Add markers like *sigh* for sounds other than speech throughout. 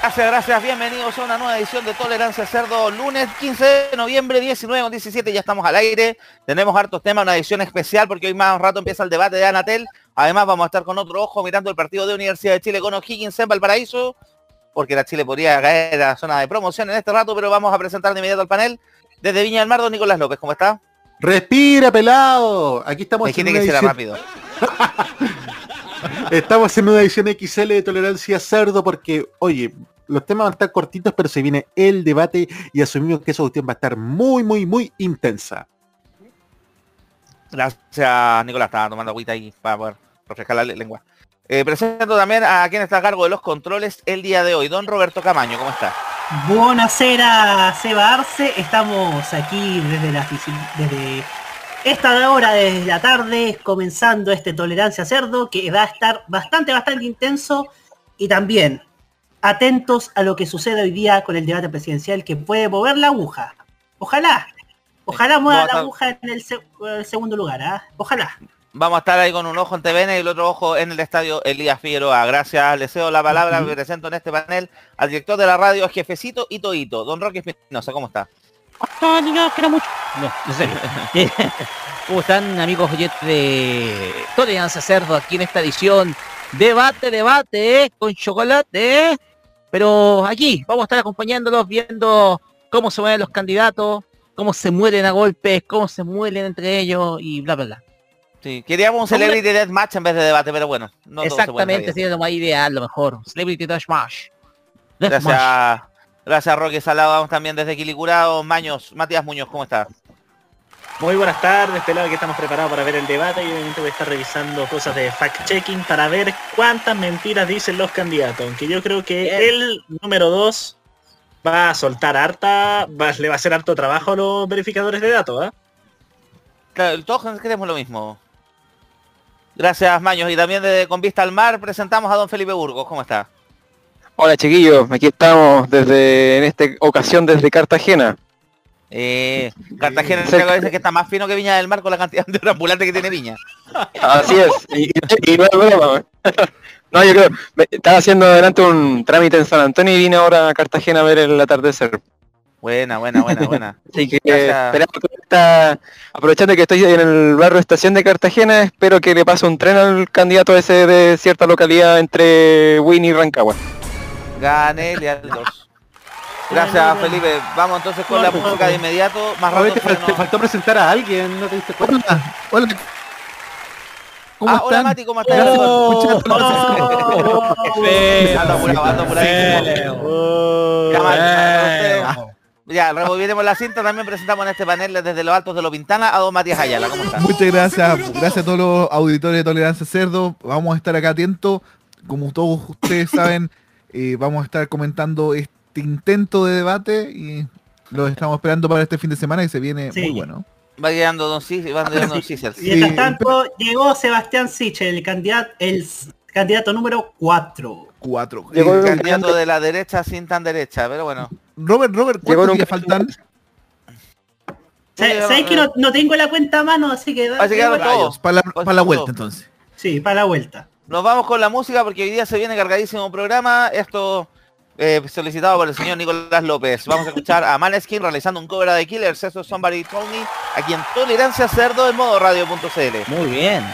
Gracias, gracias, bienvenidos a una nueva edición de Tolerancia Cerdo, lunes 15 de noviembre, 19 o 17, ya estamos al aire, tenemos hartos temas, una edición especial porque hoy más un rato empieza el debate de Anatel, además vamos a estar con otro ojo mirando el partido de Universidad de Chile con O'Higgins en Valparaíso, porque la Chile podría caer a la zona de promoción en este rato, pero vamos a presentar de inmediato al panel, desde Viña del Mar, don Nicolás López, ¿cómo está? Respira, pelado. Aquí estamos quiere que sea rápido. *laughs* Estamos en una edición XL de Tolerancia Cerdo porque, oye, los temas van a estar cortitos, pero se viene el debate y asumimos que esa cuestión va a estar muy, muy, muy intensa. Gracias, Nicolás. Estaba tomando agüita ahí para poder refrescar la lengua. Eh, presento también a quien está a cargo de los controles el día de hoy, don Roberto Camaño. ¿Cómo está? Buonasera, Seba Arce. Estamos aquí desde la desde esta hora desde la tarde, comenzando este Tolerancia Cerdo, que va a estar bastante, bastante intenso. Y también atentos a lo que sucede hoy día con el debate presidencial, que puede mover la aguja. Ojalá, ojalá mueva la aguja en el, segundo lugar, ¿ah? Ojalá. Vamos a estar ahí con un ojo en TVN y el otro ojo en el estadio Elías Figueroa. Gracias, le cedo la palabra, me presento en este panel al director de la radio, jefecito Ito Ito, don Roque Espinosa, ¿cómo está? No, niño, quiero mucho. No, en serio. ¿Cómo están amigos de Tolerancia Cerdo aquí en esta edición? Debate, debate, ¿eh? con chocolate, ¿eh? Pero aquí vamos a estar acompañándolos, viendo cómo se mueven los candidatos, cómo se mueren a golpes, cómo se mueren entre ellos y bla, bla, bla. Sí, queríamos un Celebrity Death Match en vez de debate, pero bueno. No Exactamente, sí, lo más ideal, lo mejor. Celebrity Death Match. Gracias, gracias Roque Salado, vamos también desde Quilicurado, Maños, Matías Muñoz, ¿cómo está? Muy buenas tardes, pelado que estamos preparados para ver el debate y obviamente voy a estar revisando cosas de fact-checking para ver cuántas mentiras dicen los candidatos. Aunque yo creo que el número 2 va a soltar harta, le va a hacer harto trabajo a los verificadores de datos, ¿eh? Claro, todos queremos lo mismo. Gracias, Maños. Y también desde Con Vista al Mar presentamos a don Felipe Burgos. ¿Cómo está? Hola, chiquillos. Aquí estamos desde, en esta ocasión desde Cartagena. Eh, Cartagena dice que está más fino que Viña del Mar con la cantidad de ambulantes que tiene Viña. Así es. Y, no *laughs* No, yo creo, estaba haciendo adelante un trámite en San Antonio y vine ahora a Cartagena a ver el atardecer. Buena, buena, buena, buena. *laughs* Así que esperamos que está, aprovechando que estoy en el barrio estación de Cartagena, espero que le pase un tren al candidato ese de cierta localidad entre Winnie y Rancagua. Gane al 2. Gracias, Felipe. Vamos entonces con la música de inmediato. Más rápido. Te, faltó presentar a alguien, ¿no te diste cuenta? Hola. ¿Cómo ah, hola Mati, ¿cómo estás? Oh, Ya, revolviremos la cinta, también presentamos en este panel desde los altos de los Pintana a don Matías Ayala. ¿Cómo estás? Muchas gracias, gracias a todos los auditores de Tolerancia Cerdo. Vamos a estar acá atentos. Como todos ustedes saben, eh, vamos a estar comentando este este intento de debate y lo estamos esperando para este fin de semana y se viene muy bueno. Va llegando Don Cicel, va llegando Don Mientras tanto, llegó Sebastián Sichel, el candidato, el candidato número 4. 4. El candidato de la derecha sin tan derecha, pero bueno. Robert, Robert, ¿cuántos días faltan? ¿Sabéis que no, tengo la cuenta a mano? Así que... todos. Para la, para la vuelta, entonces. Sí, para la vuelta. Nos vamos con la música porque hoy día se viene cargadísimo programa. Esto eh, solicitado por el señor Nicolás López. Vamos a escuchar a Maneskin realizando un cover de Killers, eso es Somebody Told Me, aquí en Tolerancia Cerdo en modo radio.cl. Muy bien.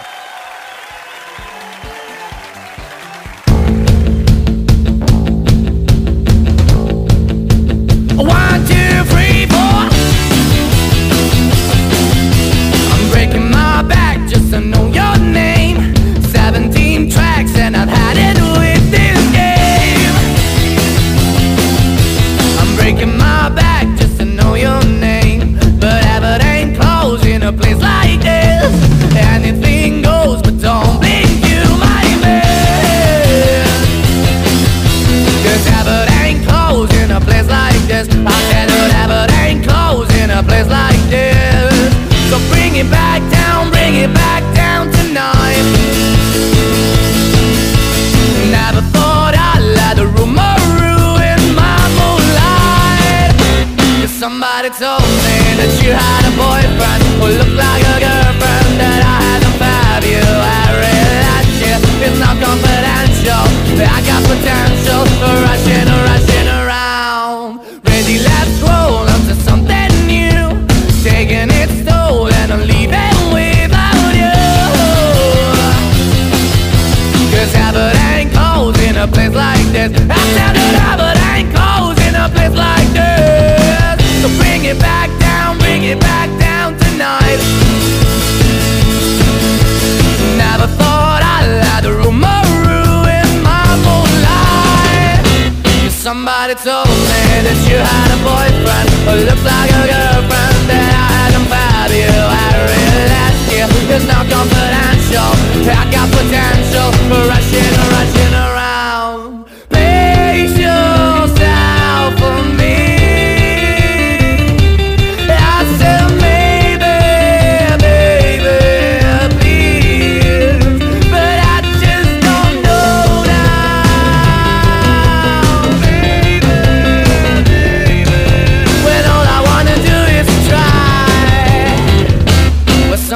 Somebody told me that you had a boyfriend who looked like a girlfriend that I had to fab you. I realized you, it's not confidential. But I got potential, for rushing, rushing around. Ready, let's roll on to something new. Taking its toll and I'm leaving without you. Cause heaven ain't cold in a place like this. I said that heaven ain't cold in a place like this. Somebody told me that you had a boyfriend who looked like a girlfriend that I had to fab you. I realized you, it's not confidential. I got potential, for rushing, rushing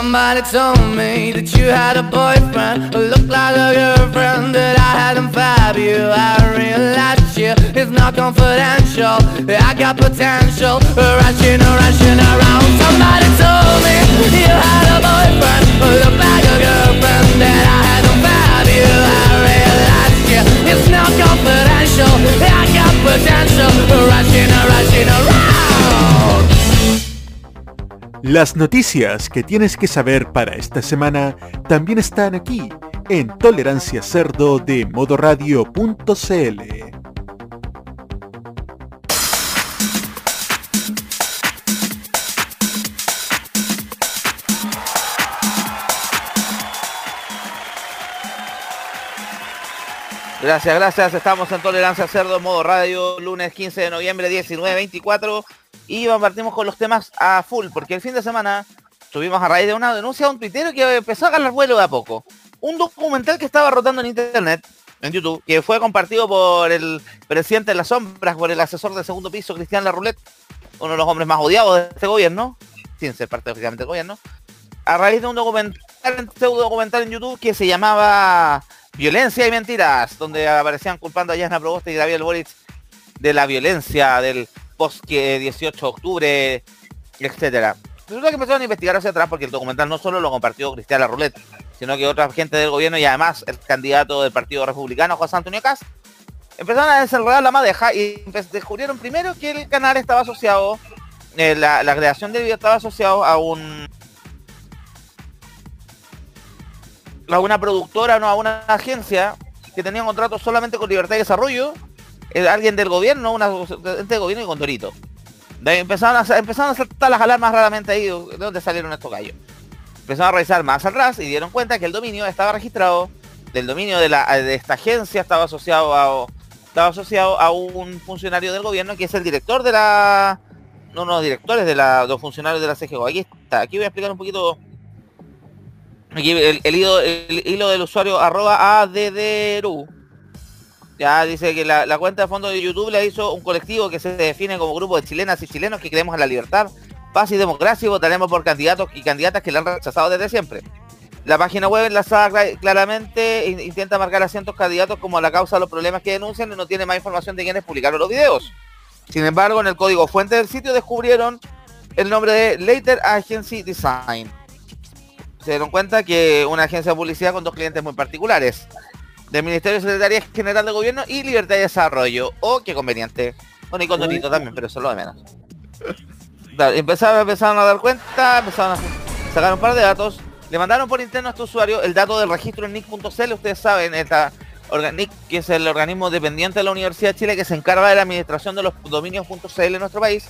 somebody told me that you had a boyfriend who looked like a girlfriend that I hadn't fab you. I realized you it's not confidential. I got potential, rushing, rushing around. Somebody told me you had a boyfriend who looked like a girlfriend that I hadn't fab you. I realized you it's not confidential. I got potential, rushing, rushing around. Las noticias que tienes que saber para esta semana también están aquí en Tolerancia Cerdo de modoradio.cl. Gracias, gracias. Estamos en Tolerancia Cerdo, modo radio, lunes 15 de noviembre, 19.24. Y partimos con los temas a full, porque el fin de semana tuvimos a raíz de una denuncia a un tuitero que empezó a ganar vuelo de a poco. Un documental que estaba rotando en internet, en YouTube, que fue compartido por el presidente de las sombras, por el asesor de segundo piso, Cristian Larroulet, uno de los hombres más odiados de este gobierno, sin ser parte oficialmente del gobierno, a raíz de un documental, pseudo documental en YouTube que se llamaba Violencia y Mentiras, donde aparecían culpando a Yasna Proboste y Gabriel Boric de la violencia del post 18 de octubre, etcétera. Resulta que empezaron a investigar hacia atrás porque el documental no solo lo compartió Cristian Roulette, sino que otra gente del gobierno y además el candidato del Partido Republicano, José Antonio Cas, empezaron a desenredar la madeja y descubrieron primero que el canal estaba asociado, eh, la, creación del video estaba asociado a un a una productora, no a una agencia que tenía un contrato solamente con Libertad y Desarrollo, eh, alguien del gobierno, una ente del gobierno y con Dorito. De empezaron a, empezaron a saltar las alarmas raramente ahí, ¿de dónde salieron estos gallos? Empezaron a revisar más atrás y dieron cuenta que el dominio estaba registrado, del dominio de, la, de esta agencia estaba asociado a, estaba asociado a un funcionario del gobierno que es el director de la... No, no, directores de la, los funcionarios de la CGO. Aquí está, aquí voy a explicar un poquito Aquí el, el hilo, el hilo del usuario arroba ADDRU. Ya dice que la, cuenta de fondo de YouTube la hizo un colectivo que se define como grupo de chilenas y chilenos que creemos en la libertad, paz y democracia y votaremos por candidatos y candidatas que la han rechazado desde siempre. La página web enlazada cla- claramente in- intenta marcar a cientos candidatos como la causa de los problemas que denuncian y no tiene más información de quienes publicaron los videos. Sin embargo, en el código fuente del sitio descubrieron el nombre de Later Agency Design se dieron cuenta que una agencia de publicidad con dos clientes muy particulares, del Ministerio de Secretaría General de Gobierno y Libertad y Desarrollo. Oh, qué conveniente. Bueno, y con Donito también, pero eso es lo de menos. Empezaron, empezaron a dar cuenta, empezaron a sacar un par de datos, le mandaron por interno a este usuario el dato del registro en NIC.cl, ustedes saben, esta orga- NIC, que es el organismo dependiente de la Universidad de Chile que se encarga de la administración de los dominios.cl en nuestro país,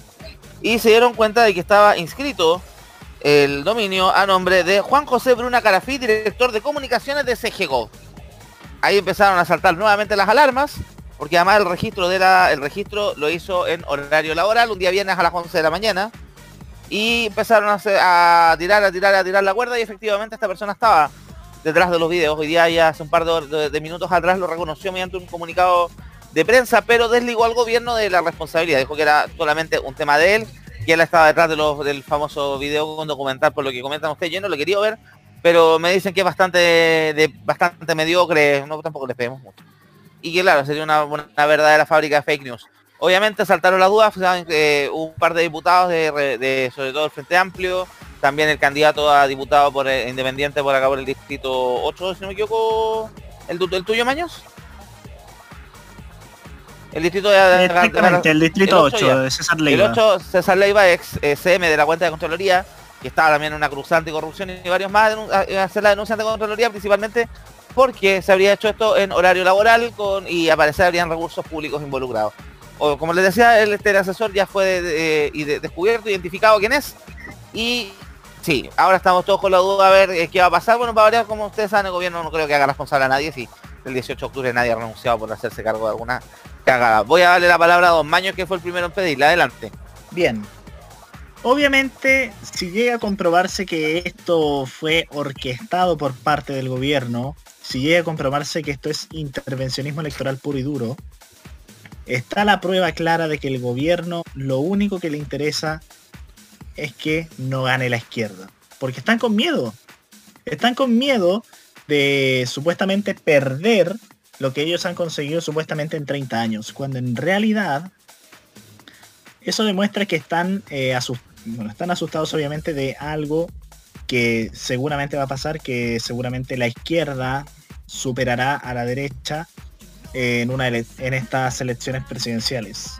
y se dieron cuenta de que estaba inscrito el dominio a nombre de Juan José Bruna Carafí, director de comunicaciones de CGGO. Ahí empezaron a saltar nuevamente las alarmas, porque además el registro de la, el registro lo hizo en horario laboral, un día viernes a las 11 de la mañana, y empezaron a, tirar, a tirar, a tirar la cuerda, y efectivamente esta persona estaba detrás de los videos. Hoy día ya hace un par de, minutos atrás lo reconoció mediante un comunicado de prensa, pero desligó al gobierno de la responsabilidad. Dijo que era solamente un tema de él que él estaba detrás de los, del famoso video con documental, por lo que comentan ustedes. Yo no lo querido ver, pero me dicen que es bastante de, bastante mediocre, no tampoco les pedimos mucho. Y que claro, sería una, una verdadera fábrica de fake news. Obviamente saltaron las dudas, un par de diputados de, re- de- sobre todo el Frente Amplio, también el candidato a diputado por eh, independiente por acá por el distrito 8, si no me equivoco, el, tu- el tuyo Maños. El distrito de, de- Exactamente, el distrito el ocho 8, ya. de César el Leiva. 8, César Leiva, ex eh, CM de la cuenta de Contraloría, que estaba también en una cruzada anticorrupción y varios más a- hacer la denuncia de Contraloría, principalmente porque se habría hecho esto en horario laboral con y aparecer habrían recursos públicos involucrados. O como les decía, el este asesor ya fue de- de- de- descubierto, identificado quién es. Y sí, ahora estamos todos con la duda a ver eh, qué va a pasar. Bueno, para variar, como ustedes saben, el gobierno no creo que haga responsable a nadie. Si el 18 de octubre nadie ha renunciado por hacerse cargo de alguna cagada. Voy a darle la palabra a Don Maño, que fue el primero en pedirle. Adelante. Bien. Obviamente, si llega a comprobarse que esto fue orquestado por parte del gobierno, si llega a comprobarse que esto es intervencionismo electoral puro y duro, está la prueba clara de que el gobierno lo único que le interesa es que no gane la izquierda. Porque están con miedo. Están con miedo de supuestamente perder lo que ellos han conseguido supuestamente en 30 años, cuando en realidad eso demuestra que están, eh, asus- bueno, están asustados obviamente de algo que seguramente va a pasar, que seguramente la izquierda superará a la derecha en, una en estas elecciones presidenciales.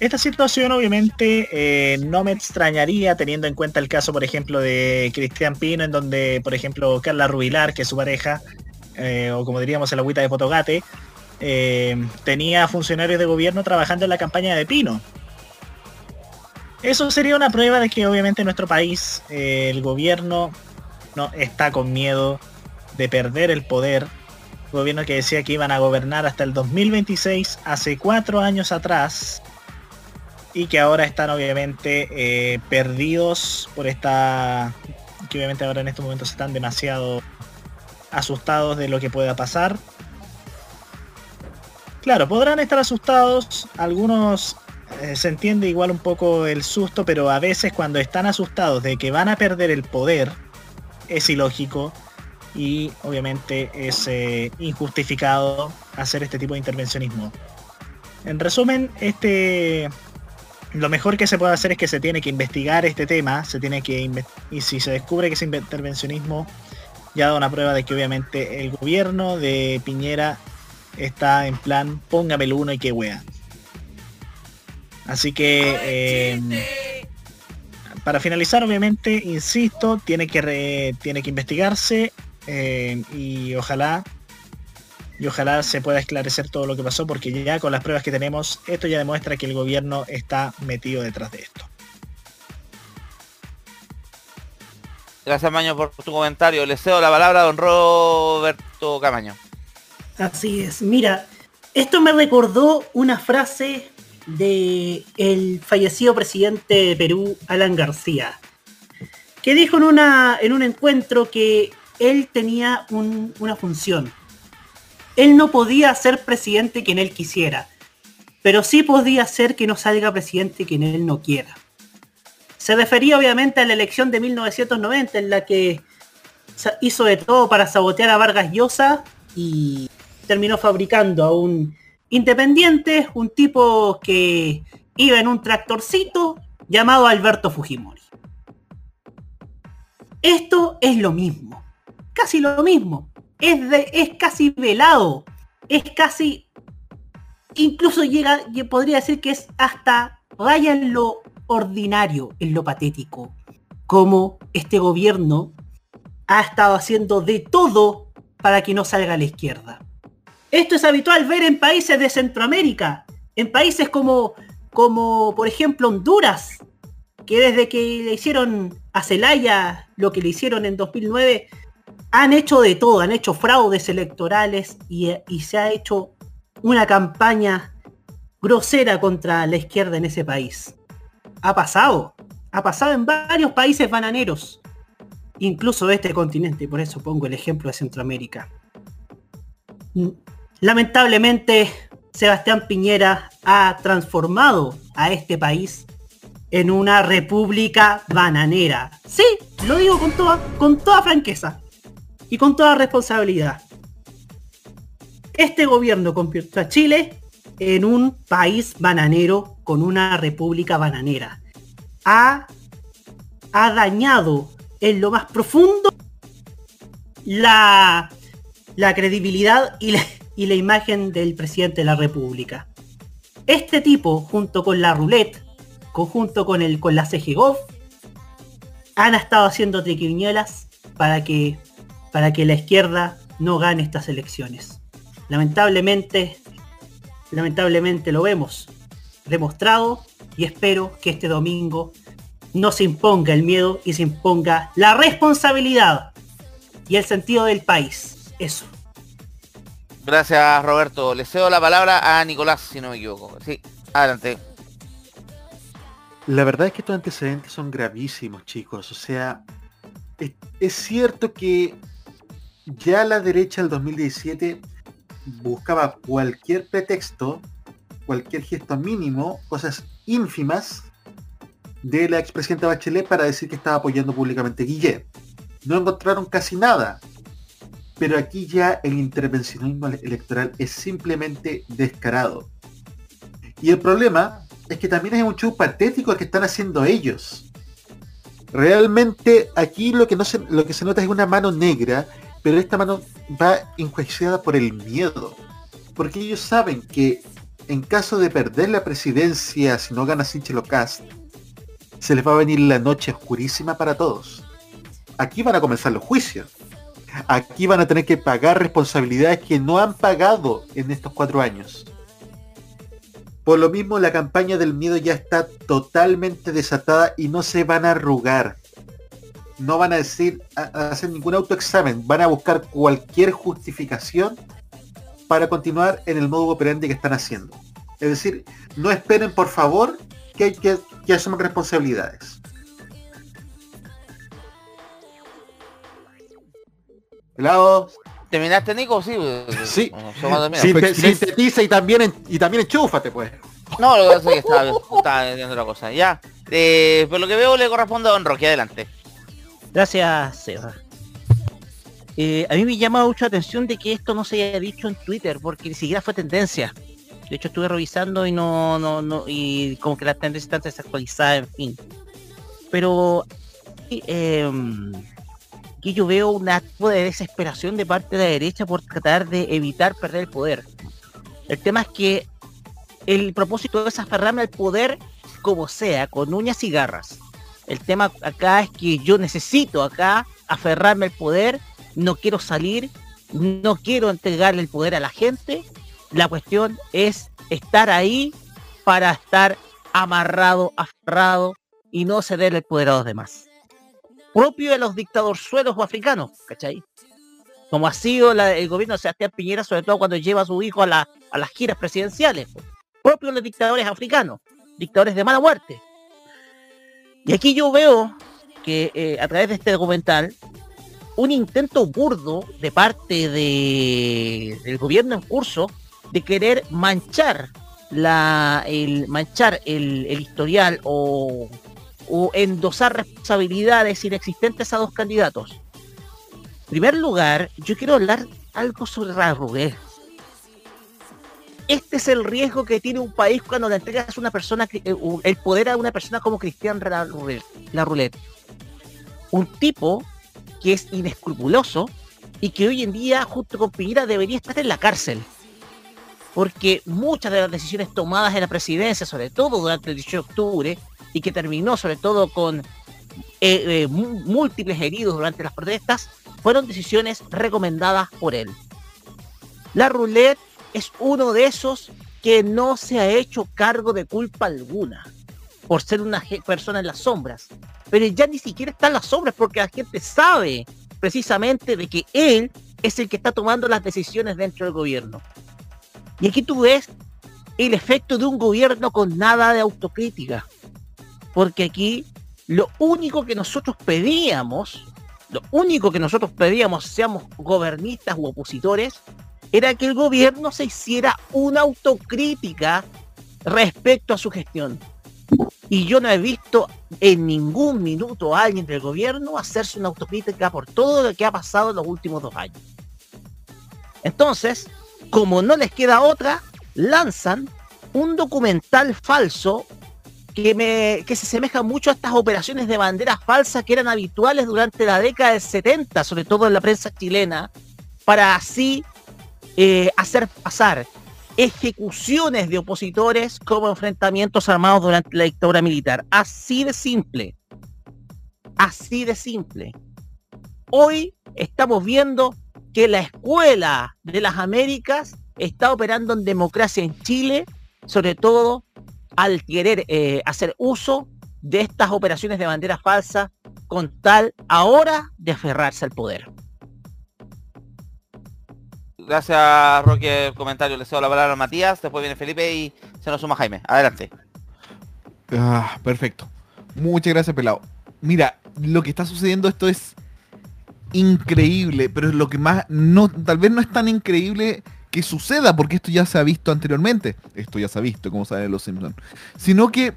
Esta situación obviamente eh, no me extrañaría teniendo en cuenta el caso, por ejemplo, de Cristian Pino, en donde, por ejemplo, Carla Rubilar, que es su pareja, eh, o como diríamos el agüita de Fotogate, eh, tenía funcionarios de gobierno trabajando en la campaña de Pino. Eso sería una prueba de que obviamente en nuestro país eh, el gobierno no está con miedo de perder el poder. Gobierno que decía que iban a gobernar hasta el 2026, hace cuatro años atrás, y que ahora están obviamente eh, perdidos por esta... que obviamente ahora en estos momentos están demasiado asustados de lo que pueda pasar. Claro, podrán estar asustados, algunos eh, se entiende igual un poco el susto, pero a veces cuando están asustados de que van a perder el poder, es ilógico y obviamente es eh, injustificado hacer este tipo de intervencionismo. En resumen, este lo mejor que se puede hacer es que se tiene que investigar este tema, se tiene que y si se descubre que es intervencionismo, ya da una prueba de que obviamente el gobierno de Piñera está en plan póngame el uno y que wea. Así que eh, para finalizar, obviamente, insisto, tiene que re- tiene que investigarse eh, y ojalá y ojalá se pueda esclarecer todo lo que pasó porque ya con las pruebas que tenemos, esto ya demuestra que el gobierno está metido detrás de esto. Gracias, Maño, por tu comentario. Le cedo la palabra a don Roberto Camaño. Así es. Mira, esto me recordó una frase de el fallecido presidente de Perú, Alan García, que dijo en, una, en un encuentro que él tenía un- una función. Él no podía ser presidente quien él quisiera, pero sí podía ser que no salga presidente quien él no quiera. Se refería obviamente a la elección de 1990 en la que hizo de todo para sabotear a Vargas Llosa y terminó fabricando a un independiente, un tipo que iba en un tractorcito llamado Alberto Fujimori. Esto es lo mismo, casi lo mismo. Es, de- es casi velado, es casi, incluso llega, podría decir que es hasta raya en lo ordinario, en lo patético, como este gobierno ha estado haciendo de todo para que no salga a la izquierda. Esto es habitual ver en países de Centroamérica, en países como, como por ejemplo Honduras, que desde que le hicieron a Zelaya lo que le hicieron en 2009, han hecho de todo, han hecho fraudes electorales y, y se ha hecho una campaña grosera contra la izquierda en ese país. Ha pasado, ha pasado en varios países bananeros, incluso de este continente, por eso pongo el ejemplo de Centroamérica. Lamentablemente, Sebastián Piñera ha transformado a este país en una república bananera. Sí, lo digo con toda, con toda franqueza y con toda responsabilidad. Este gobierno convirtió a Chile en un país bananero con una república bananera. Ha, ha dañado en lo más profundo la, la credibilidad y la, y la imagen del presidente de la república. Este tipo, junto con la roulette, conjunto con, el, con la han estado haciendo triquiñuelas para que, para que la izquierda no gane estas elecciones. Lamentablemente, lamentablemente lo vemos demostrado y espero que este domingo no se imponga el miedo y se imponga la responsabilidad y el sentido del país. Eso. Gracias, Roberto. Le cedo la palabra a Nicolás, si no me equivoco. Sí, adelante. La verdad es que estos antecedentes son gravísimos, chicos. O sea, es, cierto que ya la derecha del 2017 buscaba cualquier pretexto, cualquier gesto mínimo, cosas ínfimas de la expresidenta Bachelet para decir que estaba apoyando públicamente a Guillet. No encontraron casi nada. Pero aquí ya el intervencionismo electoral es simplemente descarado. Y el problema es que también es un show patético el que están haciendo ellos. Realmente aquí lo que, no se, lo que se nota es una mano negra, pero esta mano va enjuiciada por el miedo. Porque ellos saben que en caso de perder la presidencia, si no gana Sinchelo Cast, se les va a venir la noche oscurísima para todos. Aquí van a comenzar los juicios. Aquí van a tener que pagar responsabilidades que no han pagado en estos cuatro años. Por lo mismo, la campaña del miedo ya está totalmente desatada y no se van a arrugar. No van a decir, hacer ningún autoexamen. Van a buscar cualquier justificación para continuar en el modo operandi que están haciendo. Es decir, no esperen por favor que, que asuman responsabilidades. Helado. ¿Terminaste, Nico? Sí. Sí. Bueno, miedo. Sinte- sintetiza y también en- y también enchúfate pues. No, lo que pasa es que estaba, estaba viendo otra cosa. Ya. Eh, por lo que veo le corresponde a Don Rocky. Adelante. Gracias, Seba. Eh, a mí me llama mucho la atención de que esto no se haya dicho en Twitter, porque ni siquiera fue tendencia. De hecho, estuve revisando y no, no, no, y como que las tendencias están desactualizadas, en fin. Pero eh, que yo veo una tipo de desesperación de parte de la derecha por tratar de evitar perder el poder. El tema es que el propósito es aferrarme al poder como sea, con uñas y garras. El tema acá es que yo necesito acá aferrarme al poder, no quiero salir, no quiero entregarle el poder a la gente. La cuestión es estar ahí para estar amarrado, aferrado y no ceder el poder a los demás. Propio de los dictadorzuelos o africanos, ¿cachai? Como ha sido el gobierno de Sebastián Piñera, sobre todo cuando lleva a su hijo a, la- a las giras presidenciales. pues. Propio de los dictadores africanos, dictadores de mala muerte. Y aquí yo veo que eh, a través de este documental, un intento burdo de parte de, del gobierno en curso de querer manchar el historial o, o endosar responsabilidades inexistentes a dos candidatos. En primer lugar, yo quiero hablar algo sobre Rubén. Este es el riesgo que tiene un país cuando le entregas una persona eh, el poder a una persona como Cristian. La Roulette. Un tipo que es inescrupuloso y que hoy en día, junto con Piñera, debería estar en la cárcel. Porque muchas de las decisiones tomadas en la presidencia, sobre todo durante el 18 de octubre, y que terminó sobre todo con eh, eh, múltiples heridos durante las protestas, fueron decisiones recomendadas por él. La Roulette es uno de esos que no se ha hecho cargo de culpa alguna por ser una persona en las sombras. Pero ya ni siquiera está en las sombras porque la gente sabe precisamente de que él es el que está tomando las decisiones dentro del gobierno. Y aquí tú ves el efecto de un gobierno con nada de autocrítica. Porque aquí lo único que nosotros pedíamos, lo único que nosotros pedíamos, seamos gobernistas u opositores, era que el gobierno se hiciera una autocrítica respecto a su gestión. Y yo no he visto en ningún minuto a alguien del gobierno hacerse una autocrítica por todo lo que ha pasado en los últimos dos años. Entonces, como no les queda otra, lanzan un documental falso que, se asemeja mucho a estas operaciones de banderas falsas que eran habituales durante la década del 70, sobre todo en la prensa chilena, para así eh, hacer pasar ejecuciones de opositores como enfrentamientos armados durante la dictadura militar. Así de simple. Así de simple. Hoy estamos viendo que la escuela de las Américas está operando en democracia en Chile, sobre todo al querer eh, hacer uso de estas operaciones de bandera falsa con tal ahora de aferrarse al poder. Gracias, Roque, el comentario. Le cedo la palabra a Matías, después viene Felipe y se nos suma Jaime. Adelante. Ah, perfecto. Muchas gracias, pelado. Mira, lo que está sucediendo esto es increíble, pero es lo que más no, tal vez no es tan increíble que suceda, porque esto ya se ha visto anteriormente. Esto ya se ha visto, como saben los Simpsons. Sino que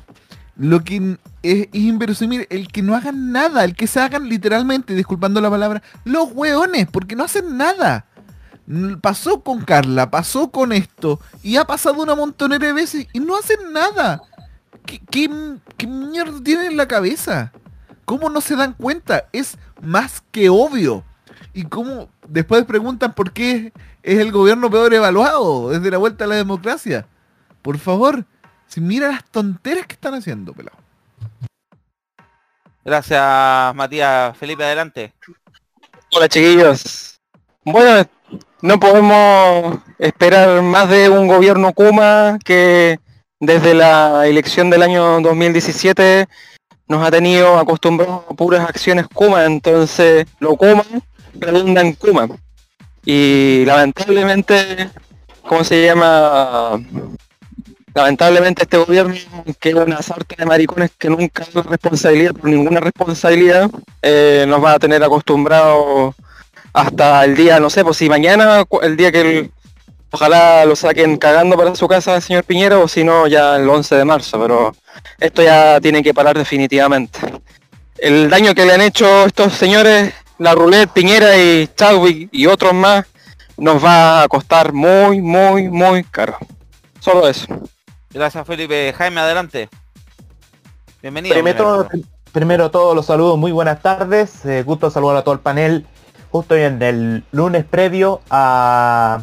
lo que es, inverosímil, el que no hagan nada, el que se hagan literalmente, disculpando la palabra, los hueones, porque no hacen nada. Pasó con Carla, pasó con esto, y ha pasado una montonera de veces y no hacen nada. ¿Qué, qué, qué mierda tienen en la cabeza? ¿Cómo no se dan cuenta? Es más que obvio. Y cómo después preguntan por qué es el gobierno peor evaluado desde la vuelta a la democracia. Por favor, si mira las tonteras que están haciendo, pelado. Gracias, Matías. Felipe, adelante. Hola chiquillos. Bueno, no podemos esperar más de un gobierno Kuma que desde la elección del año 2017 nos ha tenido acostumbrados a puras acciones Kuma, entonces lo Kuma redunda en Kuma. Y lamentablemente, ¿cómo se llama? Lamentablemente este gobierno, que es una sarta de maricones que nunca tiene responsabilidad por ninguna responsabilidad, eh, nos va a tener acostumbrados hasta el día, no sé, pues si mañana, el día que ojalá lo saquen cagando para su casa el señor Piñera o si no ya el 11 de marzo, pero esto ya tiene que parar definitivamente. El daño que le han hecho estos señores, la Roulette, Piñera y Chadwick y otros más, nos va a costar muy, muy, muy caro. Solo eso. Gracias, Felipe. Jaime, adelante. Bienvenido. Primero, primero todos los saludos, muy buenas tardes. Eh, gusto saludar a todo el panel. Justo en el lunes previo a,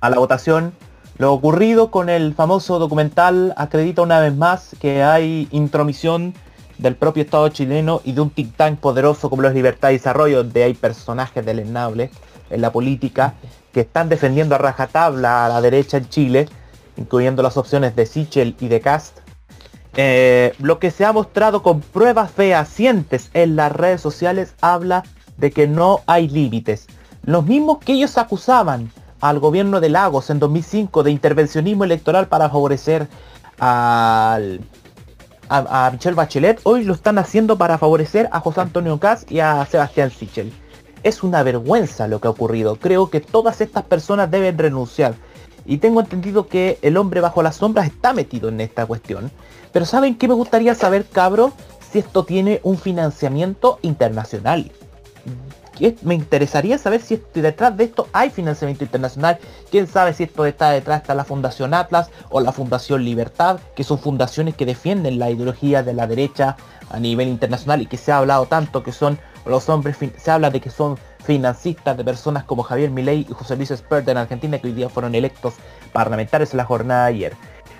a la votación, lo ocurrido con el famoso documental acredita una vez más que hay intromisión del propio Estado chileno y de un think tank poderoso como los Libertad y Desarrollo, donde hay personajes deleznables en la política que están defendiendo a rajatabla a la derecha en Chile, incluyendo las opciones de Sichel y de Cast. Eh, lo que se ha mostrado con pruebas fehacientes en las redes sociales habla de que no hay límites. Los mismos que ellos acusaban al gobierno de Lagos en 2005 de intervencionismo electoral para favorecer al, a, a Michelle Bachelet, hoy lo están haciendo para favorecer a José Antonio Caz y a Sebastián Sichel. Es una vergüenza lo que ha ocurrido. Creo que todas estas personas deben renunciar. Y tengo entendido que el hombre bajo las sombras está metido en esta cuestión. Pero ¿saben qué me gustaría saber, cabro? Si esto tiene un financiamiento internacional. Me interesaría saber si detrás de esto hay financiamiento internacional. Quién sabe si esto está detrás está la Fundación Atlas o la Fundación Libertad, que son fundaciones que defienden la ideología de la derecha a nivel internacional y que se ha hablado tanto que son los hombres, se habla de que son financistas de personas como Javier Milei y José Luis Espert en Argentina que hoy día fueron electos parlamentarios en la jornada de ayer.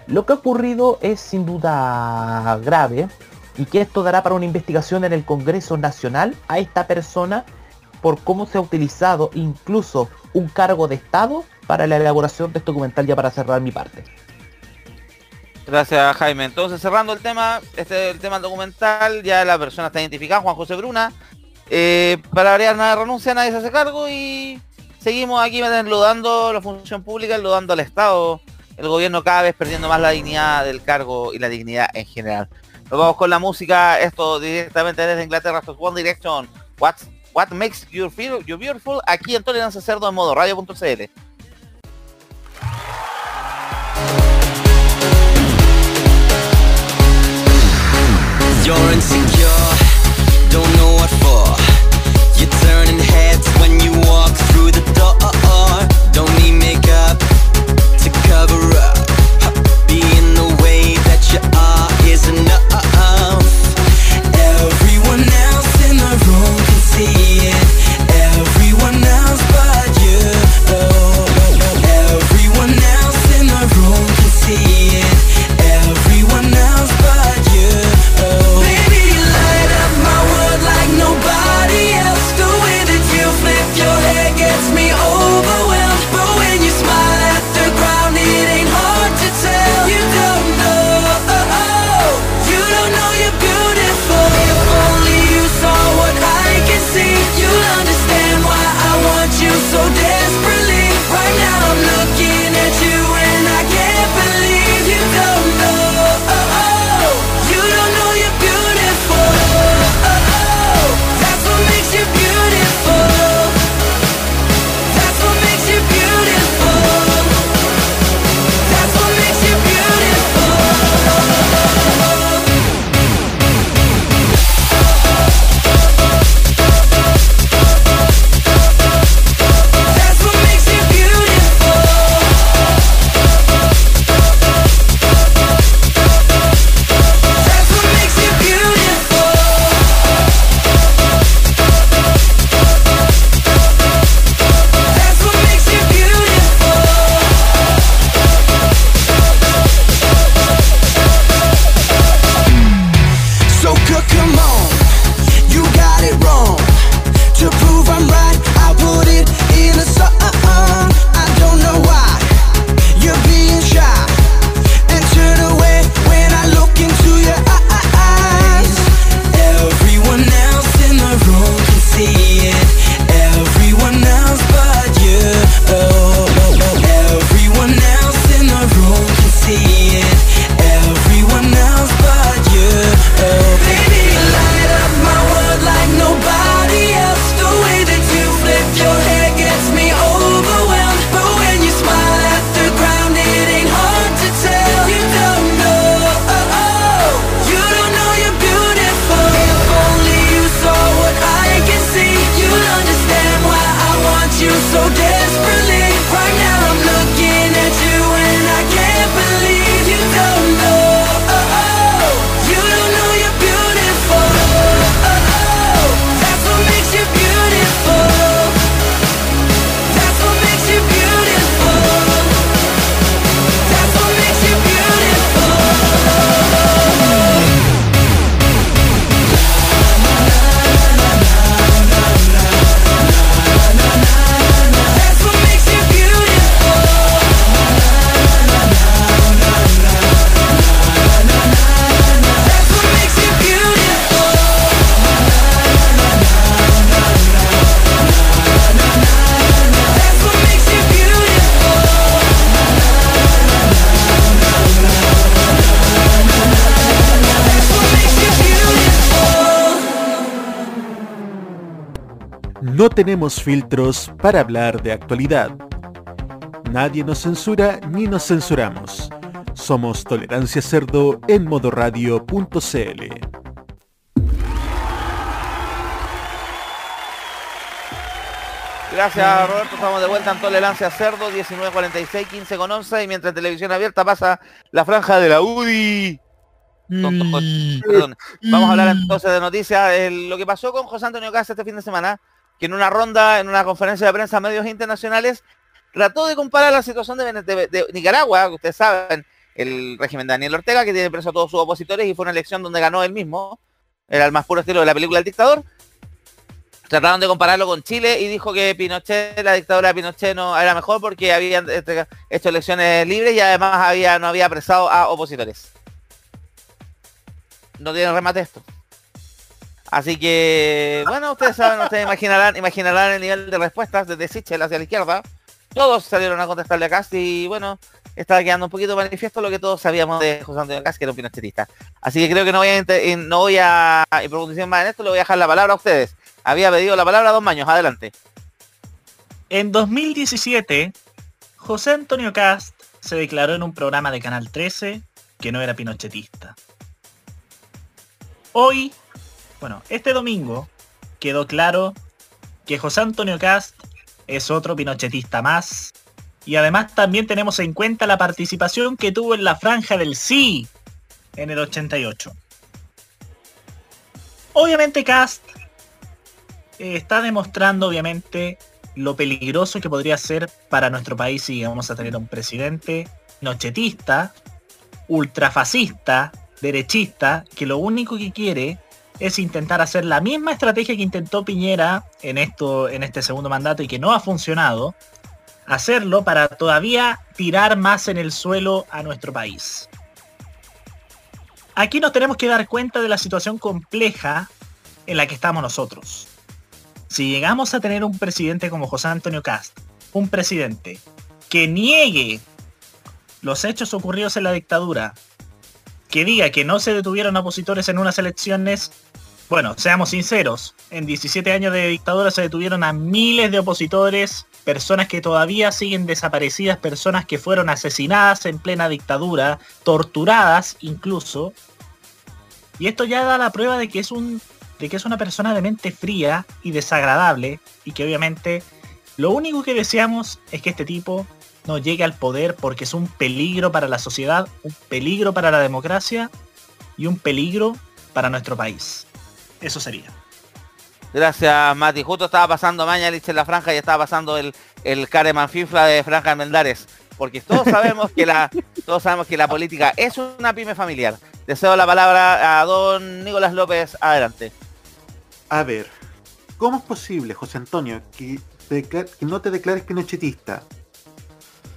Lo que ha ocurrido es sin duda grave y que esto dará para una investigación en el Congreso Nacional a esta persona por cómo se ha utilizado incluso un cargo de Estado para la elaboración de este documental ya para cerrar mi parte. Gracias, Jaime. Entonces, cerrando el tema, este es el tema documental, ya la persona está identificada, Juan José Bruna. Eh, para variar nada renuncia, nadie se hace cargo y seguimos aquí enlodando la función pública, enlodando al Estado, el gobierno cada vez perdiendo más la dignidad del cargo y la dignidad en general. Nos vamos con la música, esto directamente desde Inglaterra, esto es One Direction, What, what Makes You Feel You Beautiful, aquí en Tolerancia Cerdo en modo radio.cl. You're insecure, don't know what for. You're turning heads when you walk through the door. Don't need makeup to cover up. Being the way that you are is enough. Tenemos filtros para hablar de actualidad. Nadie nos censura ni nos censuramos. Somos Tolerancia Cerdo en modoradio.cl. Gracias Roberto, estamos de vuelta en Tolerancia Cerdo, 19.46, 15 con 11 y mientras televisión abierta pasa la franja de la UDI. Tonto perdón. Vamos a hablar entonces de noticias. El- lo que pasó con José Antonio Casa este fin de semana, que en una ronda, en una conferencia de prensa medios internacionales, trató de comparar la situación de Nicaragua, que ustedes saben, el régimen de Daniel Ortega, que tiene preso a todos sus opositores y fue una elección donde ganó él mismo, era el más puro estilo de la película El Dictador. Trataron de compararlo con Chile y dijo que Pinochet, la dictadura de Pinochet no era mejor porque habían este, hecho elecciones libres y además había, no había apresado a opositores. No tiene remate esto. Así que, bueno, ustedes saben, ustedes imaginarán, imaginarán el nivel de respuestas desde Sichel hacia la izquierda. Todos salieron a contestarle a Cast y bueno, estaba quedando un poquito manifiesto lo que todos sabíamos de José Antonio Cast, que era un pinochetista. Así que creo que no voy a, no voy a profundizar más en esto, le voy a dejar la palabra a ustedes. Había pedido la palabra a dos años, adelante. En 2017, José Antonio Cast se declaró en un programa de Canal 13 que no era pinochetista. Hoy, bueno, este domingo quedó claro que José Antonio Cast es otro pinochetista más. Y además también tenemos en cuenta la participación que tuvo en la franja del sí en el 88. Obviamente Cast eh, está demostrando obviamente lo peligroso que podría ser para nuestro país si vamos a tener un presidente nochetista, ultrafascista, derechista, que lo único que quiere es intentar hacer la misma estrategia que intentó Piñera en esto en este segundo mandato y que no ha funcionado, hacerlo para todavía tirar más en el suelo a nuestro país. Aquí nos tenemos que dar cuenta de la situación compleja en la que estamos nosotros. Si llegamos a tener un presidente como José Antonio Cast, un presidente que niegue los hechos ocurridos en la dictadura, que diga que no se detuvieron opositores en unas elecciones, bueno, seamos sinceros, en 17 años de dictadura se detuvieron a miles de opositores, personas que todavía siguen desaparecidas, personas que fueron asesinadas en plena dictadura, torturadas incluso. Y esto ya da la prueba de que es un de que es una persona de mente fría y desagradable y que obviamente lo único que deseamos es que este tipo no llegue al poder porque es un peligro para la sociedad, un peligro para la democracia y un peligro para nuestro país. Eso sería. Gracias, Mati. Justo estaba pasando Mañalich en la franja y estaba pasando el, el Careman Fifla de Franja Meldares. Porque todos sabemos que la *laughs* todos sabemos que la política es una pyme familiar. Deseo la palabra a don Nicolás López. Adelante. A ver, ¿cómo es posible, José Antonio, que, te que no te declares pinochetista?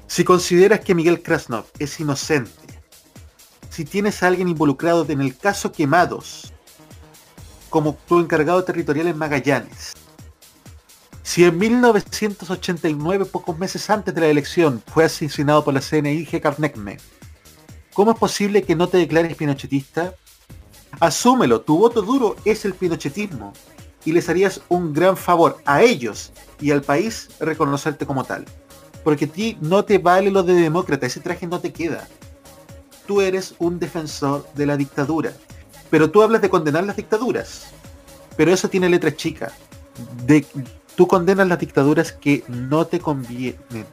Si consideras que Miguel Krasnov es inocente, si tienes a alguien involucrado en el caso Quemados, como tu encargado territorial en Magallanes, si en 1989, pocos meses antes de la elección, fue asesinado por la CNI. Carnecme, ¿cómo es posible que no te declares pinochetista? Asúmelo, tu voto duro es el pinochetismo y les harías un gran favor a ellos y al país reconocerte como tal. Porque a ti no te vale lo de demócrata, ese traje no te queda. Tú eres un defensor de la dictadura. Pero tú hablas de condenar las dictaduras. Pero eso tiene letra chica. De, tú condenas las dictaduras que no te convienen.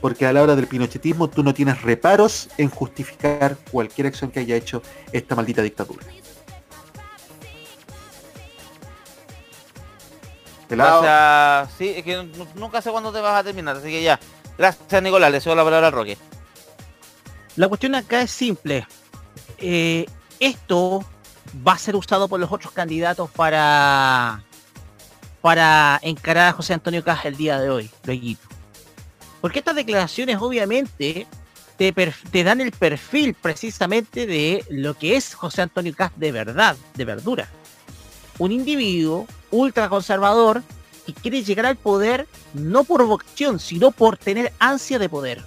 Porque a la hora del pinochetismo tú no tienes reparos en justificar cualquier acción que haya hecho esta maldita dictadura. Pelado. Gracias. Sí, es que nunca sé cuándo te vas a terminar, así que ya. Gracias, Nicolás. Le cedo la palabra al Roque. La cuestión acá es simple. Eh, esto va a ser usado por los otros candidatos para para encarar a José Antonio Caja el día de hoy, lueguito. Porque estas declaraciones obviamente te, te dan el perfil precisamente de lo que es José Antonio Caz de verdad, de verdura. Un individuo ultraconservador que quiere llegar al poder no por vocación, sino por tener ansia de poder.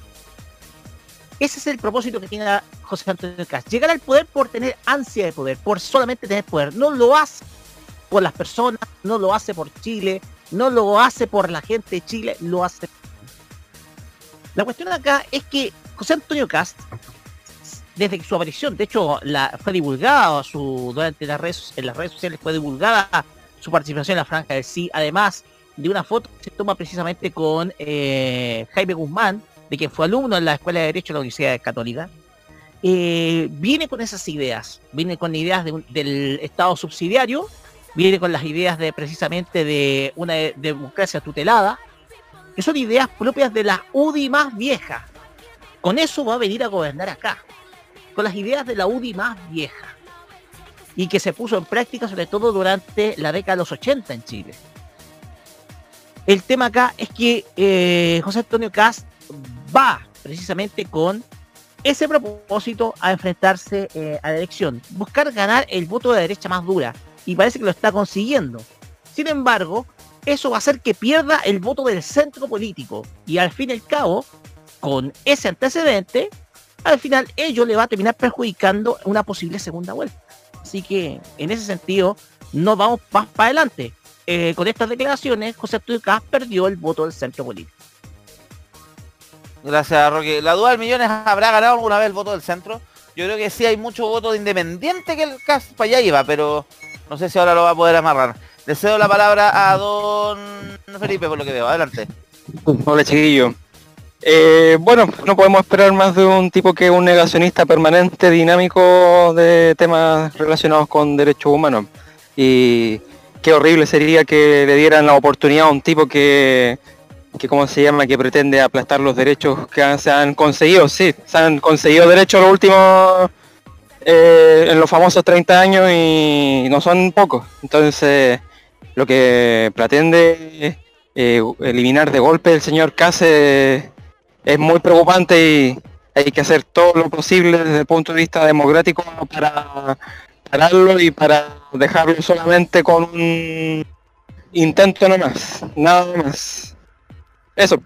Ese es el propósito que tiene José Antonio Caz. Llegar al poder por tener ansia de poder, por solamente tener poder. No lo hace por las personas, no lo hace por Chile, no lo hace por la gente de Chile, lo hace. La cuestión acá es que José Antonio Cast, desde su aparición, de hecho, fue divulgada su, durante las redes, en las redes sociales fue divulgada su participación en la franja del sí, además de una foto que se toma precisamente con eh, Jaime Guzmán, de quien fue alumno en la Escuela de Derecho de la Universidad Católica, eh, viene con esas ideas, viene con ideas del Estado subsidiario, viene con las ideas de precisamente de una de- democracia tutelada, que son ideas propias de la UDI más vieja. Con eso va a venir a gobernar acá, con las ideas de la UDI más vieja, y que se puso en práctica sobre todo durante la década de los 80 en Chile. El tema acá es que eh, José Antonio Cast va precisamente con ese propósito a enfrentarse eh, a la elección, buscar ganar el voto de derecha más dura, y parece que lo está consiguiendo. Sin embargo, eso va a hacer que pierda el voto del centro político, y al fin y al cabo, con ese antecedente, al final ello le va a terminar perjudicando una posible segunda vuelta. Así que, en ese sentido, no vamos más para adelante. Eh, con estas declaraciones, José Caz perdió el voto del centro político. Gracias, Roque. La duda del millones habrá ganado alguna vez el voto del centro. yo creo que sí hay mucho voto de independiente que el CAS para allá iba, pero no sé si ahora lo va a poder amarrar. Le cedo la palabra a don Felipe por lo que veo. Adelante. Hola chiquillo. Eh, bueno, no podemos esperar más de un tipo que es un negacionista permanente, dinámico de temas relacionados con derechos humanos. Y qué horrible sería que le dieran la oportunidad a un tipo que, que ¿cómo se llama?, que pretende aplastar los derechos que han- se han conseguido. Sí, se han conseguido derechos los últimos, eh, en los famosos 30 años y no son pocos. Entonces, lo que pretende eh, eliminar de golpe el señor Case es muy preocupante y hay que hacer todo lo posible desde el punto de vista democrático para pararlo y para dejarlo solamente con un intento nomás, nada más. Eso.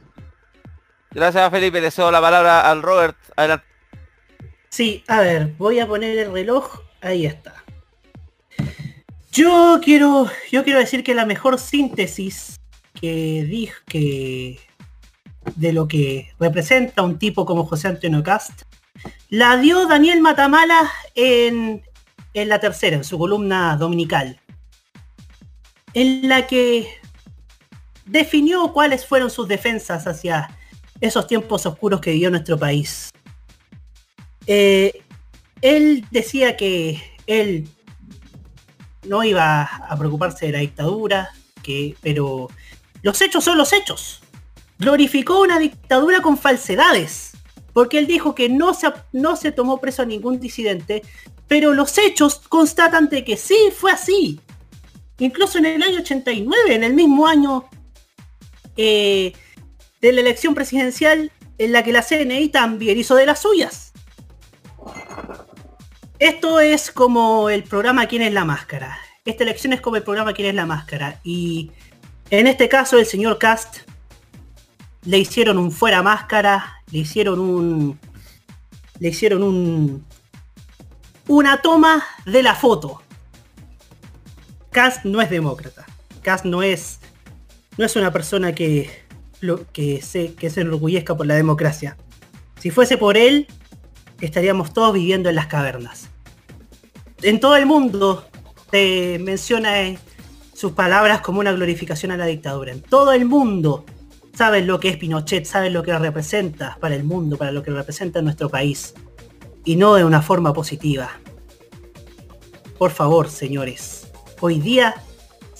Gracias Felipe, le cedo la palabra al Robert. Adelante. Sí, a ver, voy a poner el reloj. Ahí está. Yo quiero, yo quiero decir que la mejor síntesis que dije de lo que representa un tipo como José Antonio Cast la dio Daniel Matamala en, en la tercera, en su columna dominical, en la que definió cuáles fueron sus defensas hacia esos tiempos oscuros que vivió nuestro país. Eh, él decía que él no iba a preocuparse de la dictadura, que, pero los hechos son los hechos. Glorificó una dictadura con falsedades, porque él dijo que no se, no se tomó preso a ningún disidente, pero los hechos constatan de que sí, fue así. Incluso en el año 89, en el mismo año eh, de la elección presidencial, en la que la CNI también hizo de las suyas. Esto es como el programa ¿Quién es la máscara? Esta elección es como el programa ¿Quién es la máscara? Y en este caso el señor Cast le hicieron un fuera máscara, le hicieron un... Le hicieron un... Una toma de la foto. Cast no es demócrata. Cast no es... No es una persona que, que, se, que se enorgullezca por la democracia. Si fuese por él, estaríamos todos viviendo en las cavernas. En todo el mundo se menciona eh, sus palabras como una glorificación a la dictadura. En todo el mundo saben lo que es Pinochet, saben lo que representa para el mundo, para lo que representa en nuestro país. Y no de una forma positiva. Por favor, señores, hoy día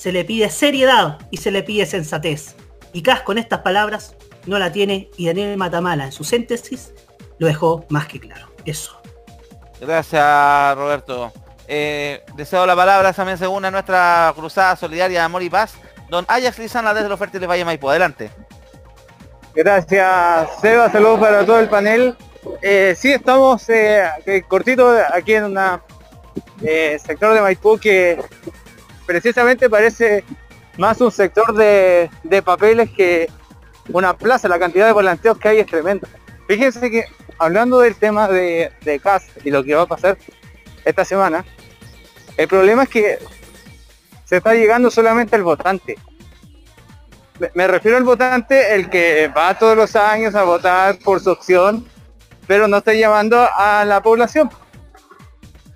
se le pide seriedad y se le pide sensatez. Y Cas con estas palabras no la tiene y Daniel Matamala en su síntesis lo dejó más que claro. Eso. Gracias Roberto. Eh, deseo la palabra también se une a nuestra cruzada solidaria de amor y paz. Don Ajax Lizana desde los fértiles Valle Maipo. Adelante. Gracias, Seba. Saludos para todo el panel. Eh, sí, estamos eh, eh, cortito aquí en un sector de Maipú que precisamente parece más un sector de, de papeles que una plaza. La cantidad de volanteos que hay es tremenda. Fíjense que hablando del tema de, de CAS y lo que va a pasar esta semana, el problema es que se está llegando solamente al votante. Me- refiero al votante, el que va todos los años a votar por su opción, pero no está llamando a la población.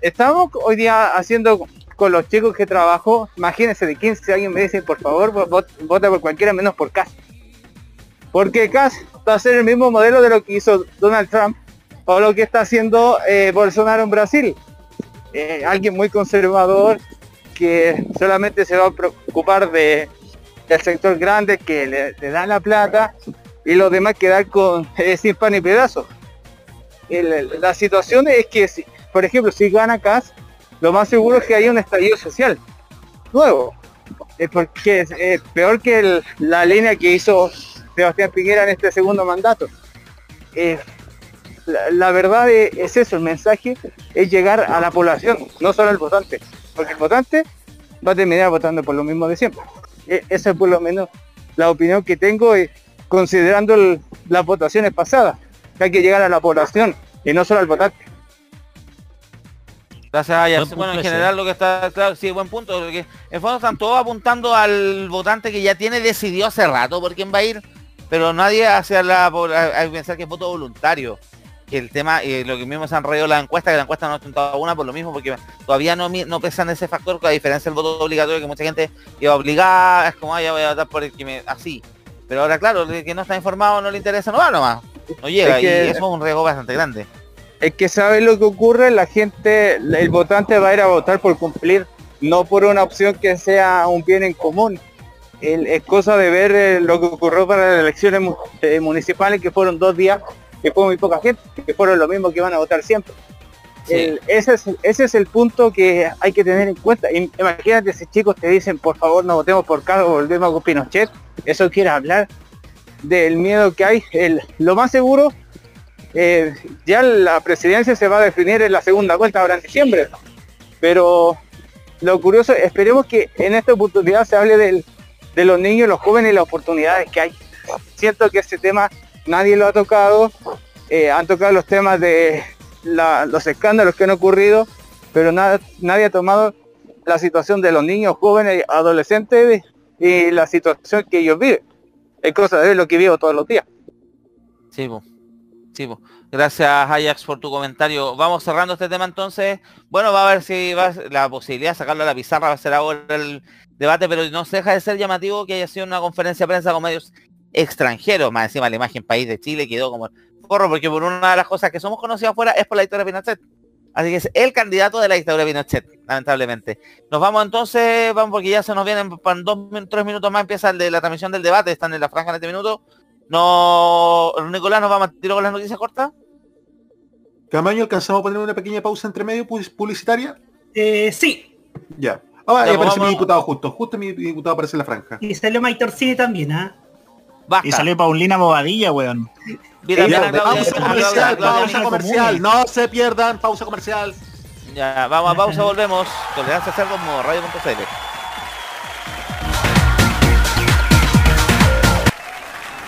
Estamos hoy día haciendo con los chicos que trabajo, imagínense de 15 años me dicen, por favor, vo- vot- vota por cualquiera menos por CAS. Porque CAS va a ser el mismo modelo de lo que hizo Donald Trump o lo que está haciendo eh, Bolsonaro en Brasil. Eh, alguien muy conservador que solamente se va a preocupar de del sector grande que le, le dan la plata y los demás quedar con eh, sin pan y pedazos. El- la situación es que, si, por ejemplo, si gana CAS, lo más seguro es que haya un estallido social nuevo. Porque es eh, peor que la línea que hizo Sebastián Piñera en este segundo mandato. La, verdad es, es eso, el mensaje es llegar a la población, no solo al votante. Porque el votante va a terminar votando por lo mismo de siempre. E- Esa es por lo menos la opinión que tengo eh, considerando las votaciones pasadas. Que hay que llegar a la población y no solo al votante. Gracias, punto Bueno, en ese. general lo que está claro, sí, buen punto, porque en fondo están todos apuntando al votante que ya tiene decidido hace rato por quién va a ir, pero nadie hace la por- a, a pensar que es voto voluntario. el tema, y lo que mismo se han reído la encuesta, que la encuesta no ha tentado una por lo mismo, porque todavía no, no pesan ese factor, que a diferencia del voto obligatorio, que mucha gente iba obligada, es como, ah, ya voy a votar por el que me... así. Pero ahora, claro, el que no está informado, no le interesa, no va nomás. No llega, Es que- y eso es un riesgo bastante grande. Es que sabe lo que ocurre, la gente, el votante va a ir a votar por cumplir, no por una opción que sea un bien en común. El- es cosa de ver eh, lo que ocurrió para las elecciones eh, municipales, que fueron dos días, que fue muy poca gente, que fueron lo mismo que van a votar siempre. El- ese, es, ese es el punto que hay que tener en cuenta. Im- Imagínate si chicos te dicen, por favor no votemos por Carlos, volvemos con Pinochet. Eso quiere hablar del miedo que hay. El, lo más seguro eh, ya la presidencia se va a definir en la segunda vuelta ahora en diciembre. Pero lo curioso, esperemos que en esta oportunidad se hable de los niños, los jóvenes y las oportunidades que hay. Siento que ese tema nadie lo ha tocado. eh, han tocado los temas de los escándalos que han ocurrido, pero nadie ha tomado la situación de los niños, jóvenes y adolescentes y la situación que ellos viven. Es cosa de lo que vivo todos los días. Sí. Sí, po. Gracias Ajax por tu comentario. Vamos cerrando este tema entonces. Bueno, va a ver si va la posibilidad de sacarlo a la pizarra va a ser ahora el debate, pero no se deja de ser llamativo que haya sido una conferencia de prensa con medios extranjeros. Más encima la imagen país de Chile quedó como corro, porque por una de las cosas que somos conocidos afuera es por la dictadura de Pinochet. Así que es el candidato de la dictadura de Pinochet, lamentablemente. Nos vamos entonces, vamos porque ya se nos vienen, para dos, tres minutos más empieza el de la transmisión del debate, están en la franja en este minuto. No, Nicolás, nos vamos a tirar con las noticias cortas. Camaño, ¿alcanzamos a poner una pequeña pausa entre medio pu- publicitaria? Eh, sí. Ya. Ah, Ya, ahí pues aparece mi diputado justo. Justo mi diputado aparece en la franja. Y salió Maitor Cine también, ¿ah? Basta. Y salió Paulina Bobadilla, weón. Mira, Ya, mira, pausa comercial, pausa comercial. No se pierdan, pausa comercial. Ya, vamos a pausa, *laughs* volvemos. Tolerancia Cerdo como radio.cl.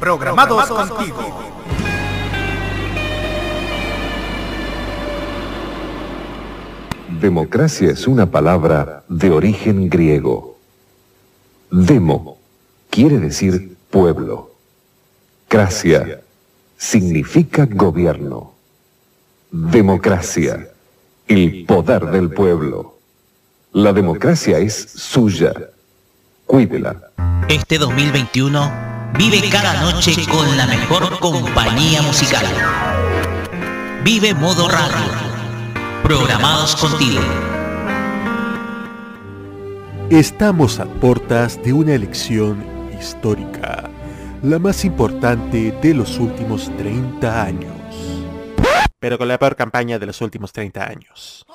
Programados contigo. Democracia es una palabra de origen griego. Demo quiere decir pueblo. Cracia significa gobierno. Democracia, el poder del pueblo. La democracia es suya. Cuídela. Este 2021 vive cada noche con la mejor compañía musical. Vive Modo Radio. Programados contigo. Estamos a puertas de una elección histórica, la más importante de los últimos 30 años. Pero con la peor campaña de los últimos 30 años.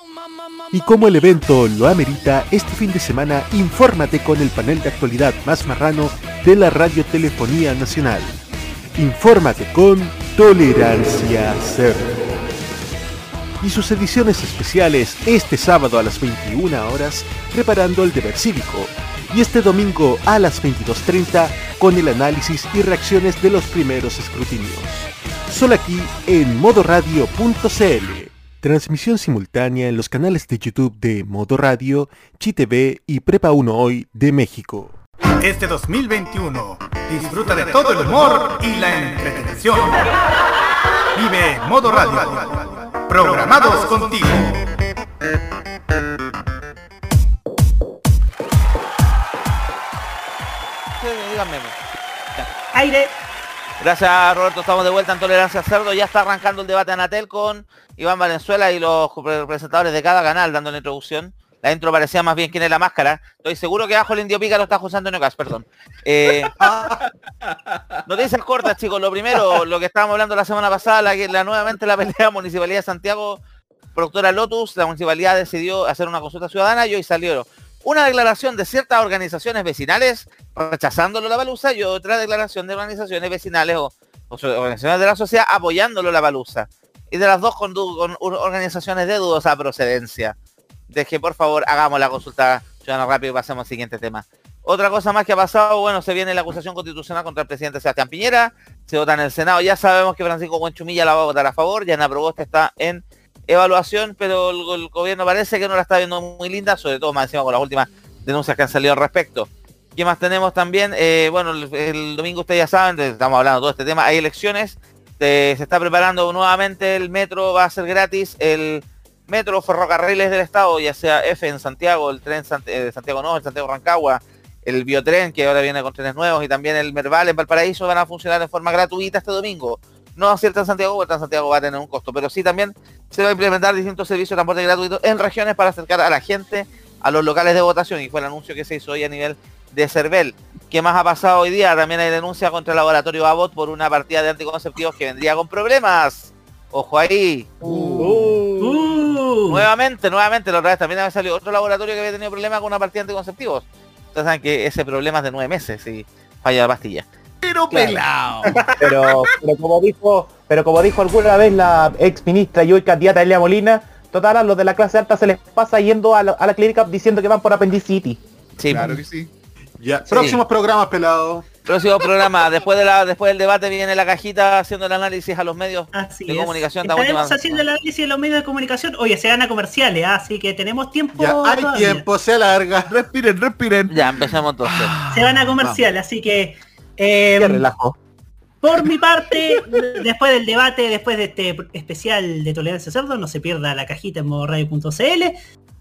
Y como el evento lo amerita, este fin de semana infórmate con el panel de actualidad más marrano de la Radiotelefonía Nacional. Infórmate con Tolerancia Cero. Y sus ediciones especiales este sábado a las 21 horas preparando el deber cívico. Y este domingo a las 22.30 con el análisis y reacciones de los primeros escrutinios. Solo aquí en modoradio.cl. Transmisión simultánea en los canales de YouTube de Modo Radio, ChiTV y Prepa 1 Hoy de México. Este 2021, disfruta de todo el humor y la entretención. Vive Modo Radio. Programados contigo. Sí, díganme. Aire. Gracias Roberto, estamos de vuelta en Tolerancia Cerdo. Ya está arrancando el debate Anatel con Iván Valenzuela y los representadores de cada canal dando la introducción. La intro parecía más bien quién es la máscara. Estoy seguro que abajo el indio pica lo está José Antonio Cas, perdón. Eh, *laughs* noticias cortas, chicos. Lo primero, lo que estábamos hablando la semana pasada, la, la nuevamente la pelea *laughs* Municipalidad de Santiago, productora Lotus, la municipalidad decidió hacer una consulta ciudadana y hoy salió una declaración de ciertas organizaciones vecinales rechazándolo la baluza y otra declaración de organizaciones vecinales o, organizaciones de la sociedad apoyándolo la baluza. y de las dos con, con organizaciones de dudosa procedencia. De que por favor hagamos la consulta ciudadana rápido y pasemos al siguiente tema. Otra cosa más que ha pasado, bueno, se viene la acusación constitucional contra el presidente Sebastián Piñera, se vota en el Senado, ya sabemos que Francisco Buenchumilla la va a votar a favor, Yana Proboste está en evaluación, pero el, gobierno parece que no la está viendo muy linda, sobre todo más encima con las últimas denuncias que han salido al respecto. ¿Qué más tenemos también? Eh, bueno, el, domingo ustedes ya saben, de- estamos hablando de todo este tema, hay elecciones, se está preparando nuevamente el metro, va a ser gratis, el metro ferrocarriles del estado, ya sea F en Santiago, el tren eh, Santiago No, el Santiago Rancagua, el biotren que ahora viene con trenes nuevos y también el Merval en Valparaíso van a funcionar de forma gratuita este domingo. No acierta en Santiago, porque en Santiago va a tener un costo, pero sí también se va a implementar distintos servicios de transporte gratuito en regiones para acercar a la gente a los locales de votación y fue el anuncio que se hizo hoy a nivel de Cervel. ¿Qué más ha pasado hoy día? También hay denuncia contra el laboratorio Abbott por una partida de anticonceptivos que vendría con problemas. Ojo ahí. Uh. Nuevamente, nuevamente, la otra vez también había salido otro laboratorio que había tenido problemas con una partida de anticonceptivos. Ustedes saben que ese problema es de nueve meses y falla la pastilla. Pero pelado. *laughs* Pero, pero como dijo, pero como dijo alguna vez la ex ministra y hoy candidata Elia Molina, total a los de la clase alta se les pasa yendo a la, a la clínica diciendo que van por apendicitis. Sí, Claro que sí. Ya, próximos programas, pelado. Próximo programa, después de la, después del debate viene la cajita haciendo el análisis a los medios Así de es. comunicación. de Estaremos haciendo el análisis de los medios de comunicación. Oye, se gana comerciales, ¿ah? así que tenemos tiempo. Ya hay todavía. tiempo, se alarga. *laughs* Respiren, respiren. Ya, empecemos entonces. Se van a comerciales, así que eh, Qué relajo. por mi parte, *laughs* después del debate, después de este especial de Tolerancia Cerdo, no se pierda la cajita en modoradio.cl.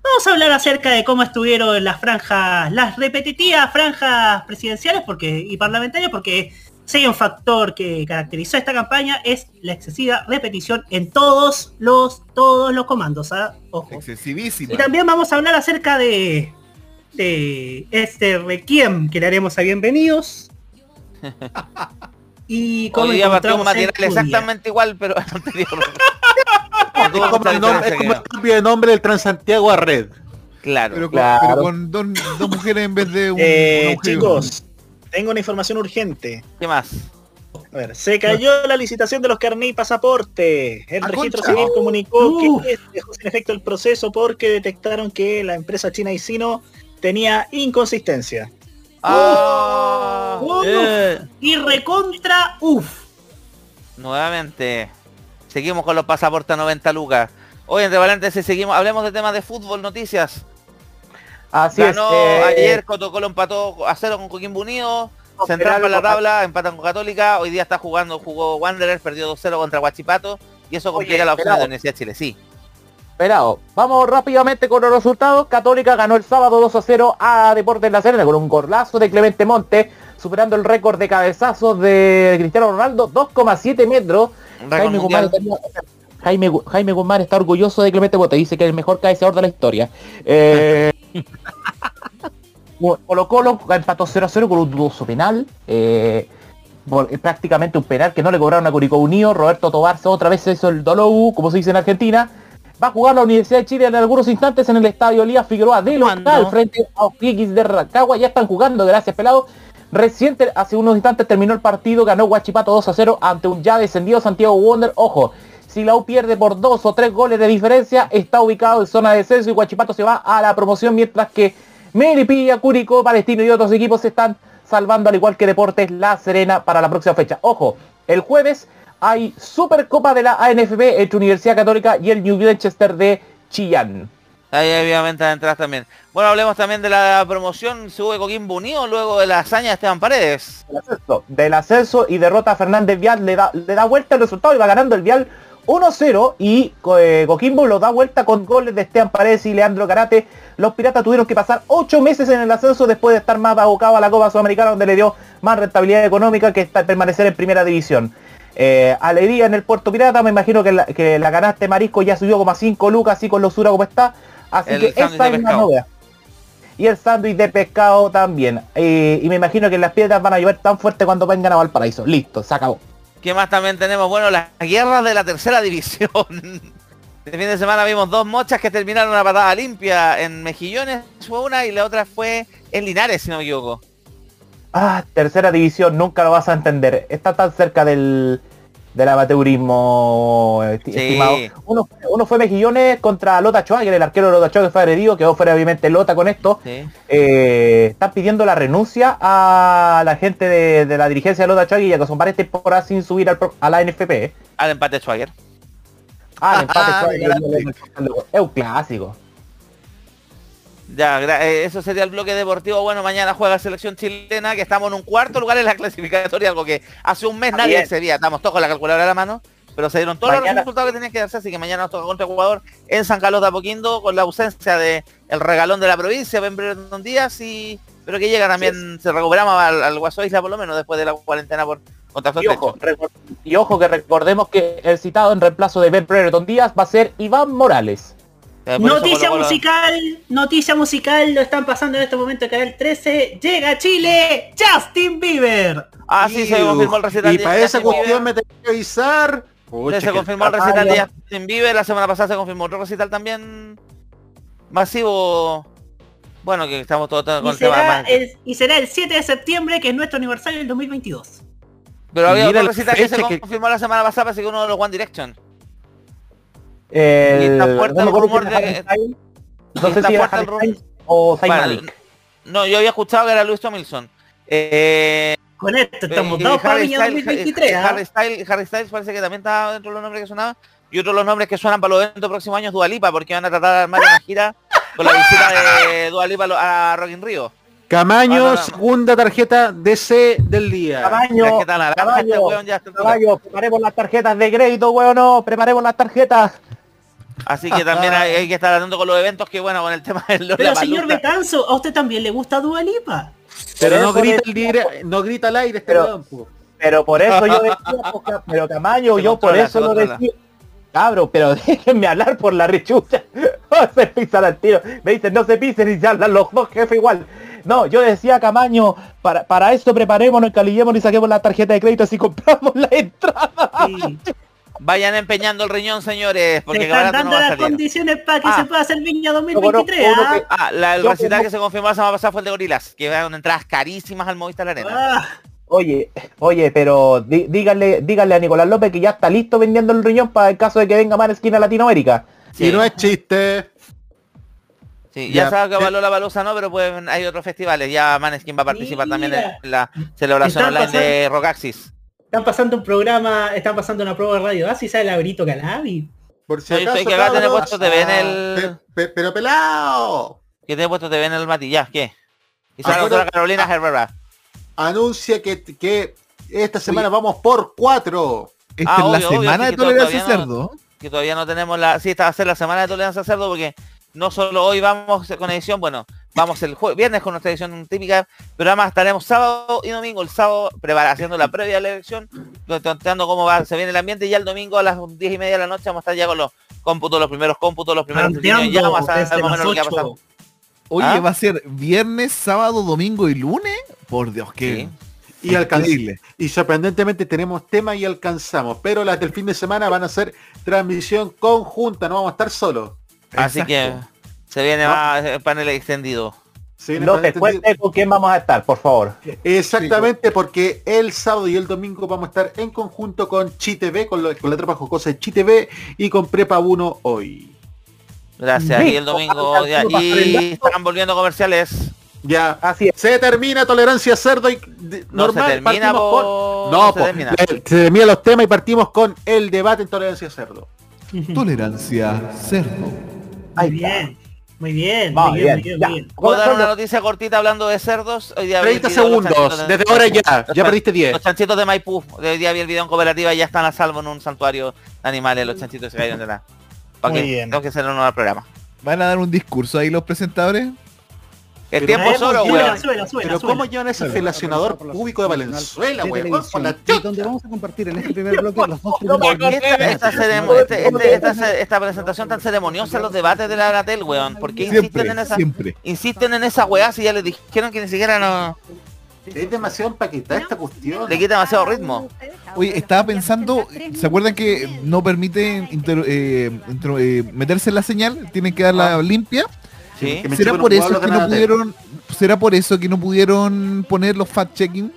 Vamos a hablar acerca de cómo estuvieron las franjas, las repetitivas franjas presidenciales porque, y parlamentarias, porque si hay un factor que caracterizó esta campaña es la excesiva repetición en todos los, todos los comandos. ¿ah? Ojo. Excesivísima. Y también vamos a hablar acerca de, de este requiem que le haremos a bienvenidos. Y cómo Hoy día partió un material exactamente igual, pero *laughs* el anterior. Es como, el nombre- es como el cambio de nombre del Transantiago a Red. Claro. Pero con, Claro. pero con dos, dos mujeres en vez de un, Eh, chicos, tengo una información urgente. ¿Qué más? A ver, se cayó la licitación de los carnet y pasaporte. El Ah, registro concha. civil comunicó Uh. que dejó sin efecto el proceso porque detectaron que la empresa china Isino tenía inconsistencia. Ah, Uf. Eh, Y recontra, uff. nuevamente. Seguimos con los pasaportes a 90 lucas. Hoy entre paréntesis seguimos, hablemos de temas de fútbol, noticias. Así Ganó es. eh, ayer, Colo Colo empató a cero con Coquimbo Unido. Central para la tabla, empatan con Católica. Hoy día está jugando, jugó Wanderers, perdió 2-0 contra Guachipato. Y eso complica Oye, la opción de la. Universidad de Chile, sí. Esperado. Vamos rápidamente con los resultados. Católica ganó el sábado 2 a 0 a Deportes La Serena con un golazo de Clemente Monte, superando el récord de cabezazos de Cristiano Ronaldo, 2,7 metros. Jaime Guzmán, Jaime, Jaime está orgulloso de Clemente Monte, dice que es el mejor cabeceador de la historia. *laughs* Eh, Colo Colo empató 0 a 0 con un dudoso penal. eh, eh, prácticamente un penal que no le cobraron a Curicó Unido. Roberto Tobarce otra vez hizo el Dolou, como se dice en Argentina. Va a jugar la Universidad de Chile en algunos instantes en el Estadio Elías Figueroa de local ¿Cuándo? frente a O'Higgins de Rancagua. Ya están jugando, gracias pelado. Reciente, hace unos instantes terminó el partido, ganó Guachipato 2 a 0 ante un ya descendido Santiago Wonder. Ojo, si la U pierde por dos o tres goles de diferencia, está ubicado en zona de descenso y Guachipato se va a la promoción, mientras que Melipilla, Curicó, Palestino y otros equipos se están salvando al igual que Deportes La Serena para la próxima fecha. Ojo, el jueves hay Supercopa de la ANFP entre Universidad Católica y el New Manchester de Chillán. Ahí obviamente entradas también. Bueno, hablemos también de la promoción. Sube Coquimbo Unido luego de la hazaña de Esteban Paredes. Del ascenso, del ascenso y derrota a Fernández Vial, le da, le da vuelta el resultado y va ganando el Vial 1-0 y eh, Coquimbo lo da vuelta con goles de Esteban Paredes y Leandro Karate. Los piratas tuvieron que pasar 8 meses en el ascenso después de estar más abocados a la Copa Sudamericana donde le dio más rentabilidad económica que está- permanecer en primera división. Eh, alegría en el Puerto Pirata, me imagino que la, que la marisco ya subió como a 5 lucas así con los Sura como está. Así El que esa es la novedad. Y el sándwich de pescado también. Eh, y me imagino que las piedras van a llover tan fuerte cuando vengan a Valparaíso. Listo, se acabó. ¿Qué más también tenemos? Bueno, las guerras de la tercera *laughs* división. Este fin de semana vimos dos mochas que terminaron una patada limpia en Mejillones, fue una, y la otra fue en Linares, si no me equivoco. Ah, tercera división, nunca lo vas a entender. Está tan cerca del, del amateurismo esti- Sí. estimado. Uno, uno fue Mejillones contra Lota Schwager, el arquero de Lota Schwager fue agredido, quedó fuera obviamente Lota con esto. Sí. Eh, están pidiendo la renuncia a la gente de, de la dirigencia de Lota Schwager ya que son varias temporadas sin subir al a la NFP. Al empate Schwager. Ah, el empate Ah, Schwager, es un clásico. Ya, eh, eso sería el bloque deportivo. Bueno, mañana juega selección chilena, que estamos en un cuarto lugar en la *laughs* clasificatoria, algo que hace un mes nadie se veía. Estamos todos con la calculadora a la mano, pero se dieron todos los resultados que tenían que darse, así que mañana nos toca contra Ecuador en San Carlos de Apoquindo, con la ausencia de el regalón de la provincia, Ben Brandon Díaz, y pero que llega también, se recuperamos al, al Guaso Isla por lo menos después de la cuarentena por contacto Y ojo, y ojo que recordemos que el citado en reemplazo de Ben Brereton Díaz va a ser Iván Morales. Eh, Noticia musical, noticia musical, lo están pasando en este momento en Canal 13. Llega a Chile Justin Bieber. Ah, sí, se confirmó el recital Y para esa Justin Bieber. cuestión me tengo que avisar. Pucha, se confirmó el recital de Justin Bieber, la semana pasada se confirmó otro recital también masivo. Bueno, que estamos todos con Y el tema. será, más- el, y será el 7 de septiembre, que es nuestro aniversario del 2022. Pero había otro recital que se que- confirmó la semana pasada, parece que uno de los One Direction. El, Y está fuerte no el rumor de- y No sé está si era Harry Styles o Zayn Bueno, Malik. No, yo había escuchado que era Luis Tomilson. Eh, Con esto estamos eh, dos para Harry Viña Styles- 2023. ¿ah? Harry Styles, Harry Styles parece que también estaba dentro de los nombres que sonaban. Y otro de los nombres que suenan para los eventos próximos años, Dualipa, porque van a tratar de armar una gira con la visita de Dualipa a Rock in Rio. Camaño, Ah, no, no. segunda tarjeta DC del día. Camaño, Caballo, este weón ya preparemos las tarjetas de crédito, weón, no, preparemos las tarjetas. Así que también hay, *laughs* hay que estar atento con los eventos, que bueno, con el tema del Pero señor Betanzo, ¿a usted también le gusta Dua Lipa? Pero no eso grita, el dire- no grita al aire este Pero- weón. Pero por eso yo *laughs* decía, pero Camaño, Se yo por eso lo decía. Cabro, pero *laughs* déjenme hablar por la rechucha. se pisan al tiro. Me dicen, no se pisen y se hablan los dos jefes igual. No, yo decía, Camaño, para, para esto preparémonos, calillémonos y saquemos la tarjeta de crédito así compramos la entrada. Sí. Vayan empeñando el riñón, señores, Se porque que están dando no va a las condiciones para que Ah. se pueda hacer Viña Uno- 2023. uno ¿ah? que- Ah, la, el Yo recital como- que se confirmó la semana pasada fue el de Gorilas, que eran entradas carísimas al Movistar Arena. Ah, Oye, oye, pero dí- díganle, díganle a Nicolás López que ya está listo vendiendo el riñón para el caso de que venga más esquina Latinoamérica. Sí, Y no es chiste. sí, ya, ya, sabe que eh, Való la Balusa no, pero pues hay otros festivales. Ya Maneskin va a participar también en la celebración online de Rockaxis. Están pasando un programa, están pasando una prueba de radio. Ah, si sale Labrito Calabi. Por si acaso, que acá tiene cabros, puesto TV en el... pe- pero pelado. Que tiene puesto TV en el Mati, ya, ¿qué? Y sale bueno, Carolina ah. Herrera. Anuncia que, que esta semana vamos por cuatro. Esta Ah, es la obvio, semana de que tolerancia todavía no- cerdo. que todavía no tenemos la... Sí, esta va a ser la semana de tolerancia a cerdo porque no solo hoy vamos con edición, bueno, vamos el jue- viernes con nuestra edición típica, pero además estaremos sábado y domingo, el sábado haciendo la previa de la elección, contando cómo va, se viene el ambiente y ya el domingo a las 10 y media de la noche vamos a estar ya con los cómputos, los primeros cómputos, los primeros Planteando ya vamos a saber más o menos lo que va a pasar. 8. Oye, ¿Ah? va a ser viernes, sábado, domingo y lunes. Por Dios, qué Sí. Y, alcanz- increíble. y sorprendentemente tenemos tema y alcanzamos. Pero las del fin de semana van a ser transmisión conjunta, no vamos a estar solos. Así Exacto. que se viene No. más eh, panel extendido. Sí, No te entendido. cuentes con quién vamos a estar, por favor. Exactamente, porque el sábado y el domingo vamos a estar en conjunto con ChiTV, con, lo- con la tropa jocosa de ChiTV y con Prepa 1 hoy. Gracias. Y el domingo ya- el el y están volviendo comerciales. Ya. Así es. Se termina tolerancia cerdo y No normal. se termina, con... No, se po, termina. le- se terminan los temas y partimos con el debate en tolerancia cerdo. Tolerancia cerdo. Muy bien, muy bien, Va, muy bien, muy bien, muy bien. Puedo dar una noticia cortita hablando de cerdos. Hoy día vi el 30 video de los segundos, de- desde ahora ya, ya perdiste 10. Los chanchitos de Maipú. Hoy día vi el video en cooperativa y ya están a salvo en un santuario de animales. Los chanchitos se cayeron de la... Muy que bien. tengo que hacer un nuevo programa. ¿Van a dar un discurso ahí los presentadores? El Pero tiempo solo, weón. suela, suela, Pero suela. ¿cómo llevan ese relacionador público de Valenzuela, weón? Con la donde vamos a compartir en este primer bloque los dos ¿Por primeros qué esta, esta ceremo- este- este- esta, presentación tan ceremoniosa en los debates de la Gatel, weón? ¿Por qué insisten en esa insisten en esa weá si ya les dijeron que ni siquiera no Es demasiado empaquetada esta cuestión. le quita demasiado ritmo? Oye, estaba pensando, ¿se acuerdan que no permite inter- eh, eh, meterse en la señal? Tienen que darla limpia. Sí. Que me ¿Será por eso que no pudieron, será por eso que no pudieron poner los fact checking?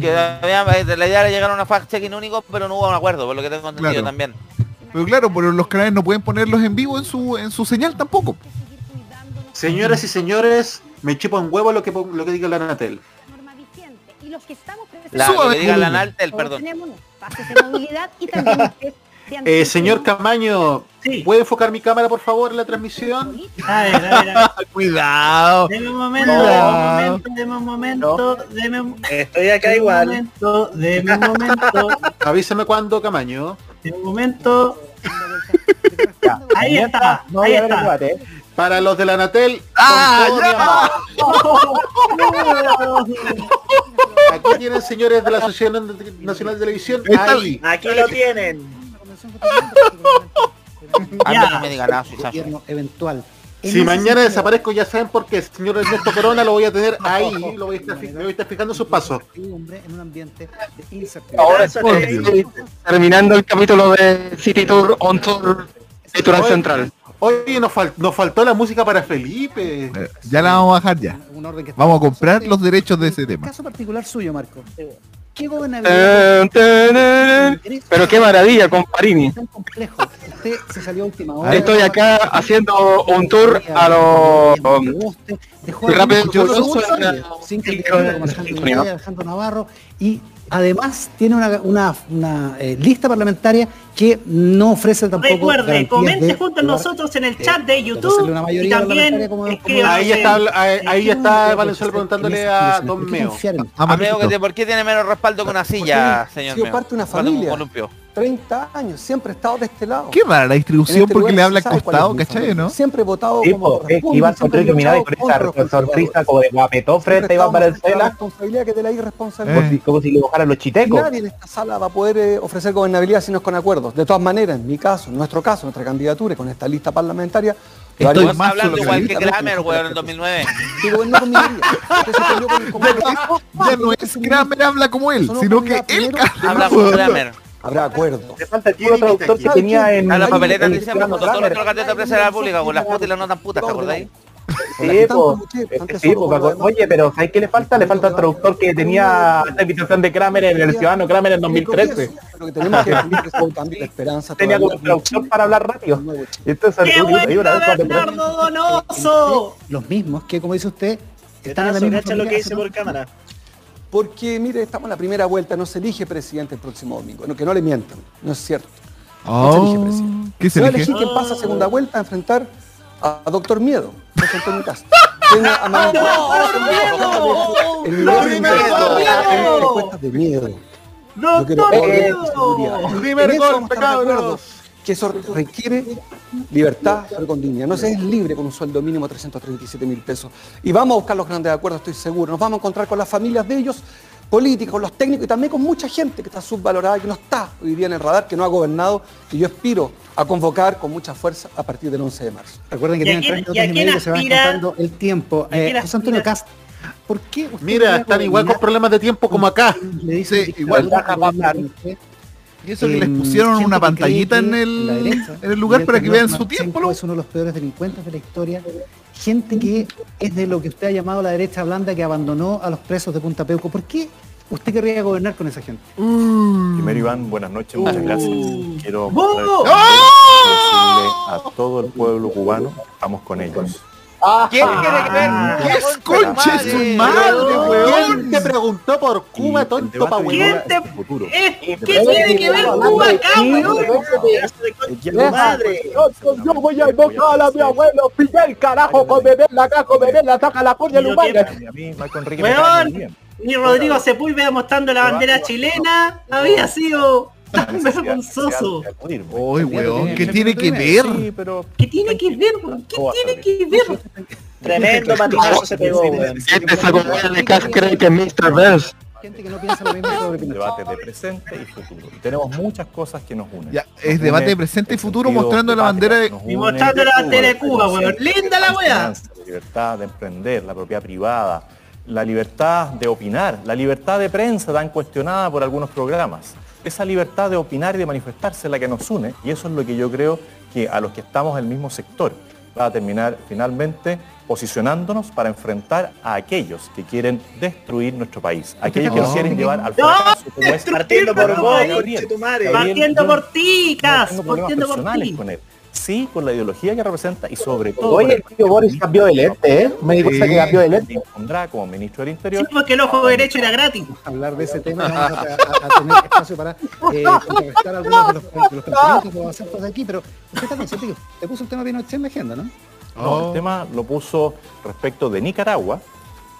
Que había- la idea era llegar a una fact-checking único, pero no hubo un acuerdo, por lo que tengo entendido Claro. también. Pero claro, pero los canales no pueden ponerlos en vivo en su en su señal tampoco. Señoras y señores, me chupa un huevo lo que lo que diga la Anatel. La, lo que diga la Naltel, perdón. tenemos pases de movilidad y también un test de Eh, señor Camaño, ¿puede enfocar mi cámara por favor en la transmisión? A ver, a ver, a ver. Cuidado. Deme un momento, No. deme un momento, deme un momento, deme un Estoy acá deme un igual. momento, deme un momento, *laughs* Avísame cuándo, Camaño. deme un momento. Ahí está, No ahí está. debate. ¿eh? Para los de la Anatel, ¡Ah. *laughs* Aquí tienen señores de la Asociación Nacional de Televisión. Ahí. Aquí lo tienen. A mí *laughs* Ya. no me diga nada, gobierno eventual. En Si mañana desaparezco ya saben por qué. Señor Ernesto Corona lo voy a tener ahí. Lo voy a estar, voy a estar fijando sus pasos. hombre en un ambiente de incertidumbre. Digo. terminando el capítulo de City Tour on Tour Oye, Central. Oye, nos, fal- nos faltó la música para Felipe. Eh, Ya la vamos a bajar ya. Vamos a comprar los derechos de ese tema. Caso particular suyo, Marco. ¿Qué gobernabilidad Tan, tan, tan. Pero qué maravilla, comparini. tan complejo? Usted se salió a última hora. Estoy acá haciendo un tour a los Dejó Rápido Alejandro Navarro y además tiene una, una, una, eh, lista parlamentaria que no ofrece tampoco Recuerde, comente junto a nosotros en el de- chat de YouTube una y también como- Ahí está, ahí, ahí ya está Valenzuela preguntándole a Don Meo. Marquito. que- ¿por qué tiene menos respaldo que una silla, señor ha sido Meo? parte de una familia. Columpio. 30 años, siempre he estado de este lado. Qué rara la distribución este porque lugar le habla al costado, es ¿cachai no? Siempre he votado Sí, como eh, iba siempre he Enrique Minada y con esa sonrisa como de guapetón frente a Iván estamos frente a la Valenzuela, responsabilidad que de la Eh. irresponsabilidad. como si- como si le dibujaran los Y chitecos. nadie en esta sala va a poder eh, ofrecer gobernabilidad si no es con acuerdos. De todas maneras, en mi caso, en nuestro caso, nuestra candidatura y con esta lista parlamentaria, Estoy haremos más Hablando igual que que Kramer, weón, en 2009. que gobernó con minoría. Usted se peleó con el *laughs* comando. Ya no es Kramer habla como él, no sino que él Habla con Kramer. Habrá acuerdos. Le falta el puro traductor que tenía en... A la en- papeleta en- diciendo en- cuando todos los candidatos a la presa de la pública, con las putas y las no tan putas, ¿te acordáis? Sí, lo demás. oye, pero ¿sabes qué le falta? Le falta el traductor que tenía esta invitación de Kramer en el Ciudadano Kramer en 2013. Lo que tenemos que de esperanza. Tenía como traductor para hablar rápido. Entonces, ¡Qué una vez bueno, cuando- Bernardo Donoso! Los mismos que, como dice usted, están en la misma lo que dice por cámara. Porque, mire, estamos en la primera vuelta, no se elige presidente el próximo domingo. No, que no le mientan, no es cierto. No se elige Oh, presidente. ¿Qué se elige? elegir quien pasa a segunda vuelta a enfrentar a, a Doctor Miedo, José Antonio Castro. Tiene a Manuel el nivel de miedo, encuestas de ¡Doctor Miedo! Primer En eso Que eso requiere libertad, pero con dignidad. No se es libre con un sueldo mínimo de 337 mil pesos. Y vamos a buscar los grandes acuerdos, estoy seguro. Nos vamos a encontrar con las familias de ellos, políticos, los técnicos y también con mucha gente que está subvalorada, que no está hoy día en el radar, que no ha gobernado, que yo aspiro a convocar con mucha fuerza a partir del 11 de marzo. Recuerden que ¿Y a tienen quién- 30 y a minutos y medio que se van aspira? contando el tiempo. ¿Y a quién Eh, José Antonio? Cast, ¿por qué usted Mira, están igual con problemas de tiempo como acá. Le dice Sí, igual. Y eso que les Em, pusieron una pantallita en el, derecha, en el lugar para que vean su tiempo, ¿no? Es uno de los peores delincuentes de la historia. Gente que es de lo que usted ha llamado la derecha blanda que abandonó a los presos de Punta Peuco. ¿Por qué usted querría gobernar con esa gente? Primero Iván, buenas noches, muchas gracias. Quiero ¡Oh! decirle a todo el pueblo cubano, estamos con ellos. ¿Quién tiene que ver? ¿Qué es concha su madre, weón? ¿Quién te preguntó por Cuba, Y tonto pa'. Eh, ¿Qué tiene que ver Cuba acá, weón? Madre. Yo voy a invocar a mi abuelo Fidel, carajo, con bebé la caja, bebé la saca la coña Y. Y cae muy Weón, bien. ni Rodrigo Sepúlveda mostrando la bandera chilena había sido tan vergonzoso. Uy, weón, ¿qué tiene que ver? Sí, pero ¿Qué tiene que ver, weón? ¿Qué tiene que ver? Tremendo patinazo se pegó, weón. Este sacó de casa cree que es Mr. Verse. Gente que no piensa lo mismo un Pinochet. debate de presente y futuro. Y tenemos muchas cosas que nos unen. Ya, es debate de presente y futuro mostrando la bandera de- Y mostrando la bandera de Cuba, weón. Linda la weá. La libertad de emprender, la propiedad privada, la libertad de opinar, la libertad de prensa tan cuestionada por algunos programas. Esa libertad de opinar y de manifestarse es la que nos une y eso es lo que yo creo que a los que estamos en el mismo sector, va a terminar finalmente posicionándonos para enfrentar a aquellos que quieren destruir nuestro país, aquellos que nos quieren llevar al fracaso, como es Partiendo por vos, Partiendo por ti, no Cas, partiendo por ti. Sí, con la ideología que representa y sobre todo... Oye, el tío Boris cambió de lente, ¿eh? Me di cuenta que cambió de lente. Pondrá como ministro del Interior. Sí, porque el ojo derecho era gratis. hablar de ese tema, vamos a, a- a tener espacio para eh, contrarrestar algunos de los, de los pensamientos que vamos a hacer por aquí, pero usted está consciente que te puso el tema Pinochet en la agenda, ¿no? No, el tema lo puso respecto de Nicaragua,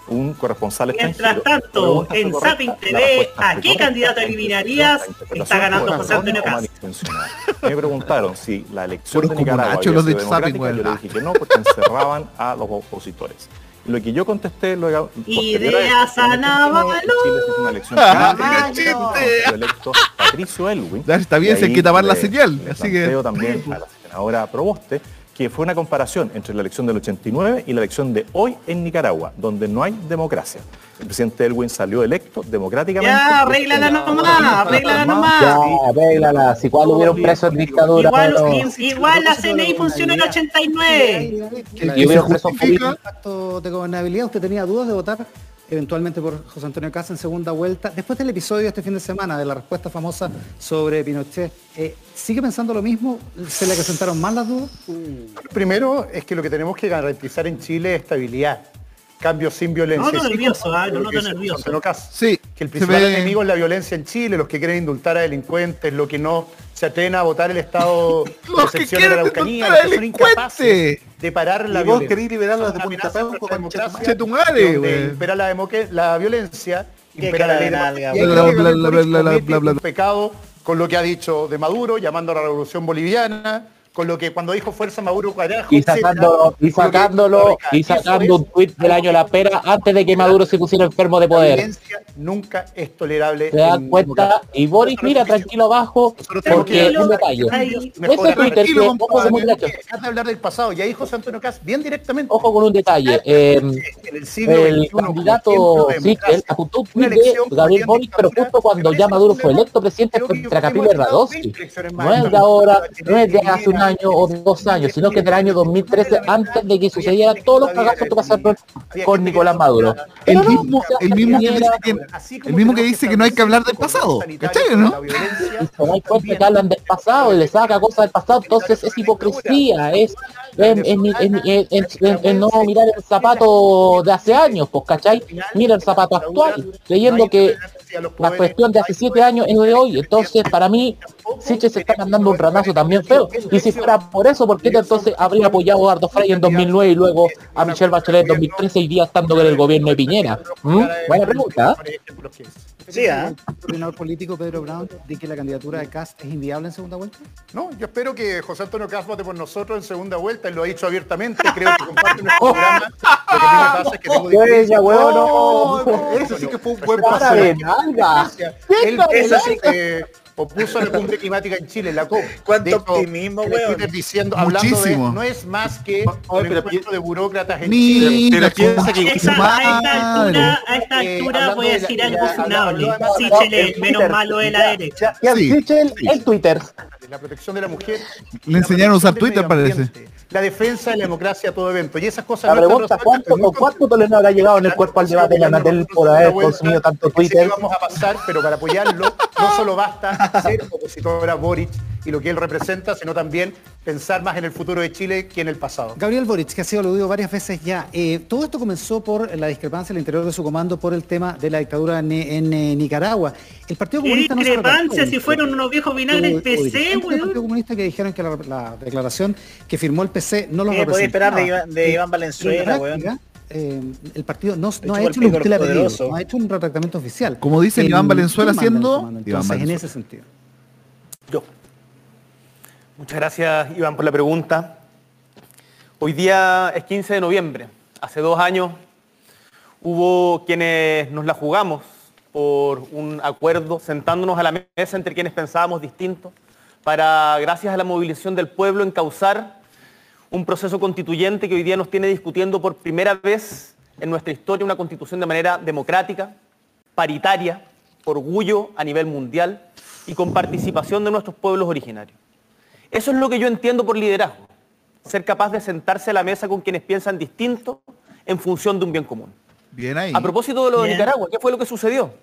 un corresponsal Mientras tanto, en Zapping TV, ¿a qué candidato eliminarías? Está ganando José Antonio errónea o Cast. malintencionada. Me preguntaron si la elección de Nicaragua había sido democrática, yo le dije que no, porque encerraban a los opositores. Lo que yo contesté luego posterior a Ideas esto, fue que en Anabalo. Chile se hizo una elección Ah, electo Patricio Elwin. Está bien, si hay ahí que tapar la señal, así que- también a la senadora Proboste que fue una comparación entre la elección del 89 y la elección de hoy en Nicaragua, donde no hay democracia. El presidente Elwin salió electo democráticamente. Ya, arréglala nomás, arréglala nomás. Ya, arréglala. Si cuando hubiera un preso en dictadura, Igual, pero- i- igual la CNI funcionó en el 89. Que Y hubiera un preso el pacto de gobernabilidad, usted tenía dudas de votar eventualmente por José Antonio Casa en segunda vuelta. Después del episodio de este fin de semana, de la respuesta famosa sobre Pinochet, eh, ¿sigue pensando lo mismo? ¿Se le acrecentaron más las dudas? Primero es que lo que tenemos que garantizar en Chile es estabilidad. Cambio sin violencia. No, no, nervioso, ah, lo no, no, nervioso. Sí, Que el principal ve- enemigo es la violencia en Chile, los que quieren indultar a delincuentes, los que no se atreven a votar el estado *laughs* de excepción de la Araucanía, los que son incapaces de parar la Y vos violencia. querés liberarlos de Punta Peuco, contra la concha democracia, Che tu madre, donde güey. impera la, la violencia, Qué impera la ley de pecado con lo que ha dicho de Maduro, llamando a la revolución boliviana, con lo que cuando dijo fuerza Maduro carajo, Y etcétera, sacándolo, y que- sacándolo, y sacando es un tuit del año La Pera antes de que Maduro se pusiera enfermo de La poder. violencia nunca es tolerable. ¿Se dan en cuenta? democracia. Y Boris, mira, tranquilo abajo, porque que- un detalle. Ese Twitter, que, ojo con muchachos, Deja de hablar del pasado. Ya dijo Antonio Cas bien directamente. ojo con un detalle. eh, En el siglo el XXI, candidato Sichel apuntó un tweet de Gabriel Boric, pero justo cuando ya Maduro un fue electo presidente contra hemos Capilla estado Radowski. 20 elecciones más. No es de ahora, no es de hace un año o dos años, sino que del año 2013, antes de que sucedieran todos los cagazos que pasaron con Nicolás Maduro. El no, mismo, el mismo que dice que, Así como el mismo que tenemos dice que no hay que hablar del pasado. ¿Cachai, no? da cuenta que hablan del pasado y le saca cosas del pasado, entonces es hipocresía, es, es, es- es- es- es- es no mirar el zapato de hace años, pues, ¿cachai? Mira el zapato actual, creyendo que la cuestión de hace siete años es de hoy, entonces para mí Siche se está mandando un ranazo también feo, y si fuera por eso, ¿por qué entonces habría apoyado a Ardo Frey en 2009 y luego a Michelle Bachelet en 2013 y día estando con el gobierno de Piñera? ¿Mm? Buena pregunta, ¿eh? Sí, ¿ah? ¿El coordinador político Pedro Brown de que la candidatura de Cast es inviable en segunda vuelta? No, yo espero que José Antonio Cas vote por nosotros en segunda vuelta, él lo ha dicho abiertamente, creo que comparte nuestro *laughs* programa. Lo que a mí me pasa es que tengo Oye, diferencias. huevón, no. Eso sí que fue un buen Para nalga. Él eso sí que opuso a la cumbre climática en Chile, la COP. Cuánto De hecho, optimismo, en weón. Diciendo, hablando de, Muchísimo. no es más que un pero encuentro de burócratas en Chile. Mira, Pero piensa que- Esa- a esta altura, a esta Eh, altura hablando voy a decir de algo la- funable. Sichel es el menos malo de la derecha. Ya, Sí, Sichel, el Twitter. La protección de la mujer. Le enseñaron a usar Twitter, parece. La defensa de la democracia a todo evento. Y esas cosas La no pregunta, ¿cuánto, ¿con cuánto Toledo habrá llegado en el cuerpo al debate de la Natel por haber consumido tanto Twitter? vamos a pasar, pero para apoyarlo no solo basta ser opositor a Boric y lo que él representa, sino también pensar más en el futuro de Chile que en el pasado. Gabriel Boric, que ha sido aludido varias veces ya. eh, todo esto comenzó por la discrepancia al interior de su comando por el tema de la dictadura en, en, eh, Nicaragua. El Partido ¿Qué Comunista no discrepancia si fueron unos viejos vinagres hubo PC, dirigentes del Partido? Comunista que dijeron que la, la declaración que firmó el PC no los ¿Qué podía esperar de representaba. Iván- de Eh, Iván en Valenzuela, weón? eh, el partido no, no ha el hecho lo que usted le ha el pedido, no ha hecho un retractamiento oficial. Como dice El- Iván Valenzuela ¿quién manda en haciendo-? Iván Entonces, en Valenzuela. ese sentido. Yo. Muchas gracias, Iván, por la pregunta. Hoy día es 15 de noviembre. Hace dos años hubo quienes nos la jugamos por un acuerdo, sentándonos a la mesa entre quienes pensábamos distintos, para, gracias a la movilización del pueblo, encauzar un proceso constituyente que hoy día nos tiene discutiendo por primera vez en nuestra historia una constitución de manera democrática, paritaria, orgullo a nivel mundial y con participación de nuestros pueblos originarios. Eso es lo que yo entiendo por liderazgo. ser capaz de sentarse a la mesa con quienes piensan distinto en función de un bien común. Bien ahí. A propósito de lo de Bien. Nicaragua, ¿qué fue lo que sucedió?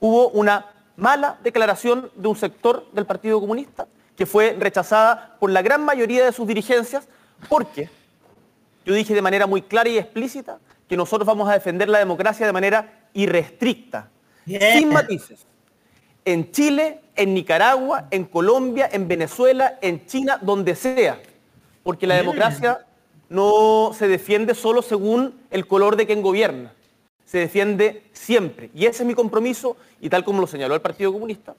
Hubo una mala declaración de un sector del Partido Comunista que fue rechazada por la gran mayoría de sus dirigencias porque yo dije de manera muy clara y explícita que nosotros vamos a defender la democracia de manera irrestricta, sin matices. En Chile, en Nicaragua, en Colombia, en Venezuela, en China, donde sea. Porque la Bien. democracia no se defiende solo según el color de quien gobierna. Se defiende siempre. Y ese es mi compromiso, y tal como lo señaló el Partido Comunista,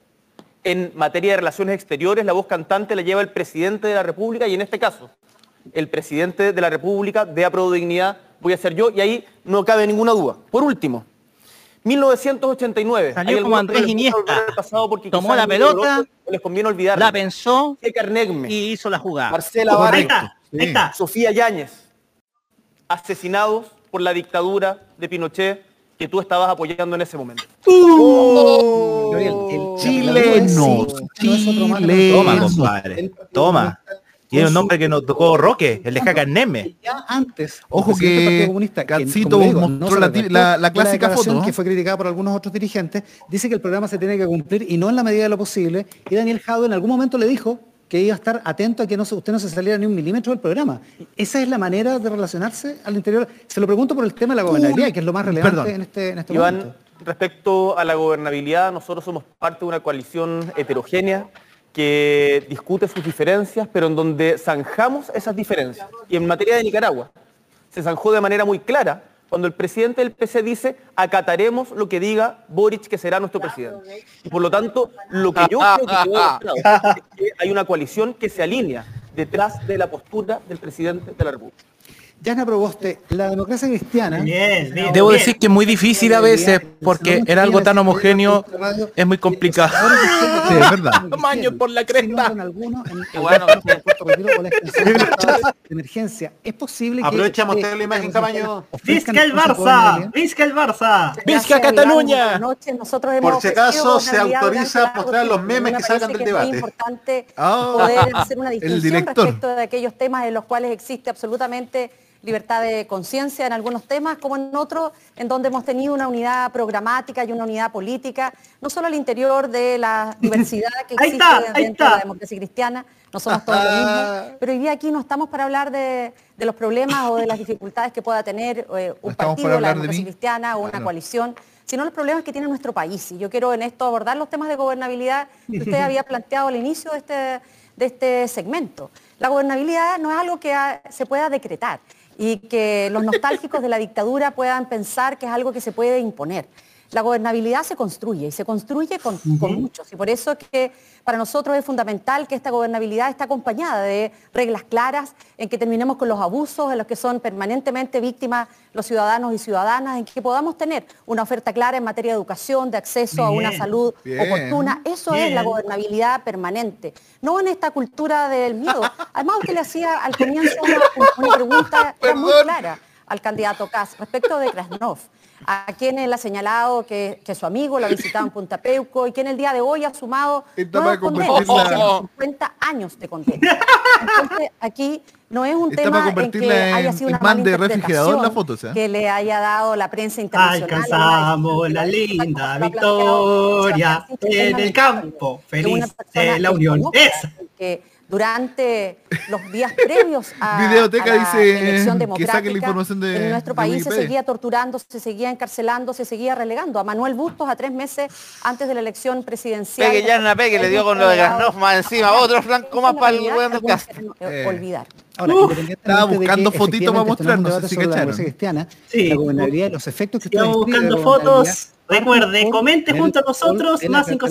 en materia de relaciones exteriores, la voz cantante la lleva el presidente de la República, y en este caso, el presidente de la República de Aprodo Dignidad voy a ser yo, y ahí no cabe ninguna duda. Por último, 1989. Salió como Andrés Iniesta. pasado porque Tomó la pelota, doloroso les conviene olvidar. la pensó y hizo la jugada. Marcela. Barrio, Ahí está. Sofía Yáñez, asesinados por la dictadura de Pinochet que tú estabas apoyando en ese momento. Chileno, chileno. Toma, compadre. Toma. Tiene un nombre que nos tocó Roque, el de Jaca Neme. Ya antes, Ojo que Partido Comunista, quien, Cancito digo, mostró la la- clásica foto. que fue criticada por algunos otros dirigentes, dice que el programa se tiene que cumplir y no en la medida de lo posible. Y Daniel Jado en algún momento le dijo que iba a estar atento a que no se- usted no se saliera ni un milímetro del programa. Esa es la manera de relacionarse al interior. Se lo pregunto por el tema de la gobernabilidad, que es lo más relevante Perdón. en este, en este Iván, momento. respecto a la gobernabilidad, nosotros somos parte de una coalición heterogénea que discute sus diferencias, pero en donde zanjamos esas diferencias. Y en materia de Nicaragua, se zanjó de manera muy clara cuando el presidente del PC dice acataremos lo que diga Boric que será nuestro presidente. Y por lo tanto, lo que yo creo que quedó es que hay una coalición que se alinea detrás de la postura del presidente de la República. Yana Proboste, la democracia cristiana. Debo decir que es muy difícil a veces porque era algo tan homogéneo, es muy complicado. Sí, es verdad. Tamaño por la cresta. Qué bueno, *laughs* de emergencia. Es posible que Aprovecha a este- mostrar la imagen, Camaño. ¡Vizca el Barça! ¡Vizca el Barça! ¡Vizca Cataluña! Por si acaso se autoriza a mostrar los memes que salgan del que es muy debate. importante Ah. poder hacer una distinción respecto de aquellos temas en los cuales existe absolutamente libertad de conciencia en algunos temas, como en otros, en donde hemos tenido una unidad programática y una unidad política, no solo al interior de la *laughs* diversidad que existe está, dentro de la democracia cristiana, no somos todos lo mismo, pero hoy día aquí no estamos para hablar de, de los problemas o de las dificultades que pueda tener eh, un partido, la de democracia cristiana o una Claro. coalición, sino los problemas que tiene nuestro país. Y yo quiero en esto abordar los temas de gobernabilidad que usted *laughs* había planteado al inicio de este, de este segmento. La gobernabilidad no es algo que se pueda decretar y que los nostálgicos de la dictadura puedan pensar que es algo que se puede imponer. La gobernabilidad se construye y se construye con, con muchos. Y por eso es que para nosotros es fundamental que esta gobernabilidad esté acompañada de reglas claras, en que terminemos con los abusos en los que son permanentemente víctimas los ciudadanos y ciudadanas, en que podamos tener una oferta clara en materia de educación, de acceso a una salud bien, oportuna. Eso es la gobernabilidad permanente, no en esta cultura del miedo. Además, usted le hacía al comienzo una, una pregunta muy clara al candidato Kass respecto de Krasnov, a quien él ha señalado que, que su amigo lo ha visitado en Punta Peuco y quien el día de hoy ha sumado nuevas condenas, convertirla- 50 años de condena. Entonces, aquí no es un Está tema en que haya sido una mala de refrigerador la foto, o sea. que le haya dado la prensa internacional. Alcanzamos la linda victoria en el campo. Feliz de la unión. Esa. que durante los días *laughs* previos a, Videoteca a la dice elección democrática saque la información de- en nuestro de país se seguía torturando, se seguía encarcelando, se seguía relegando. A Manuel Bustos a tres meses antes de la elección presidencial. Pegue ya en la pegue, le dio con lo de Granoff más encima. Otro flanco más para el. Eh, olvidar. Ahora, Uh, estaba que buscando fotitos para efectivamente esto no es un mostrar, no sé debate si sobre la cacharon. democracia cristiana, Sí. la gobernabilidad y los efectos que de buscando fotos. Recuerde, comente junto a nosotros, más de la política.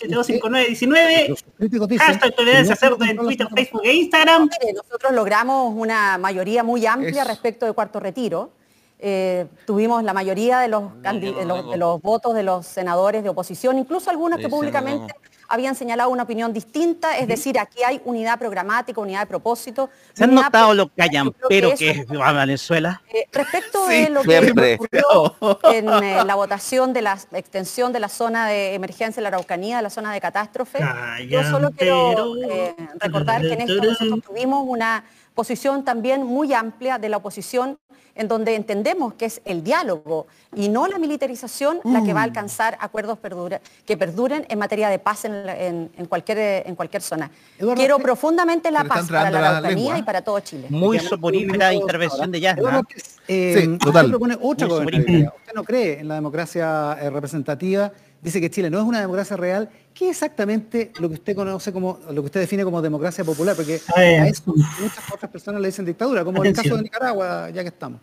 569-94725919. Los críticos dicen Hashtag que tolerancia cerdo en Twitter, Facebook e Instagram. Nosotros logramos una mayoría muy amplia Eso. respecto de cuarto retiro. Eh, tuvimos la mayoría de los, candi- de los, de los votos de los senadores de oposición, incluso algunos que Sí, públicamente habían señalado una opinión distinta, es decir, aquí hay unidad programática, unidad de propósito. ¿Se han notado lo Yo creo pero que es a Venezuela? eh, respecto Sí, de lo siempre. que ocurrió *laughs* en eh, la votación de la extensión de la zona de emergencia en la Araucanía, de la zona de catástrofe, yo solo quiero eh, recordar que en esto nosotros tuvimos una posición también muy amplia de la oposición en donde entendemos que es el diálogo y no la militarización la que va a Mm. alcanzar acuerdos perdura- que perduren en materia de paz en, la- en- en cualquier, en cualquier zona. Eduardo, Quiero ¿qué- profundamente la paz para la la Araucanía y para todo Chile. Muy soporífera minutos intervención de Eduardo, Yasna. eh, Sí, usted total. propone otra. Usted no cree en la democracia eh, representativa, dice que Chile no es una democracia real. ¿Qué es exactamente lo que usted conoce como, lo que usted define como democracia popular? Porque A eso muchas otras personas le dicen dictadura, como en el caso de Nicaragua, ya que estamos.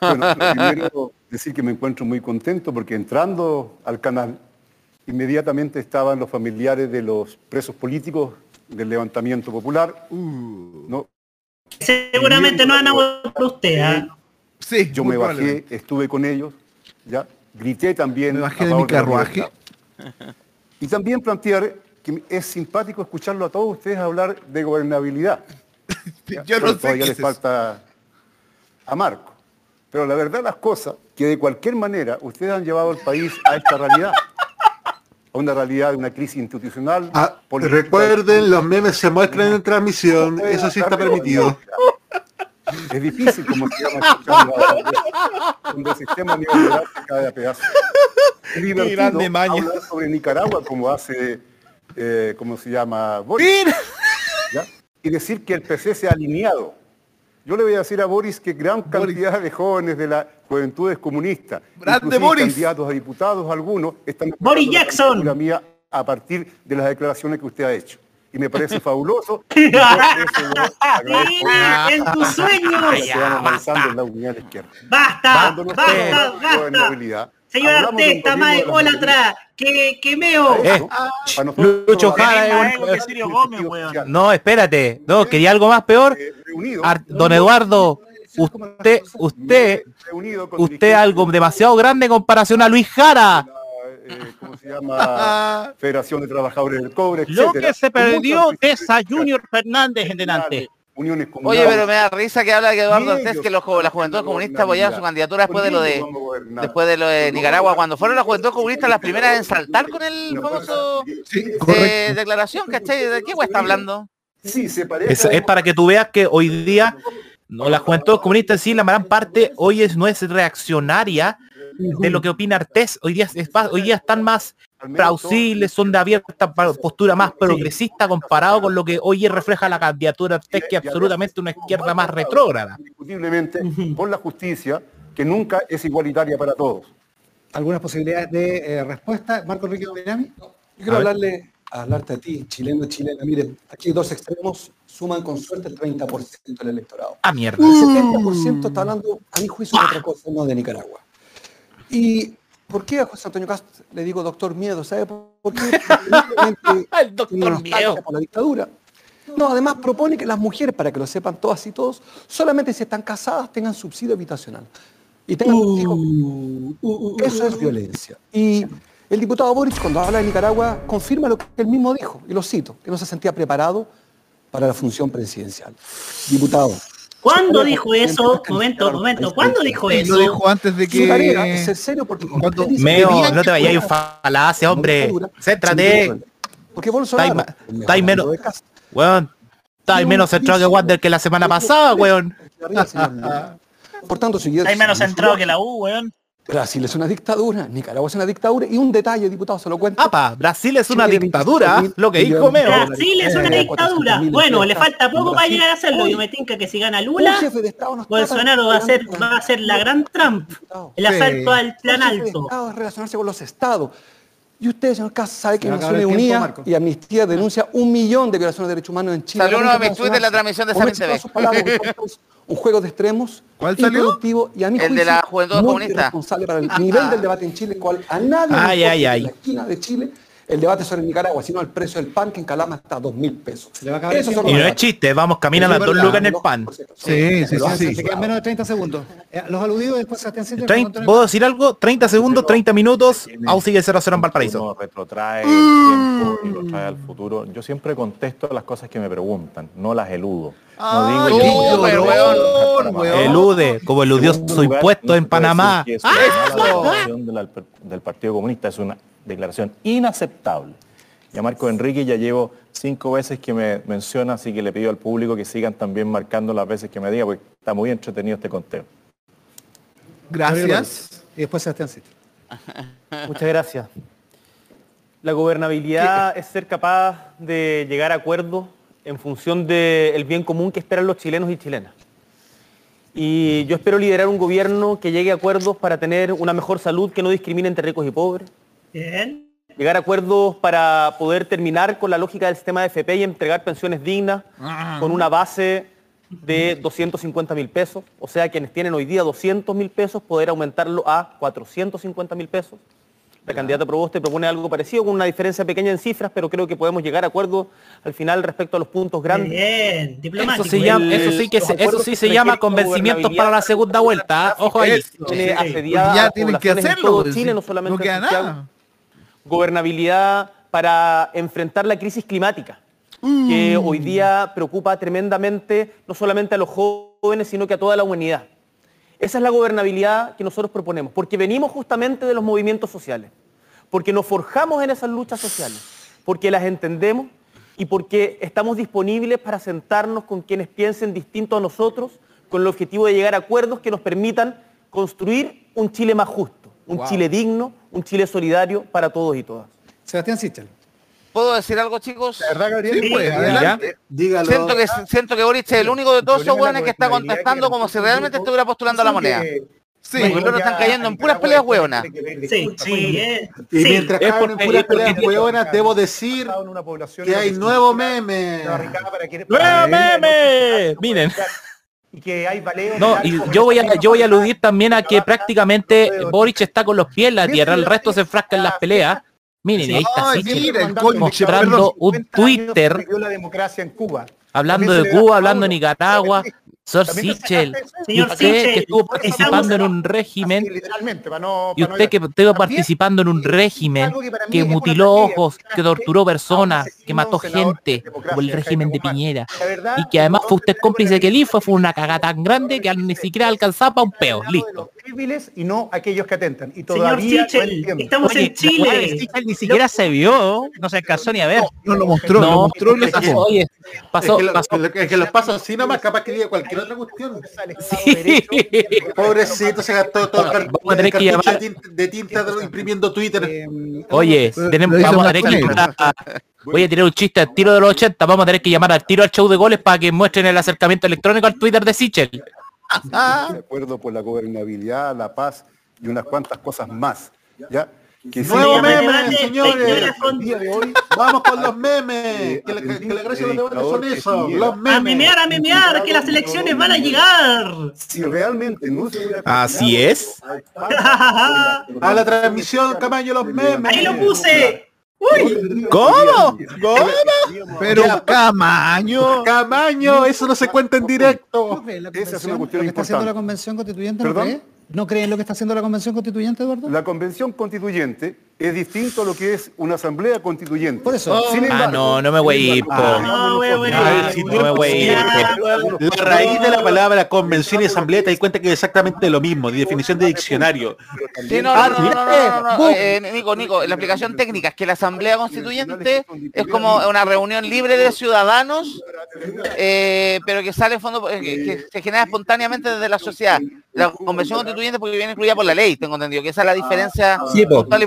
Bueno, primero decir que me encuentro muy contento porque entrando al canal, inmediatamente estaban los familiares de los presos políticos del levantamiento popular. ¿no? Seguramente no van a votar por usted. ¿ah? Sí, Yo me bajé, estuve con ellos, ¿ya? Grité también. Me bajé de mi carruaje. Y también plantear que es simpático escucharlo a todos ustedes hablar de gobernabilidad. *laughs* Yo no sé todavía les es falta a Marco. Pero la verdad las cosas, que de cualquier manera ustedes han llevado al país a esta realidad. A una realidad de una crisis institucional. Ah, política. recuerden, los memes se muestran en transmisión, eso sí está permitido. Es difícil, como se llama, escucharlo ahora, donde el sistema neoliberal se cae a pedazos. Es divertido maña. hablar sobre Nicaragua como hace, eh, ¿cómo se llama? Boris. ¿ya? Y decir que el PC se ha alineado. Yo le voy a decir a Boris que gran cantidad de jóvenes de la juventud es comunista, Grande Boris. candidatos a diputados, algunos, están Boris la Jackson. candidatura mía a partir de las declaraciones que usted ha hecho. Y me parece fabuloso. *laughs* y yo eso lo agradezco Sí, en tus sueños. que vamos avanzando en la unidad de la izquierda. Basta, basta, basta. Señor Arteta, más de mayoría. atrás. Que, que meo. Eh, Para nosotros, Lucho Jara social, No, espérate. No, quería algo más peor. eh, reunido, Ar- Don Eduardo, usted, usted, usted algo demasiado grande en comparación a Luis Jara. De la, eh, ¿cómo se llama? *laughs* Federación de Trabajadores del Cobre, Lo etcétera, que se perdió de organizaciones esa Junior Fernández en delante. Uniones Oye, pero me da risa que habla que Eduardo Artés que los, la juventud comunista apoyaron su candidatura después de lo de a después de lo de Nicaragua, cuando fueron las vamos a juventudes comunistas las primeras en saltar con el Una famoso Sí, eh, declaración, ¿cachai? ¿De qué güey está hablando? Sí, se parece. Es, es para que tú veas que hoy día no, la juventud comunista en sí, la gran parte, hoy es, no es reaccionaria de lo que opina Artés. Hoy día, es más- hoy día están más plausibles, son de abierta postura más progresista comparado con lo que hoy refleja la candidatura de Artés, que es absolutamente una izquierda más retrógrada. indiscutiblemente por la justicia, que nunca es igualitaria para todos. ¿Algunas posibilidades de eh, respuesta? Marco Enrique Ominami. Yo quiero hablarle, hablarte a ti, chileno, chilena. Miren, aquí dos extremos suman con suerte el 30% del electorado. Ah, mierda. El 70% está hablando, a mi juicio, de otra cosa, no de Nicaragua. ¿Y por qué a José Antonio Cast le digo doctor miedo? ¿Sabe por qué? *laughs* El doctor miedo. por la dictadura. No, además propone que las mujeres, para que lo sepan todas y todos, solamente si están casadas tengan subsidio habitacional. Y tengan hijos. Eso es violencia. Y el diputado Boris, cuando habla de Nicaragua, confirma lo que él mismo dijo, y lo cito, que no se sentía preparado para la función presidencial. Diputado. ¿Cuándo dijo eso? Momento, momento. ¿Cuándo dijo eso? lo dijo antes de tarea que... es serio porque Meo, no te vayas a falacia, hombre. Céntrate. Porque Bolsonaro, Está ahí ma- el está ahí mejor menos- Weón, está ahí menos centrado que Wander que la semana pasada, weón. Por tanto, si *laughs* Hay menos centrado que la U, weón. Brasil es una dictadura, Nicaragua es una dictadura, y un detalle, diputado, se lo cuento. Apa, Brasil es una Chile, dictadura, 25.000 lo que dijo Meo. Brasil es una Eh, dictadura. 400.000 Bueno, le falta poco para llegar a hacerlo. Yo me tinca que si gana Lula, jefe de Estado nos trata Bolsonaro va a ser, va a ser la gran Trump. El Sí. asalto al plan Un jefe de alto. Estado es relacionarse con los estados. Y usted, señor Cas, sabe que a Naciones Unidas y Amnistía denuncia un millón de violaciones de derechos humanos en Chile. Mis Realmente tweets de la transmisión de Comerse *laughs* Un juego de extremos, ¿Cuál salió? improductivo y a mi El de juicio, la Juventud muy Comunista. irresponsable para el nivel del debate en Chile, cual a nadie le en la esquina de Chile el debate sobre Nicaragua, sino el precio del pan que en Calama está a dos mil pesos. Y no es chiste, vamos, caminan a es dos lucas en el pan. Sí, sí, sí, sí. Se quedan menos de 30 segundos. Eh, Los aludidos después Juan Antonio ¿Puedo decir algo? 30 segundos, 30 minutos, aún sigue 0-0 en Valparaíso. Uno retrotrae el tiempo y lo trae al futuro. Yo siempre contesto las cosas que me preguntan, no las eludo. No digo Ay, yo- Elude, como eludió su impuesto no en se Panamá. la- del Partido Comunista es una declaración inaceptable. Y a Marco Enrique ya llevo cinco veces que me menciona, así que le pido al público que sigan también marcando las veces que me diga, porque está muy entretenido este conteo. Gracias. Y después Sebastián. *laughs* Muchas gracias. La gobernabilidad es ser capaz de llegar a acuerdos en función del bien común que esperan los chilenos y chilenas. Y yo espero liderar un gobierno que llegue a acuerdos para tener una mejor salud que no discrimine entre ricos y pobres. Bien. Llegar a acuerdos para poder terminar con la lógica del sistema de FP y entregar pensiones dignas con una base de 250 mil pesos. O sea, quienes tienen hoy día 200 mil pesos, poder aumentarlo a 450 mil pesos. La candidata Proboste propone algo parecido, con una diferencia pequeña en cifras, pero creo que podemos llegar a acuerdos al final respecto a los puntos grandes. Bien, diplomático. Eso, se llama, eso sí que se, eso sí se llama convencimientos para la segunda vuelta. ¿ah? Ojo ahí. Tiene asediada Ya a tienen que hacerlo, todo pues, Chile, no solamente No queda Santiago. nada. Gobernabilidad para enfrentar la crisis climática, que Mm. hoy día preocupa tremendamente no solamente a los jóvenes, sino que a toda la humanidad. Esa es la gobernabilidad que nosotros proponemos, porque venimos justamente de los movimientos sociales, porque nos forjamos en esas luchas sociales, porque las entendemos y porque estamos disponibles para sentarnos con quienes piensen distinto a nosotros, con el objetivo de llegar a acuerdos que nos permitan construir un Chile más justo, un Wow. Chile digno, un Chile solidario para todos y todas. Sebastián Sichel. ¿Puedo decir algo, chicos? ¿Verdad, Gabriel? Sí, pues, adelante. Dígalo. Siento que, siento que Boric es el único de todos esos hueones es la que está contestando que como si realmente estuviera postulando a la moneda. Sí. Están cayendo en puras peleas hueonas. Sí, sí. Y Sí. mientras Es caen en puras peleas hueonas, debo decir que hay nuevo meme. ¡Nuevo meme! Miren. Y que hay No, y yo voy a yo voy a aludir también a que prácticamente Boric está con los pies en la tierra, el resto se enfrasca en las peleas. Miren, y ahí está mira, mostrando perdón, un Twitter la democracia en Cuba. hablando de Cuba, hablando de. Nicaragua. Sor Sichel, usted que estuvo participando en un régimen Literalmente, para no, Y no usted que estuvo participando en un régimen que mutiló ojos, que torturó personas, que mató gente, como el régimen de. Piñera. Y que además fue usted cómplice tenemos que el IFE fue una cagada tan grande que ni siquiera alcanzaba un peo. Listo. Débiles y no aquellos que atentan. Y Señor todavía no Sichel, entiendo. estamos Oye, en Chile. Ni siquiera se vio, no se alcanzó ni a ver. No lo mostró, lo No, mostró lo es que- sacó. Oye, pasó, es que, lo- pasó. lo- es que los pasos así nomás, capaz que diga cualquier otra cuestión. *laughs* Pobrecito, se gastó todo el, Vamos a tener que llamar- de tinta, de tinta de- imprimiendo Twitter. Eh, Oye, tenemos, vamos a más tener que con él. llamar a- Voy a tirar un chiste al tiro de los 80, vamos a tener que llamar al tiro al show de goles para que muestren el acercamiento electrónico al Twitter de Sichel. De *laughs* acuerdo por la gobernabilidad, la paz y unas cuantas cosas más. ¿ya? Que sí, Nuevo llama meme, señores. el día de hoy, *laughs* Vamos con los memes. Que la, que la gracia de los debates son eso, los A memes. memear, a memear, que las elecciones van a llegar. si realmente no se hubiera Así es. *laughs* A la transmisión, Camaño, los memes. Ahí lo puse. Uy, ¿Cómo? Pero Ya, Camaño. Camaño, eso no se cuenta en directo. ¿No cree la Esa es una cuestión lo que está haciendo la convención constituyente? ¿No ¿Perdón? cree? ¿No creen lo que está haciendo la convención constituyente, Eduardo? La convención constituyente es distinto a lo que es una asamblea constituyente. Por eso. Ah, no, no me voy a ir. Ah, no, me voy a ir. La raíz de la palabra convención y asamblea te das cuenta que es exactamente lo mismo, de definición de diccionario. Sí, no, no, ah, no, no, no eh, eh, Nico, Nico, la explicación técnica es que la asamblea constituyente es como una reunión libre de ciudadanos, eh, pero que sale fondo, eh, que, se genera espontáneamente desde la sociedad. La convención constituyente porque viene incluida por la ley, tengo entendido, que esa es la ah, diferencia total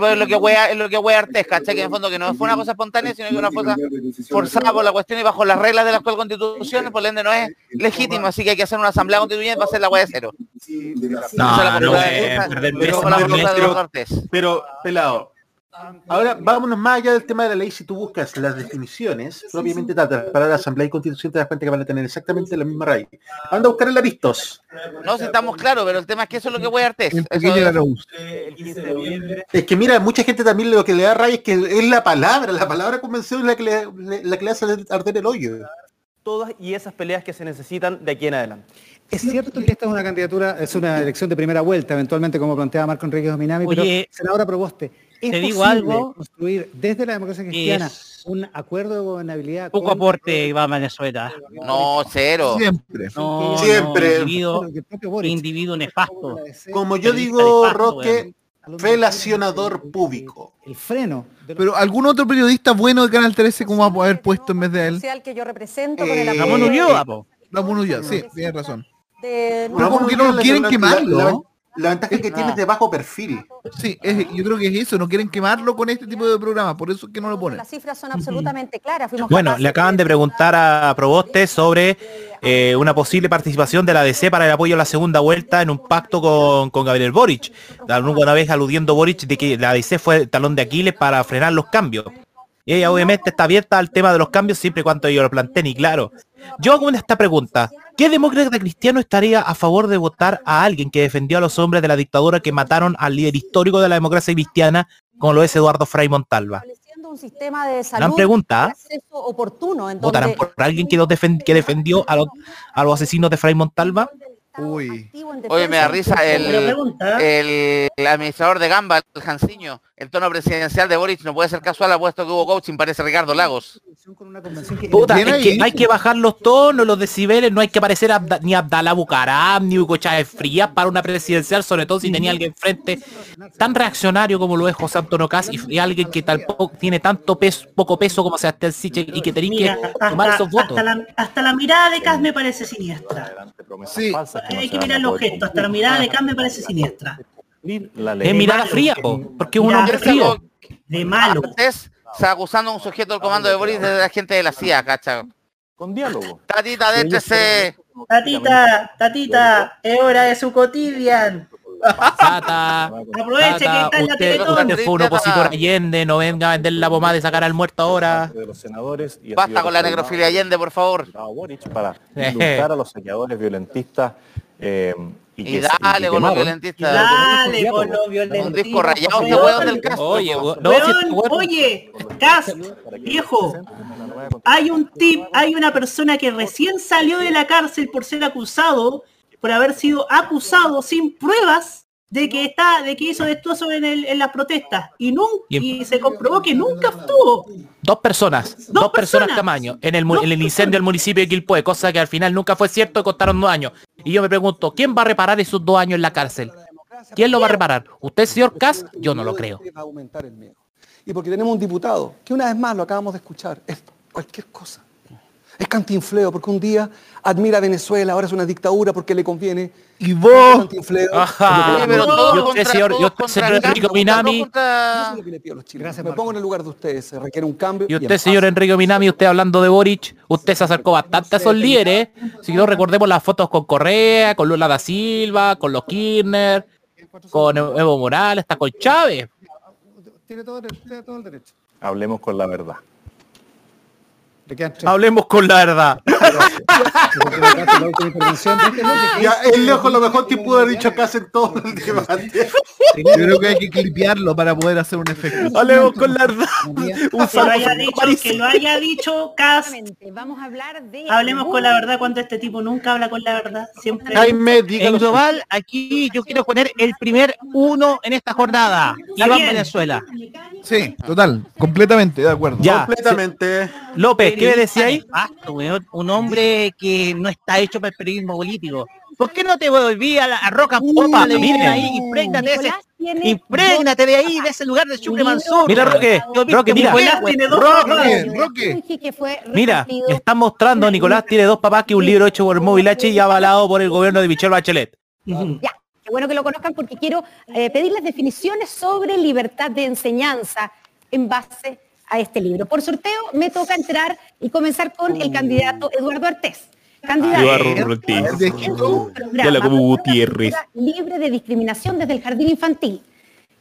wea, es lo que wea Artés, ¿cachai? Que en el fondo que no fue una cosa espontánea, sino que una cosa forzada por la cuestión y bajo las reglas de la actual constitución, por ende no es legítimo, así que hay que hacer una asamblea constituyente para hacer la wea de cero. No, eh, no. Pero, pelado, Ahora, vámonos más allá del tema de la ley. Si tú buscas las definiciones, propiamente tal, para la Asamblea y Constitución, te das cuenta que van a tener exactamente la misma raíz. Anda a buscar el aristos. No, si estamos claros, pero el tema es que eso es lo que voy a Araúz. Es que mira, mucha gente también lo que le da raya es que es la palabra, la palabra convención es la que le, le- la que le hace arder el hoyo. Todas y esas peleas que se necesitan de aquí en adelante. Es cierto que esta es una candidatura, es una elección de primera vuelta, eventualmente como planteaba Marco Enrique Dominami, Oye, pero senadora Proboste, ¿es te digo algo, construir desde la democracia cristiana un acuerdo de gobernabilidad? Poco con- aporte va a Venezuela. No, cero. Siempre. No, Siempre. no, individuo, individuo nefasto. Como yo digo, nefasto, Roque, felacionador público. El freno. Pero algún otro periodista bueno de Canal 13 como va a poder puesto en vez de él. que yo represento con el Eh, Ramón Ulloa. Ramón Ulloa, sí, tienes razón. de- Pero como que no lo quieren quemarlo. La, ventaja es que tiene Ah. de bajo perfil. Sí, es- yo creo que es eso, no quieren quemarlo con este tipo de programa, por eso es que no lo ponen. Las cifras son absolutamente claras. Fuimos Bueno, le acaban de preguntar a Proboste sobre eh, una posible participación de la DC para el apoyo a la segunda vuelta en un pacto con, con Gabriel Boric. Una vez aludiendo Boric de que la DC fue el talón de Aquiles para frenar los cambios. Y ella obviamente está abierta al tema de los cambios siempre y cuando yo lo planteen y claro. Yo hago esta pregunta. ¿Qué demócrata cristiano estaría a favor de votar a alguien que defendió a los hombres de la dictadura que mataron al líder histórico de la democracia cristiana, como lo es Eduardo Frei Montalva? estableciendo un sistema de Gran salud pregunta. acceso oportuno en ¿Votarán donde por alguien que, los defen- que defendió a los, a los asesinos de Fray Montalva? Uy. Oye, me da risa el, pregunta. el, el administrador de Gamba, el Janciño. El tono presidencial de Boric no puede ser casual, apuesto que hubo coaching, parece Ricardo Lagos. Puta, Bien es ahí. que hay que bajar los tonos, los decibeles, no hay que parecer Abda- ni Abdalá Bucaram, ni Hugo Chávez Frías para una presidencial, sobre todo si tenía alguien enfrente tan reaccionario como lo es José Antonio Caz y, y alguien que tampoco tiene tanto peso, poco peso como Sebastián Sichel y que Mira, que tomar esos votos. hasta la, hasta la mirada de Cas me parece siniestra. Sí. Hay que mirar los gestos, hasta la mirada de Cas me parece siniestra. Es mirada fría, po, porque es un hombre frío. De malo. Antes está acusando a un sujeto del comando de Boris de la gente de la CIA, cacha. Con diálogo. Tatita, détrese. Tatita, tatita, es hora de su cotidian. Tata, *laughs* Aproveche que está en la usted, fue un opositor Allende, no venga a vender la pomada de sacar al muerto ahora. de los senadores y Basta con la necrofilia Allende, por favor. para indultar a los saqueadores violentistas eh, y, dale con los violentistas. Dale con los violentos. Un disco rayado, este weón del caso. Oye, no, Weón, si weón- oye, Cas, viejo, hay un tip, hay una persona que recién salió de la cárcel por ser acusado, por haber sido acusado sin pruebas de que está, de que hizo destrozos en, el- en las protestas y nunca, Y- y se comprobó que nunca estuvo. Dos personas, dos, personas Camaño, en el, en el incendio del municipio de Quilpué, cosa que al final nunca fue cierto y costaron dos años. Y yo me pregunto, ¿quién va a reparar esos dos años en la cárcel? ¿Quién lo va a reparar? ¿Usted, señor Cas? Yo no lo creo. Va a aumentar el miedo. Y porque tenemos un diputado, que una vez más lo acabamos de escuchar, es cualquier cosa. Es cantinfleo, porque un día admira a Venezuela, ahora es una dictadura porque le conviene. Y vos. Ajá. Oye, pero Y usted, contra- señor, y contra señor todos Minami, contra- Eso es lo que le pido a los chilenos. Me pongo en el lugar de ustedes, se requiere un cambio. y y usted, paz. señor Enrico Minami, usted hablando de Boric, usted se acercó bastante a esos líderes. Si no recordemos las fotos con Correa, con Lula da Silva, con los Kirchner, con Evo Morales, hasta con Chávez. Tiene todo, el- tiene todo el derecho. Hablemos con la verdad. Hablemos con la verdad. *laughs* *laughs* Ya, es- el lejos lo mejor que pudo haber dicho acá en todo el *laughs* debate. yo creo que hay que clipearlo para poder hacer un efecto. Hablemos con la verdad. Un Que lo haya dicho, que lo haya dicho Cas. Vamos a hablar de... Hablemos con la verdad cuando este tipo nunca habla con la verdad. Siempre. Jaime, En global, aquí yo quiero poner el primer uno en esta jornada. Iván. Venezuela. Sí, total, completamente, de acuerdo. Ya, Completamente. López, ¿qué me decía ahí? Nefasto, weón. Un hombre que no está hecho para el periodismo político. ¿Por qué no te volví a la a Roca Popa? Le miren. miren ahí, imprégnate de ese, imprégnate de ahí, de ese lugar de Chucre Mansur. Mira, Roque, Roque, mira. Roque. Roque. Mira, están mostrando, Nicolás tiene dos papás que un libro hecho por Móvil H y avalado por el gobierno de Michelle Bachelet. Ya, qué bueno que lo conozcan porque quiero eh, pedirles definiciones sobre libertad de enseñanza en base a este libro. Por sorteo me toca entrar y comenzar con el candidato Eduardo Artés. Candidato Eduardo Gutiérrez. cultura libre de discriminación desde el jardín infantil.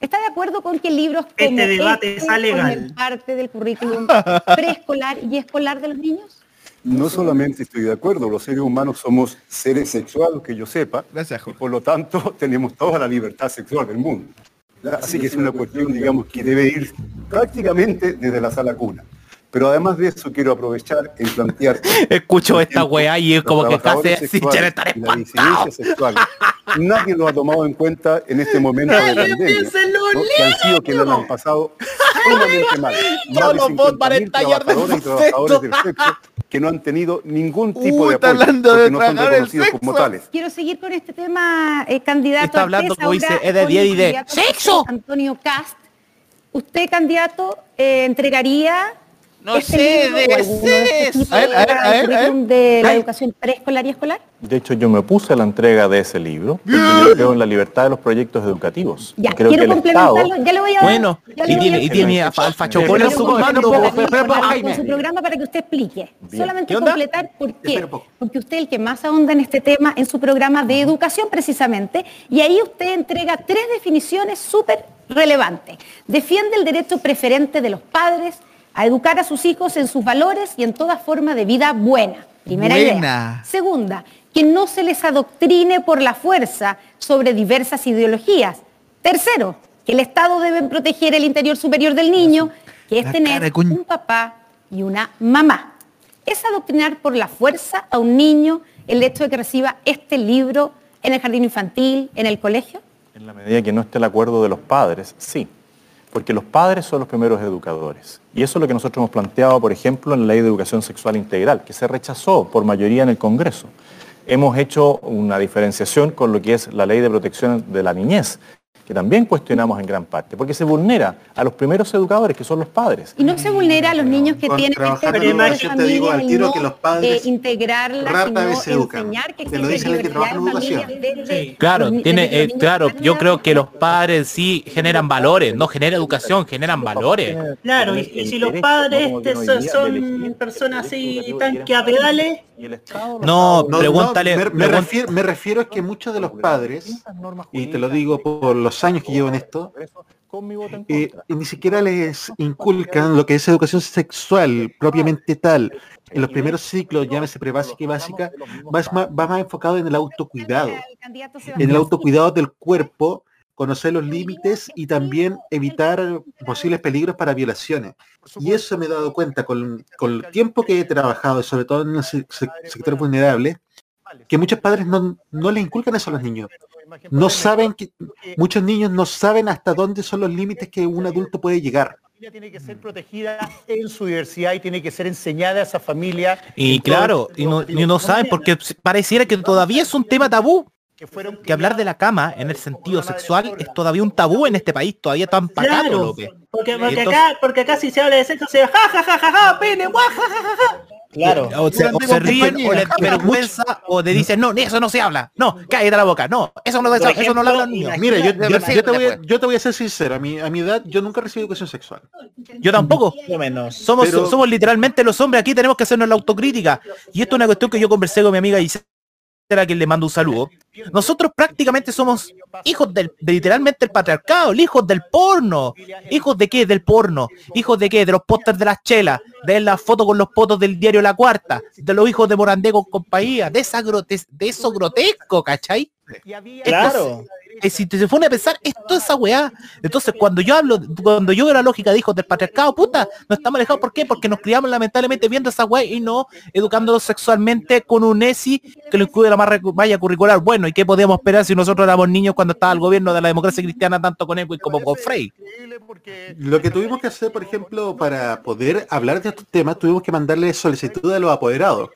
¿Está de acuerdo con que libros como Este debate es formen alegal. parte del currículum *laughs* preescolar y escolar de los niños? No solamente estoy de acuerdo, los seres humanos somos seres sexuales, que yo sepa, y por lo tanto *laughs* tenemos toda la libertad sexual del mundo. Así que es una cuestión, digamos, que debe ir prácticamente desde la sala cuna. Pero además de eso quiero aprovechar en plantear... *laughs* Escucho esta weá y es como que casi estar y la disidencia sexual. Nadie lo ha tomado en cuenta en este momento de Nadie pandemia, ¿no? que han sido quienes lo han pasado sumamente mal. Más Todos los bots van a 50.000 estallar del trabajadoras y trabajadores del sexo que no han tenido ningún tipo de apoyo, hablando porque de no son tragar el reconocidos como tales. Quiero seguir con este tema, eh, candidato. Está hablando, como dice, es de con 10 y el de candidato ¡Sexo! Antonio Cast. ¿Usted, candidato, eh, entregaría No este sé libro de tipo A ver, a ver, a el ver, a ver. currículum de la Ay. educación preescolar y escolar? De hecho, yo me puse a la entrega de ese libro porque yo creo en la libertad de los proyectos educativos. Ya, Y creo quiero que complementarlo, Estado- ya le voy a Bueno, ya y le voy tiene, a- y tiene a Alfa Chocolo en su comando. Con su programa para que usted explique. Bien. Solamente completar por qué. Porque usted es el que más ahonda en este tema en su programa de educación precisamente. Y ahí usted entrega tres definiciones súper relevantes. Defiende el derecho preferente de los padres a educar a sus hijos en sus valores y en toda forma de vida buena. Primera idea. Segunda, que no se les adoctrine por la fuerza sobre diversas ideologías. Tercero, que el Estado debe proteger el interior superior del niño, que es La tener un papá y una mamá. ¿Es adoctrinar por la fuerza a un niño el hecho de que reciba este libro en el jardín infantil, en el colegio? En la medida que no esté el acuerdo de los padres, sí. Porque los padres son los primeros educadores. Y eso es lo que nosotros hemos planteado, por ejemplo, en la Ley de Educación Sexual Integral, que se rechazó por mayoría en el Congreso. Hemos hecho una diferenciación con lo que es la Ley de Protección de la Niñez, que también cuestionamos en gran parte, porque se vulnera a los primeros educadores, que son los padres. Y no se vulnera a los niños que Con- tienen este educación, te digo al tiro no, que los padres eh, integrarla, sino vez se educan. enseñar que Te lo existe dice el que trabaja en educación. desde Claro, los ni- tiene, desde eh, claro, yo creo que los padres sí generan valores, no generan educación, generan valores. Claro, y, y si los padres este, son, son personas así tan que a pedales, No, No, pregúntale. no, me, refiero, me refiero a que muchos de los padres, y te lo digo por los años que llevo en esto, eh, ni siquiera les inculcan lo que es educación sexual propiamente tal. En los primeros ciclos, llámese prebásica y básica, va más, va más enfocado en el autocuidado, en el autocuidado del cuerpo, conocer los límites y también evitar posibles peligros para violaciones. Y eso me he dado cuenta con, con el tiempo que he trabajado, sobre todo en el se- se- sector vulnerable, que muchos padres no, no les inculcan eso a los niños. No saben que muchos niños no saben hasta dónde son los límites que un adulto puede llegar. tiene que ser protegida en su diversidad y tiene que ser enseñada a esa familia. Y claro, y no, y no saben porque pareciera que todavía es un tema tabú. Que hablar de la cama en el sentido sexual es todavía un tabú en este país, todavía tan pacato, claro, López. porque, porque Entonces- acá, porque acá si se habla de sexo se ja ja ja ja ja, pene, guau, ja ja ja ja. Claro. O se, o se ríen o les da vergüenza o te dicen, no, eso no se habla. No, cállate la boca. No, eso no, eso, eso no lo hablan niños. Mira, yo, yo- yo te voy a, yo te voy a ser sincero, a mi, a mi edad yo nunca recibí educación sexual. Yo tampoco. Somos, Pero- somos literalmente los hombres, aquí tenemos que hacernos la autocrítica. Y esto es una cuestión que yo conversé con mi amiga Gisela, a quien le mando un saludo. Nosotros prácticamente somos hijos del, de literalmente el patriarcado, hijos del porno. ¿Hijos de qué? Del porno. ¿Hijos de qué? De los pósters de las chelas, de las fotos con los potos del diario La Cuarta, de los hijos de Morandé con compañía, de esa grotes de eso grotesco, ¿cachai? Claro. Eh, si te se pone a pensar, es toda esa weá. Entonces, cuando yo hablo, cuando yo veo la lógica de hijos del patriarcado, puta, no estamos alejados. ¿Por qué? Porque nos criamos lamentablemente viendo esa weá y no educándolos sexualmente con un ESI que lo incluye la malla curricular. Bueno, ¿y qué podíamos esperar si nosotros éramos niños cuando estaba el gobierno de la democracia cristiana tanto con Eco como con Frey? Lo que tuvimos que hacer, por ejemplo, para poder hablar de estos temas, tuvimos que mandarle solicitud a los apoderados.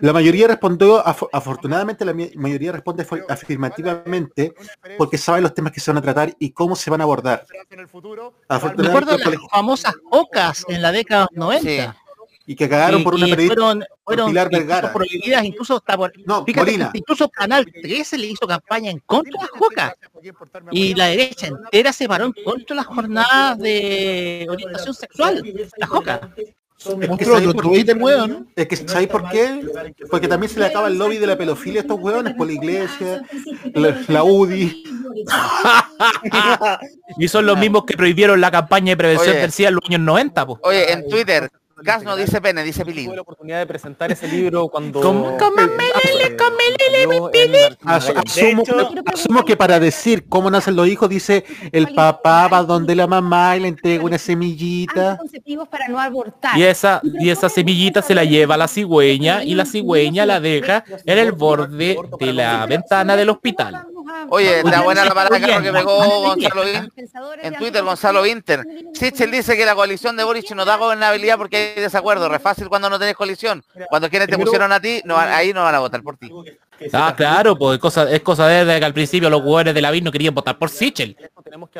La mayoría respondió, af- afortunadamente la mayoría responde afirmativamente porque saben los temas que se van a tratar y cómo se van a abordar. Recuerdo Afortunadamente, las famosas ocas en la década de los 90. Y que cagaron Y- por una y periodista, fueron, por fueron Pilar incluso Vergara. prohibidas, incluso hasta por, No, fíjate, Molina. incluso Canal 13 le hizo campaña en contra de las jocas. Y la derecha entera se paró en contra de las jornadas de orientación sexual, las jocas. Es que ¿sabéis por qué? el weón. Es que ¿sabéis por qué? Porque también se le acaba el lobby de la pedofilia a estos hueones por la iglesia, la, la UDI. *laughs* y son los mismos que prohibieron la campaña de prevención Oye. del SIDA en los años 90, po. Oye, en Twitter, Gas no dice pene, dice pilín. Tuve la oportunidad de presentar ese libro *laughs* cuando... ¿Cómo? As- De asumo, hecho- asumo que para decir cómo nacen los hijos, dice el papá va donde la mamá y le entrega una semillita. Anticonceptivos para no abortar. Y esa, y esa semillita se la lleva a la cigüeña y la cigüeña la deja en el borde de la ventana del hospital. Oye, está buena la carro que pegó Gonzalo Vin- En Twitter, Gonzalo Winter. Sichel dice que la coalición de Boric no da gobernabilidad porque hay desacuerdo. Re fácil cuando no tenés coalición. Cuando quienes te pusieron a ti, no, ahí no van a votar por ti. Ah, claro, pues es cosa, es cosa de que al principio los jugadores de la VIN no querían votar por Sichel.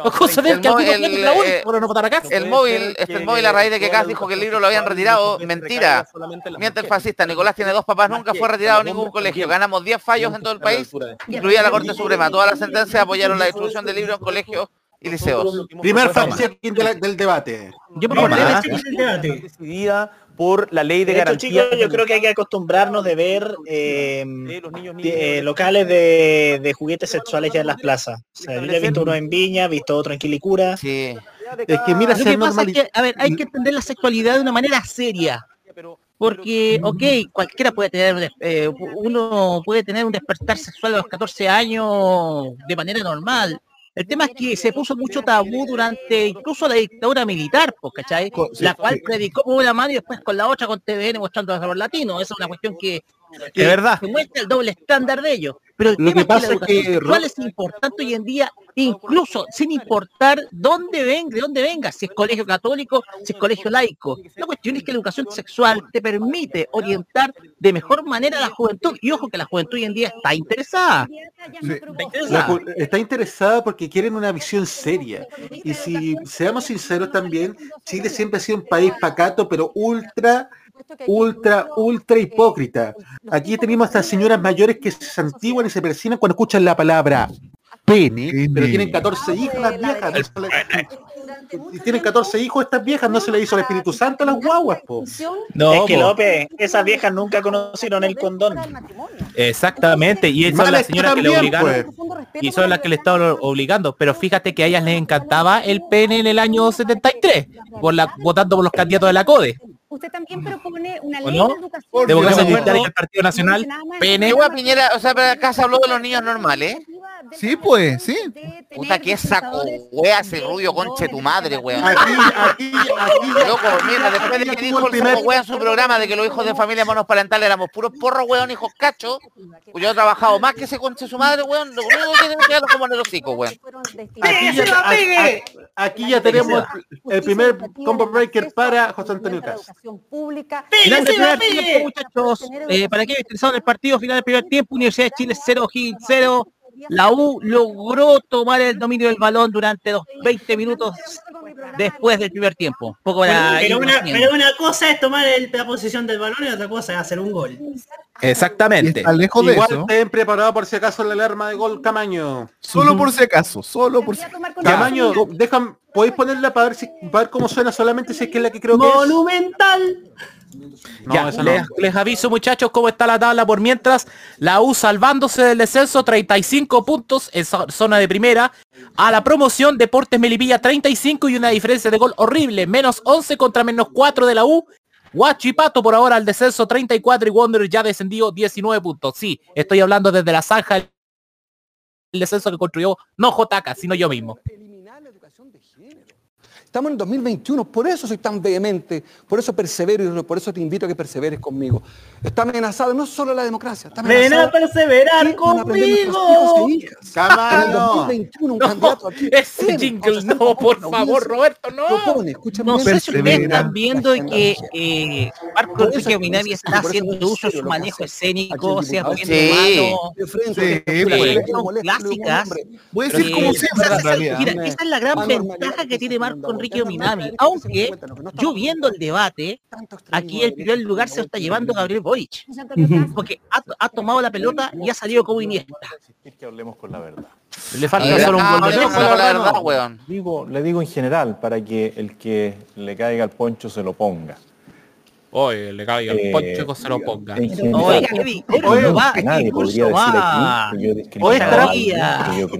Es cosa de El que eh, no votar móvil, este el móvil a raíz de que Gas dijo que el libro lo habían retirado, mentira. Miente el fascista, Nicolás tiene dos papás, nunca fue retirado de ningún colegio. Ganamos 10 fallos en todo el país, incluida la Corte Suprema. Todas las sentencias apoyaron la distribución del libro en colegios y liceos. Primer la- del debate. Yo decidida por la ley de, De hecho, garantía. chicos, yo creo que hay que acostumbrarnos de ver eh, de- eh, locales de, de juguetes sexuales ya en las plazas. O sea, yo ya he visto uno en Viña, he visto otro en Quilicura. Sí. Es que mira, Lo que pasa es normaliza- que, a ver, hay que entender la sexualidad de una manera seria. Porque, ok, cualquiera puede tener, eh, uno puede tener un despertar sexual a los 14 años de manera normal. El tema es que se puso mucho tabú durante incluso la dictadura militar, pues, ¿cachai? La cual predicó con una mano y después con la otra con TVN mostrando a los latinos. Esa es una cuestión que, que Es verdad. que muestra el doble estándar de ellos. Pero el Lo tema que pasa es es que la que sexual es importante hoy en día, incluso sin importar dónde venga, de dónde venga, si es colegio católico, si es colegio laico. La cuestión es que la educación sexual te permite orientar de mejor manera a la juventud. Y ojo que la juventud hoy en día está interesada. Está interesada porque quieren una visión seria. Y si seamos sinceros también, Chile siempre ha sido un país pacato, pero ultra, ultra, ultra hipócrita. Aquí tenemos a estas señoras mayores que se santiguan y se persignan cuando escuchan la palabra pene, pero tienen 14 hijos las viejas. no y tienen 14 hijos estas viejas, no se le hizo el Espíritu Santo a las guaguas, po. No, es que. López, esas viejas nunca conocieron el condón. Exactamente, y esas son las señoras que le obligaron. Y son las que le estaban obligando, pero fíjate que a ellas les encantaba el pene en el año 73, por la, votando por los candidatos de la CODE. Usted también propone una ¿O ley no? de educación. Democracia y el Partido Nacional, pene. Igual Piñera, o sea, pero acá se habló de los niños normales. Sí, pues, sí. Puta, qué saco, wea, ese rubio conche tu madre, weón. Aquí, aquí, aquí, Loco, mira, después de que dijo el saco wea en su programa de que los hijos de familia monoparental éramos puros porros, weón, hijos cachos, pues yo he trabajado más que ese conche su madre, weón, lo único que tiene que como en el hocico, weón. Aquí ya, a- a- aquí ya tenemos el primer combo breaker para José Antonio Cas. Final del primer tiempo, muchachos. Eh, para aquellos interesados en el partido, final del primer tiempo, Universidad de Chile 0, Higgins 0. La U logró tomar el dominio del balón durante los 20 minutos después del primer tiempo. Poco pero, una, resumiendo. pero una cosa es tomar el- la posición del balón y otra cosa es hacer un gol. Exactamente. lejos de Igual eso. estén preparados por si acaso la alarma de gol Camaño. Solo por si acaso, solo por si Camaño, dejan, podéis ponerla para ver si para ver cómo suena solamente si es que es la que creo que es. Monumental. No, Ya, no. les, les aviso muchachos cómo está la tabla por mientras. La U salvándose del descenso, 35 puntos en zo- zona de primera. A la promoción, Deportes Melipilla 35 y una diferencia de gol horrible. Menos 11 contra menos 4 de la U. Guachipato por ahora al descenso 34 y Wanderer ya descendido 19 puntos. Sí, estoy hablando desde la zanja del descenso que construyó no Jotaka, sino yo mismo. Estamos en 2021, por eso soy tan vehemente, por eso persevero y por eso te invito a que perseveres conmigo. Está amenazada no solo la democracia, está Ven amenazada a perseverar van a nuestros conmigo. e. En el 2021 un candidato aquí. Ese Ven, jingle, no, por favor. Roberto, no. Propone, escúchame No sé si ustedes están viendo que eh, Marco Enrique Minami está haciendo es uso de su manejo escénico, poniendo Sí. mano, De frente, Sí, de frente, son molesto, clásicas. Voy a decir como siempre. Mira, esa es la gran ventaja que tiene Marco Enrique Minami. Aunque yo viendo el debate, aquí el primer lugar se lo está llevando Gabriel Boric. *laughs* *laughs* Porque ha, ha tomado la pelota y ha salido como Iniesta. que hablemos con la verdad. Le falta solo un gol de. Digo, le digo en general, para que el que le caiga el poncho se lo ponga. Oye, le caiga el Eh, poncho que se lo ponga. Oye, qué Oye, va, qué discurso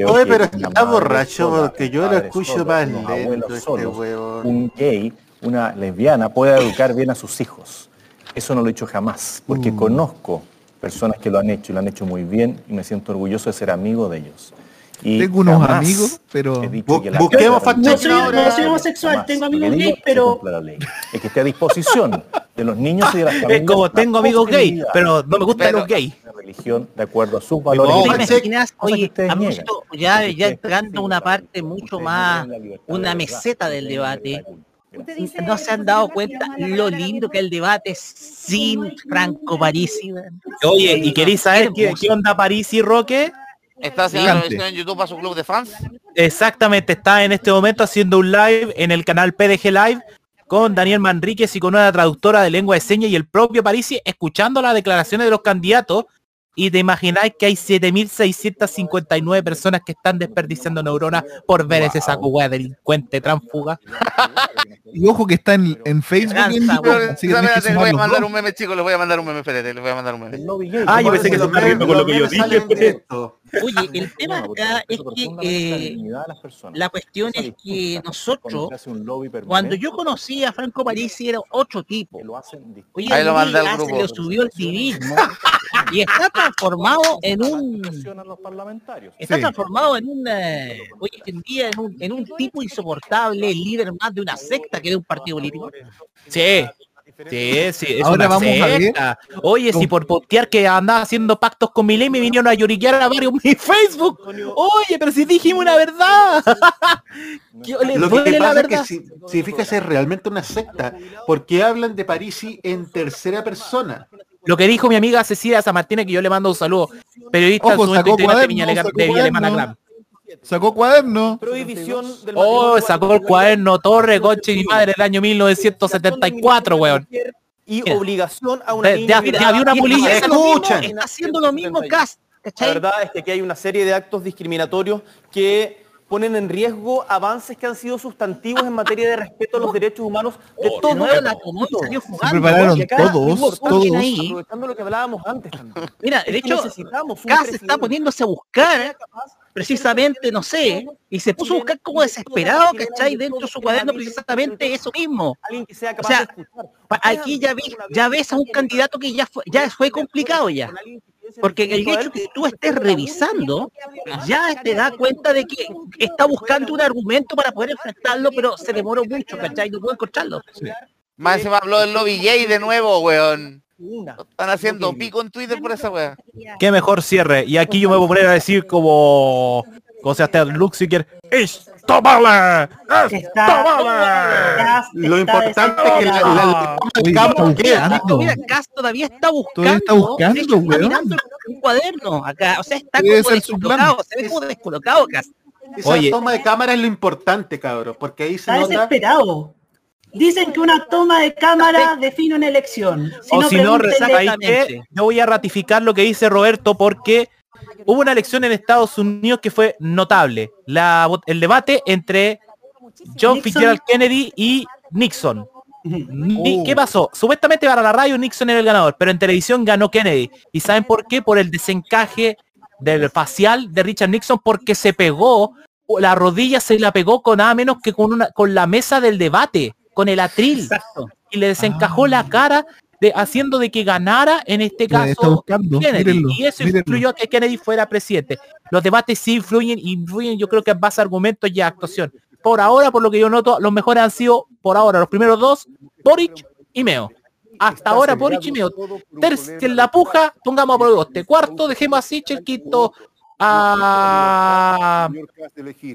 Oye, pero está borracho porque yo lo escucho más lento este huevón. Un gay, una lesbiana pueda educar bien a sus hijos. Eso no lo he dicho jamás, porque conozco personas que lo han hecho y lo han hecho muy bien y me siento orgulloso de ser amigo de ellos. Y Tengo unos amigos, pero... busquemos No soy- no soy homosexual, tengo amigos gays, pero-. Es que esté a disposición de los niños y de las *laughs* Es familias. como tengo amigos gay, posibilidad pero no me gustan los gays. religión de acuerdo a sus valores. ¿Te y imaginas, oye, ya, ya entrando a una parte mucho más, una meseta del debate, no se han dado cuenta lo lindo que es el debate sin Franco Parisi. Oye, ¿y queréis saber qué, Hermoso. qué onda París y Roque? Está haciendo en YouTube para su club de fans. Exactamente, está en este momento haciendo un live en el canal PDG Live con Daniel Manríquez y con una traductora de lengua de señas y el propio Parisi escuchando las declaraciones de los candidatos y te imagináis que hay 7.659 personas que están desperdiciando neuronas por ver ese saco hueá delincuente tránfuga. *laughs* Y ojo que está en, en Facebook y en YouTube, así que tenés que Espérate, le voy a mandar un meme, chicos, le voy a mandar un meme, espérate, le voy a mandar un meme. Ah, yo pensé que se está riendo con lo que yo dije. Oye, el tema acá es que eh, la cuestión es que nosotros, cuando yo conocí a Franco Parisi era otro tipo. Hoy en Ahí lo mandé al grupo. Se le subió el civismo y está transformado en un está transformado en un eh, hoy en día en un, en un tipo insoportable, líder más de una secta que de un partido político. Sí. Sí, sí, es Ahora una vamos a ver secta. Oye, si por postear que andaba haciendo pactos con Milei me vinieron a lloriquear a varios mi Facebook. Oye, pero si dijimos una verdad. ¿Qué *laughs* le Lo que pasa es que si, si fijas es realmente una secta, porque hablan de Parisi en tercera persona. Lo que dijo mi amiga Cecilia San Martínez, que yo le mando un saludo, periodista Ojo, sacó de cuaderno, Viña sacó de Alemana cuaderno. Sacó cuaderno. Prohibición del Oh, sacó el cuaderno Torre, coche y madre del año 1974, weón. y obligación a una niña había una Y policía- está haciendo lo mismo- Escuchan. Está haciendo lo mismo Cast, La verdad es que aquí hay una serie de actos discriminatorios que ponen en riesgo avances que han sido sustantivos en materia de respeto a los derechos humanos de la tomó y salió jugando. prepararon acá, todos, todos. ahí. Aprovechando lo que hablábamos antes también. *laughs* Mira, de hecho, necesitamos Cas está poniéndose a buscar, precisamente, no sé, y se puso a buscar como desesperado, ¿cachai? Dentro de su cuaderno precisamente eso mismo. alguien que sea O capaz sea, de escuchar. pa- aquí ya, vi- ya ves a un candidato que ya fue, ya fue complicado ya. Porque el hecho que tú estés revisando ya te da cuenta de que está buscando un argumento para poder enfrentarlo, pero se demoró mucho, ¿cachai? No puedo encontrarlo. Más encima habló del lobby gay de nuevo, weón. Están haciendo pico en Twitter por esa weá. Qué mejor cierre. Y aquí yo me voy a poner a decir como... Como sea hasta Luxiger. ¡Esto vale! ¡Esto vale! Lo importante es que la, la-. Mira, Cas todavía está buscando. Todavía está buscando, weón. un cuaderno acá. O sea, está como descolocado. Se ve como descolocado, Cas. Esa Oye. toma de cámara es lo importante, cabrón, porque ahí se Está nota... desesperado. Dicen que una toma de cámara define una elección. Si o no, si no, ¿sabéis qué? Yo voy a ratificar lo que dice Roberto porque hubo una elección en Estados Unidos que fue notable. La, el debate entre John Nixon. Fitzgerald Kennedy y Nixon. Ni- ¿Qué pasó? Supuestamente para la radio Nixon era el ganador, pero en televisión ganó Kennedy. ¿Y saben por qué? Por el desencaje del facial de Richard Nixon porque se pegó, la rodilla se la pegó con nada menos que con, una, con la mesa del debate, con el atril. Y le desencajó la cara de, haciendo de que ganara en este caso buscando, Kennedy. mírenlo, y eso mírenlo. influyó a que Kennedy fuera presidente. Los debates sí influyen, influyen yo creo que en base a argumentos y a actuación. Por ahora, por lo que yo noto, los mejores han sido, por ahora, los primeros dos, Boric y Meo. Hasta ahora Boric y Meo. Tercio en la puja, pongamos a Proboste. Cuarto, dejemos a Sichel, quinto a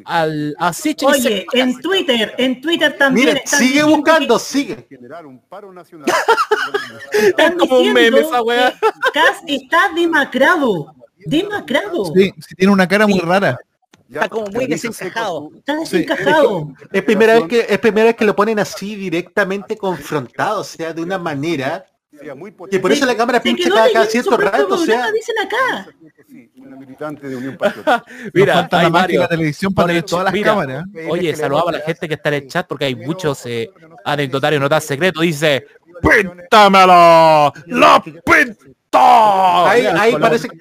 al a Oye, en Twitter, en Twitter también Mire, están sigue buscando, sigue. *laughs* están como un meme esa weá. que Cas está demacrado. Demacrado. Sí, sí, tiene una cara muy rara. Está como muy desencajado. Está desencajado. Es primera vez que es primera vez que lo ponen así directamente confrontado, o sea, de una manera que por eso la cámara quedó cada, cada cierto rato, o sea, dicen acá. Una militante de Unión Patriótica. *laughs* Mira, falta hay la varios. televisión para tener todas las Mira, cámaras. Oye, saludaba a la gente que está en el chat porque hay muchos eh, anecdotarios, notas secretos. Dice, ¡Píntamelo! ¡La pinta! Ahí, ahí parece que...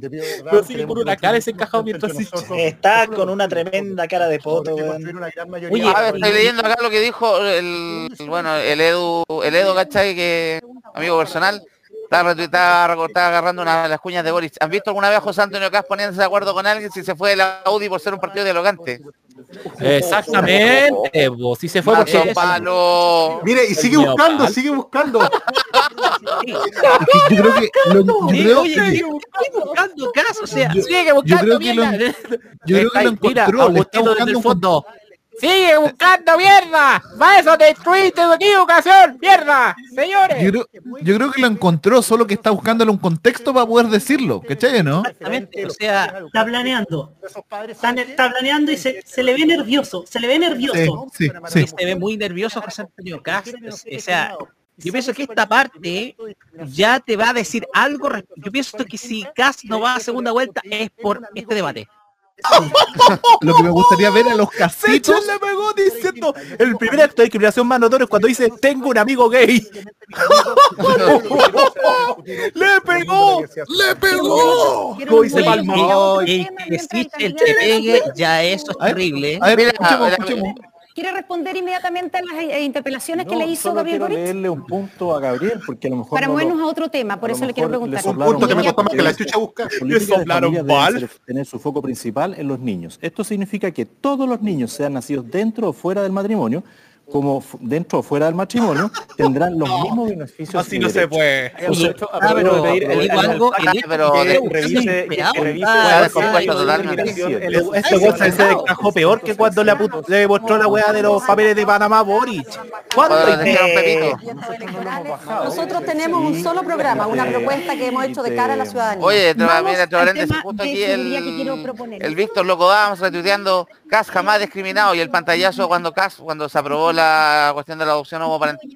Pero sigue *laughs* con una cara ese encajado mientras sí. Está con una tremenda cara de poto. Oye, a ver, estoy leyendo acá lo que dijo el, el- bueno, el Edu, el Edu, ¿cachai? Que amigo personal, está, está, está agarrando una de las cuñas de Boris. ¿Han visto alguna vez a José Antonio Cas poniéndose de acuerdo con alguien si se fue de la Audi por ser un partido dialogante? Exactamente, vos, si se fue Manso porque... palo. Mire, y sigue buscando, sigue buscando. *laughs* Yo creo que lo, yo Sí, creo oye, que, sigue buscando caso, o sea, Yo- sigue yo buscando creo que lo, mierda. yo creo que lo Mira, encontró, le está buscando el fondo. ¡Sigue buscando mierda! ¡Va eso destruiste tu equivocación! ¡Mierda! ¡Señores! Yo creo, yo creo que lo encontró, solo que está buscándole un contexto para poder decirlo, ¿cachai, no? Exactamente, o sea, Está planeando. Está, está planeando y se, se le ve nervioso. Se le ve nervioso. Sí, sí, se ve muy nervioso José Antonio Cast. O sea, yo pienso que esta parte ya te va a decir algo. Yo pienso que si Cast no va a segunda vuelta es por este debate. Lo que me gustaría ver a los casitos. Le pegó diciendo el primer acto de discriminación más notorio es cuando dice tengo un amigo gay. *laughs* ¡Le pegó! ¡Le pegó! Como dice Palma. El que existe, el que pegue, ya eso es terrible. A ver, Mira, escuchemos, escuchemos. ¿Quiere responder inmediatamente a las eh, interpelaciones que No, le hizo solo Gabriel quiero Boric? leerle un punto a Gabriel, porque a lo mejor Para no lo- movernos a otro tema, por lo eso le quiero mejor le preguntar. soplaron Punto que me costó más que la chucha política de soplaron tener su foco principal en los niños. Esto significa que todos los niños, sean nacidos dentro o fuera del matrimonio, como dentro o fuera del matrimonio, *laughs* tendrán los mismos beneficios. Así no se puede. Ah, pero revise, ah. Este weón se peor que cuando le, mostró la weá de los papeles de Panamá Pepito. Nosotros tenemos un solo programa, una propuesta que hemos hecho de cara a la ciudadanía. Oye, justo aquí el Víctor Loco Dams retuiteando Cas jamás discriminado y el pantallazo cuando Cas, cuando se aprobó la cuestión de la adopción homoparental.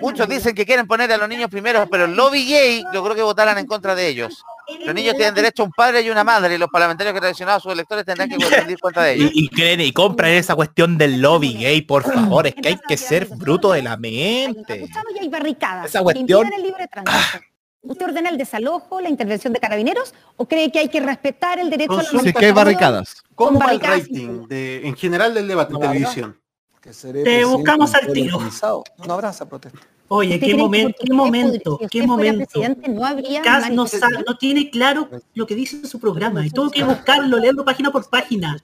Muchos dicen que quieren poner a los niños primero, pero el lobby gay yo creo que votarán en contra de ellos. Los niños tienen derecho a un padre y una madre y los parlamentarios que traicionaron a sus electores tendrán que *laughs* rendir cuenta de ellos. Y, y creen y compran esa cuestión del lobby gay, por favor, es que hay que ser bruto de la mente. Escuchamos y hay barricadas Esa que cuestión- el libre tránsito. ¿Usted ordena el desalojo, la intervención de carabineros o cree que hay que respetar el derecho a la Si es que hay barricadas. ¿Cómo va el barricadas rating de, en general del debate en televisión? Que seré Te buscamos al tiro. organizado. No habrá esa protesta. Oye, ¿Usted qué momento, qué momento, podría- qué momento. presidente, no habría Cas no, sa- manifestación? no tiene claro lo que dice en su programa y tuvo que buscarlo, leerlo página por página.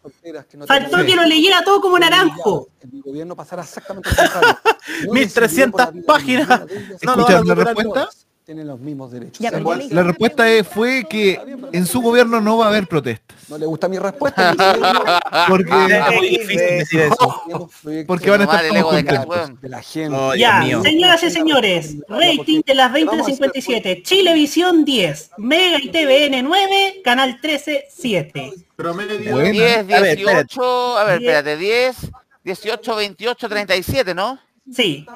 Faltó que lo leyera todo como naranjo. Mi gobierno pasará exactamente lo contrario. *laughs* No 1300 decidió por la vida páginas. ¿Escuchas la respuesta? Tienen los mismos derechos. Ya, sea. La respuesta es- fue que en su gobierno no va a haber protestas. No le gusta mi respuesta. *laughs* Porque, Es muy difícil decir eso. porque van a estar todos ego de Cas, contentos. de la gente. Oh, Ya, mío. señoras y señores, rating de las 20 de 57, Chilevisión 10, Mega y TVN 9, Canal 13 7. Promedio. Bueno. 10, A ver, 18, a ver, Diez. espérate, 10, 18, 28, 37, ¿no? Sí.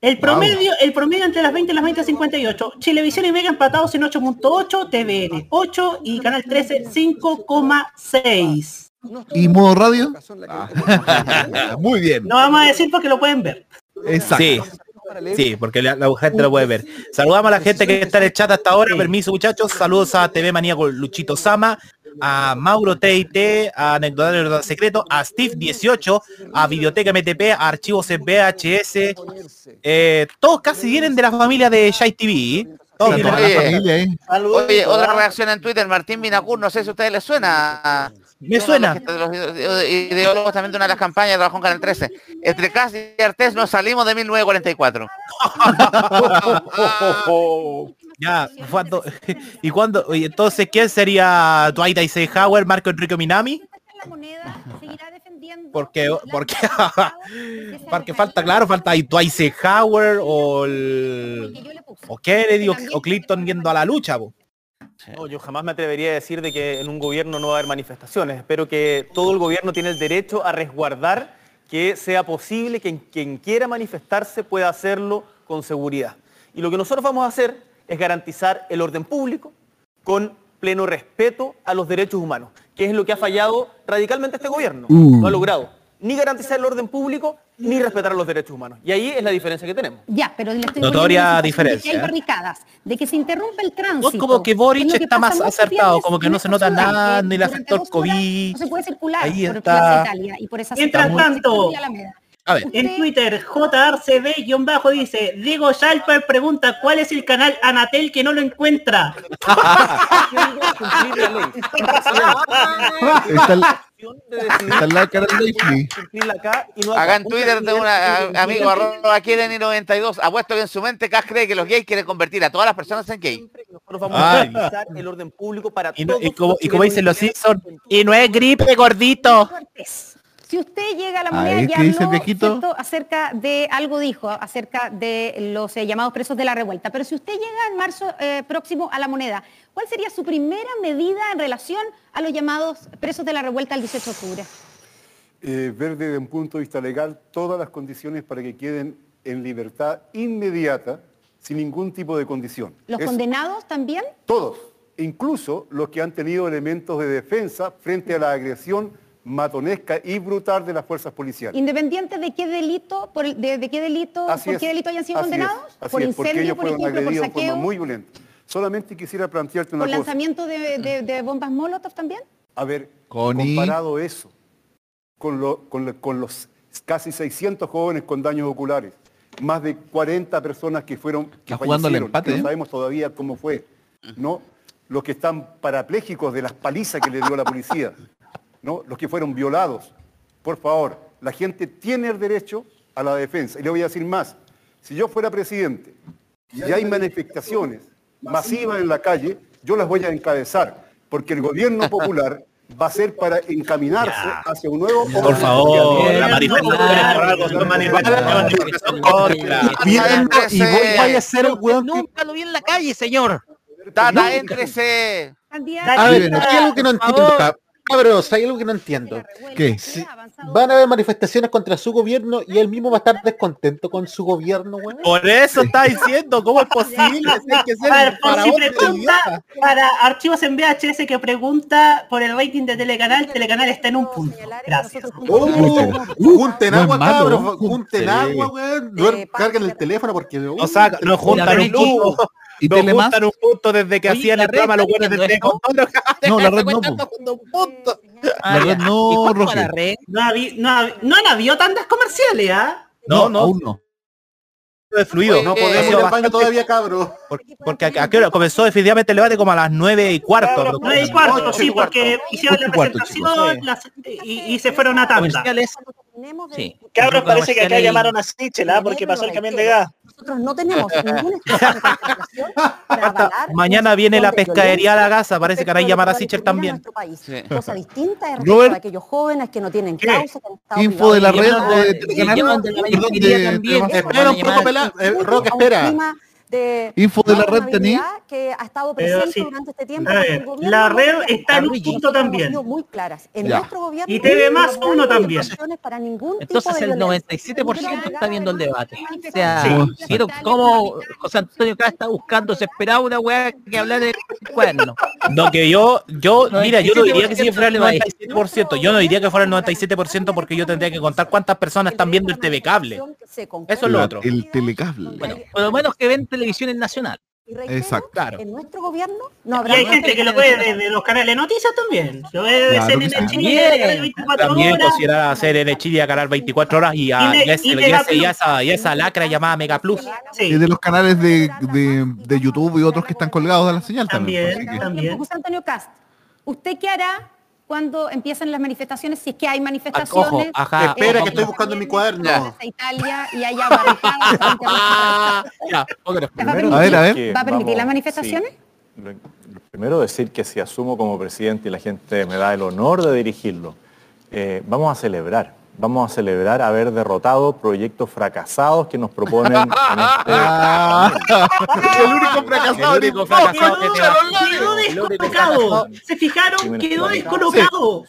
El promedio, el promedio entre las 20 y las 20 58. Chilevisión y Mega empatados en 8.8, TVN 8 y Canal 13 5,6. ¿Y modo radio? *laughs* Muy bien. No vamos a decir porque lo pueden ver. Exacto. Sí. Sí, porque la, la gente lo puede ver. Saludamos a la gente que está en el chat hasta ahora. Permiso, muchachos. Saludos a TV Maníaco Luchito Sama, a Mauro TIT, a Anecdotario Secreto, a Steve 18, a Videoteca MTP, a Archivos en VHS. Eh, todos casi vienen de la familia de Shai TV. Todos Está vienen toda de la Oye. familia, ¿eh? Oye, otra reacción en Twitter, Martín Binacur, no sé si a ustedes les suena. Me suena. De los, de los ideólogos también de una de las campañas, trabajó en Canal 13. Entre Cas y Artés nos salimos de 1944. *laughs* Ya, cuando, *laughs* y cuando, oye, entonces, ¿quién sería Dwight Eisenhower, Marco Enrique Minami? Porque, porque, *laughs* porque falta, claro, falta ahí Dwight Eisenhower o el, o Kennedy o, o Clinton yendo a la lucha, po. No, yo jamás me atrevería a decir de que en un gobierno no va a haber manifestaciones. Espero que todo el gobierno tiene el derecho a resguardar que sea posible que quien quiera manifestarse pueda hacerlo con seguridad. Y lo que nosotros vamos a hacer es garantizar el orden público con pleno respeto a los derechos humanos, que es lo que ha fallado radicalmente este gobierno. Uh. Lo ha logrado. Ni garantizar el orden público, ni respetar los derechos humanos. Y ahí es la diferencia que tenemos. Ya, pero le estoy Notoria diferencia, De que hay ¿eh? barricadas, de que se interrumpe el tránsito. como que Boric que está más acertado, como que no se nota nada, que ni le afectó el COVID. No se puede circular Ahí por está. Plaza Italia y por esa Mientras tanto. A ver. En Twitter, JRCB-bajo dice, Diego Schalper pregunta, ¿cuál es el canal Anatel que no lo encuentra? *laughs* Está canal Netflix. Hagan Twitter de una amigo arroba quieren 92 Apuesto que en su mente Cas cree que los gays quieren convertir a todas las personas en gay. Nosotros vamos Ay. a garantizar el orden público para Y, todos y como, y como dicen los Simpsons, y no es gripe, gordito. Si usted llega a la moneda ya ¿qué dice el habló, acerca de algo dijo acerca de los eh, llamados presos de la revuelta. Pero si usted llega en marzo eh, próximo a la moneda, ¿cuál sería su primera medida en relación a los llamados presos de la revuelta el 18 de octubre? eh, ver desde un punto de vista legal todas las condiciones para que queden en libertad inmediata, sin ningún tipo de condición. ¿Los Es condenados también? Todos, incluso los que han tenido elementos de defensa frente a la agresión matonesca y brutal de las fuerzas policiales. Independiente de qué delito, por el- de, de qué delito, Así por es, qué delito hayan sido así es, condenados, así por es, porque incendio, ellos por fueron ejemplo, por agredidos de saqueo, forma muy violenta. Solamente quisiera plantearte una por cosa. lanzamiento de, de- de bombas molotov también. A ver, Connie. comparado eso con, lo- con lo- con los casi 600 jóvenes con daños oculares, más de 40 personas que fueron que jugando al fallecieron, empate, que no ¿eh? sabemos todavía cómo fue, ¿no? Los que están parapléjicos de las palizas que le dio la policía, ¿no? Los que fueron violados. Por favor, la gente tiene el derecho a la defensa. Y le voy a decir más, si yo fuera presidente y hay manifestaciones masivas en la calle, yo las voy a encabezar, porque el gobierno popular va a ser para encaminarse hacia un nuevo... Por favor, orden. la manifestación por contra. Y vos vaya a ser el weón. Nunca lo vi en la calle, señor. Tata, éntrese. A ver, algo que no entiendo, cabros, hay algo que no entiendo. ¿Qué? Si van a haber manifestaciones contra su gobierno y él mismo va a estar descontento con su gobierno, weón. Por eso está diciendo, ¿cómo es *laughs* posible? Si hay que ser A ver, por si faraón de pregunta, idiota. para archivos en VHS que pregunta por el rating de Telecanal, Telecanal está en un punto. Gracias. Oh, junten agua, malo, cabros, junten Sí. agua, weón. Duer- Carguen el teléfono porque... No, saca, no juntan un punto. ¿Y No Telemás? un punto desde que Oye, hacían la el programa red los buenos de Telecontrol. *laughs* No, la red no. Ah, La red no, ¿Y Roger. No, han habido tantas comerciales, ¿ah? No, no, aún no. de fluido. No Eh, podemos ir baño todavía, cabros. por- Porque a, a qué hora comenzó definitivamente el debate como a las nueve y cuarto. No hay cuarto, sí, y cuarto. porque hicieron la y presentación y, y se fueron a tanda. Comerciales. Sí. Cabros, parece que acá y- llamaron a Sichel, ¿ah? porque pasó el camión de gas. Nosotros no tenemos ningún *laughs* espacio de concentración para *laughs* avalar Mañana viene la pescadería a la casa, parece que de lo llamar a en también. país. Sí. Cosa distinta es respecto a aquellos jóvenes que no tienen ¿Qué? causa, que han estado Info de la red de de de de también. Telemás. Espera un poco, pelá. Junto Roque, a espera. De Info de la red tení. que ha estado Pero presente sí. durante este tiempo. Ver, la red está en un punto también. muy claras. En Ya. nuestro gobierno Y TV más uno también. limitaciones para ningún tipo Entonces de el violencia. 97% está viendo el debate. O sea, Sí. ¿vieron cómo José Antonio acá está buscando desesperado una weá que hablar de cuerno? No, que yo, yo, mira, yo no diría que si fuera el 97% 97%, yo no diría que fuera el 97% porque yo tendría que contar cuántas personas están viendo el TV cable. Eso es lo otro. El telecable. Bueno, por lo menos que ven televisión en nacional. Y reitero, Exacto. Claro. En nuestro gobierno no Y habrá hay gente que lo ve desde los canales de noticias también. Lo ve de Claro CNN. Chile, de canal 24 También horas. considerar hacer en Chile a canal 24 horas y a, Y a ese- a esa, y a esa lacra llamada Mega Plus. Sí, Y de los canales de, de, de YouTube y otros que están colgados de la señal también. que- también. José Antonio Cast, ¿usted qué hará cuando empiecen las manifestaciones? Si es que hay manifestaciones. Ojo, ajá. Espera, ojo. que estoy buscando mi cuaderno. Desde Italia y haya barricadas. a Ah, *laughs* ya. ¿Va a permitir, A ver, a ver. ¿Va a permitir vamos- las manifestaciones? sí. Primero decir que si asumo como presidente y la gente me da el honor de dirigirlo, eh, vamos a celebrar. Vamos a celebrar haber derrotado proyectos fracasados que nos proponen en este *laughs* Ah, El único fracasado. El único fracasado que Quedó descolocado. Se fijaron, quedó descolocado.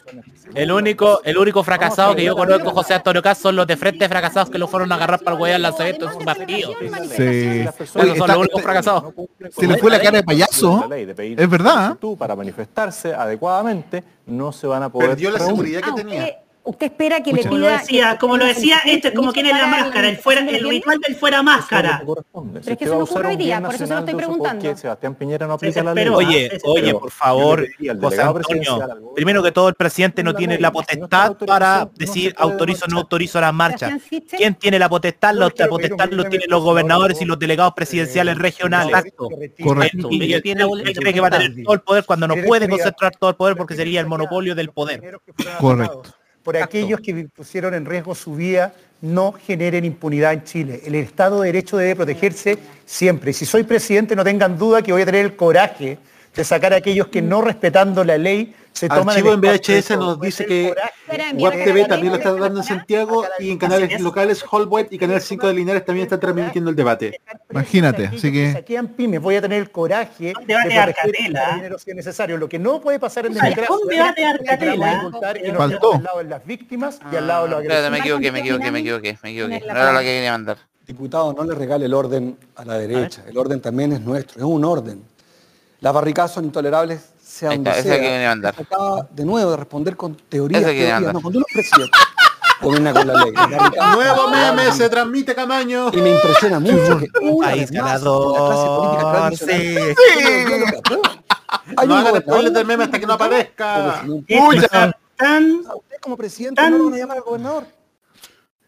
El único, el único fracasado que yo conozco, José Antonio Cas, son los de frente fracasados que lo fueron a agarrar para el hueá al lanzamiento en su partido. sí. Oye, son los únicos fracasados. se le fue la cara de payaso. Es verdad. ¿eh? Tú para manifestarse adecuadamente no se van a poder Perdió la seguridad que Aunque tenía. Usted espera que le lo pida... como lo decía, esto es como quién es la máscara, el fuera, el ritual del fuera máscara. Pero es que eso no ocurre hoy día, por eso se lo estoy preguntando. Sebastián Piñera no aplica la ley. Oye, oye, por favor, José Antonio, primero que todo el presidente no tiene la potestad para decir autorizo o no autorizo las marchas. ¿Quién tiene la potestad? La, la potestad lo tienen los gobernadores y los delegados presidenciales regionales. Exacto. Correcto. Y, cree que va a tener todo el poder cuando no puede concentrar todo el poder porque sería el monopolio del poder. Correcto. Por aquellos que pusieron en riesgo su vida no generen impunidad en Chile. El Estado de Derecho debe protegerse siempre. Y si soy presidente, no tengan duda que voy a tener el coraje de sacar a aquellos que no respetando la ley se Archivo en VHS nos dice que Web TV también lo está dando en Santiago y en canales locales Holweb y Canal 5 de Linares también están transmitiendo el debate. Imagínate, así que saquean pymes, voy a tener el coraje de debate de proteger Arcatela. carabineros si es necesario. Lo que no puede pasar en democracia un debate Arcatela. Faltó. al lado de las víctimas y al lado de los Espérate, me agresores. equivoqué, me equivoqué, me equivoqué, me equivoqué. No era lo que quería mandar. Diputado, no le regale el orden a la derecha. El orden también es nuestro, es un orden. Las barricadas son intolerables, sea donde sea. que. Acaba de nuevo de responder con teorías, teorías. No, cuando uno es presidente, gobierna con la ley. *laughs* Barricadas- Nuevo meme se transmite Camaño. Y me impresiona mucho que Un una país vez más, la clase política ganador, tradicional sí. no. Hay hagan spoilers del meme hasta que no aparezca. Tan, A usted como presidente no lo van a llamar al gobernador.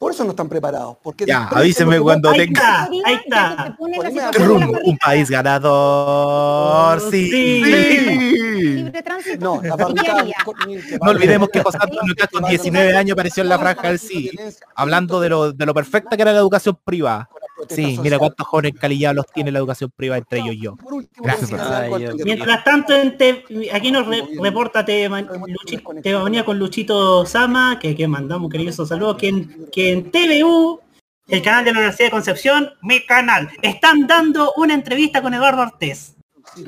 Por eso no están preparados. Porque Ya, avíseme cuando ahí tenga está, ahí está. Trum, un país ganador. Sí. Libre tránsito. No, olvidemos que José Antonio Caz con 19 años apareció en la franja del sí, hablando de lo, de lo perfecta que era la educación privada. Sí, mira cuántos jóvenes calillados tiene la educación privada, entre ellos y yo. Gracias, Ay. Mientras tanto, en te- aquí nos re- reporta Teba Luchi- Tebamanía con Luchito Sama, que, que mandamos un cariñoso saludo, que en, que en TVU, el canal de la Universidad de Concepción, mi canal, están dando una entrevista con Eduardo Ortiz. *laughs*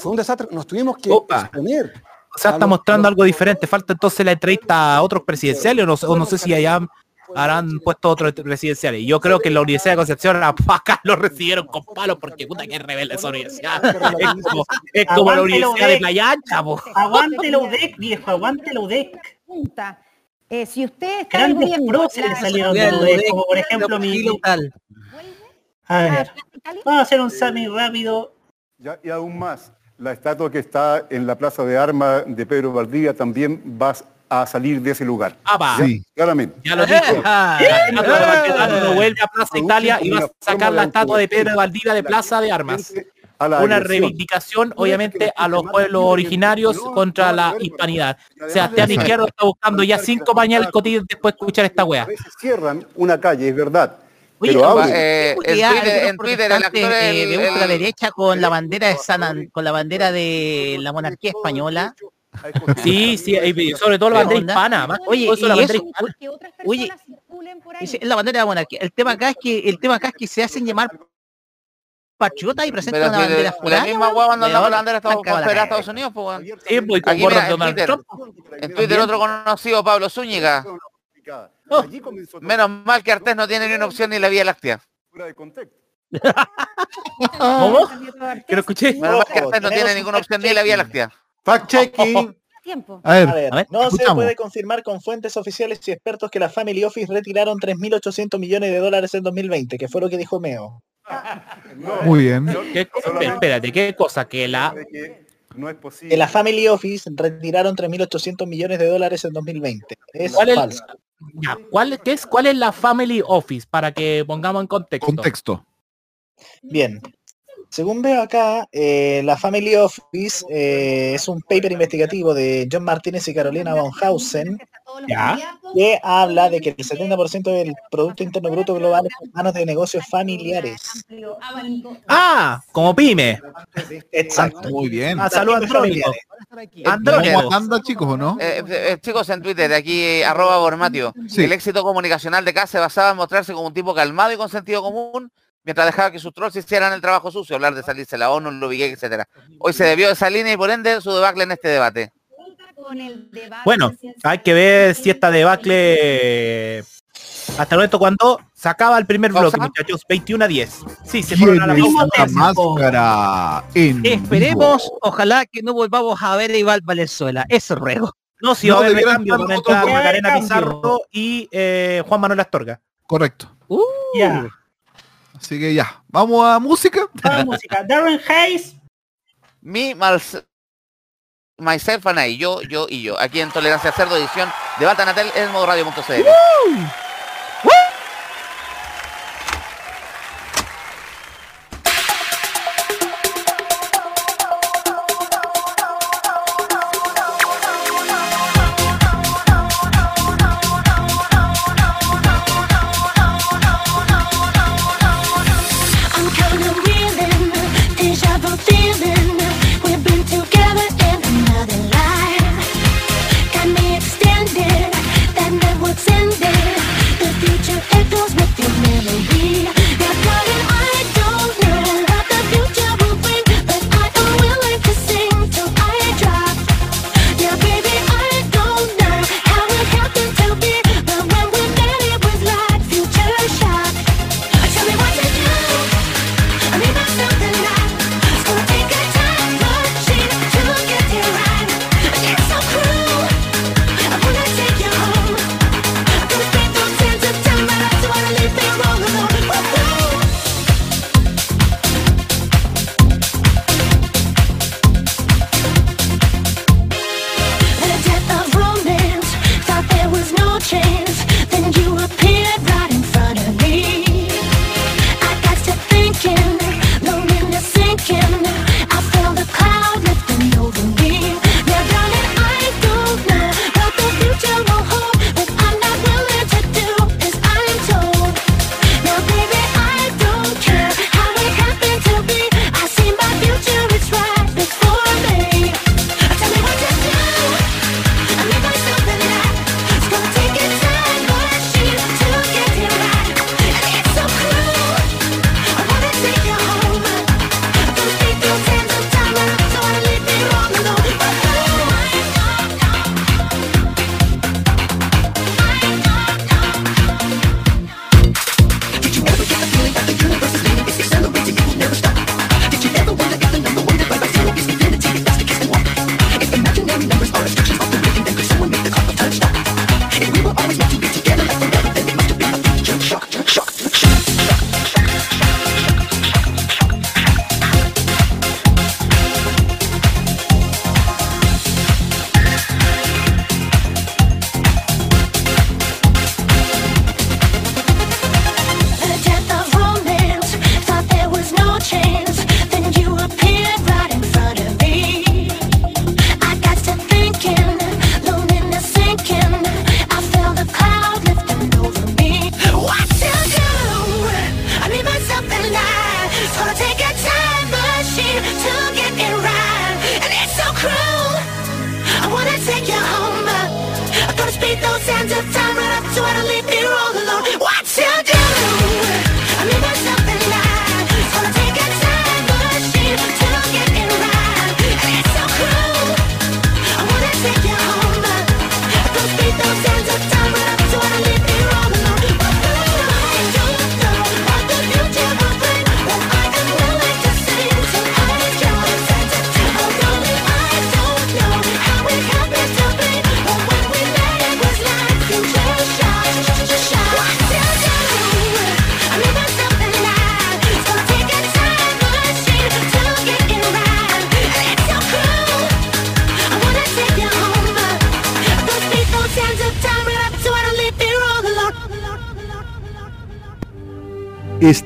Fue un desastre. Nos tuvimos que Opa. exponer. O sea, está mostrando algo diferente. Falta entonces la entrevista a otros presidenciales, o no, sé- o no sé si allá harán puesto otros presidenciales. Yo creo que en la Universidad de Concepción a acá lo recibieron con palos porque puta que rebelde esa universidad. *laughs* Es como, *laughs* es como la Universidad de. Playa Ancha, po. Aguante la UDEC, viejo, aguante la UDEC. Eh, si usted está Grandes próceres salieron de la UDEC, UDEC, como por ejemplo mi... local. A ver, vamos a hacer un Sami rápido. Ya- y aún más, la estatua que está en la Plaza de Armas de Pedro Valdivia también va a salir de ese lugar. Ah, ¿Ya? Sí. Claramente. Ya lo. Ah, Baquedano no vuelve a Plaza Italia y va a sacar la estatua de Pedro Valdivia de Plaza de Armas. A la Una reivindicación, obviamente, a los pueblos originarios contra la hispanidad. Sebastián Izquierdo está buscando ya cinco pañales cotidianos después de escuchar esta wea. cierran una calle, es verdad. Oye, pero. Eh, en Twitter, algunos en Twitter el actor eh, de ultraderecha con la bandera de San, con la bandera de la monarquía española. Sí, sí, y sobre todo la ¿Qué bandera onda? hispana. Más Oye, eso, la bandera eso- hispana. que otras Oye, por ahí. Es la bandera de la monarquía. El tema acá es que el tema acá es que se hacen llamar patriotas y presentan Pero una bandera la misma hueá la bandera Estados Unidos, pues. Sí, pues, Aquí mira, en Twitter, en Twitter otro conocido, Pablo Zúñiga. Menos mal que Artés no tiene ni una opción ni la Vía Láctea. fuera de contexto. *laughs* ¿Cómo? Que lo escuché. Menos mal que Artés no tiene ninguna un opción ni la Vía. Láctea. Fact checking. Tiempo. A ver, A ver, A ver, no se puede confirmar con fuentes oficiales y expertos que la Family Office retiraron 3.800 millones de dólares en 2020, que fue lo que dijo Meo. muy bien. Espérate, ¿qué cosa? Que la... Que no es Que posible. la Family Office retiraron 3.800 millones de dólares en 2020. Es ¿Cuál es, falso. ya, ¿cuál, qué es, ¿Cuál es la Family Office? Para que pongamos en contexto. Contexto. Bien. Según veo acá, eh, la Family Office eh, es un paper investigativo de John Martínez y Carolina Bonhausen Ya. que habla de que el 70% del Producto Interno Bruto global es en manos de negocios familiares. Ah, como pyme. Exacto. Muy bien. Ah, salud andrónico. Andrónico. ¿Vamos andando, chicos, o no? Eh, eh, chicos, en Twitter, de aquí, eh, arroba Bormatio. Sí. El éxito comunicacional de K se basaba en mostrarse como un tipo calmado y con sentido común, mientras dejaba que sus trolls hicieran el trabajo sucio, hablar de salirse la ONU, lo Lubigué, etc. Hoy se debió esa línea y por ende su debacle en este debate. Bueno, hay que ver si esta debacle hasta el momento cuando se acaba el primer bloque, muchachos, 21 a 10. Sí, se fueron a la, la máscara. Esperemos, ojalá que no volvamos a ver a Iván Valenzuela. Eso ruego. No, si no, va a haber cambio con Macarena Pizarro y eh, Juan Manuel Astorga. Correcto. Uh, yeah. Así que ya, vamos a música. Vamos a música. Darren Hayes. Me, Myself and I, yo, yo y yo. Aquí en Tolerancia Cerdo, edición de Batanatel en modo radio.cl.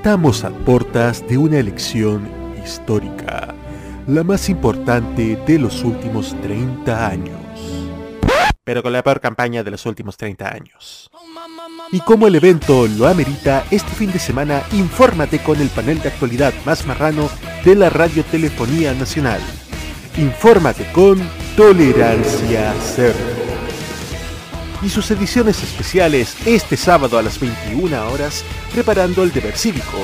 Estamos a portas de una elección histórica, la más importante de los últimos 30 años. Pero con la peor campaña de los últimos 30 años. Y como el evento lo amerita, este fin de semana infórmate con el panel de actualidad más marrano de la Radiotelefonía Nacional. Infórmate con Tolerancia Cero. Y sus ediciones especiales este sábado a las 21 horas preparando el deber cívico.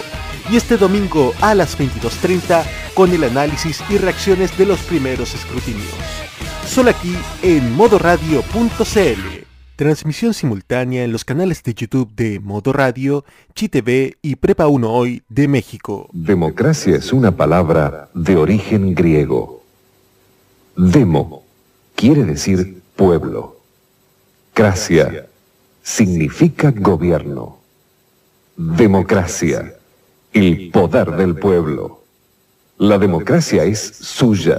Y este domingo a las 22.30 con el análisis y reacciones de los primeros escrutinios. Solo aquí en modoradio.cl. Transmisión simultánea en los canales de YouTube de Modo Radio, ChiTV y Prepa 1 Hoy de México. Democracia es una palabra de origen griego. Demo quiere decir pueblo. Cracia significa gobierno. Democracia, el poder del pueblo. La democracia es suya.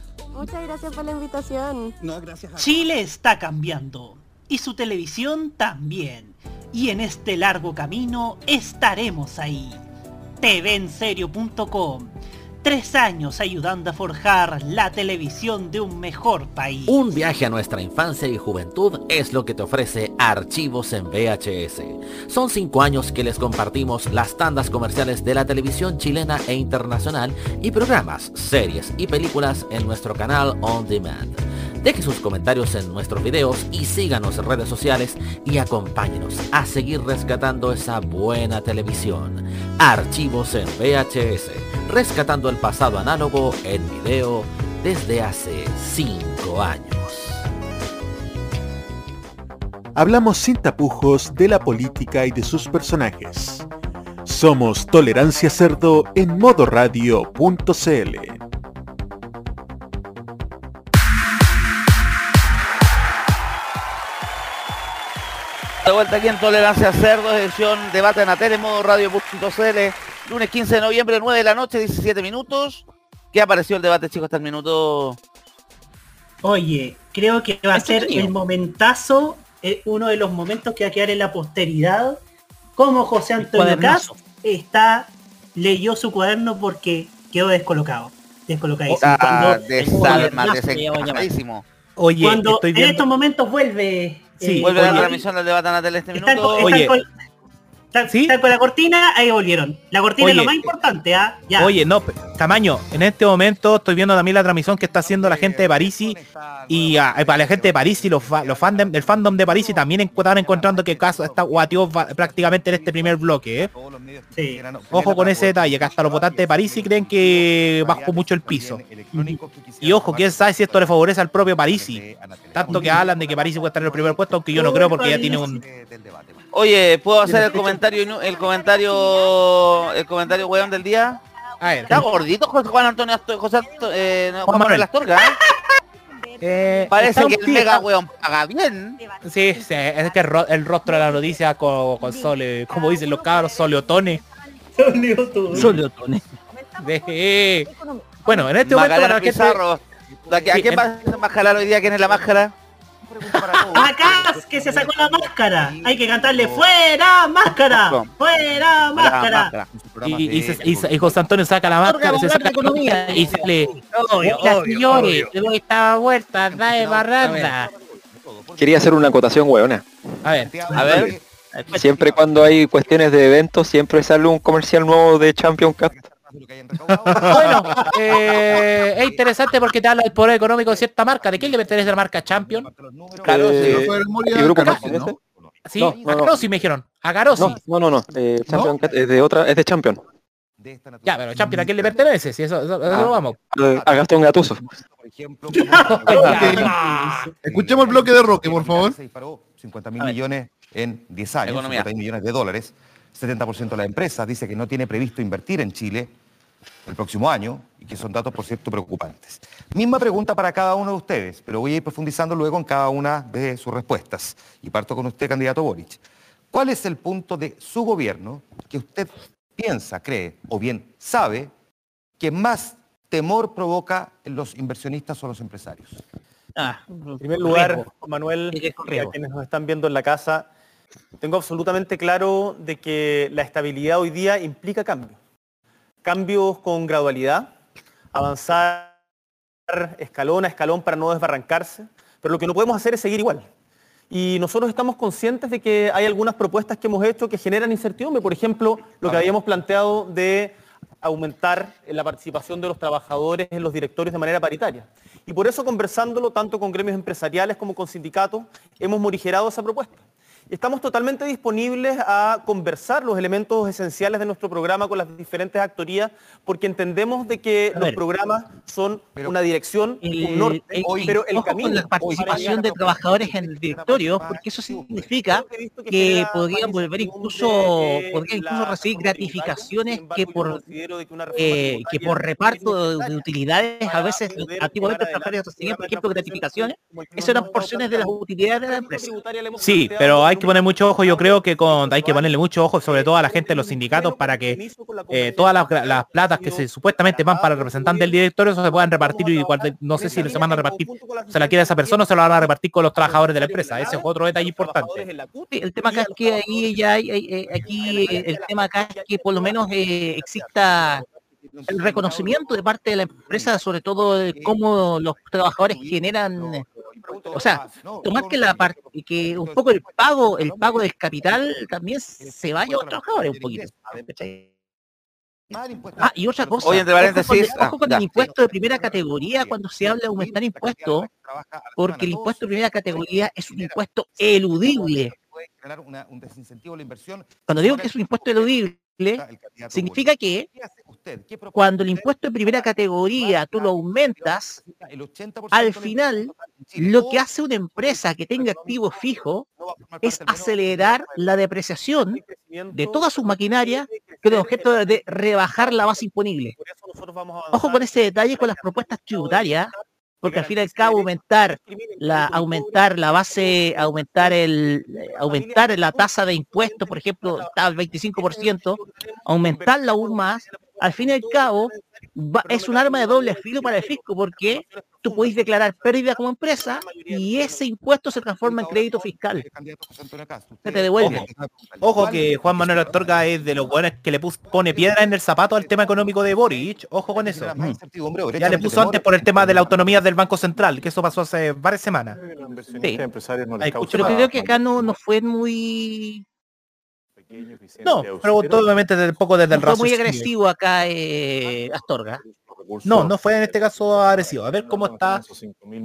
Muchas gracias por la invitación. No, gracias Chile está cambiando y su televisión también. Y en este largo camino estaremos ahí. TVenserio.com. Tres años ayudando a forjar la televisión de un mejor país. Un viaje a nuestra infancia y juventud es lo que te ofrece Archivos en VHS. Son cinco años que les compartimos las tandas comerciales de la televisión chilena e internacional y programas, series y películas en nuestro canal On Demand. Deje sus comentarios en nuestros videos y síganos en redes sociales y acompáñenos a seguir rescatando esa buena televisión. Archivos en VHS, rescatando el pasado análogo en video desde hace cinco años. Hablamos sin tapujos de la política y de sus personajes. Somos Tolerancia Cerdo en modoradio.cl. De vuelta aquí en Tolerancia Cerdo, edición Debate en la tele, modo radio.cl, lunes 15 de noviembre, 9 de la noche, 17 minutos. ¿Qué ha parecido el debate, chicos, hasta el minuto? Oye, creo que va a ser el momentazo, eh, uno de los momentos que va a quedar en la posteridad, como José Antonio Cast cuadernazo. está, leyó su cuaderno porque quedó descolocado. Descolocadísimo. Ah, Cuando- desalma, cuando- desencajadísimo. Oye, cuando estoy en estos momentos vuelve. Sí, Vuelve la oye, transmisión del debate en la tele este minuto. Oye. Con- están- están con la cortina, ahí volvieron. La cortina es lo más importante, ¿ah? Ya. Oye, no, Tamaño, en este momento estoy viendo también la transmisión que está haciendo la gente de Parisi y ah, para la gente de Parisi, los, los fandom, el fandom de Parisi también estaban encontrando que caso está guateó prácticamente en este primer bloque, ¿eh? Sí. Ojo con ese detalle, que hasta los votantes de Parisi creen que bajó mucho el piso. Y ojo, quién sabe si esto le favorece al propio Parisi. Tanto que hablan de que Parisi puede estar en el primer puesto, aunque yo no creo porque ya tiene un... Oye, ¿puedo hacer el comentario el comentario el comentario weón del día? A ver. Está gordito José Juan Antonio Asto- José Anto- eh, no, Juan Juan Manuel. Astorga, ¿eh? *laughs* Eh, Parece que el mega weón paga bien. Sí, sí, es que el, ro- el rostro de la noticia con, con sole, como dicen los cabros, soleotones. Soleotones. De- Bueno, en este momento Magdalena para la gente... Pizarro. ¿A qué- a Sí, quién en- va a bajar hoy día? ¿Quién es la máscara? *laughs* Acá que se sacó la máscara. Hay que cantarle fuera máscara. Fuera máscara. Y, y se- y se- y José Antonio saca la máscara, se saca la máscara y sale... Obvio, Hola, obvio, señores, obvio. le doy esta vuelta, da de barranda. Quería hacer una acotación hueona. A ver, A ver. Siempre cuando hay cuestiones de eventos, siempre sale un comercial nuevo de Champion Cup. *laughs* Bueno, eh, es interesante porque te habla del poder económico de cierta marca. ¿De quién le pertenece la marca Champion? Eh, ¿no? Sí, No. Carosi me dijeron. A Carosi. No, no, no, no. eh, Champion es de otra, es de Champion. Ya, pero Champion, ¿a quién le pertenece? Si eso, eso, eso lo vamos. Eh, A Gastón Gatuso. *laughs* Escuchemos el bloque de Roque, por favor. 50 mil millones en 10 años, Economía. 50 mil millones de dólares. 70% de la empresa dice que no tiene previsto invertir en Chile el próximo año y que son datos, por cierto, preocupantes. Misma pregunta para cada uno de ustedes, pero voy a ir profundizando luego en cada una de sus respuestas. Y parto con usted, candidato Boric. ¿Cuál es el punto de su gobierno que usted piensa, cree o bien sabe que más temor provoca en los inversionistas o los empresarios? Ah, En primer lugar, riesgo. Manuel, y a quienes nos están viendo en la casa, tengo absolutamente claro de que la estabilidad hoy día implica cambios. Cambios con gradualidad, avanzar escalón a escalón para no desbarrancarse, pero lo que no podemos hacer es seguir igual. Y nosotros estamos conscientes de que hay algunas propuestas que hemos hecho que generan incertidumbre. Por ejemplo, lo que habíamos planteado de aumentar la participación de los trabajadores en los directorios de manera paritaria. Y por eso, conversándolo tanto con gremios empresariales como con sindicatos, hemos morigerado esa propuesta. Estamos totalmente disponibles a conversar los elementos esenciales de nuestro programa con las diferentes actorías, porque entendemos de que los programas son una dirección, un norte, el- pero el ojo camino... con la participación de trabajadores en el directorio, porque eso significa que podrían volver incluso, podrían incluso recibir gratificaciones que por eh, que por reparto de, de utilidades a veces antiguamente los trabajadores recibían, por ejemplo, gratificaciones, esas eran porciones de las utilidades de la empresa. Sí, pero hay que poner mucho ojo, yo creo que con, hay que ponerle mucho ojo, sobre todo a la gente de los sindicatos, para que eh, todas las, las platas que se supuestamente van para el representante del directorio se puedan repartir y no sé si se van a repartir, se la quiere esa persona o se la van a repartir con los trabajadores de la empresa. Ese es otro detalle importante. El tema acá es que ahí ya hay, hay- aquí eh, el tema acá es que por lo menos eh, exista el reconocimiento de parte de la empresa, sobre todo de cómo los trabajadores generan, eh, o sea, tomar que la parte que un poco el pago, el pago del capital también se vaya a los trabajadores un poquito. Ah, y otra cosa, Oye, entre ojo con, paréntesis, el- ojo ah, con ya, el impuesto de primera categoría cuando se habla de aumentar impuestos, porque el impuesto de primera categoría es un impuesto eludible. Cuando digo que es un impuesto eludible, significa que cuando el impuesto de primera categoría tú lo aumentas, al final lo que hace una empresa que tenga activo fijo es acelerar la depreciación de toda su maquinaria con el objeto de- de rebajar la base imponible. Ojo con ese detalle con las propuestas tributarias, porque al fin y al cabo aumentar la aumentar la base, aumentar el eh, aumentar la tasa de impuestos, por ejemplo, está al 25%, aumentarla aún más, al fin y al cabo va- es un arma de doble filo para el fisco porque tú podés declarar pérdida como empresa y ese impuesto se transforma en crédito fiscal. Se te devuelve. Ojo que Juan Manuel Astorga es de los buenos que le pone piedra en el zapato al tema económico de Boric. Ojo con eso. Mm. Ya le puso antes por el tema de la autonomía del Banco Central, que eso pasó hace varias semanas. Sí. Pero creo que acá no, no fue muy No, pero obviamente desde un poco desde el fue muy agresivo acá eh, Astorga. No, no fue en este caso agresivo. A ver cómo está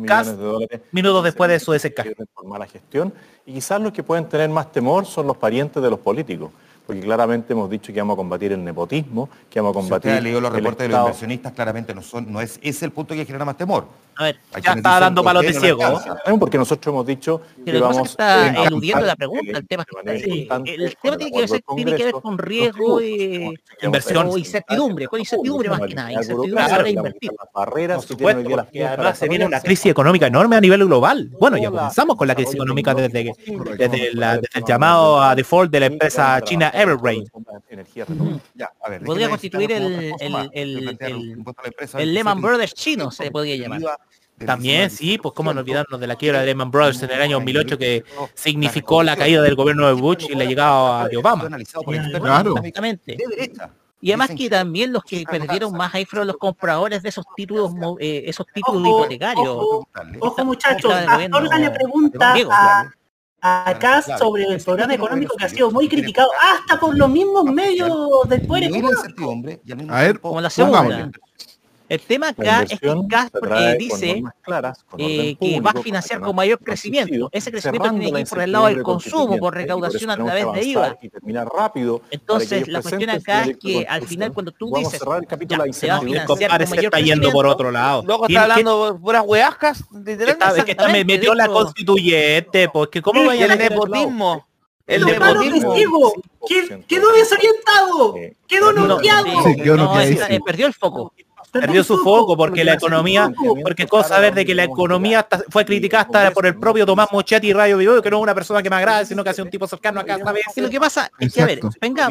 Cas de minutos después de su desencaje. por mala gestión y quizás los que pueden tener más temor son los parientes de los políticos porque claramente hemos dicho que vamos a combatir el nepotismo que vamos a Si usted combatir ha leído los reportes de los inversionistas, claramente no son, no es ese es el punto que genera más temor. A ver, Hay ya está dando ¿por palos de no ciego? ¿Saben? porque nosotros hemos dicho que que vamos está eludiendo la pregunta, el tema que de sí, el tema tiene que, del tiene que ver con riesgo y Inversión. o incertidumbre, con incertidumbre más que nada, incertidumbre la- invertir. las barreras Por supuesto, porque además se viene una crisis económica enorme a nivel global. Bueno, ya comenzamos con la crisis económica desde, que- desde, la- desde el llamado a default de la empresa china Evergrande. Ya, a ver, Podría constituir el, el, el, el- a Lehman 17%, Brothers chino, se podría llamar. También, sí, pues cómo no olvidarnos de la quiebra de Lehman Brothers en el año 2008 que significó la caída del gobierno de Bush y la llegada de Obama. Claro. Exactamente. Y además que también los que perdieron más ahí fueron los compradores de esos títulos, eh, esos títulos Ojo, hicotecarios. ojo, Ojo muchachos, le pregunta a, a Kass sobre el programa económico que ha sido muy criticado hasta por los mismos medios del poder económico. A ver, como la segunda. El tema acá es que se eh, dice claras, eh, que va a financiar con mayor crecimiento. Ese crecimiento tiene que ir por el lado del consumo, por recaudación a través de IVA. rápido Entonces, la cuestión acá es de que al final cuando tú Vamos a dices, cerrar el capítulo de la se va a financiar compadre con mayor está yendo por otro lado. Luego está hablando puras hueascas, es que está- me metió la constituyente, porque cómo El vayan a nepotismo. El nepotismo. ciego, que- quedó desorientado, quedó No, noqueado. eh, perdió el foco. Perdió su foco porque la economía, porque cosa ver de que la economía fue criticada hasta por el propio Tomás Mochetti y Radio Vivo, que no es una persona que me agrade, sino que hace un tipo cercano acá, ¿sabes? Y lo que pasa es que, a ver, Exacto. venga,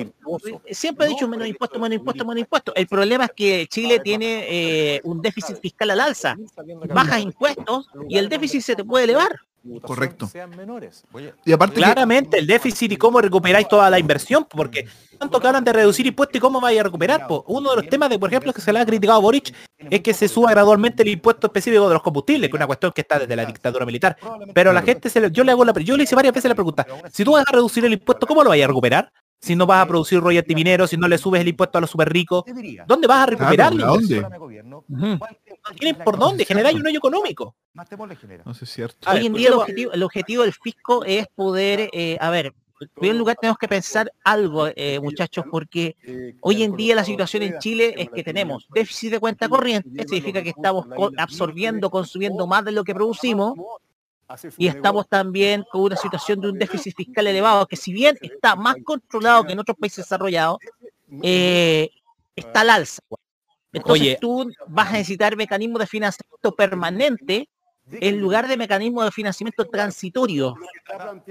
siempre he dicho menos impuestos, menos impuestos, menos impuestos. El problema es que Chile tiene eh, un déficit fiscal al alza. Bajas impuestos y el déficit se te puede elevar. Correcto. Sean menores. Y aparte que- Claramente el déficit y cómo recuperáis toda la inversión, porque tanto que hablan de reducir impuestos y cómo vais a recuperar. po. Uno de los temas de, por ejemplo, que se le ha criticado a Boric es que se suba gradualmente el impuesto específico de los combustibles, que es una cuestión que está desde la dictadura militar. Pero la gente se le, yo le hago la yo le hice varias veces la pregunta, si tú vas a reducir el impuesto, ¿cómo lo vais a recuperar? si no vas a producir royalty minero, si no le subes el impuesto a los super ricos? ¿Dónde vas a recuperar la Claro, ¿dónde? No tienen por dónde generar un hoyo económico. No sé, es cierto. Hoy en día el objetivo, el objetivo del fisco es poder, eh, a ver, en primer lugar tenemos que pensar algo, eh, muchachos, porque hoy en día la situación en Chile es que tenemos déficit de cuenta corriente, significa que estamos absorbiendo, consumiendo más de lo que producimos, y estamos también con una situación de un déficit fiscal elevado, que si bien está más controlado que en otros países desarrollados, eh, está al alza. Entonces Oye. tú vas a necesitar mecanismos de financiamiento permanente en lugar de mecanismos de financiamiento transitorio.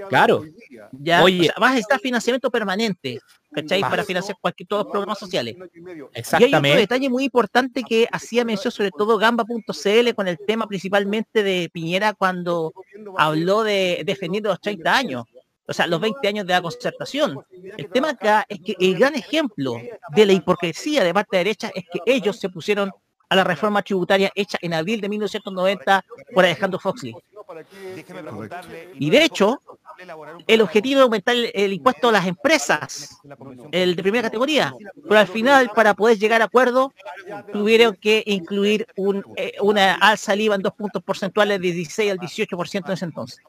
Claro. Ya, Oye. o sea, vas a necesitar financiamiento permanente, ¿cachai? Para financiar cualquier todos los programas sociales. Y hay otro Exactamente. detalle muy importante que hacía mención sobre todo Gamba.cl con el tema principalmente de Piñera cuando habló de defendiendo los 30 años, o sea, los 20 años de la concertación. El tema acá es que el gran ejemplo de la hipocresía de parte de derecha es que ellos se pusieron a la reforma tributaria hecha en abril de 1990 por Alejandro Foxley. Y de hecho, el objetivo de aumentar el, el impuesto a las empresas, el de primera categoría, pero al final, para poder llegar a acuerdo, tuvieron que incluir un, eh, una alza del IVA en dos puntos porcentuales de 16 al 18% en ese entonces.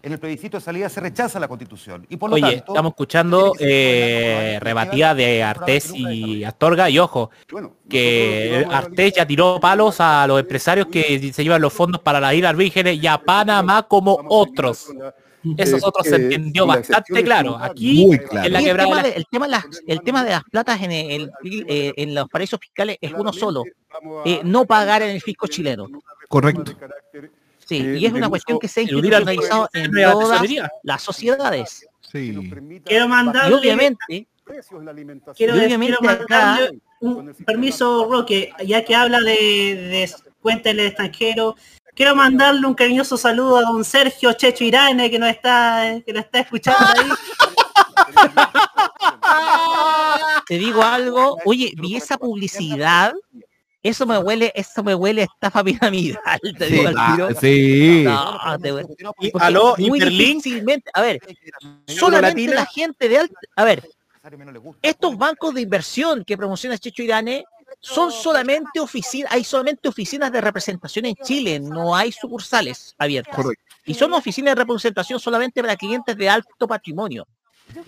En el plebiscito de salida se rechaza la constitución. Y por lo Oye, tanto, estamos escuchando eh, rebatida de Artés y Astorga y ojo, que Artés ya tiró palos a los empresarios que se llevan los fondos para las Islas Vírgenes y a Panamá como otros. Esos otros se entendió bastante claro. Aquí en la el, quebrada tema de el, tema de las, el tema de las platas en, el- eh, en los paraísos fiscales es uno solo, eh, no pagar en el fisco chileno. Correcto. Sí, y es una cuestión que se ha institucionalizado en todas las sociedades. Sí. Quiero Y mandarle, obviamente, quiero, y obviamente quiero acá- mandarle un permiso, Roque, ya que habla de, de cuenta en el extranjero, quiero mandarle un cariñoso saludo a don Sergio Checho Irane, que nos está, que nos está escuchando ahí. *laughs* te digo algo, oye, vi esa publicidad, eso me huele, eso me huele a estafa *laughs* piramidal, te Sí, digo al ah, tiro. sí. No, te- Y aló, muy difícilmente, a ver, solamente la gente de alta, a ver, estos bancos de inversión que promociona Checho Irane son solamente oficinas, hay solamente oficinas de representación en Chile, no hay sucursales abiertas. Correcto. Y son oficinas de representación solamente para clientes de alto patrimonio.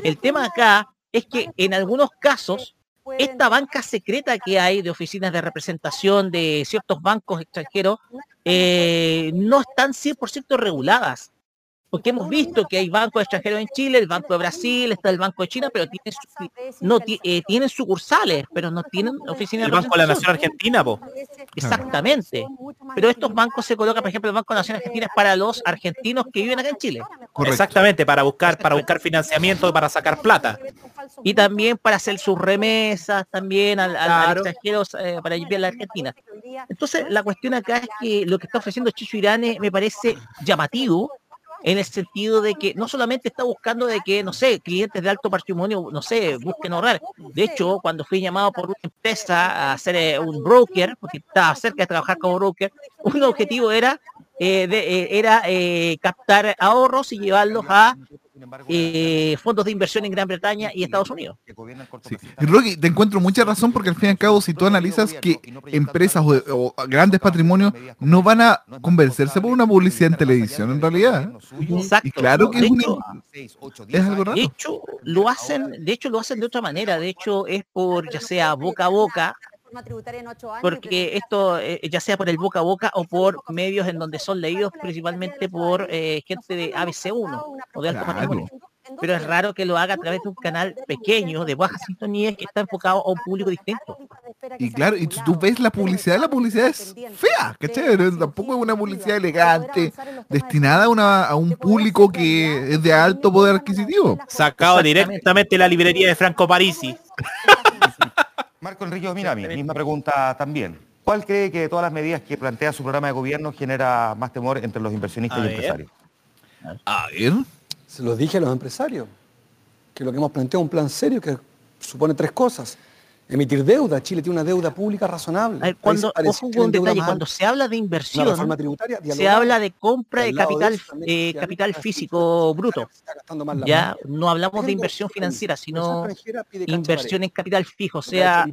El tema acá es que en algunos casos, esta banca secreta que hay de oficinas de representación de ciertos bancos extranjeros eh, no están 100% reguladas. Porque hemos visto que hay bancos extranjeros en Chile, el Banco de Brasil, está el Banco de China, pero tienen, su- no, eh, tienen sucursales, pero no tienen oficinas El Banco de la. Nación Argentina, po. Exactamente. Pero estos bancos se colocan, por ejemplo, el Banco de la Nación Argentina es para los argentinos que viven acá en Chile. Exactamente, para buscar, para buscar financiamiento, para sacar plata. Y también para hacer sus remesas también al, al- al Claro. extranjero eh, para a la Argentina. Entonces, la cuestión acá es que lo que está ofreciendo Chicho Irane me parece llamativo en el sentido de que no solamente está buscando de que, no sé, clientes de alto patrimonio, no sé, busquen ahorrar. De hecho, cuando fui llamado por una empresa a hacer eh, un broker, porque estaba cerca de trabajar como broker, un objetivo era, eh, eh, era captar ahorros y llevarlos a eh, fondos de inversión en Gran Bretaña y Estados Unidos. Y Rocky, te encuentro mucha razón porque al fin y al cabo, si tú analizas que empresas o, o grandes patrimonios no van a convencerse por una publicidad en televisión, en realidad. Exacto. Y claro que De es, un- hecho, es algo raro. De hecho, lo hacen, de hecho lo hacen de otra manera, de hecho es por ya sea boca a boca, porque esto eh, ya sea por el boca a boca o por medios en donde son leídos principalmente por eh, gente de ABC1 o de alto Claro. Pero es raro que lo haga a través de un canal pequeño, de baja sintonía, que está enfocado a un público distinto. Y claro, y tú ves la publicidad, la publicidad es fea, ¿cachai? Pero Tampoco es una publicidad elegante, destinada a, una, a un público que es de alto poder adquisitivo. Sacado directamente de la librería de Franco Parisi. Marco Enrique Minami, misma pregunta también. ¿Cuál cree que de todas las medidas que plantea su programa de gobierno genera más temor entre los inversionistas A y ver. empresarios? A ver. Se los dije a los empresarios, que lo que hemos planteado es un plan serio que supone tres cosas. Emitir deuda. Chile tiene una deuda pública razonable. Ver, cuando, ojo un detalle, cuando se habla de inversión, se habla de compra de capital, eh, capital físico bruto. Ya no hablamos de inversión financiera, sino inversión en capital fijo, o sea,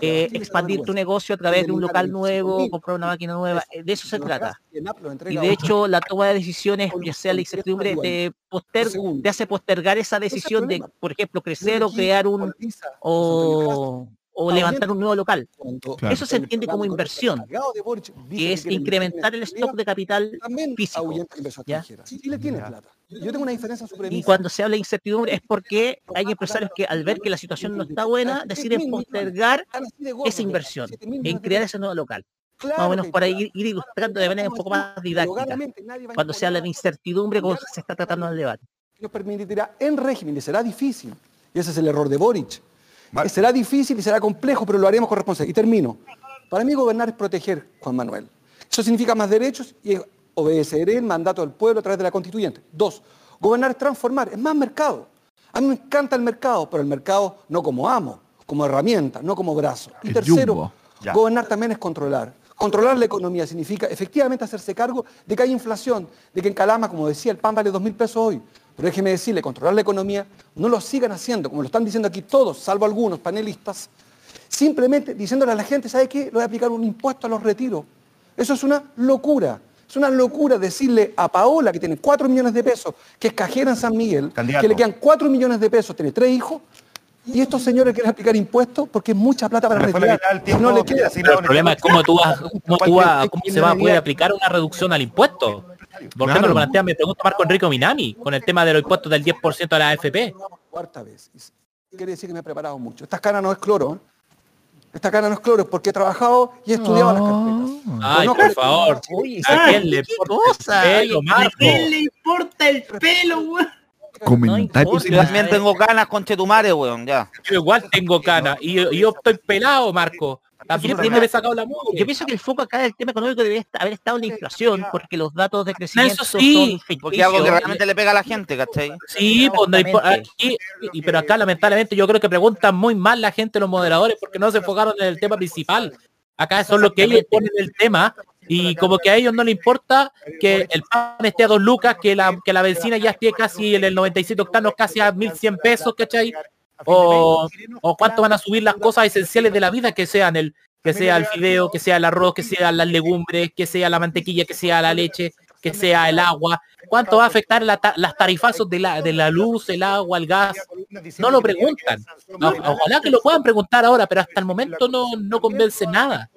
eh, expandir tu negocio a través de un local nuevo, 25.000. comprar una máquina nueva, eh, de eso se trata. y de hecho la toma de decisiones, ya sea la incertidumbre, te, poster, te hace postergar esa decisión de, por ejemplo, crecer o crear un politiza o, levantar un nuevo local. Claro. Eso se entiende como inversión, que es incrementar el stock de capital físico. ¿ya? extranjera. Chile tiene plata. Yo tengo una diferencia en su Y cuando se habla de incertidumbre es porque hay empresarios que al ver que la situación no está buena deciden postergar esa inversión en crear ese nuevo local. Más o menos para ir, ir ilustrando de manera un poco más didáctica. Cuando se habla de incertidumbre, como se está tratando en el debate. nos permitirá en régimen y será difícil. Y ese es el error de Boric. Será difícil y será complejo, pero lo haremos con responsabilidad. Y termino. Para mí gobernar es proteger, Juan Manuel. Eso significa más derechos y obedeceré el mandato del pueblo a través de la constituyente. Dos, gobernar es transformar, es más mercado. A mí me encanta el mercado, pero el mercado no como amo, como herramienta, no como brazo. Y El tercero, gobernar también es controlar. Controlar la economía significa efectivamente hacerse cargo de que hay inflación, de que en Calama, como decía, el pan vale dos mil pesos hoy. Pero déjeme decirle, controlar la economía, no lo sigan haciendo, como lo están diciendo aquí todos, salvo algunos panelistas, simplemente diciéndole a la gente, ¿sabe qué? Le voy a aplicar un impuesto a los retiros. Eso es una locura. Es una locura decirle a Paola, que tiene 4 millones de pesos, que es cajera en San Miguel, Candidato. que le quedan 4 millones de pesos, tiene tres hijos, y estos señores quieren aplicar impuestos porque es mucha plata para retirar. tiempo no le queda. Pero el problema es cómo tú vas, cómo, tú vas- cómo se va a poder aplicar una reducción al impuesto. ¿Por qué no lo plantea? Me pregunta Marco Enrico Minami con el tema de los impuestos del 10% a la AFP. Cuarta vez. Quiere decir que me he preparado mucho. Esta cana no es cloro. ¿eh? Esta cana no es cloro, es porque he trabajado y he estudiado las carpetas. Ay, Conozco por favor. ¿A ay, quién le importa el pelo, Oye, Marco? ¿A quién le importa el pelo, weón? Comentarios Yo también tengo ganas con Chetumare, weón, ya. Yo igual tengo cana y yo, y yo estoy pelado, Marco. También he sacado la mugre. Yo pienso que el foco acá del tema económico debería haber estado en la inflación, porque los datos de crecimiento Eso sí, son Porque algo que realmente le pega a la gente, ¿cachai? Sí, pues aquí- y- pero acá lamentablemente yo creo que preguntan muy mal la gente, los moderadores, porque no se enfocaron en el tema principal. Acá son lo que ellos ponen el tema y como que a ellos no les importa que el pan esté a dos lucas, que la, que la benzina ya esté casi en el 97 octanos, casi a 1100 pesos, ¿cachai? O, o cuánto van a subir las cosas esenciales de la vida, que sean el que sea el fideo, que sea el arroz, que sea las legumbres, que sea la mantequilla, que sea la leche, que sea el agua. ¿Cuánto va a afectar la ta- las tarifazos de la, de la luz, el agua, el gas? No lo preguntan. Ojalá que lo puedan preguntar ahora, pero hasta el momento no, no convence nada.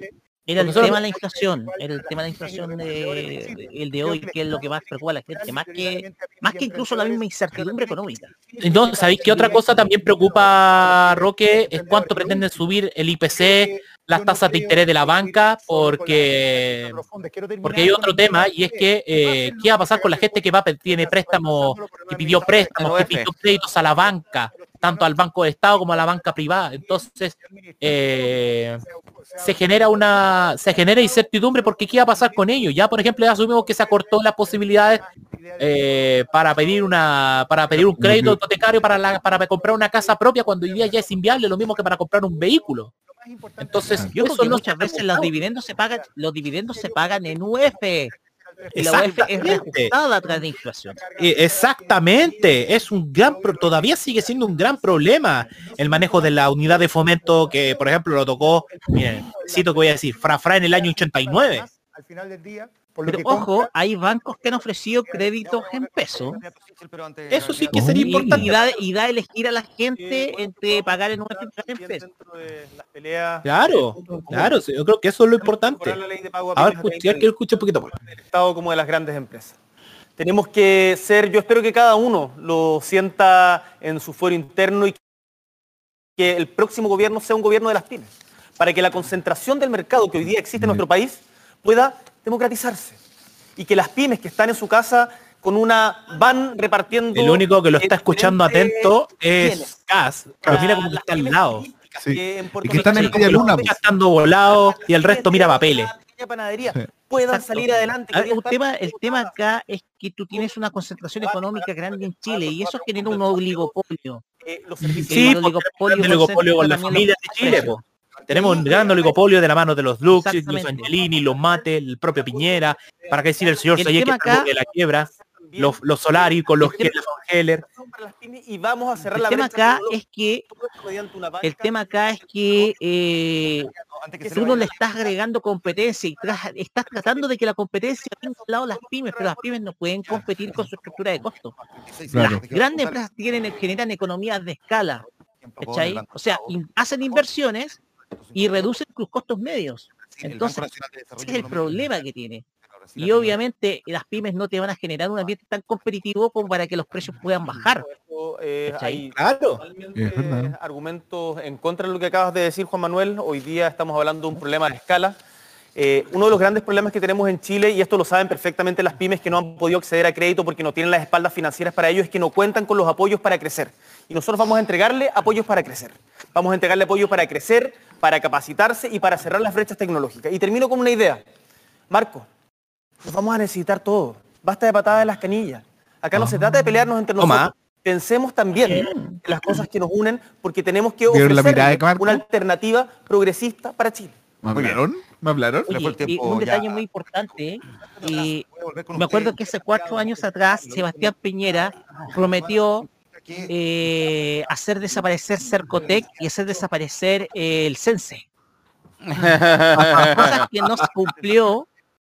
Era el tema de la inflación, era el tema de la inflación de, de- el de hoy, que es lo que más preocupa a la gente, más que, más que incluso la misma incertidumbre económica. Entonces, ¿sabéis qué otra cosa también preocupa, Roque? Es cuánto pretenden subir el IPC, las tasas de interés de la banca, porque porque hay otro tema y es que eh, qué va a pasar con la gente que va tiene préstamos, que pidió préstamos, que pidió créditos a la banca, tanto al banco de Estado como a la banca privada. Entonces, eh, se genera una se genera incertidumbre porque qué va a pasar con ellos. Ya, por ejemplo, ya asumimos que se acortó las posibilidades eh, para pedir una para pedir un crédito hipotecario para la, para comprar una casa propia cuando hoy día ya es inviable, lo mismo que para comprar un vehículo. Entonces, Yo creo que no muchas veces los dividendos se pagan, los dividendos se pagan en UF. La Exactamente. través de inflación. Eh, Exactamente, es un gran, pro- todavía sigue siendo un gran problema el manejo de la unidad de fomento que, por ejemplo, lo tocó, miren, cito que voy a decir, Frafra en el año 89. Al final del día, Pero ojo, hay bancos que han ofrecido créditos en peso. Eso sí que sería importante. Y, da, y da elegir a la gente entre pagar en pagar en peso. Claro, claro, yo creo que eso es lo importante. A ver, pymes a escucha, que escuche un poquito más. Estado como de las grandes empresas. Tenemos que ser, yo espero que cada uno lo sienta en su fuero interno y que el próximo gobierno sea un gobierno de las pymes, para que la concentración del mercado que hoy día existe en nuestro país pueda democratizarse y que las pymes que están en su casa con una van repartiendo El único que lo está escuchando atento es Gas, pero mira cómo está al lado. que en Puerto Y que están en media luna. los Gastando volados y el resto mira papeles. panadería puedan salir adelante. Ver, un tema, el tema acá es que tú tienes una concentración económica grande en Chile y eso genera un oligopolio. eh, los servicios Sí, el oligopolio con las familias de Chile, po. Tenemos un gran oligopolio de la mano de los Lux, los. Angelini, los Mate, el propio Piñera, para qué decir el señor Sayek que acá- de la quiebra, los, los Solari con los tema- Heller. y vamos a cerrar El la tema acá es que el tema acá es que eh, tú no le estás agregando competencia y tras- estás tratando de que la competencia tenga a un lado las pymes, pero las pymes no pueden competir con su estructura de costos. Claro. Las grandes empresas tienen, generan economías de escala, ¿cachai? O sea, in- hacen inversiones y reducen sus costos medios. Entonces, ese es el problema que tiene. Y obviamente las pymes no te van a generar un ambiente tan competitivo como para que los precios puedan bajar. eh, verdad. argumentos en contra de lo que acabas de decir, Juan Manuel. Hoy día estamos hablando de un problema de escala. Eh, uno de los grandes problemas que tenemos en Chile, y esto lo saben perfectamente las pymes que no han podido acceder a crédito porque no tienen las espaldas financieras para ello, es que no cuentan con los apoyos para crecer. Y nosotros vamos a entregarle apoyos para crecer. Vamos a entregarle apoyo para crecer, para capacitarse y para cerrar las brechas tecnológicas. Y termino con una idea. Marco, nos vamos a necesitar todo. Basta de patadas de las canillas. Acá no se trata de pelearnos entre Toma. nosotros. Pensemos también en las cosas que nos unen porque tenemos que ¿Vieron la mirada de ofrecer una alternativa progresista para Chile. ¿Me hablaron? ¿Me hablaron? Oye, y un detalle muy importante, eh, me acuerdo que hace cuatro años atrás Sebastián Piñera prometió eh, hacer desaparecer Cercotec y hacer desaparecer eh, el Sense. Cosa que no se cumplió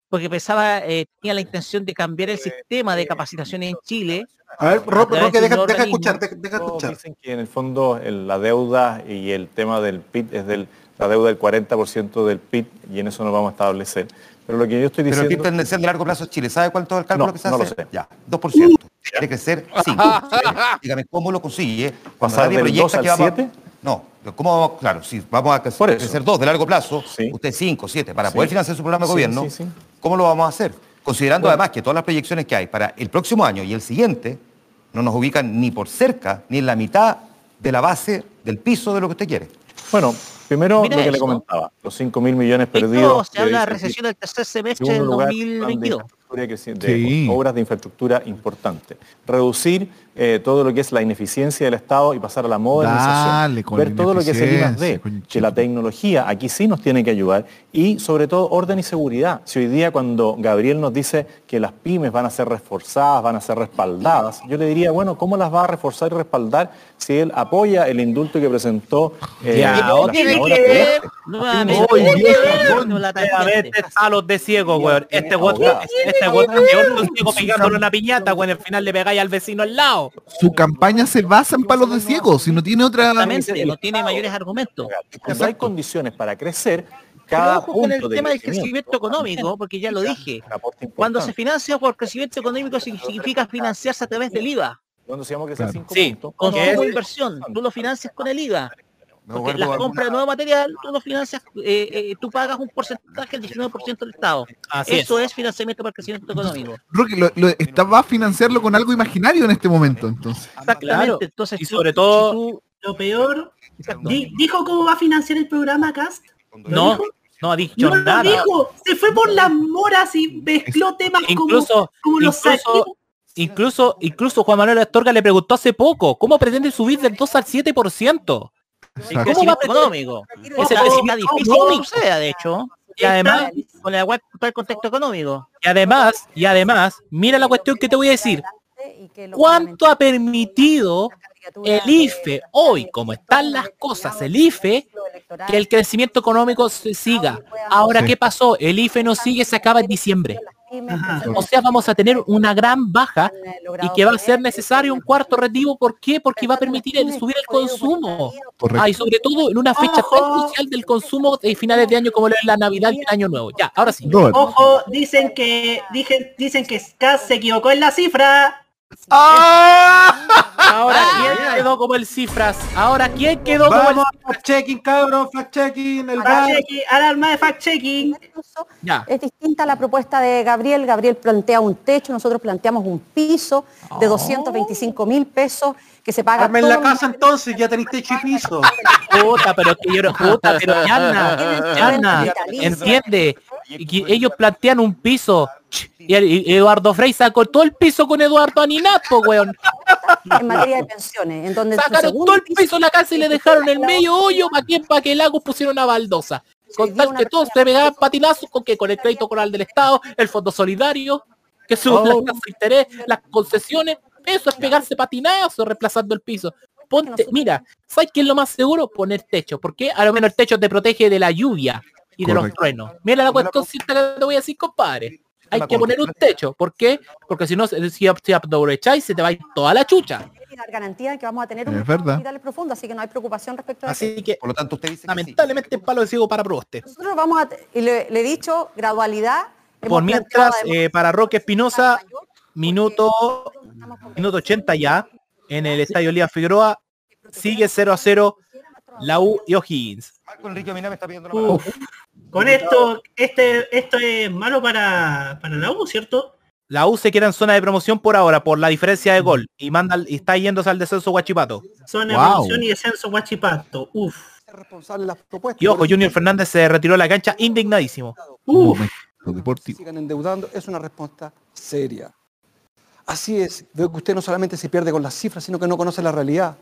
porque pensaba, eh, tenía la intención de cambiar el sistema de capacitación en Chile. A ver, Ro- a deja, deja escuchar, deja, deja escuchar. Dicen que en el fondo el- la deuda y el tema del PIB es del, la deuda del 40% del PIB y en eso nos vamos a establecer. Pero lo que yo estoy Pero el diciendo... PIB tendencial de largo plazo en Chile, ¿sabe cuánto es el cálculo No, que se no hace? lo sé. Ya, 2%. *laughs* Tiene que ser 5. *laughs* Dígame, ¿cómo lo consigue? Cuando ¿Pasar nadie proyecta 2 al que vamos a- 7? No, ¿cómo vamos? Claro, si vamos a Por eso. crecer 2 de largo plazo, usted 5, 7, para Sí. poder financiar su programa de Sí, gobierno, sí, sí. ¿cómo lo vamos a hacer? Considerando Bueno. además que todas las proyecciones que hay para el próximo año y el siguiente no nos ubican ni por cerca ni en la mitad de la base del piso de lo que usted quiere. Bueno, primero Mira lo que le eso. comentaba, los 5 mil millones Esto perdidos. se que habla de recesión del tercer semestre del lugar, plan de 2022. Infraestructura de Sí. obras de infraestructura importante. Reducir eh, todo lo que es la ineficiencia del Estado y pasar a la modernización. Dale con Ver la todo lo que es el I+D, que la tecnología aquí sí nos tiene que ayudar y sobre todo orden y seguridad. Si hoy día cuando Gabriel nos dice que las pymes van a ser reforzadas, van a ser respaldadas, yo le diría, bueno, ¿cómo las va a reforzar y respaldar si él apoya el indulto que presentó eh, Ya, que ver. Nuevamente, a salos de ciego, weón. Este weón, weón es peor que un ciego pegándole una piñata, weón. Al final le pegáis al vecino al lado. Su campaña se basa en palos de ciego, si no tiene otra... Exactamente, no tiene mayores argumentos. Cuando hay condiciones para crecer, Pero cada ojo con el punto de tema del crecimiento económico, porque ya lo dije. Cuando se financia por crecimiento económico significa financiarse a través del IVA. Cuando se llama crecer Claro. 5 Sí, puntos. Consumo e inversión, tú lo financias con el IVA. Porque la alguna- compra de nuevo material, tú lo financias, eh, eh, tú pagas un porcentaje, el 19% del Estado. Así Eso es. financiamiento por crecimiento económico. Roque, lo, lo- está- va a financiarlo con algo imaginario en este momento, entonces. Exactamente. Claro. Entonces, Y tú- sobre todo- si tú- Lo peor, di- dijo cómo va a financiar el programa Cast. No, no ha dicho No lo nada. dijo, se fue por las moras y mezcló temas Incluso, como, como los incluso, saqueos. incluso, incluso Juan Manuel Astorga le preguntó hace poco, ¿cómo pretende subir del 2 al 7%? El Exacto. ¿Cómo va a crecimiento económico. Ese crecimiento difícil que suceda, de hecho. Y además, con la web el contexto económico. y además, y además, mira la cuestión que te voy a decir. ¿Cuánto ha permitido el IFE hoy, como están las cosas, el IFE, que el crecimiento económico se siga? Ahora. ¿qué pasó? El IFE no sigue, se acaba en diciembre. Ajá. O sea, vamos a tener una gran baja y que va a ser necesario un cuarto retiro. ¿Por qué? Porque va a permitir el subir el consumo. Ah, y sobre todo en una fecha tan crucial del consumo de finales de año como lo es la Navidad y el Año Nuevo. Ya, ahora sí. Ojo, dicen que dicen, dicen que Cast se equivocó en la cifra. Ahora, ¿quién quedó como el cifras? Ahora, ¿quién quedó como el Vamos, fact checking, cabrón, fact checking, el Fact bar. checking, alarma de fact checking. Ya. Es distinta la propuesta de Gabriel. Gabriel plantea un techo, nosotros planteamos un piso de 225 mil pesos que se paga Armen la casa entonces, ya tenéis techo y piso. Puta, pero que yo no, puta, pero Yana, *laughs* Yana, entiende, y que ellos plantean un piso y, Eduardo Frey sacó todo el piso con Eduardo Aninato, weón. En materia de pensiones, en donde Sacaron todo el piso de la casa y le dejaron el medio hoyo para que para que el lago pusiera una baldosa. Con tal que todos se pegaban patinazos con que con el crédito coral del Estado, el fondo solidario, que suben las tasas de interés, las concesiones, eso es pegarse patinazos reemplazando el piso. Ponte, mira, ¿sabes qué es lo más seguro? Poner techo. porque A lo menos el techo te protege de la lluvia y de los truenos. Mira la cuestión cierta que te voy a decir, compadre. Hay que poner un techo. ¿Por qué? Porque si no, si, aprovecháis, se te va a ir toda la chucha. dar garantía de que vamos a tener un hospital profundo, así que no hay preocupación respecto a eso. Así que, por lo tanto, usted dice lamentablemente, palo de ciego para Proboste. Nosotros vamos a, y le, le he dicho, gradualidad. Por mientras, eh, para Roque Espinosa, minuto, minuto 80 ya, en el Estadio Lía Figueroa, sigue 0 a 0 la U y O'Higgins. Marco Enrique Mina me está pidiendo la. Con esto, este, esto es malo para, para la U, ¿cierto? La U se queda en zona de promoción por ahora, por la diferencia de gol, y manda al- y está yéndose al descenso Guachipato. Zona de Wow. promoción y descenso Guachipato. Uf. Y ojo, Junior Fernández se retiró de la cancha indignadísimo. sigan endeudando, es una respuesta seria. Así es, veo que usted no solamente se pierde con las cifras, sino que no conoce la realidad.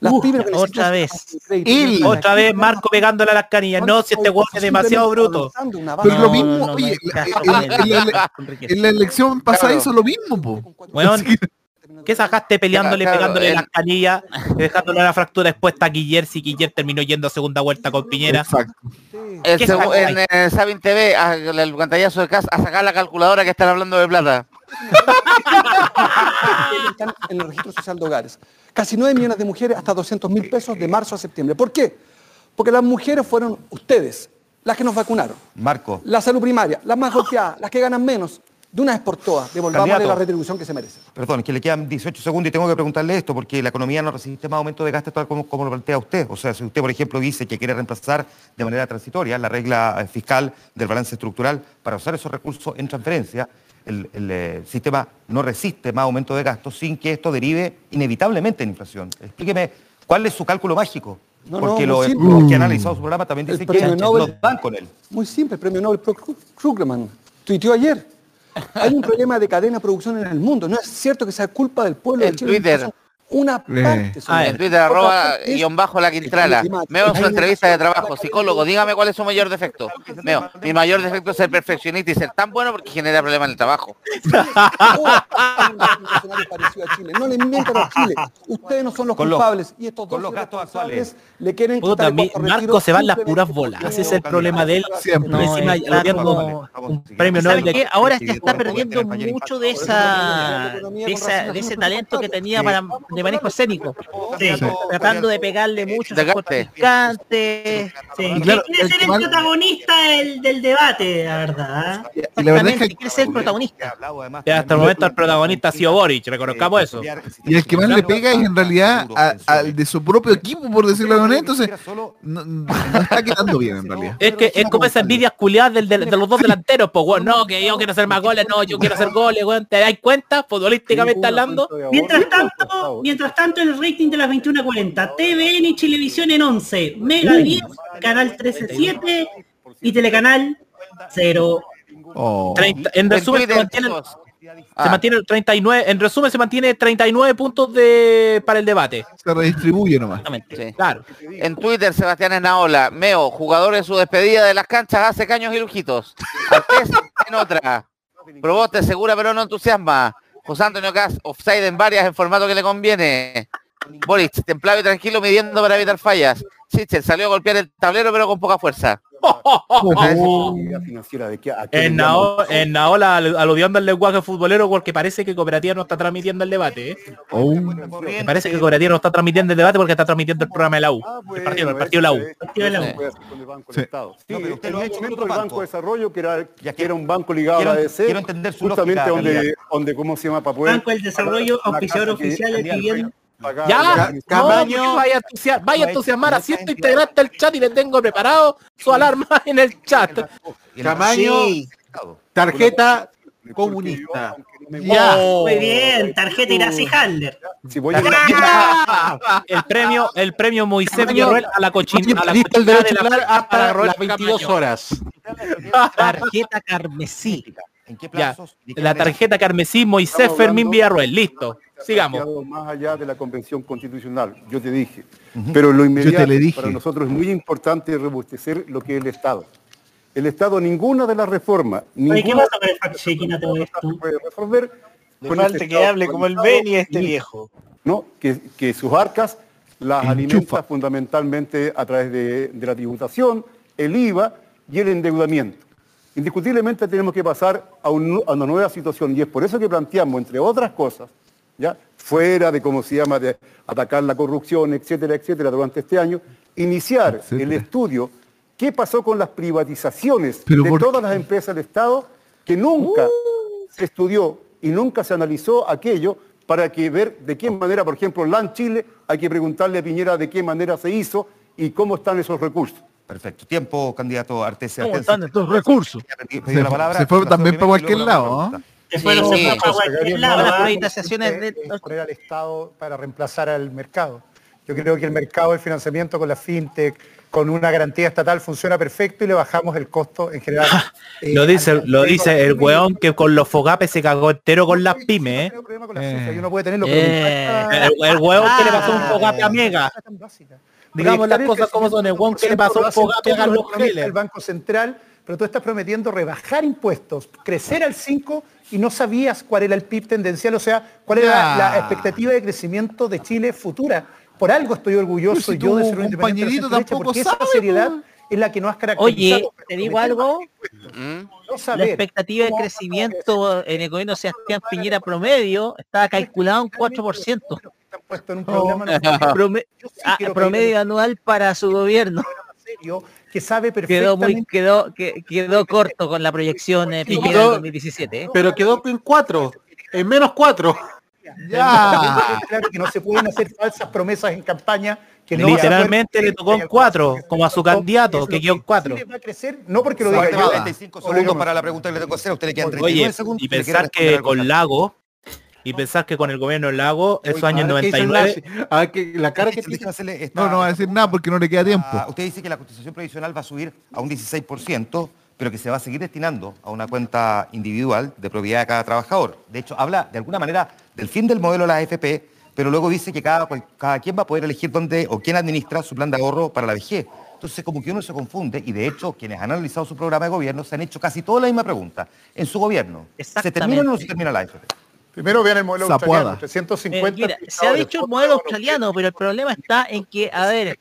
Las Uf, pymes lo que otra vez. otra vez Marco pegándole a las canillas. No, si este huevo es demasiado bruto. Pero lo mismo, oye, en, la, elección pasada hizo lo mismo, po. *laughs* ¿qué sacaste peleándole, Claro, pegándole el- las canillas, y dejándole la fractura expuesta a Guiller si Guiller terminó yendo a segunda vuelta con Piñera? El ¿Qué segu- sacó en eh, Sabin TV, a- el pantallazo de casa, a sacar la calculadora que están hablando de plata. *laughs* están en el registro social de hogares. Casi 9 millones de mujeres, hasta 200 mil pesos de marzo a septiembre. ¿Por qué? Porque las mujeres fueron ustedes las que nos vacunaron. Marco. La salud primaria, las más golpeadas, las que ganan menos. De una vez por todas, devolvámosle la retribución que se merece. Perdón, es que le quedan 18 segundos y tengo que preguntarle esto, porque la economía no resiste más aumento de gastos tal como, como lo plantea usted. O sea, si usted, por ejemplo, dice que quiere reemplazar de manera transitoria la regla eh, fiscal del balance estructural para usar esos recursos en transferencia, el, el, eh, sistema no resiste más aumento de gastos sin que esto derive inevitablemente en inflación. Explíqueme, ¿cuál es su cálculo mágico? No, porque no, los los que han analizado su programa también dicen que premio no Nobel- van con él. Muy simple, el premio Nobel Krugman tuiteó ayer. Hay un problema de cadena de producción en el mundo. No es cierto que sea culpa del pueblo de En Chile. Twitter. Una parte. Ah, en Twitter, arroba guion bajo la quintrala. Meo en su entrevista de trabajo. Psicólogo, dígame cuál es su mayor defecto. Meo, mi mayor defecto es ser perfeccionista y ser tan bueno porque genera problemas en el trabajo. *laughs* No le mientan a Chile. Ustedes no son los Con los- culpables. y estos con dos los gastos irresponsables le quieren quitar Marco se van las puras bolas. Ese es el problema de él. Siempre. No, encima, No, un premio ¿Sabe Nobel de-? Ahora se está perdiendo mucho de esa, de esa- de ese talento que tenía para de manejo escénico. Sí. Tratando de pegarle mucho a. Sí. Claro, quiere el ser el protagonista del, del debate, la verdad. Y la verdad es que quiere ser el protagonista. Ya hasta el momento el protagonista ha sido Boric, reconozcamos eso. Y el que más le pega es en realidad al de su propio equipo, por decirlo de manera. Entonces, no, no *laughs* está quedando bien en realidad. Es que es como esa envidia culiada del, del- de los dos delanteros, pues weón, no, que yo quiero hacer más goles, no, yo quiero hacer goles, weón, ¿te das cuenta? Futbolísticamente hablando. Mientras tanto, mientras tanto, el rating de las 21.40, TVN y Televisión en 11, Mega 10, Canal 13.7 y Telecanal 0. Oh. 30 en resumen, se Twitter, mantiene, chicos. se Ah. 39, en resumen se mantiene 39 puntos de para el debate. Se redistribuye nomás. Sí. Claro. En Twitter, Sebastián Enaola, Meo, jugador en su despedida de las canchas hace caños y lujitos. En otra. Proboste segura pero no entusiasma. José Antonio Cas, offside en varias en formato que le conviene. Boric, templado y tranquilo midiendo para evitar fallas. Sichel salió a golpear el tablero pero con poca fuerza. *laughs* Financiera de qué- a qué le En? Nao- en Naola al- aludiendo al lenguaje futbolero porque parece que Cooperativa no está transmitiendo el debate. ¿eh? Oh. Me parece que Cooperativa no está transmitiendo el debate porque está transmitiendo el programa de la U. El partido, el partido de la U. El del banco. Banco de Desarrollo, que era, Ya que era un banco ligado quiero- a la ADC, quiero entender su justamente lógica, donde, donde, ¿cómo se llama? Para poder Banco del Desarrollo, auspiciador oficial de Ya, la- no, Camaño. vaya a entusiasmar, vaya a entusiasmar a cierto integrante del chat y le tengo preparado su alarma *laughs* en el chat. Tamaño, tarjeta comunista. Ya. Muy bien, tarjeta Iracy Handler. Si voy a *laughs* *laughs* El premio, el premio Moisés Villarroel a la cochina, a la Lista el derecho de a hablar para hasta Roberto las 22 Camaño. horas. Tarjeta carmesí. ¿En qué Ya, plazos? ¿De qué la tarjeta carmesí Moisés Fermín Villarroel. Listo. Sigamos. Más allá de la Convención Constitucional, yo te dije. Pero lo inmediato le dije. para nosotros es muy importante robustecer lo que es el Estado. El Estado, ninguna de las reformas, Oye, ¿qué ninguna pasa con el fact-checking a todo esto? se puede resolver Le falta este que hable como el Beni este viejo. ¿no? que, que sus arcas las Enchufa. alimenta fundamentalmente a través de, de la tributación, el IVA y el endeudamiento. Indiscutiblemente tenemos que pasar a, un nu- a una nueva situación y es por eso que planteamos, entre otras cosas, ya fuera de cómo se llama, de atacar la corrupción, etcétera, etcétera, durante este año, iniciar el estudio qué pasó con las privatizaciones Pero de ¿por todas las empresas del Estado que nunca se estudió y nunca se analizó aquello para que ver de qué manera, por ejemplo, LAN Chile, hay que preguntarle a Piñera de qué manera se hizo y cómo están esos recursos. Perfecto. Tiempo, candidato Artesia. ¿Cómo están estos recursos? Se la fue- palabra. se fue Ignacio también para cualquier lado. Se fue, se. Las ¿ah? priorizaciones de... poner al Estado para reemplazar al mercado. Yo creo que el mercado del financiamiento con la fintech, con una garantía estatal, funciona perfecto y le bajamos el costo en general. *laughs* Eh, Lo dice, lo dice el weón que con los fogapes se cagó entero con las pymes, ¿eh? con la cifra, y uno puede tenerlo, pero Eh, nunca- el, el weón que le pasó un fogape a Mega. Digamos las el cosas como son, el weón que le pasó un hacen fogape a los del Banco Central, pero tú estás prometiendo rebajar impuestos, crecer al 5 y no sabías cuál era el PIB tendencial, o sea, cuál era Ya. la expectativa de crecimiento de Chile futura. Por algo estoy orgulloso si yo de ser un la compañerito tampoco porque esa sabe, seriedad es la que nos has caracterizado. Oye, te digo algo. No La saber expectativa de crecimiento en el gobierno de Sebastián Piñera promedio estaba calculado en 4%. están puestos en un problema no *laughs* sí ah, promedio anual para su gobierno. serio que sabe Quedó muy perfectamente quedó que- quedó corto con la proyección eh, Piñera quedó- en 2017. ¿eh? Pero quedó en cuatro, en menos cuatro. Ya. Claro que no se pueden hacer falsas promesas en campaña. Que no Literalmente le tocó en cuatro, como a su candidato, que quedó en cuatro. va a crecer, no porque lo diga Faltan yo. 45 segundos para la pregunta que le tengo que hacer. A usted le quedan 39 Oye, segundos. y pensar que con Lago, y pensar que con el gobierno del Lago, esos años A ver qué dice 99, Ignacio. A ver que la cara que tiene. No, no va a decir nada porque no le queda tiempo. Ah, usted dice que la cotización previsional va a subir a un 16%, pero que se va a seguir destinando a una cuenta individual de propiedad de cada trabajador. De hecho, habla de alguna manera del fin del modelo de las AFP, pero luego dice que cada, cada quien va a poder elegir dónde o quién administra su plan de ahorro para la vejez. Entonces, como que uno se confunde, y de hecho, quienes han analizado su programa de gobierno se han hecho casi toda la misma pregunta. En su gobierno, ¿se termina o no se termina la AFP? Primero vean el modelo Zapuada. australiano, 350 Eh, mira, se ha dicho el modelo australiano, pero el problema está en que, a ver,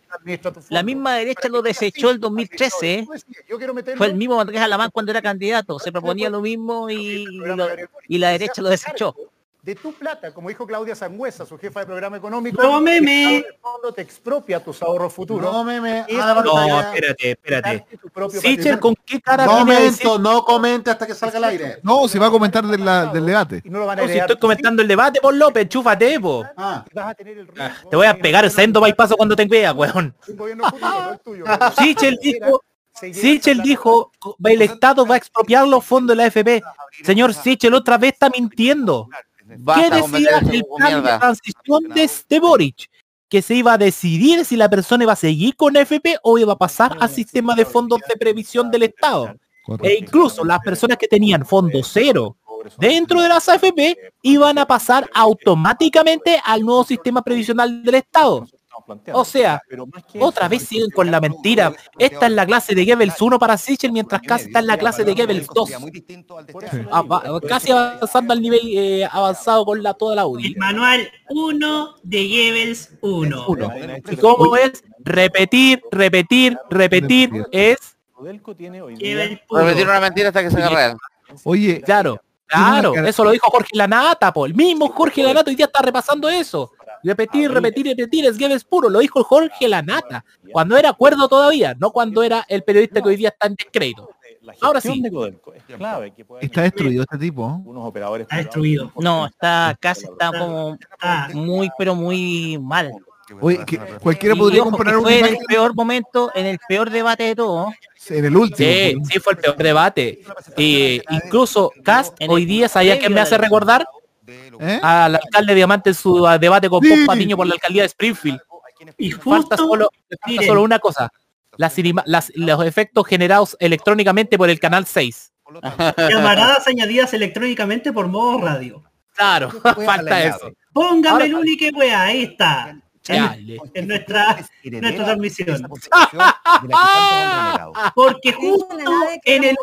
la misma derecha lo desechó el 2013. ¿eh? Yo quiero meterlo Fue el mismo Andrés Alamán cuando era candidato. Se proponía lo mismo y, lo- y la derecha lo desechó. De tu plata, como dijo Claudia Sangüesa, su jefa de programa económico. No, meme. el el fondo te expropia tus ahorros futuros. No, meme. Ah, no, espérate, espérate. patrimonio. ¿con qué cara decir? Momento, no comente hasta que salga al aire. No, se va a comentar de la- del debate. Y no lo van a No, si estoy comentando el debate, por López, chúfate, po. Ah, y vas a tener el riesgo Te voy a pegar sendo bypasso cuando te vea, weón. no el. Sichel dijo, Sichel dijo, el Estado va a expropiar los fondos de la AFP. Señor Sichel, otra vez está mintiendo. ¿Qué decía el plan de transición de, de Boric? Que se iba a decidir si la persona iba a seguir con FP o iba a pasar al sistema de fondos de previsión del Estado. E incluso las personas que tenían fondo cero dentro de las AFP iban a pasar automáticamente al nuevo sistema previsional del Estado. O sea, otra vez siguen con la mentira. Esta es la clase de Goebbels 1 para Sichel, mientras casi está en la clase de Goebbels 2. Ah, casi avanzando al nivel eh, avanzado con la toda la UDI. El manual 1 de Goebbels 1. Uno. ¿Y cómo es? Repetir, repetir, repetir es... Tiene hoy día... Repetir una mentira hasta que se real. Oye, Claro, claro, eso lo dijo Jorge Lanata, po. El mismo Jorge Lanata hoy día está repasando eso. Repetir, repetir, repetir, es Goebbels puro, lo dijo Jorge Lanata, cuando era acuerdo todavía, no cuando era el periodista que hoy día está en descrédito. La Ahora sí. de Codelco es clave que pueda está destruido este tipo. unos operadores Está destruido. No, está casi está como Ah, muy pero muy mal. Oye, que cualquiera podría ojo, una fue en el peor momento, en el peor debate de todo. en el último. Sí, sí fue el peor debate. Y incluso Cast hoy día, ¿sabía que me hace recordar? ¿Eh? Al alcalde Diamante en su ah, debate con Sí. Pop Patiño por la alcaldía de Springfield. y Falta solo, falta solo una cosa. las las- los efectos generados electrónicamente por el canal 6. Llamaradas *laughs* añadidas electrónicamente por modo radio. Claro, falta eso. Póngame el único que wea, ahí está. En, Chale. en nuestra, nuestra transmisión. Porque justo en el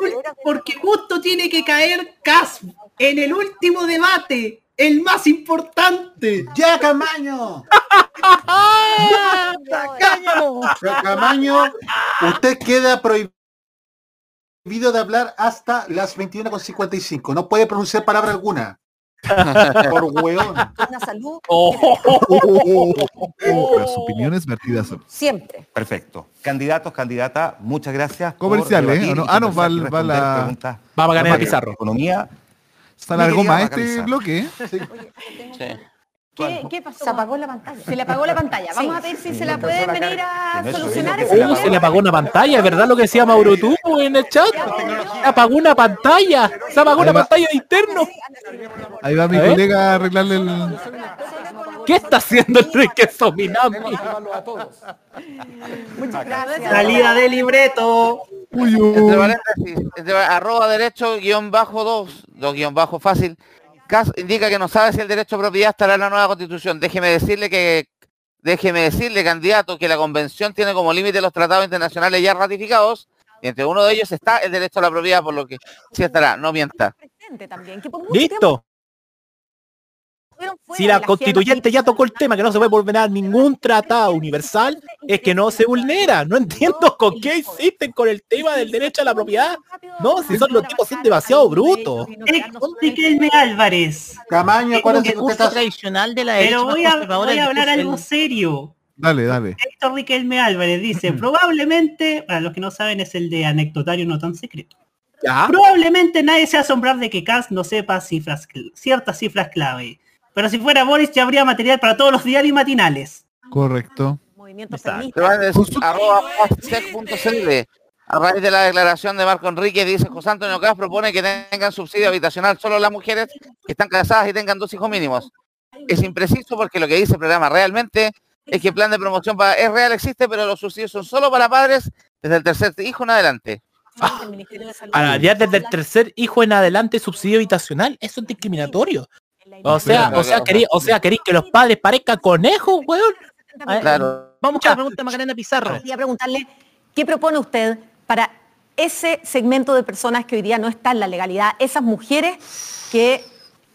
porque justo tiene que caer Cas en el último debate, el más importante. *laughs* ¡Ya, Camaño! Pero, Camaño, usted queda prohibido de hablar hasta las 21.55. No puede pronunciar palabra alguna. *laughs* Por hueón. Una salud Las opiniones vertidas son. siempre. Perfecto. Candidatos, candidata, muchas gracias. Comerciales, y Ah, no, va- va la- Va a ganar Pizarro. Economía. Se alargó más este bloque. ¿eh? ¿Qué, qué pasó? Se apagó la pantalla. Se le apagó la pantalla. Vamos a ver si se la pueden venir a solucionar eso, se le apagó una pantalla, ¿es verdad lo que decía Mauro tú en el chat? Se apagó una pantalla, se apagó una pantalla de interno. Ahí va mi ver. colega a arreglarle el. ¿Qué está haciendo Enrique Sominami? Muchas gracias. Salida de libreto. Uy, Entre paréntesis, entre arroba derecho guion bajo dos, dos guion bajo fácil. Cas indica que no sabe si el derecho de propiedad estará en la nueva constitución. Déjeme decirle que, déjeme decirle, candidato, que la convención tiene como límite los tratados internacionales ya ratificados, y entre uno de ellos está el derecho a la propiedad, por lo que sí estará, no mienta. Presente también, que por mucho tiempo Listo. Si de la constituyente ya tocó el tema que no se puede vulnerar ningún tratado universal, es que no se vulnera. No entiendo con qué insisten con el tema del derecho a la propiedad. No, si son los tipos son demasiado brutos. Riquelme Álvarez. Camaño, acuérdense que usted discurso tradicional de la derecha Pero voy a, conservadora voy a es hablar el- algo serio. Dale, dale. Héctor Riquelme Álvarez dice, probablemente, para los que no saben, es el de anecdotario no tan secreto. ¿Ya? Probablemente nadie se asombrar de que Kass no sepa cifras, ciertas cifras clave. Pero si fuera Boris ya habría material para todos los diarios y matinales. Correcto. Movimiento a raíz de la declaración de Marco Enrique, dice José Antonio Cas propone que tengan subsidio habitacional solo las mujeres que están casadas y tengan dos hijos mínimos. Es impreciso porque lo que dice el programa realmente es que el plan de promoción para, es real, existe, pero los subsidios son solo para padres desde el tercer hijo en adelante. Salud. Para ya desde el tercer hijo en adelante subsidio habitacional, eso es discriminatorio. O sea, o sea, querí, o sea, queréis que los padres parezcan conejos, weón. A ver, Claro. Vamos con la pregunta de Macarena Pizarro. Quería preguntarle, ¿qué propone usted para ese segmento de personas que hoy día no está en la legalidad, esas mujeres que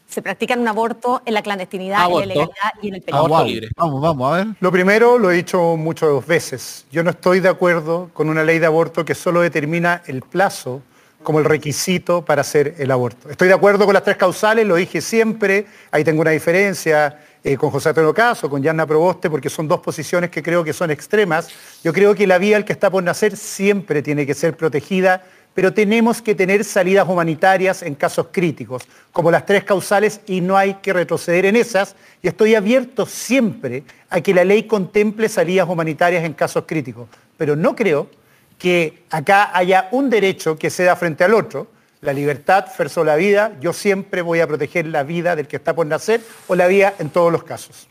se practican un aborto en la clandestinidad, Aborto. en la ilegalidad y en el peligro? Aborto libre. Vamos, vamos, a ver. Lo primero, lo he dicho muchas veces, yo no estoy de acuerdo con una ley de aborto que solo determina el plazo como el requisito para hacer el aborto. Estoy de acuerdo con las tres causales, lo dije siempre, ahí tengo una diferencia eh, con José Antonio Caso, con Yanna Proboste, porque son dos posiciones que creo que son extremas. Yo creo que la vía al que está por nacer siempre tiene que ser protegida, pero tenemos que tener salidas humanitarias en casos críticos, como las tres causales, y no hay que retroceder en esas. Y estoy abierto siempre a que la ley contemple salidas humanitarias en casos críticos, pero no creo que acá haya un derecho que se da frente al otro. La libertad versus la vida, yo siempre voy a proteger la vida del que está por nacer o la vida en todos los casos.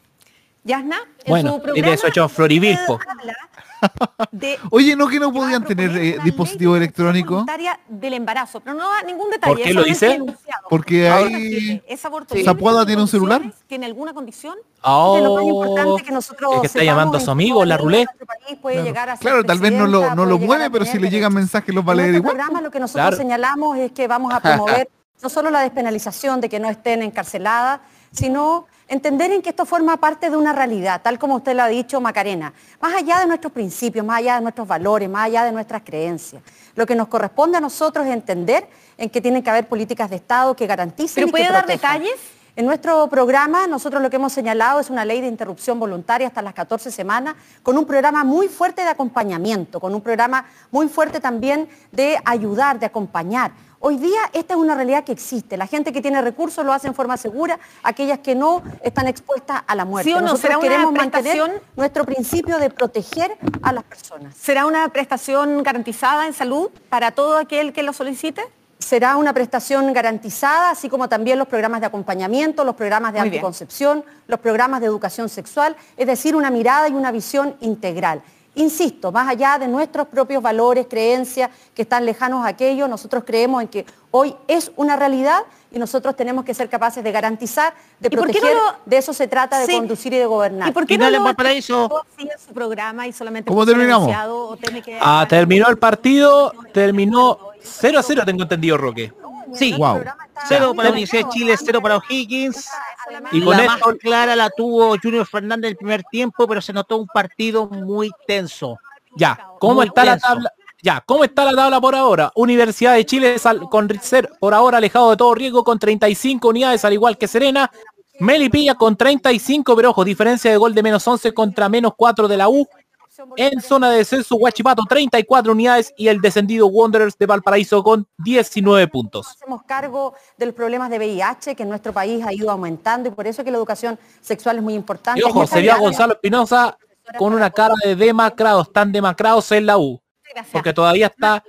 Yasna, en Bueno, su y programa de eso hecho Florivil, usted po. habla de *laughs* Oye, ¿no que no podían tener eh, dispositivo electrónico? del embarazo, pero no da ningún detalle. ¿Por qué lo dice? Porque Ahora, hay... ¿Es libre? ¿Zapuada tiene un celular? ¿Tiene alguna condición? Oh, Es lo más importante que nosotros el que está llamando a su amigo, la niña de roulette. nuestro país puede Claro, llegar a ser Claro, tal vez no lo, no lo mueve, pero si le llegan mensajes los va a En leer igual. programa lo que nosotros Claro. señalamos es que vamos a promover *laughs* no solo la despenalización de que no estén encarceladas, sino entender en que esto forma parte de una realidad, tal como usted lo ha dicho, Macarena, más allá de nuestros principios, más allá de nuestros valores, más allá de nuestras creencias. Lo que nos corresponde a nosotros es entender en que tienen que haber políticas de Estado que garanticen ¿Pero y que puede dar protejan. detalles? En nuestro programa, nosotros lo que hemos señalado es una ley de interrupción voluntaria hasta las 14 semanas, con un programa muy fuerte de acompañamiento, con un programa muy fuerte también de ayudar, de acompañar. Hoy día esta es una realidad que existe. La gente que tiene recursos lo hace en forma segura, aquellas que no están expuestas a la muerte. ¿Sí o no? Nosotros ¿Será una queremos mantener prestación? nuestro principio de proteger a las personas. ¿Será una prestación garantizada en salud para todo aquel que lo solicite? Será una prestación garantizada, así como también los programas de acompañamiento, los programas de Muy bien. anticoncepción, los programas de educación sexual, es decir, una mirada y una visión integral. Insisto, más allá de nuestros propios valores, creencias que están lejanos a aquello, nosotros creemos en que hoy es una realidad y nosotros tenemos que ser capaces de garantizar, de ¿Y por qué proteger, no lo- de eso se trata, de Sí. conducir y de gobernar. ¿Y por qué Y no, no le lo va para eso. sigue su programa y solamente ¿Cómo terminamos? anunciado o tiene que- Ah, terminó el partido, terminó 0 a 0, tengo entendido, Roque. Sí. Wow. Cero para Universidad de Chile, cero para O'Higgins. Y con la esto- más clara la tuvo Junior Fernández en el primer tiempo, pero se notó un partido muy tenso. Ya, ¿cómo Muy está la tabla? Ya, ¿cómo está la tabla por ahora? Universidad de Chile con ser por ahora alejado de todo riesgo con 35 unidades, al igual que Serena. Melipilla con 35, pero ojo, diferencia de gol de menos 11 contra menos 4 de la U. En zona de descenso, Huachipato 34 unidades y el descendido Wanderers de Valparaíso con 19 puntos. hacemos cargo de los problemas de VIH que en nuestro país ha ido aumentando y por eso es que la educación sexual es muy importante. Y ojo, Muchas se vio a gracias. Gonzalo Espinosa con una cara de demacrados, tan demacrados en la U. Porque todavía está,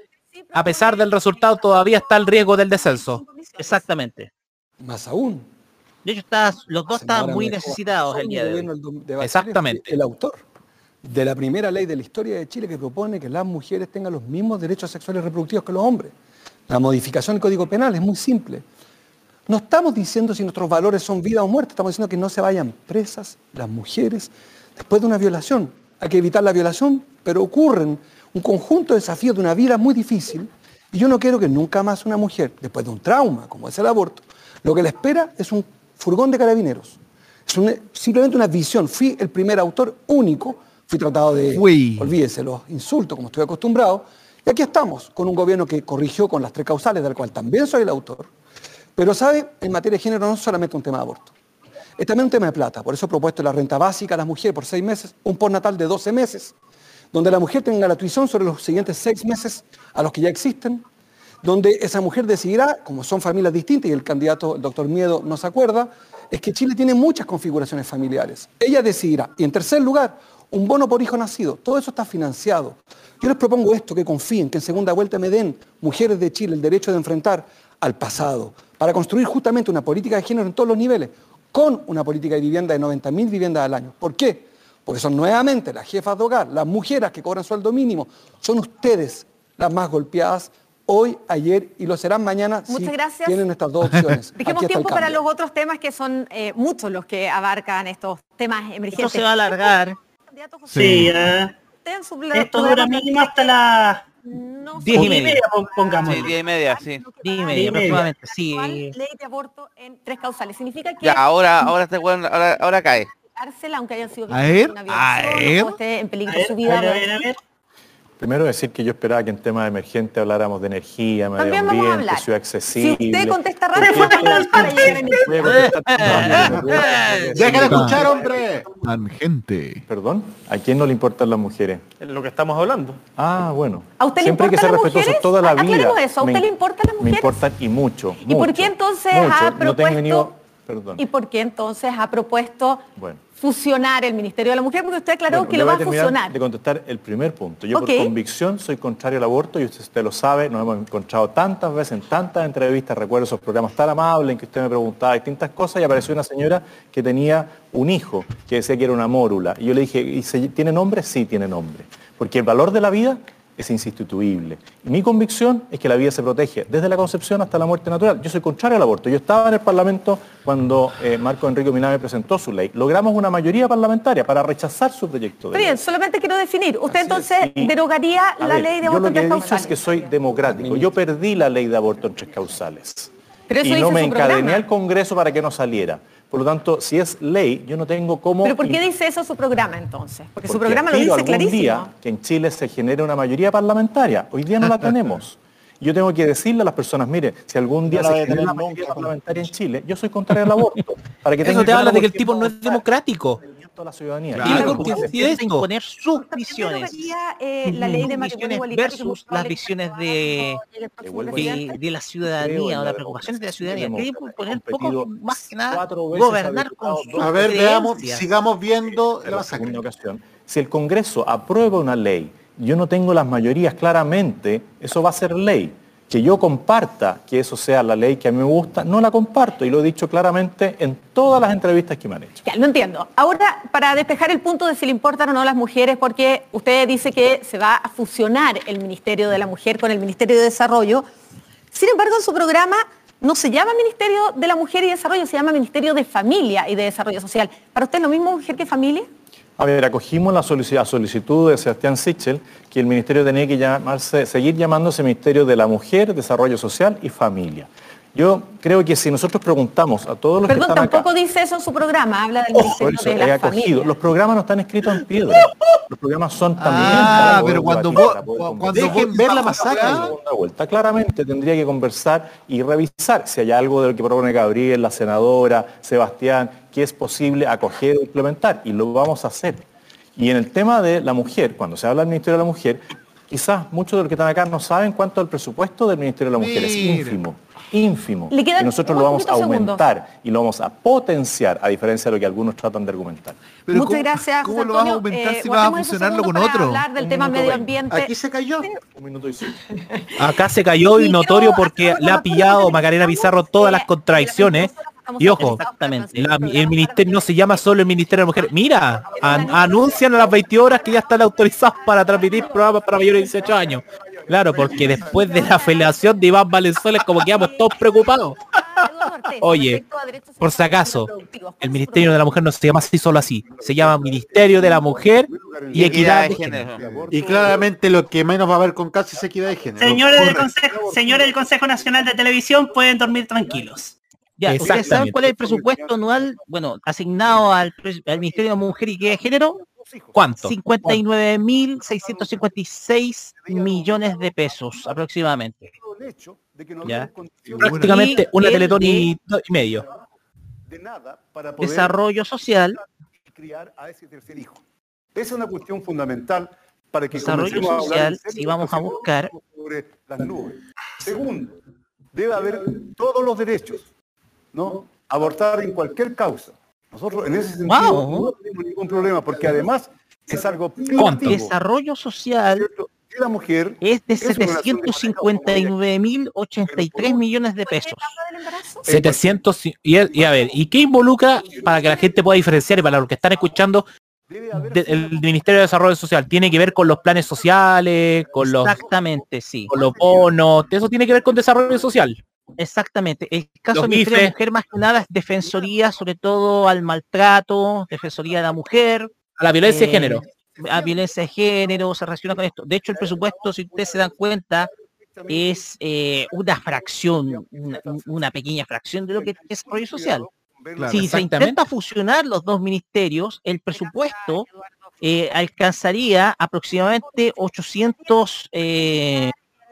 a pesar del resultado, todavía está el riesgo del descenso. Exactamente. Más aún. De hecho, está, los dos estaban muy necesitados el día de hoy. Exactamente. El autor de la primera ley de la historia de Chile que propone que las mujeres tengan los mismos derechos sexuales reproductivos que los hombres. La modificación del Código Penal es muy simple. No estamos diciendo si nuestros valores son vida o muerte, estamos diciendo que no se vayan presas las mujeres después de una violación. Hay que evitar la violación, pero ocurren un conjunto de desafíos de una vida muy difícil y yo no quiero que nunca más una mujer, después de un trauma como es el aborto, lo que le espera es un furgón de carabineros. Es simplemente una visión. Fui el primer autor único, fui tratado de, olvídese, los insultos como estoy acostumbrado, y aquí estamos, con un gobierno que corrigió con las tres causales, del cual también soy el autor, pero sabe, en materia de género no es solamente un tema de aborto, es también un tema de plata, por eso he propuesto la renta básica a las mujeres por seis meses, un postnatal de 12 meses, donde la mujer tenga la tuición sobre los siguientes seis meses a los que ya existen, donde esa mujer decidirá, como son familias distintas y el candidato, el doctor Miedo, no se acuerda, es que Chile tiene muchas configuraciones familiares. Ella decidirá. Y en tercer lugar, un bono por hijo nacido. Todo eso está financiado. Yo les propongo esto, que confíen, que en segunda vuelta me den, mujeres de Chile, el derecho de enfrentar al pasado, para construir justamente una política de género en todos los niveles, con una política de vivienda de 90.000 viviendas al año. ¿Por qué? Porque son nuevamente las jefas de hogar, las mujeres que cobran sueldo mínimo, son ustedes las más golpeadas hoy, ayer y lo serán mañana si Muchas gracias. tienen estas dos opciones. *laughs* Dejemos tiempo para los otros temas que son eh, muchos los que abarcan estos temas emergentes. Esto se va a alargar. Sí, ya. Usted en su Esto dura mínimo hasta las Diez y media. pongamos. Sí, diez y media, sí. Diez y Diez media aproximadamente, sí. ley de aborto en tres causales. Significa que Ya, ahora, ahora este ahora, ahora cae. cárcel, aunque hayan sido A víctimas de ver, una a violación, ver. o esté en peligro A ver, su vida. a ver, a ver. Primero decir que yo esperaba que en temas emergentes habláramos de energía, medio ambiente, ciudad Si accesible. usted contesta rápido, para llegar Voy a contestar. Déjala escuchar, hombre. Tangente. Perdón, ¿a quién no le importan las mujeres? Es lo que estamos hablando. Ah, bueno. ¿A usted le Siempre hay que ser importan las respetuoso mujeres? toda la vida. Eso. ¿A usted Me- le importan las Me mujeres? importan y mucho. ¿Y por qué entonces mucho. ha No tengo propuesto- ni- Perdón. ¿Y por qué entonces ha propuesto Bueno. fusionar el Ministerio de la Mujer? Porque usted aclaró Bueno, que lo va a fusionar. De contestar el primer punto. Yo por convicción soy contrario al aborto y usted, usted lo sabe, nos hemos encontrado tantas veces en tantas entrevistas, recuerdo esos programas tan amables en que usted me preguntaba distintas cosas y apareció una señora que tenía un hijo que decía que era una mórula. Y yo le dije, ¿y se- tiene nombre? Sí, tiene nombre. Porque el valor de la vida es insustituible. Y mi convicción es que la vida se protege desde la concepción hasta la muerte natural. Yo soy contrario al aborto. Yo estaba en el Parlamento cuando eh, Marco Enrique Miname presentó su ley. Logramos una mayoría parlamentaria para rechazar su proyecto de Pero ley. bien, solamente quiero definir. ¿Usted Así es, entonces y- derogaría la ver, ley de yo aborto lo en que he tres dicho es causales? que soy democrático. Yo perdí la ley de aborto en tres causales. Pero eso y no me encadené programa. al Congreso para que no saliera. Por lo tanto, si es ley, yo no tengo cómo... ¿Pero por qué dice eso su programa entonces? Porque, su programa lo dice algún clarísimo. día que en Chile se genere una mayoría parlamentaria. Hoy día no la *laughs* tenemos. Yo tengo que decirle a las personas, mire, si algún día No se genera una mayoría parlamentaria en Chile, yo soy contrario al aborto. Para que Eso te habla de que el tipo no es democrático. A la ciudadanía. Claro. Y la constitución- es imponer sus visiones. Eh, la ley de matrimonio visiones que versus las visiones de, de, de la ciudadanía o la las preocupaciones de la ciudadanía. Queremos poner poco más que nada gobernar a con sus A ver, veamos, sigamos viendo en la ocasión. Si el Congreso aprueba una ley, yo no tengo las mayorías claramente, eso va a ser ley. Que yo comparta que eso sea la ley que a mí me gusta, no la comparto y lo he dicho claramente en todas las entrevistas que me han hecho. Ya, lo entiendo. Ahora, para despejar el punto de si le importan o no las mujeres, porque usted dice que se va a fusionar el Ministerio de la Mujer con el Ministerio de Desarrollo. Sin embargo, en su programa no se llama Ministerio de la Mujer y Desarrollo, se llama Ministerio de Familia y de Desarrollo Social. ¿Para usted es lo mismo mujer que familia? A ver, acogimos la solici- solicitud de Sebastián Sichel que el ministerio tenía que llamarse, seguir llamándose Ministerio de la Mujer, Desarrollo Social y Familia. Yo creo que si nosotros preguntamos a todos los Perdón, que están acá, tampoco dice eso en su programa, habla del por Ministerio eso de la acogido. Familia. Los programas no están escritos en piedra. Los programas son también. Ah, para poder pero cuando debatir, vos- cuando Dejen ver la masacre. masacre. Segunda vuelta. Claramente tendría que conversar y revisar si hay algo de lo que propone Gabriel, la senadora, Sebastián, que es posible acoger o implementar. Y lo vamos a hacer. Y en el tema de la mujer, cuando se habla del Ministerio de la Mujer, quizás muchos de los que están acá no saben cuánto es el presupuesto del Ministerio de la Mujer. Es ínfimo. Ínfimo. Le y nosotros lo vamos a segundos. aumentar y lo vamos a potenciar, a diferencia de lo que algunos tratan de argumentar. Muchas gracias, cómo lo vas a aumentar Eh, si vas a fusionarlo con para otro? hablar del Un tema medio ambiente. Aquí se cayó. Un minuto y cinco. Acá se cayó y notorio porque le ha pillado Macarena Pizarro todas las contradicciones. Y ojo, la- el ministerio no se llama solo el Ministerio de la Mujer. Mira, an- anuncian a las 20 horas que ya están autorizados para transmitir programas para mayores de 18 años. Claro, porque después de la felación de Iván Valenzuela es como quedamos todos preocupados. Oye, por si acaso, el Ministerio de la Mujer no se llama así solo así. Se llama Ministerio de la Mujer y Equidad de Género. Y claramente lo que menos va a haber con casi es equidad de género. Señores del, Consejo, señores del Consejo Nacional de Televisión pueden dormir tranquilos. Ya, ¿ustedes saben cuál es el presupuesto anual, bueno, asignado al, Ministerio de Mujer y de Género? ¿Cuánto? 59.656 millones de pesos aproximadamente. Ya. Prácticamente Y una el teletón de y, y medio. para poder Desarrollo social, criar a ese tercer hijo. Esa es una cuestión fundamental para que desarrollo social, si vamos a de buscar, sobre las nubes. Segundo, debe haber todos los derechos, ¿no? Abortar en cualquier causa. Nosotros en ese sentido Wow. no tenemos ningún problema porque además es algo ¿cuánto? Desarrollo social Y la mujer es de es una relación de 759.083 millones de pesos. 700 y, y a ver, ¿y qué involucra para que la gente pueda diferenciar y para los que están escuchando de- el Ministerio de Desarrollo Social? ¿Tiene que ver con los planes sociales, con los, Exactamente, sí. con los bonos? ¿Eso tiene que ver con desarrollo social? Exactamente. El caso Los del Ministerio de. Mujer más que nada es defensoría, sobre todo al maltrato, defensoría de la mujer. A la violencia de eh, género. A violencia de género, se relaciona con esto. De hecho, el presupuesto, si ustedes se dan cuenta, es eh, una fracción, una, una pequeña fracción de lo que es desarrollo social. Claro, si se intenta fusionar los dos ministerios, el presupuesto eh, alcanzaría aproximadamente 800, eh,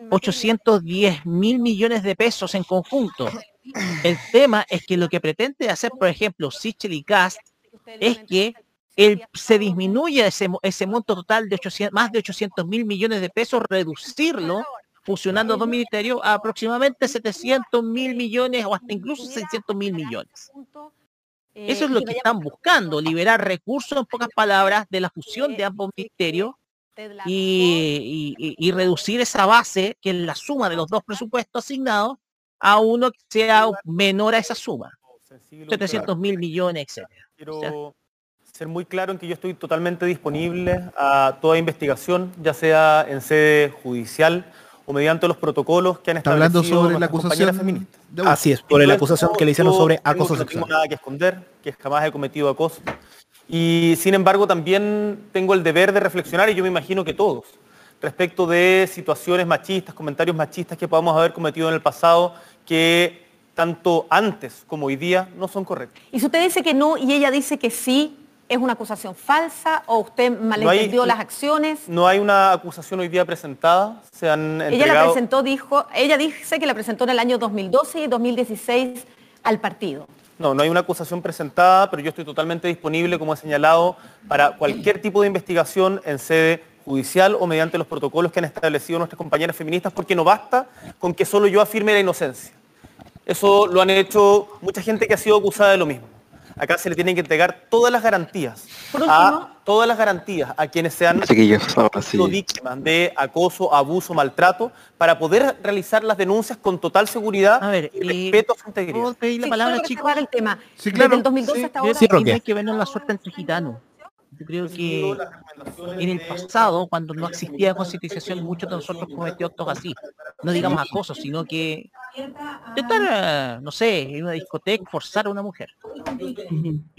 810 mil millones de pesos en conjunto. El tema es que lo que pretende hacer, por ejemplo, Sichel y Cast, es que el, se disminuya ese, ese monto total de 800, más de 800 mil millones de pesos, reducirlo, fusionando dos ministerios, a aproximadamente 700 mil millones o hasta incluso 600 mil millones. Eso es lo que están buscando, liberar recursos, en pocas palabras, de la fusión de ambos ministerios y, y- y- y reducir esa base, que es la suma de los dos presupuestos asignados, a uno que sea menor a esa suma. 700 mil millones, etcétera. Quiero ser muy claro en que yo estoy totalmente disponible a toda investigación, ya sea en sede judicial o mediante los protocolos que han hablando establecido sobre la acusación. feministas. Así es, por la acusación que le hicieron sobre acoso que No sexual. tengo nada que esconder, que jamás he cometido acoso. Y sin embargo también tengo el deber de reflexionar, y yo me imagino que todos, respecto de situaciones machistas, comentarios machistas que podamos haber cometido en el pasado, que tanto antes como hoy día no son correctos. Y si usted dice que no y ella dice que sí, ¿es una acusación falsa o usted malentendió las acciones? No hay una acusación hoy día presentada, se han Ella la presentó, dijo, ella dice que la presentó en el año 2012 y 2016 al partido. No, no hay una acusación presentada, pero yo estoy totalmente disponible, como he señalado, para cualquier tipo de investigación en sede judicial o mediante los protocolos que han establecido nuestras compañeras feministas, porque no basta con que solo yo afirme la inocencia. Eso lo han hecho mucha gente que ha sido acusada de lo mismo. Acá se le tienen que entregar todas las garantías. Por último- a, todas las garantías a quienes sean sido víctimas de acoso, abuso, maltrato, para poder realizar las denuncias con total seguridad y respeto a su integridad. ¿Puedo pedir la palabra, chicos? el tema. Sí, Desde claro. el 2012 Sí, hasta ahora. sí, hay que vernos la suerte entre gitanos. Yo creo que en el pasado, cuando no existía concientización, muchos de nosotros cometió actos así. No digamos acoso, sino que intentar, eh, no sé, en una discoteca forzar a una mujer.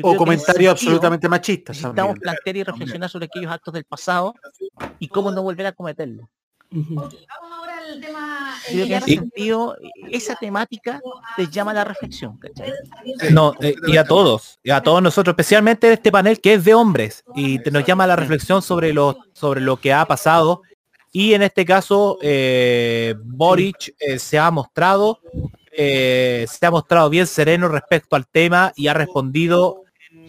O comentarios absolutamente machistas Necesitamos plantear y reflexionar sobre aquellos actos del pasado y cómo no volver a cometerlos. Que en ese sentido, esa temática les llama a la reflexión. ¿cachai? No, eh, y a todos, y a todos nosotros, especialmente este panel que es de hombres y te- nos llama a la reflexión sobre lo, sobre lo que ha pasado. Y en este caso, eh, Boric eh, se ha mostrado, eh, se ha mostrado bien sereno respecto al tema y ha respondido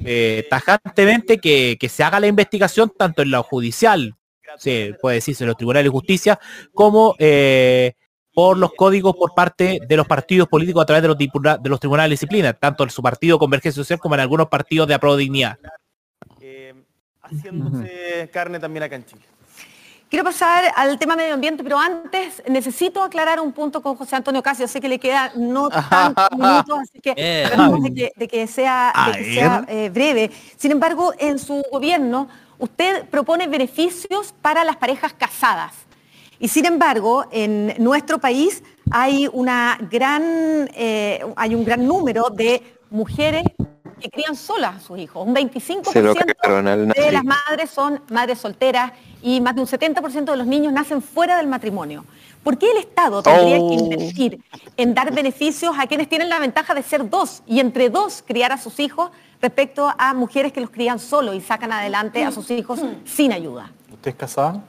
eh, tajantemente que, que se haga la investigación tanto en lo judicial, se puede decirse en los tribunales de justicia, como eh, por los códigos por parte de los partidos políticos a través de los, dipuna- de los tribunales de disciplina, tanto en su partido Convergencia Social como en algunos partidos de Apro Dignidad. Haciéndose carne también acá en Chile. Quiero pasar al tema medio ambiente, pero antes necesito aclarar un punto con José Antonio Casio. Sé que le queda no *laughs* tantos minutos, así que de que, de que sea, de que sea, eh, breve. Sin embargo, en su gobierno, usted propone beneficios para las parejas casadas. Y sin embargo, en nuestro país hay, una gran, eh, hay un gran número de mujeres que crían solas a sus hijos. Un 25% Se lo cagaron al de las madres son madres solteras y más de un 70% de los niños nacen fuera del matrimonio. ¿Por qué el Estado tendría que Oh. invertir en dar beneficios a quienes tienen la ventaja de ser dos y entre dos criar a sus hijos respecto a mujeres que los crían solo y sacan adelante a sus hijos sin ayuda? ¿Usted es casada?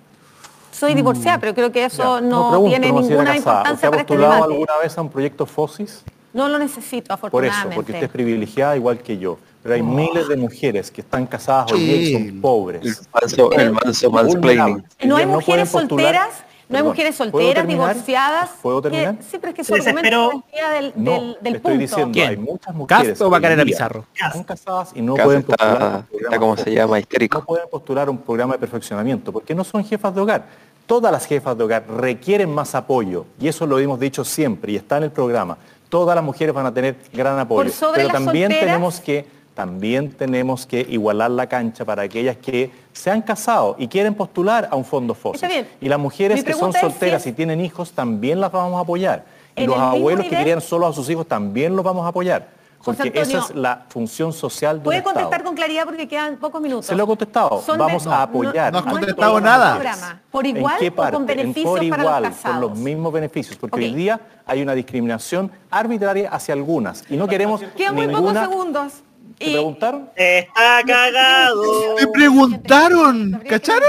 Soy divorciada, pero creo que eso Ya, no, pregunto, tiene no ninguna casada. importancia ¿Usted ha para este alguna vez a un proyecto FOSIS? No lo necesito, Por eso, afortunadamente. porque usted es privilegiada igual que yo. Pero hay miles de mujeres que están casadas hoy día y son pobres. El manso- el manso mansplaining. No hay mujeres solteras, no hay mujeres solteras, divorciadas. ¿Puedo que- terminar? sí, pero es que su argumento desvía del, No, del, del estoy punto. diciendo, hay muchas ¿Cast mujeres o que hoy día Pizarro? Están casadas y no Cast pueden está- postular un está programa como se llama, histérico. No pueden postular un programa de perfeccionamiento porque no son jefas de hogar. Todas las jefas de hogar requieren más apoyo y eso lo hemos dicho siempre y está en el programa. Todas las mujeres van a tener gran apoyo, Por sobre pero las también solteras. tenemos que también tenemos que igualar la cancha para aquellas que se han casado y quieren postular a un fondo bien. Y las mujeres Mi que son si solteras es- y tienen hijos también las vamos a apoyar. Y En los abuelos que querían solo a sus hijos también los vamos a apoyar. Porque esa es la función social de un ¿Puede Estado. contestar con claridad porque quedan pocos minutos? Se lo he contestado. Son Vamos de- a apoyar. No, no has contestado nada. Programa. ¿Por ¿En igual qué o con parte? En beneficios por para los igual, casados? con los mismos beneficios, porque hoy día hay una discriminación arbitraria hacia algunas y no queremos Quedan muy pocos segundos. ¿Te preguntaron? Está cagado. Te preguntaron, ¿cacharon?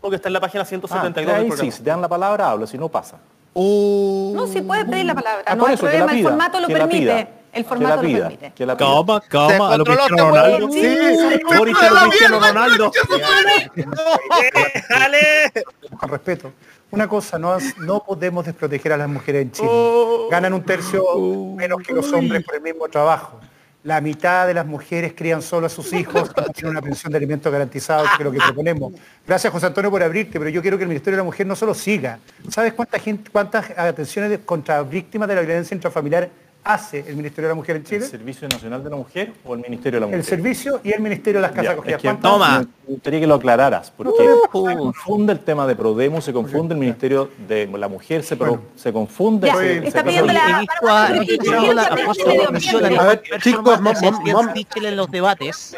Porque está en la página Ah, 172 del ahí programa. sí, si te dan la palabra, hablo, si no pasa. No, sí puede pedir la palabra. Ah, no hay eso, problema, el formato lo permite. El que formato la lo pida, permite. que la pida. Coma, a lo Cristiano Ronaldo. Sí, lo Cristiano Ronaldo. Con respeto. Una cosa, no, no podemos desproteger a las mujeres en Chile. Oh. Ganan un tercio menos que los hombres por el mismo trabajo. La mitad de las mujeres crían solo a sus hijos, tienen una pensión de alimentos garantizado, que es lo que proponemos. Gracias, José Antonio, por abrirte, pero yo quiero que el Ministerio de la Mujer no solo siga. ¿Sabes cuánta gente, cuántas atenciones contra víctimas de la violencia intrafamiliar hace el Ministerio de la Mujer en ¿El Chile? Servicio Nacional de la Mujer o el Ministerio de la Mujer? El servicio y el Ministerio de las Casas Acogidas. es que ¿Cuántas? Me gustaría que lo aclararas, porque se confunde el tema de Prodemo, se confunde el Ministerio de la Mujer, se, pro- se confunde... Ya, se- está se- pidiendo la- He visto a, la la la ver, chicos, en los debates.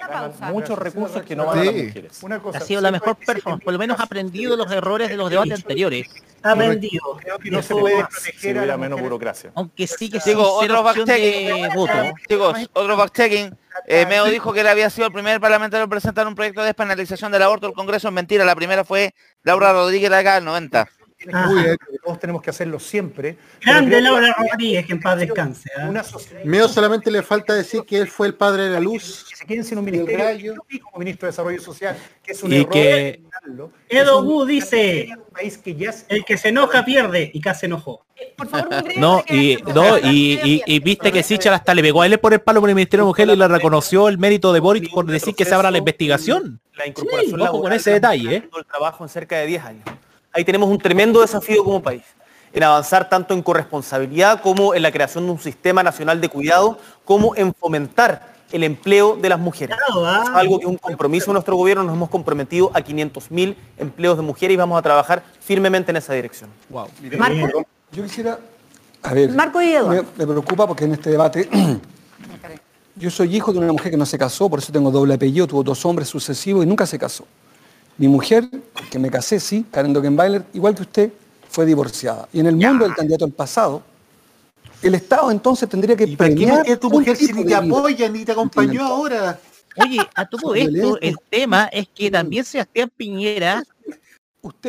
muchos recursos que no van a las mujeres. Una cosa, Ha sido la mejor performance, por lo menos ha aprendido los errores de los debates anteriores. Aprendido. Creo que no se puede proteger a las menos burocracia. Aunque sí que Chicos, ser otro voto. Chicos, otro. Eh, Meo dijo que él había sido el primer parlamentario en presentar un proyecto de despenalización del aborto al Congreso. Es mentira, la primera fue Laura Rodríguez de acá, el 90. Que todos tenemos que hacerlo siempre. Grande Laura Rodríguez, que en paz descanse. ¿ah? Meo solamente le falta decir que él fue el padre de la luz. que se queden sin un y el ministerio como ministro de Desarrollo Social, que es un Y error. que-. Edo Wu dice, un país que ya se- el que se enoja pierde, y casi se enojó. *laughs* No, y, no, y, y- y viste que Sichel hasta le pegó a él por el palo por el Ministerio de Mujer y le reconoció el mérito de Boric por decir que se abra la investigación. La incorporación ojo con ese detalle, ¿eh? del trabajo en cerca de 10 años. Ahí tenemos un tremendo desafío como país, en avanzar tanto en corresponsabilidad como en la creación de un sistema nacional de cuidado, como en fomentar el empleo de las mujeres. ah. Es algo que es un compromiso de nuestro gobierno, nos hemos comprometido a 500.000 empleos de mujeres y vamos a trabajar firmemente en esa dirección. Marco. Yo quisiera, a ver, Marco y Eduardo. me, me preocupa porque en este debate, *clears throat* yo soy hijo de una mujer que no se casó, por eso tengo doble apellido, tuvo dos hombres sucesivos y nunca se casó. Mi mujer, que me casé, sí, Karen Dockenbailer, igual que usted, fue divorciada. Y en el mundo del candidato al pasado, el Estado entonces tendría que ¿Para qué premiar meter a tu mujer si ni te apoya ni te acompañó ahora? Oye, a todo esto, el tema es que también Sebastián Piñera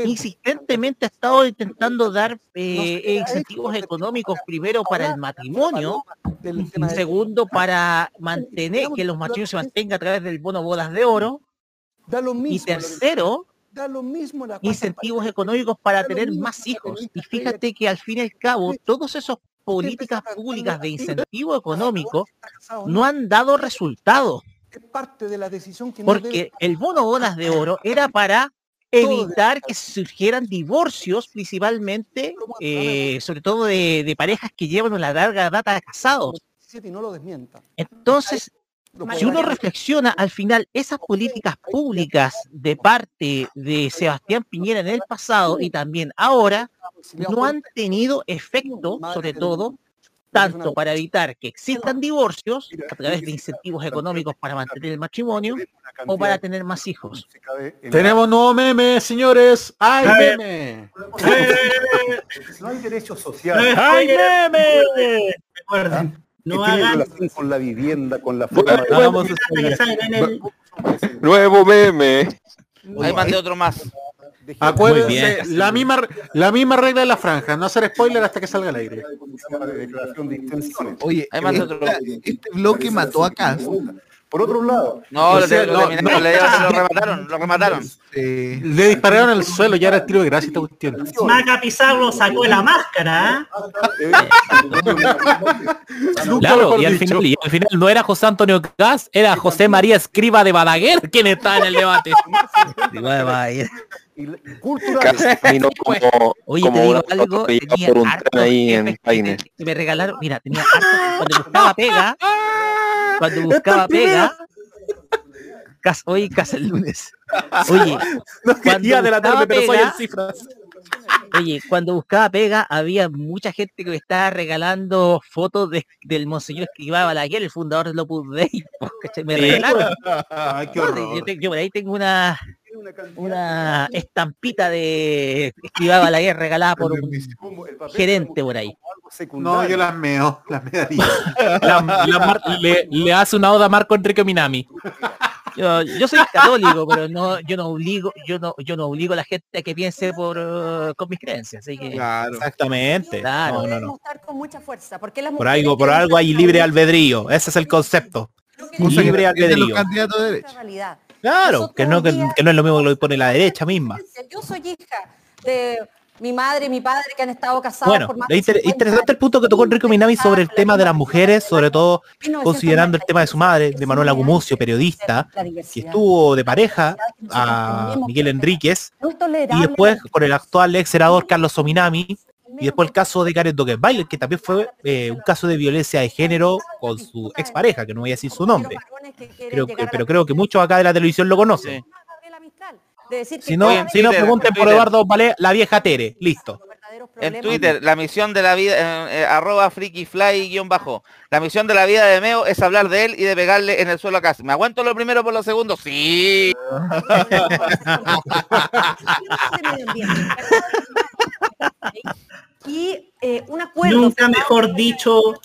insistentemente ha estado intentando dar eh, incentivos económicos primero para el matrimonio y segundo para *laughs* mantener que los matrimonios se mantengan a través del bono bodas de oro y tercero Da lo mismo la incentivos económicos para tener más hijos. y fíjate que al fin y al cabo todos esos políticas públicas de incentivo económico no han dado resultados porque el bono bodas de oro *laughs* era para evitar que surgieran divorcios principalmente, eh, sobre todo de, de parejas que llevan una larga data de casados. Entonces, si uno reflexiona, al final esas políticas públicas de parte de Sebastián Piñera en el pasado y también ahora no han tenido efecto, sobre todo, tanto para evitar que existan divorcios a través de incentivos económicos para mantener el matrimonio o para tener más hijos. Tenemos nuevo meme, señores. ¡Ay, meme! No hay derechos sociales. ¡Ay, meme! Que no tiene hagan relación con la vivienda, con la forma de- Hagamos que salen en el- Nuevo meme. Ahí mandé otro más. Acuérdense, la misma, la misma regla de la franja, no hacer spoiler hasta que salga al aire. Oye, Ahí mandé otro. este bloque mató a Cast. Por otro lado, No, O lo, sea, lo no, le- lo remataron, lo remataron. Le dispararon al suelo, ya era el tiro de gracia esta cuestión. Maca Pizarro sacó la máscara. Nunca Claro, y al, final, y al final no era José Antonio Gas, era José María Escriba de Balaguer quien estaba en el debate. Como, Oye, como te digo algo, tenía por un tren ahí en me regalaron, mira, tenía cuando buscaba pega, cuando buscaba pega, hoy casa el lunes. Oye, *laughs* No quería delatarme, buscaba pero soy en cifras. Oye, cuando buscaba pega, había mucha gente que me estaba regalando fotos de- del monseñor Escribá Balaguer, el fundador del Opus Dei. *laughs* Me regalaron. *laughs* Ay, qué Yo, te- yo por ahí tengo una una estampita de Escribá Balaguer regalada por un gerente por ahí. No, yo las meo, las. *laughs* La- la le, le hace una oda a Marco Enrique Minami. Yo, yo soy católico, pero no, yo no obligo, yo no, yo no obligo a la gente a que piense por eh, con mis creencias, así que Exactamente. Claro. No, no, Debe no. mostrar con mucha fuerza, porque las Por algo, por algo hay libre albedrío. Ese es el concepto. Libre albedrío. Claro, que no, que, que no es lo mismo que lo pone la derecha misma. Yo soy hija de mi madre y mi padre que han estado casados Bueno, por más lo de inter- 50 interesante el punto que tocó Enrique Minami sobre el tema de las mujeres, sobre todo considerando el tema de su madre, de Manuela Gumucio, periodista, que estuvo de pareja a Miguel Enríquez, y después con el actual ex senador Carlos Sominami, y después el caso de Karen Dockenbailer, que también fue eh, un caso de violencia de género con su expareja, que no voy a decir su nombre. Creo que- pero creo que muchos acá de la televisión lo conocen. Si no, si no pregunten por. Eduardo Valé, la vieja Tere. Listo. En Twitter, la misión de la vida, eh, eh, arroba freakyfly guion bajo. La misión de la vida de Meo es hablar de él y de pegarle en el suelo a Casi. ¿Me aguanto lo primero por lo segundo? Sí. *laughs* *laughs* y eh, un acuerdo Nunca mejor dicho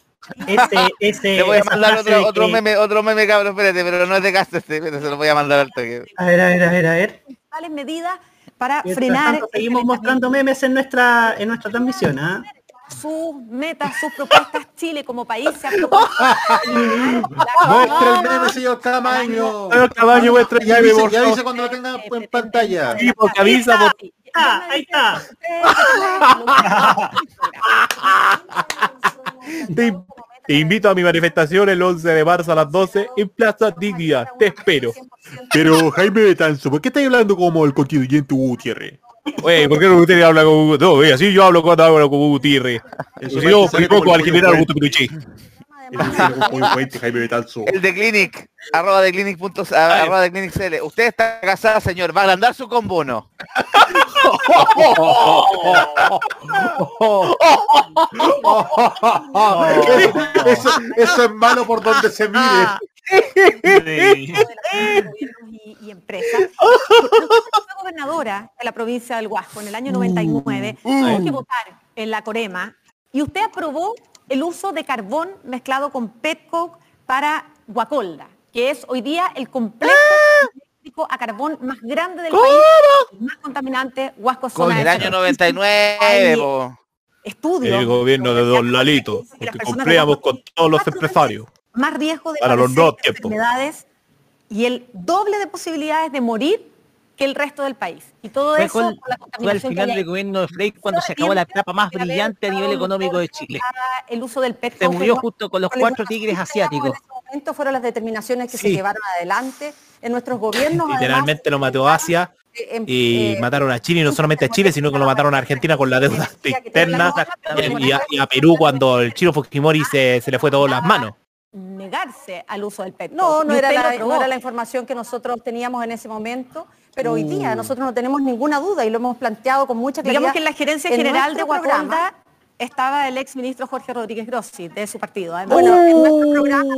ese, ese Te voy a mandar otro, otro que- meme, otro meme cabrón, espérate, pero no es de Casi, este, pero se lo voy a mandar al toque. A ver, a ver, a ver, a ver. medidas para Mientras frenar tanto, seguimos mostrando memes en nuestra en nuestra transmisión, ¿ah? sus metas, sus propuestas. Chile como país se ha *laughs* Muestre el meme, señor Camaño. Señor Camaño, muestre el Ya meme, ya avise cuando lo tenga en pantalla. Sí, porque avisa, por- Ah, ahí está. *laughs* Te, te invito a mi manifestación el 11 de marzo a las 12 en Plaza Dignidad. Te espero. Pero Jaime Betanzo, ¿por qué estáis hablando como el constituyente Hugo Gutiérrez? Oye, ¿por qué no usted habla con Hugo? No, oye, así yo hablo cuando hablo con Hugo Gutiérrez. Eso Eso yo como al general Augusto Pinochet. El de Clinic, arroba de Clinic, arroba de Clinic CL. Usted está casada, señor. ¿Va a agrandar su combo o no? *laughs* eso, eso es malo por donde se mire. *laughs* y, y empresas. *laughs* Fui gobernadora de la provincia del Huasco en el año 99, tuvo que votar en la Corema. Y usted aprobó el uso de carbón mezclado con petcoke para Guacolda, que es hoy día el complejo eléctrico a carbón más grande del país, el más contaminante, Huasco zona En de el año Cerro. 99, Hay po. estudios El gobierno de Don Lalito, porque cumplíamos con todos los empresarios. más riesgo de Para los tiempos. enfermedades y el doble de posibilidades de morir que el resto del país. Y todo Fue eso con- por la fue al contaminación que final del gobierno de Frey cuando se acabó la etapa más brillante a nivel económico de Chile. el uso del PET. Se murió justo con los cuatro tigres asiáticos. Esto fueron las determinaciones que se Sí. llevaron adelante en nuestros gobiernos. Literalmente lo mató Asia además, y eh, mataron a Chile y no solamente a Chile, sino que lo mataron a Argentina con la deuda externa y a, y a Perú cuando el chino Fujimori se, se le fue todo las manos. negarse al uso del PET. No, no era, la, no era la información que nosotros teníamos en ese momento, pero hoy Uh. día nosotros no tenemos ninguna duda y lo hemos planteado con mucha claridad. Digamos que en la gerencia En general de Guacolda estaba el ex ministro Jorge Rodríguez Grossi, de su partido. ¿eh? Bueno, en nuestro programa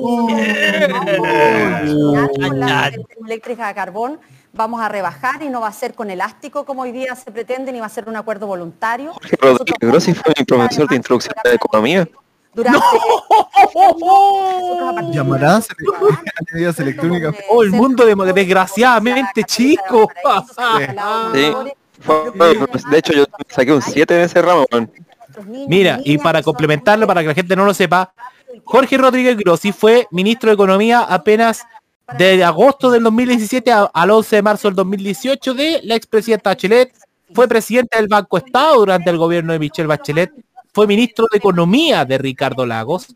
con la termoeléctrica a carbón vamos a rebajar y no va a ser con elástico como hoy día se pretende, ni va a ser un acuerdo voluntario. Rodríguez Grossi fue mi profesor de introducción a la economía. Durante Llamarás medidas electrónicas. Oh, el mundo de, desgraciadamente chico. *laughs* De hecho, yo saqué un 7 en ese ramo. Mira, y para complementarlo, para que la gente no lo sepa, Jorge Rodríguez Grossi fue ministro de Economía apenas de agosto del 2017 a- al 11 de marzo del 2018 de la expresidenta Bachelet, fue presidente del Banco Estado durante el gobierno de Michelle Bachelet, fue ministro de Economía de Ricardo Lagos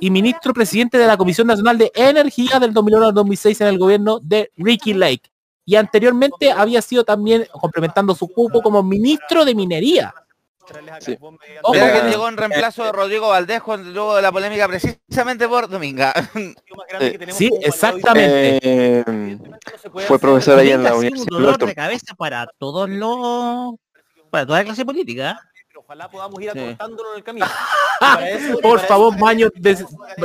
y ministro presidente de la Comisión Nacional de Energía del 2001 al 2006 en el gobierno de Ricky Lake. Y anteriormente había sido también, complementando su cupo, como ministro de Minería. Ojo, que eh, llegó en reemplazo de Rodrigo Valdés cuando luego de la polémica precisamente por Dominga. *laughs* Sí, exactamente. Eh, fue profesor ahí en la un Universidad de dolor de cabeza para todos los para toda la clase política. Ojalá podamos ir Sí. acortándolo en el camino. *laughs* Eso- Por favor, eso- Maño, des-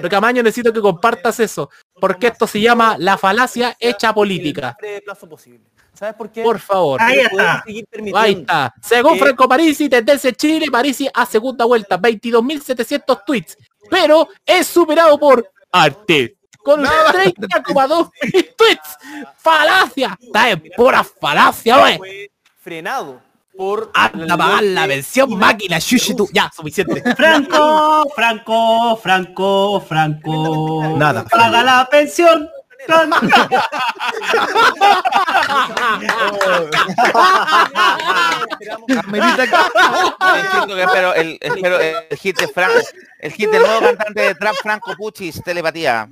Camaño, necesito que compartas eso, porque esto se llama la falacia hecha política. breve plazo posible. ¿Sabes por qué? Por favor. Ahí está. seguir permitiendo Ahí está. Según que- Franco Parisi, tendencia Chile, Parisi a segunda vuelta, 22.700 tweets, pero es superado por Arte. Con 30,2 *laughs* mil tweets. Falacia. Está en pura falacia, wey. fue frenado por Anda a pagar la pensión, máquina, shushitu. Ya, suficiente. *laughs* Franco, Franco, Franco, Franco. Nada. Paga la pensión. Espero el, espero el hit de Fran, el hit del nuevo cantante de trap Franco Puchis, telepatía.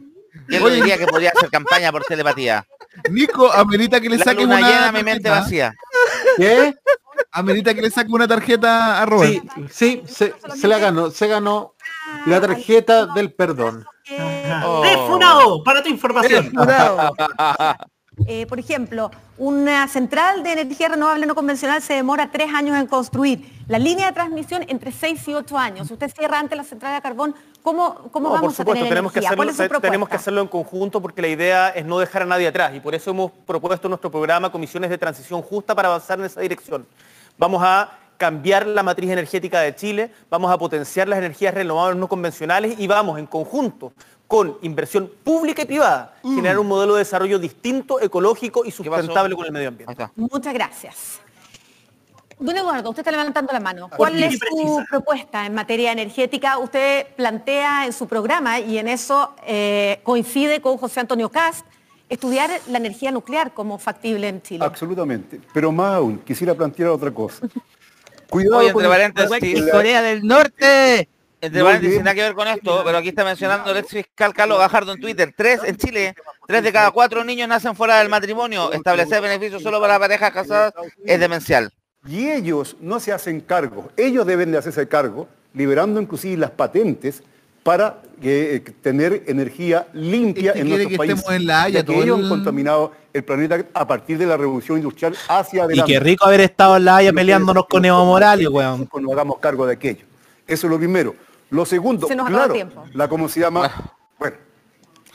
Él Oye. diría que podría hacer campaña por telepatía. Nico, amerita que le La saque luna una llena, mi mente tarjeta. vacía. ¿Qué? Amerita que le saque una tarjeta a Robert. Sí, sí, se, se la ganó, se ganó la tarjeta del perdón. Oh. Defunado, para tu información. *laughs* Eh, por ejemplo, una central de energía renovable no convencional se demora tres años en construir. La línea de transmisión entre seis y ocho años. Usted cierra antes la central de carbón. ¿Cómo, cómo No, vamos por a tener tenemos que, energía? hacerlo, ¿Cuál es su te- propuesta? tenemos que hacerlo en conjunto porque la idea es no dejar a nadie atrás y por eso hemos propuesto en nuestro programa comisiones de transición justa para avanzar en esa dirección. Vamos a cambiar la matriz energética de Chile, vamos a potenciar las energías renovables no convencionales y vamos en conjunto con inversión pública y privada, generar un modelo de desarrollo distinto, ecológico y sustentable con el medio ambiente. Muchas gracias. don Eduardo, usted está levantando la mano. ¿Cuál qué? es su propuesta en materia energética? Usted plantea en su programa, y en eso eh, coincide con José Antonio Cast, estudiar la energía nuclear como factible en Chile. Absolutamente. Pero más aún, quisiera plantear otra cosa. *laughs* Cuidado Oye, entre paréntesis, Corea del Norte. Entre paréntesis, nada que ver con esto, pero aquí está mencionando el ex fiscal Carlos Gajardo en Twitter. Tres en Chile, tres de cada cuatro niños nacen fuera del matrimonio. Establecer beneficios solo para parejas casadas es demencial. Y ellos no se hacen cargo. Ellos deben de hacerse cargo, liberando inclusive las patentes para eh, tener energía limpia Este en quiere nuestros que países. estemos en La Haya ya que todo ellos el- han contaminado el planeta a partir de la revolución industrial hacia Y adelante. qué rico haber estado en la Haya peleándonos con Evo Morales, weón. Nos hagamos cargo de aquello. Eso es lo primero. Lo segundo, Se nos el claro, tiempo. la como se llama, bueno,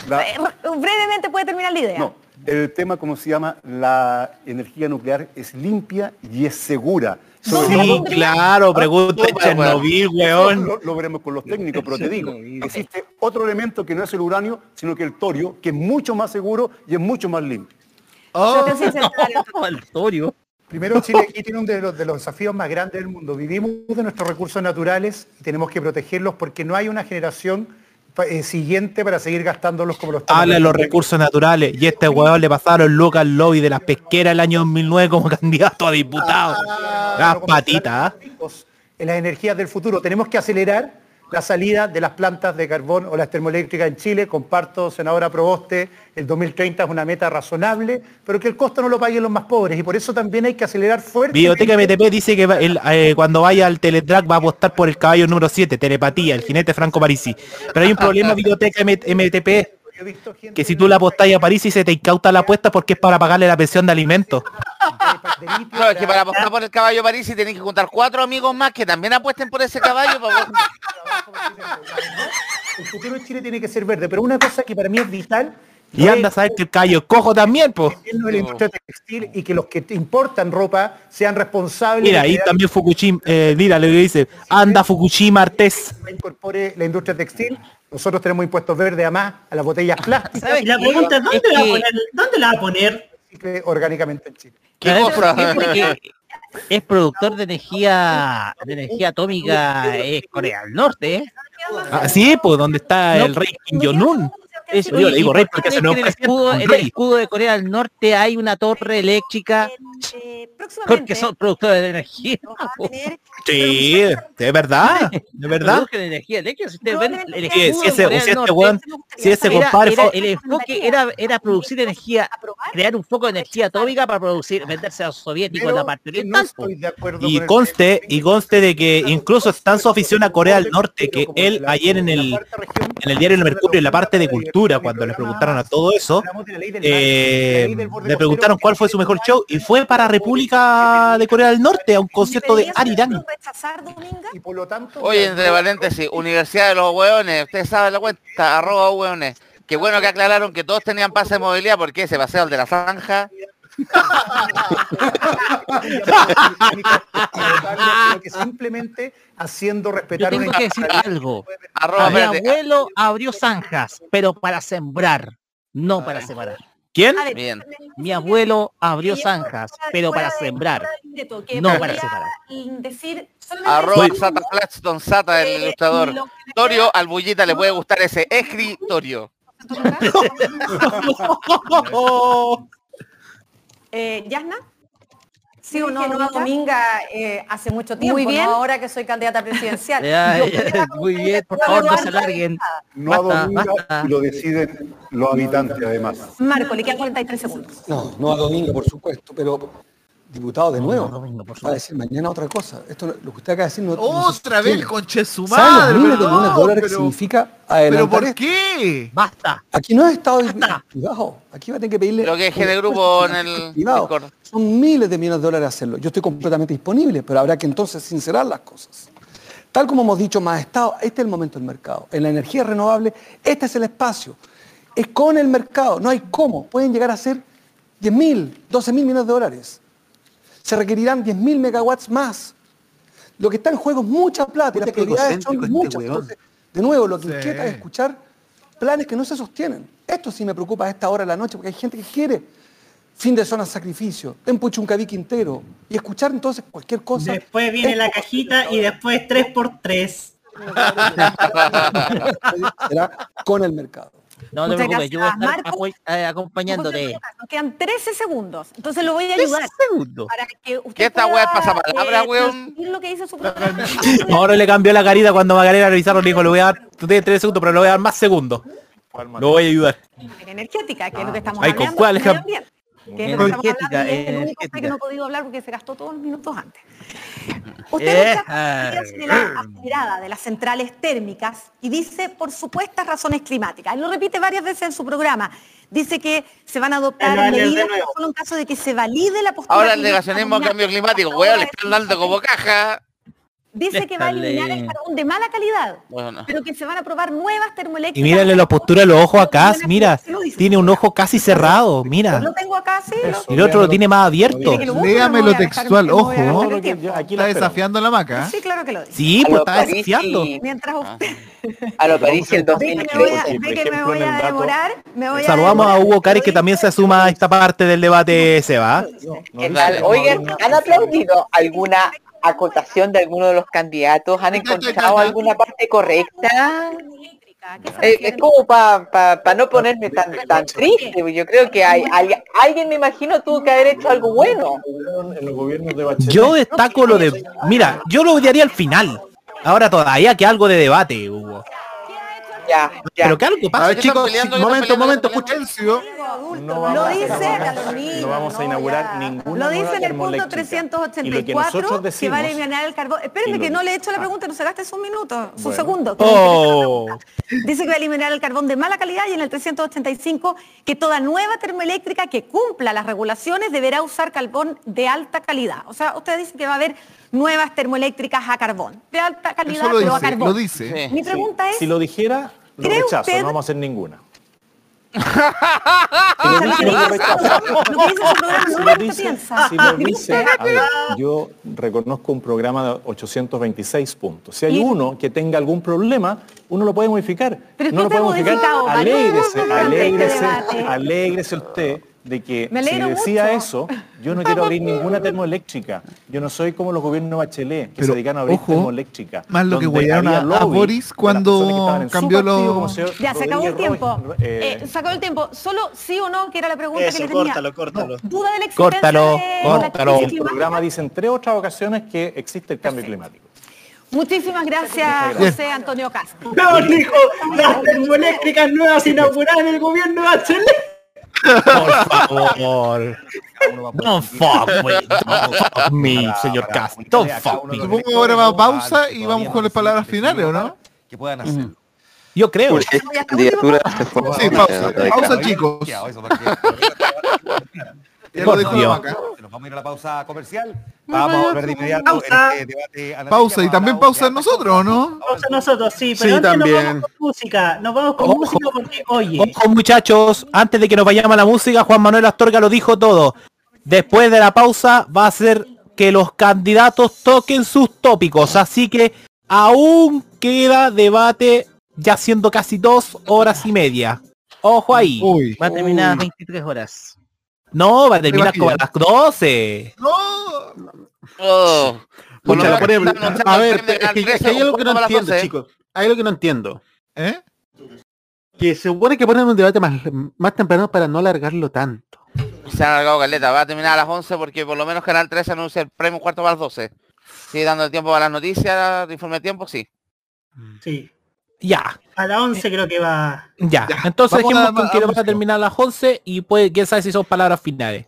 la- Eh, brevemente puede terminar la idea. no, el tema como se llama, la energía nuclear es limpia y es segura. Sí, claro, pregunta Ah, Chernobyl, bueno. weón. Lo, lo veremos con los técnicos, pero te digo, existe otro elemento que no es el uranio, sino que el torio, que es mucho más seguro y es mucho más limpio. el torio. Primero, Chile aquí tiene uno de los, de los desafíos más grandes del mundo. Vivimos de nuestros recursos naturales y tenemos que protegerlos porque no hay una generación eh, siguiente para seguir gastándolos como lo estamos Habla de los recursos naturales. Y este weón le pasaron Lucas Lobby de las pesqueras el año 2009 como *laughs* candidato a diputado. Las patitas, ¿ah? en las energías del futuro. Tenemos que acelerar la salida de las plantas de carbón o las termoeléctricas en Chile. Comparto, senadora Proboste, el 2030 es una meta razonable, pero que el costo no lo paguen los más pobres. Y por eso también hay que acelerar fuerte. Biblioteca MTP dice que eh, cuando vaya al teletrack va a apostar por el caballo número 7, telepatía, el jinete Franco Parisi. Pero hay un problema, *laughs* Biblioteca MTP, que si tú la apostas a Parisi se te incauta la apuesta porque es para pagarle la pensión de alimentos. *laughs* No, es que para apostar por el caballo París y tenés que juntar cuatro amigos más que también apuesten por ese caballo. para- El futuro de Chile tiene que ser verde, pero una cosa que para mí es vital Y anda a saber que el caballo es cojo también, pues. es la industria textil y que los que te importan ropa sean responsables Mira, ahí que también Fukushima, eh, mira lo que dice, anda Fukushima Artés. incorpore la industria textil. Nosotros tenemos impuestos verdes a más a las botellas plásticas. Y la pregunta es, ¿dónde, la, va a poner, ¿dónde la va a poner? Orgánicamente en Chile. Es productor de energía de energía atómica es Corea del Norte, ¿eh? Ah, sí, pues donde está No. el rey Kim Jong-un. Es- Yo le oye, digo ¿y rey por porque se nos en el escudo, un en el rey. escudo de Corea del Norte hay una torre eléctrica porque son productores de energía. Sí, es verdad, es verdad. *laughs* Produjen energía eléctrica. Si ustedes ven el Sí, escudo si ese, de Corea si del este Norte, weón, si ese era- compadre era- fue- el enfoque era, era producir energía, crear un foco de energía atómica para producir, venderse a los soviéticos en la parte po. Y conste, y conste de que incluso está en su afición a Corea del Norte, que él ayer en el, en el diario El Mercurio, en la parte de cultura, cuando le preguntaron a todo eso, eh, le preguntaron cuál fue su mejor show, y fue para República de Corea del Norte, a un concierto de Arirang. Y por lo tanto, Oye, entre paréntesis, Universidad de los Hueones, ustedes saben la cuenta, arroba hueones. Qué bueno que aclararon que todos tenían pase de movilidad porque ese paseo el de la zanja. Sino que simplemente haciendo Yo respetar tengo una que decir algo. Arroba, Mi abuelo abrió zanjas, pero para sembrar, no para separar. ¿Quién? Bien. Mi abuelo abrió zanjas, pero para sembrar, no para separar. Decir Arroba Sata Gladstone Sata, el ilustrador. Torio, al bullita le puede gustar ese escritorio. *laughs* *laughs* *laughs* Eh, ¿Yasna? Sí, o no, no, Dominga, eh, hace mucho tiempo, Muy bien. no ahora que soy candidata presidencial. *laughs* Ya, Yo- ya, muy bien, por favor, no se alarguen. No a Dominga basta. y lo deciden los habitantes además. Marco, le quedan 43 segundos. No, no a Domingo, por supuesto, pero diputado de No, nuevo. no, por Va a decir mañana otra cosa. Esto, lo que usted acaba de decir no, Otra vez, conche su ¿Sabe madre, los miles de millones de perdón, dólares que pero- significa ¿Pero adelantar por esto? qué? Basta. Aquí no es Estado privado. Aquí va a tener que pedirle... Lo que es de grupo en el privado. Son miles de millones de dólares hacerlo. Yo estoy completamente disponible, pero habrá que entonces sincerar las cosas. Tal como hemos dicho, más Estado, este es el momento del mercado. En la energía renovable, este es el espacio. Es con el mercado, no hay cómo. Pueden llegar a ser 10 mil, 12 mil millones de dólares. Se requerirán 10 mil megawatts más. Lo que está en juego es mucha plata y las prioridades son este muchas. Entonces, de nuevo, lo que Sí. inquieta es escuchar planes que no se sostienen. Esto sí me preocupa a esta hora de la noche porque hay gente que quiere fin de zona de sacrificio, en Puchuncaví Quintero, y escuchar entonces cualquier cosa. Después viene es la cajita y después 3x3. será *laughs* con el mercado. No te preocupes, yo voy a estar Marco. apoy- eh, acompañándote. Nos quedan 13 segundos. Entonces lo voy a 13 ayudar. segundos. Para que usted ¿Qué esta weá es pasapalabra, eh, weón? lo que dice su. *laughs* Ahora le cambió la carita cuando Magalera Pizarro le dijo, le voy a dar, tú tienes tres segundos, pero le voy a dar más segundos. Lo voy a ayudar. energética, que es lo que estamos Ay, ¿con cuál Que es lo que estamos hablando y es el único energética. que no ha podido hablar porque se gastó todos los minutos antes. *laughs* Usted Eh, por la acelerada- de las centrales térmicas y dice por supuestas razones climáticas. Él lo repite varias veces en su programa. Dice que se van a adoptar de medidas solo en caso de que se valide la postura Ahora el negacionismo al cambio climático, weón, le están dando como caja. Dice que va a eliminar el carbón de mala calidad, Bueno. pero que se van a probar nuevas termoeléctricas. Y mírale la postura de los ojos acá, mira, tiene un ojo casi cerrado, mira. Lo tengo acá, sí. lo- Y el otro lo tiene más abierto. Léamelo textual, ojo. Aquí Está desafiando la maca. ¿eh? Sí, claro que lo dice. Sí, pues lo está París desafiando. y- Mientras usted A lo París el ve que me voy a, 2013. ve que me voy a demorar, Saludamos a. Hugo Cari que también se suma a esta parte del debate, se va. ¿Qué tal? Oigan, ¿han aplaudido alguna acotación de alguno de los candidatos? ¿Han encontrado alguna parte correcta? Eh, es como para no ponerme tan, tan triste, yo creo que hay, hay- alguien me imagino tuvo que haber hecho algo bueno. En los gobiernos de Bachelet. Yo destaco lo de... Mira, yo lo odiaría al final. Ahora todavía que algo de debate, Hugo. Ya, ya. Pero que algo pasa. A ver, chicos, momento, momento, escuchen. No Lo dice a- no vamos a inaugurar ninguna Lo dice nueva en el punto termoeléctrica. Y lo que 384 nosotros que va a eliminar el carbón. Espérenme que no le he hecho la pregunta, no se gaste un minuto, su Bueno. segundo. que Oh. Dice que va a eliminar el carbón de mala calidad y en el 385 que toda nueva termoeléctrica que cumpla las regulaciones deberá usar carbón de alta calidad. O sea, usted dice que va a haber nuevas termoeléctricas a carbón, de alta calidad, pero a dice, carbón. lo dice. Mi pregunta es, si lo dijera, lo ¿cree rechazo, usted- no vamos a hacer ninguna. *laughs* Si lo dice, piensa. si lo *laughs* dice, a ver, yo reconozco un programa de 826 puntos. Si hay uno que tenga algún problema, uno lo puede modificar. Pero no lo puede modificar. Alégrese, alégrese, alégrese usted de que Me si decía mucho. eso, yo no quiero abrir ninguna termoeléctrica. Yo no soy como los gobiernos Bachelet, que Pero, se dedican a abrir ojo, termoeléctrica. más lo que huellaron a- a Boris cuando cambió partido, lo- como el señor Ya, se acabó el tiempo. Eh, Eh, se acabó el tiempo. Solo sí o no, que era la pregunta Eso, que le tenía. córtalo, córtalo. Duda de la existencia Córtalo, de córtalo. El programa dice en tres otras ocasiones que existe el cambio climático. Muchísimas gracias, gracias. José Antonio Castro. No, dijo, las termoeléctricas nuevas inauguradas en el gobierno de Bachelet. Por favor. Don't fuck me, don't fuck me, señor Cast. Don't fuck me. Supongo que ahora va a pausa y vamos con las palabras finales, ¿o no? Que puedan hacer. Yo creo. Fue. Sí, pausa. Pausa, chicos. Ya lo dijo la Dios. maca. Nos vamos a ir a la pausa comercial. Vamos a volver de inmediato Pausa. en este debate analítico. Pausa y también pausa nosotros, ¿o no? Pausa nosotros, sí, pero Sí, antes también. nos vamos con música. Nos vamos con Ojo. música porque, oye, Ojo muchachos, antes de que nos vayamos a la música, Juan Manuel Astorga lo dijo todo. Después de la pausa va a ser que los candidatos toquen sus tópicos. Así que aún queda debate ya siendo casi dos horas y media. Ojo ahí. Va a terminar a 23 horas. No, va a terminar como a las 12. Oh. Por lo Pucha, menos la pone- están anunciando a ver, es que, Canal es que 13 hay algo un que no entiendo, 12. chicos. Hay algo que no entiendo. ¿Eh? Que se supone que ponen un debate más, más temprano para no alargarlo tanto. Se han alargado caleta, va a terminar a las 11 porque por lo menos Canal 13 anuncia el premio cuarto para las 12. Sigue dando el tiempo para las noticias, de informe de tiempo, sí. sí. Ya, A las 11 creo que va. ya. Entonces Vamos dejemos a- con a que va a terminar a las 11 y pues quién sabe si son palabras finales.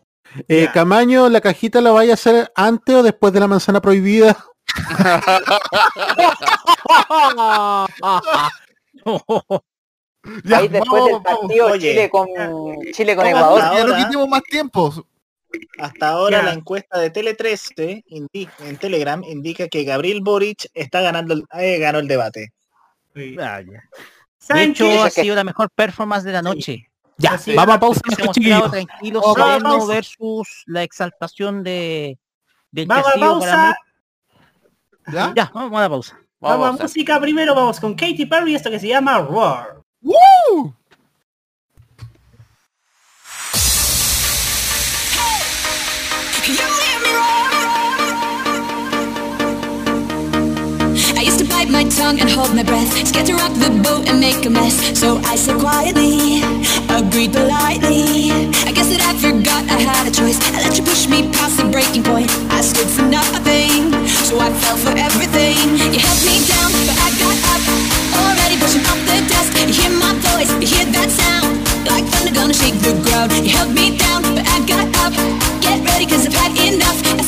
Eh, Camaño, ¿la cajita la vaya a hacer antes o después de la manzana prohibida? *laughs* Ya, Ahí después vamos, del vamos. partido. Chile con Chile con ¿Cómo Ecuador. Ya no quitemos más tiempos. Hasta ahora Ya. la encuesta de Tele 13 indi- en Telegram indica que Gabriel Boric está ganando eh, ganó el debate. Ah, ya. De ¿Saben hecho, ha sido la mejor performance de la noche. Ya, Así vamos a pausa, Se ha nuestros mostrado chiquillos. tranquilo, Vamos a sereno pausa. versus la exaltación de del Vamos a pausa. ¿Ya? Ya, vamos a la pausa. Vamos, Vamos a a- música primero, vamos con Katy Perry, esto que se llama Roar. My tongue and hold my breath. Scared to rock the boat and make a mess. So I said quietly, agreed politely. I guess that I forgot I had a choice. I let you push me past the breaking point. I stood for nothing, so I fell for everything. You held me down, but I got up. Already pushing up the desk. You hear my voice, you hear that sound. Like thunder gonna shake the ground. You held me down, but I got up. Get ready, cause I've had enough.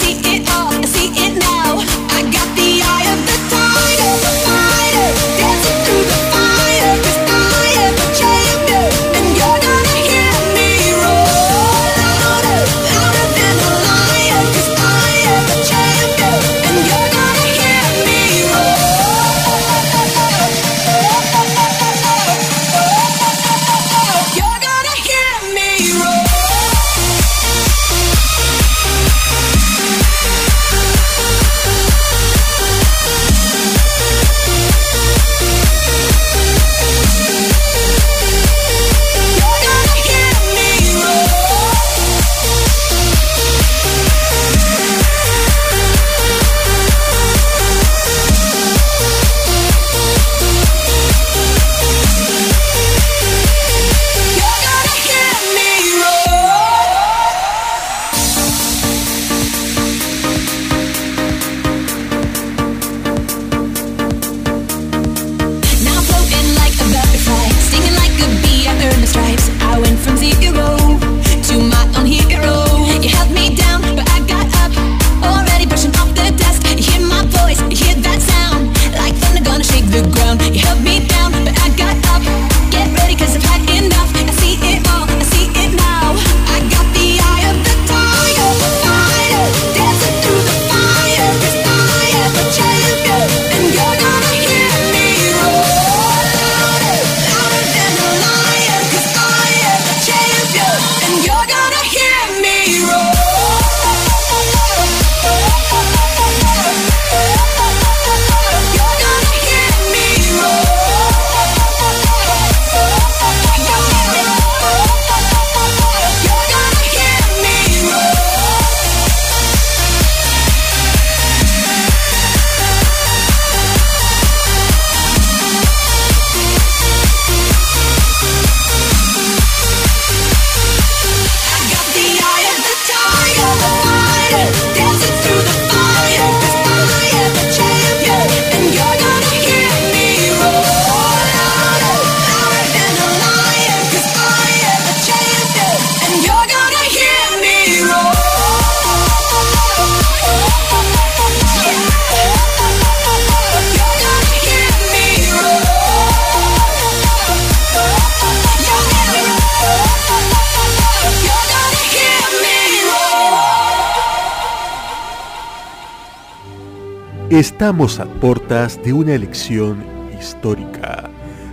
Estamos a puertas de una elección histórica,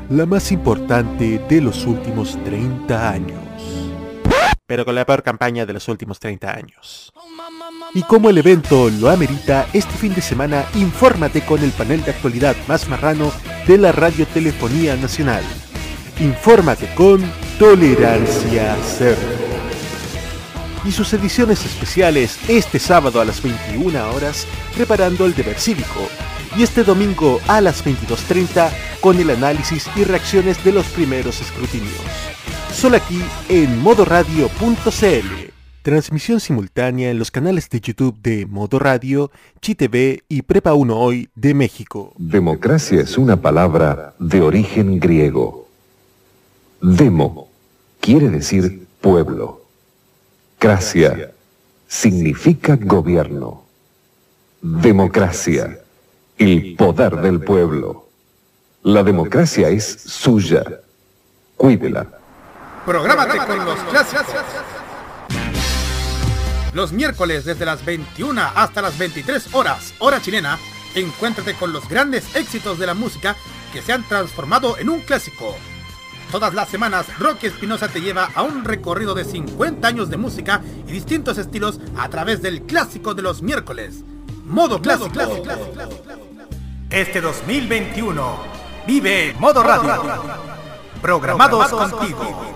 la más importante de los últimos 30 años. Pero con la peor campaña de los últimos 30 años. Y como el evento lo amerita, este fin de semana infórmate con el panel de actualidad más marrano de la Radiotelefonía Nacional. Infórmate con Tolerancia Cero. Y sus ediciones especiales este sábado a las 21 horas preparando el deber cívico. Y este domingo a las 22.30 con el análisis y reacciones de los primeros escrutinios. Solo aquí en modoradio.cl. Transmisión simultánea en los canales de YouTube de Modo Radio, ChiTV y Prepa 1 Hoy de México. Democracia es una palabra de origen griego. Demo quiere decir pueblo. Cracia significa gobierno. Democracia, el poder del pueblo. La democracia es suya. Cuídela. Prográmate con los clásicos. Los miércoles desde las 21 hasta las 23 horas, hora chilena, encuéntrate con los grandes éxitos de la música que se han transformado en un clásico. Todas las semanas, Rocky Espinosa te lleva a un recorrido de 50 años de música y distintos estilos a través del clásico de los miércoles. Modo clásico. Este 2021, vive Modo Radio. Programados contigo.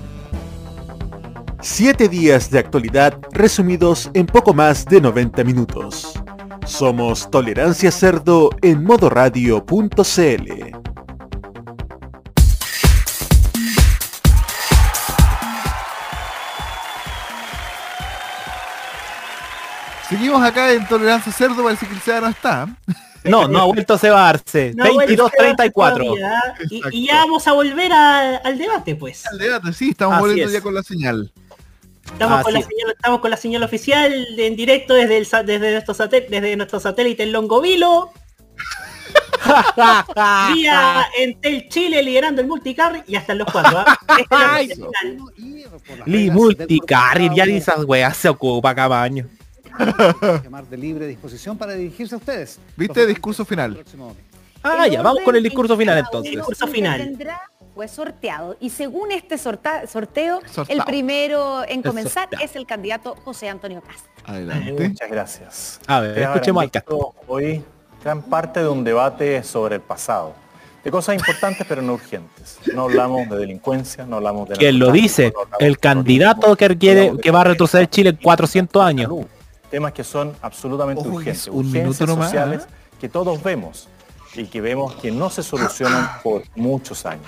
Siete días de actualidad resumidos en poco más de 90 minutos. Somos Tolerancia Cerdo en modoradio.cl. Seguimos acá en Tolerancia Cerdo, parece que el Seba no está. No, no ha vuelto a cebarse. No ha vuelto a 22-34. todavía, Y, y ya vamos a volver a- al debate, pues. Al debate, sí, estamos Así volviendo es. ya con la señal. Estamos, con la Así es. señal, estamos con la señal oficial en directo desde, el, desde, nuestro, satel- desde nuestro satélite en Longovilo. Vía *laughs* Entel Chile liderando el multicar y hasta en los cuatro. ¿ah? *laughs* La Ay, final. Li multicarrier, ya ni esas weas se ocupa cada año. llamar *laughs* de libre disposición para dirigirse a ustedes. ¿Viste? Discurso final. Ah, ya, vamos con el discurso final entonces. Discurso final. Fue sorteado y según este sorta- sorteo, el primero en comenzar es el candidato José Antonio Cast. Muchas gracias. A ver, Ustedes escuchemos habrán visto Hoy gran parte de un debate sobre el pasado. De cosas importantes pero no urgentes. No hablamos de delincuencia, no hablamos de... ¿Quién lo dice? no El candidato que quiere que va a retroceder Chile en 400 años. temas que son absolutamente Ojo, urgentes, es un urgencias minuto nomás, sociales ¿eh? que todos vemos y que vemos que no se solucionan por muchos años.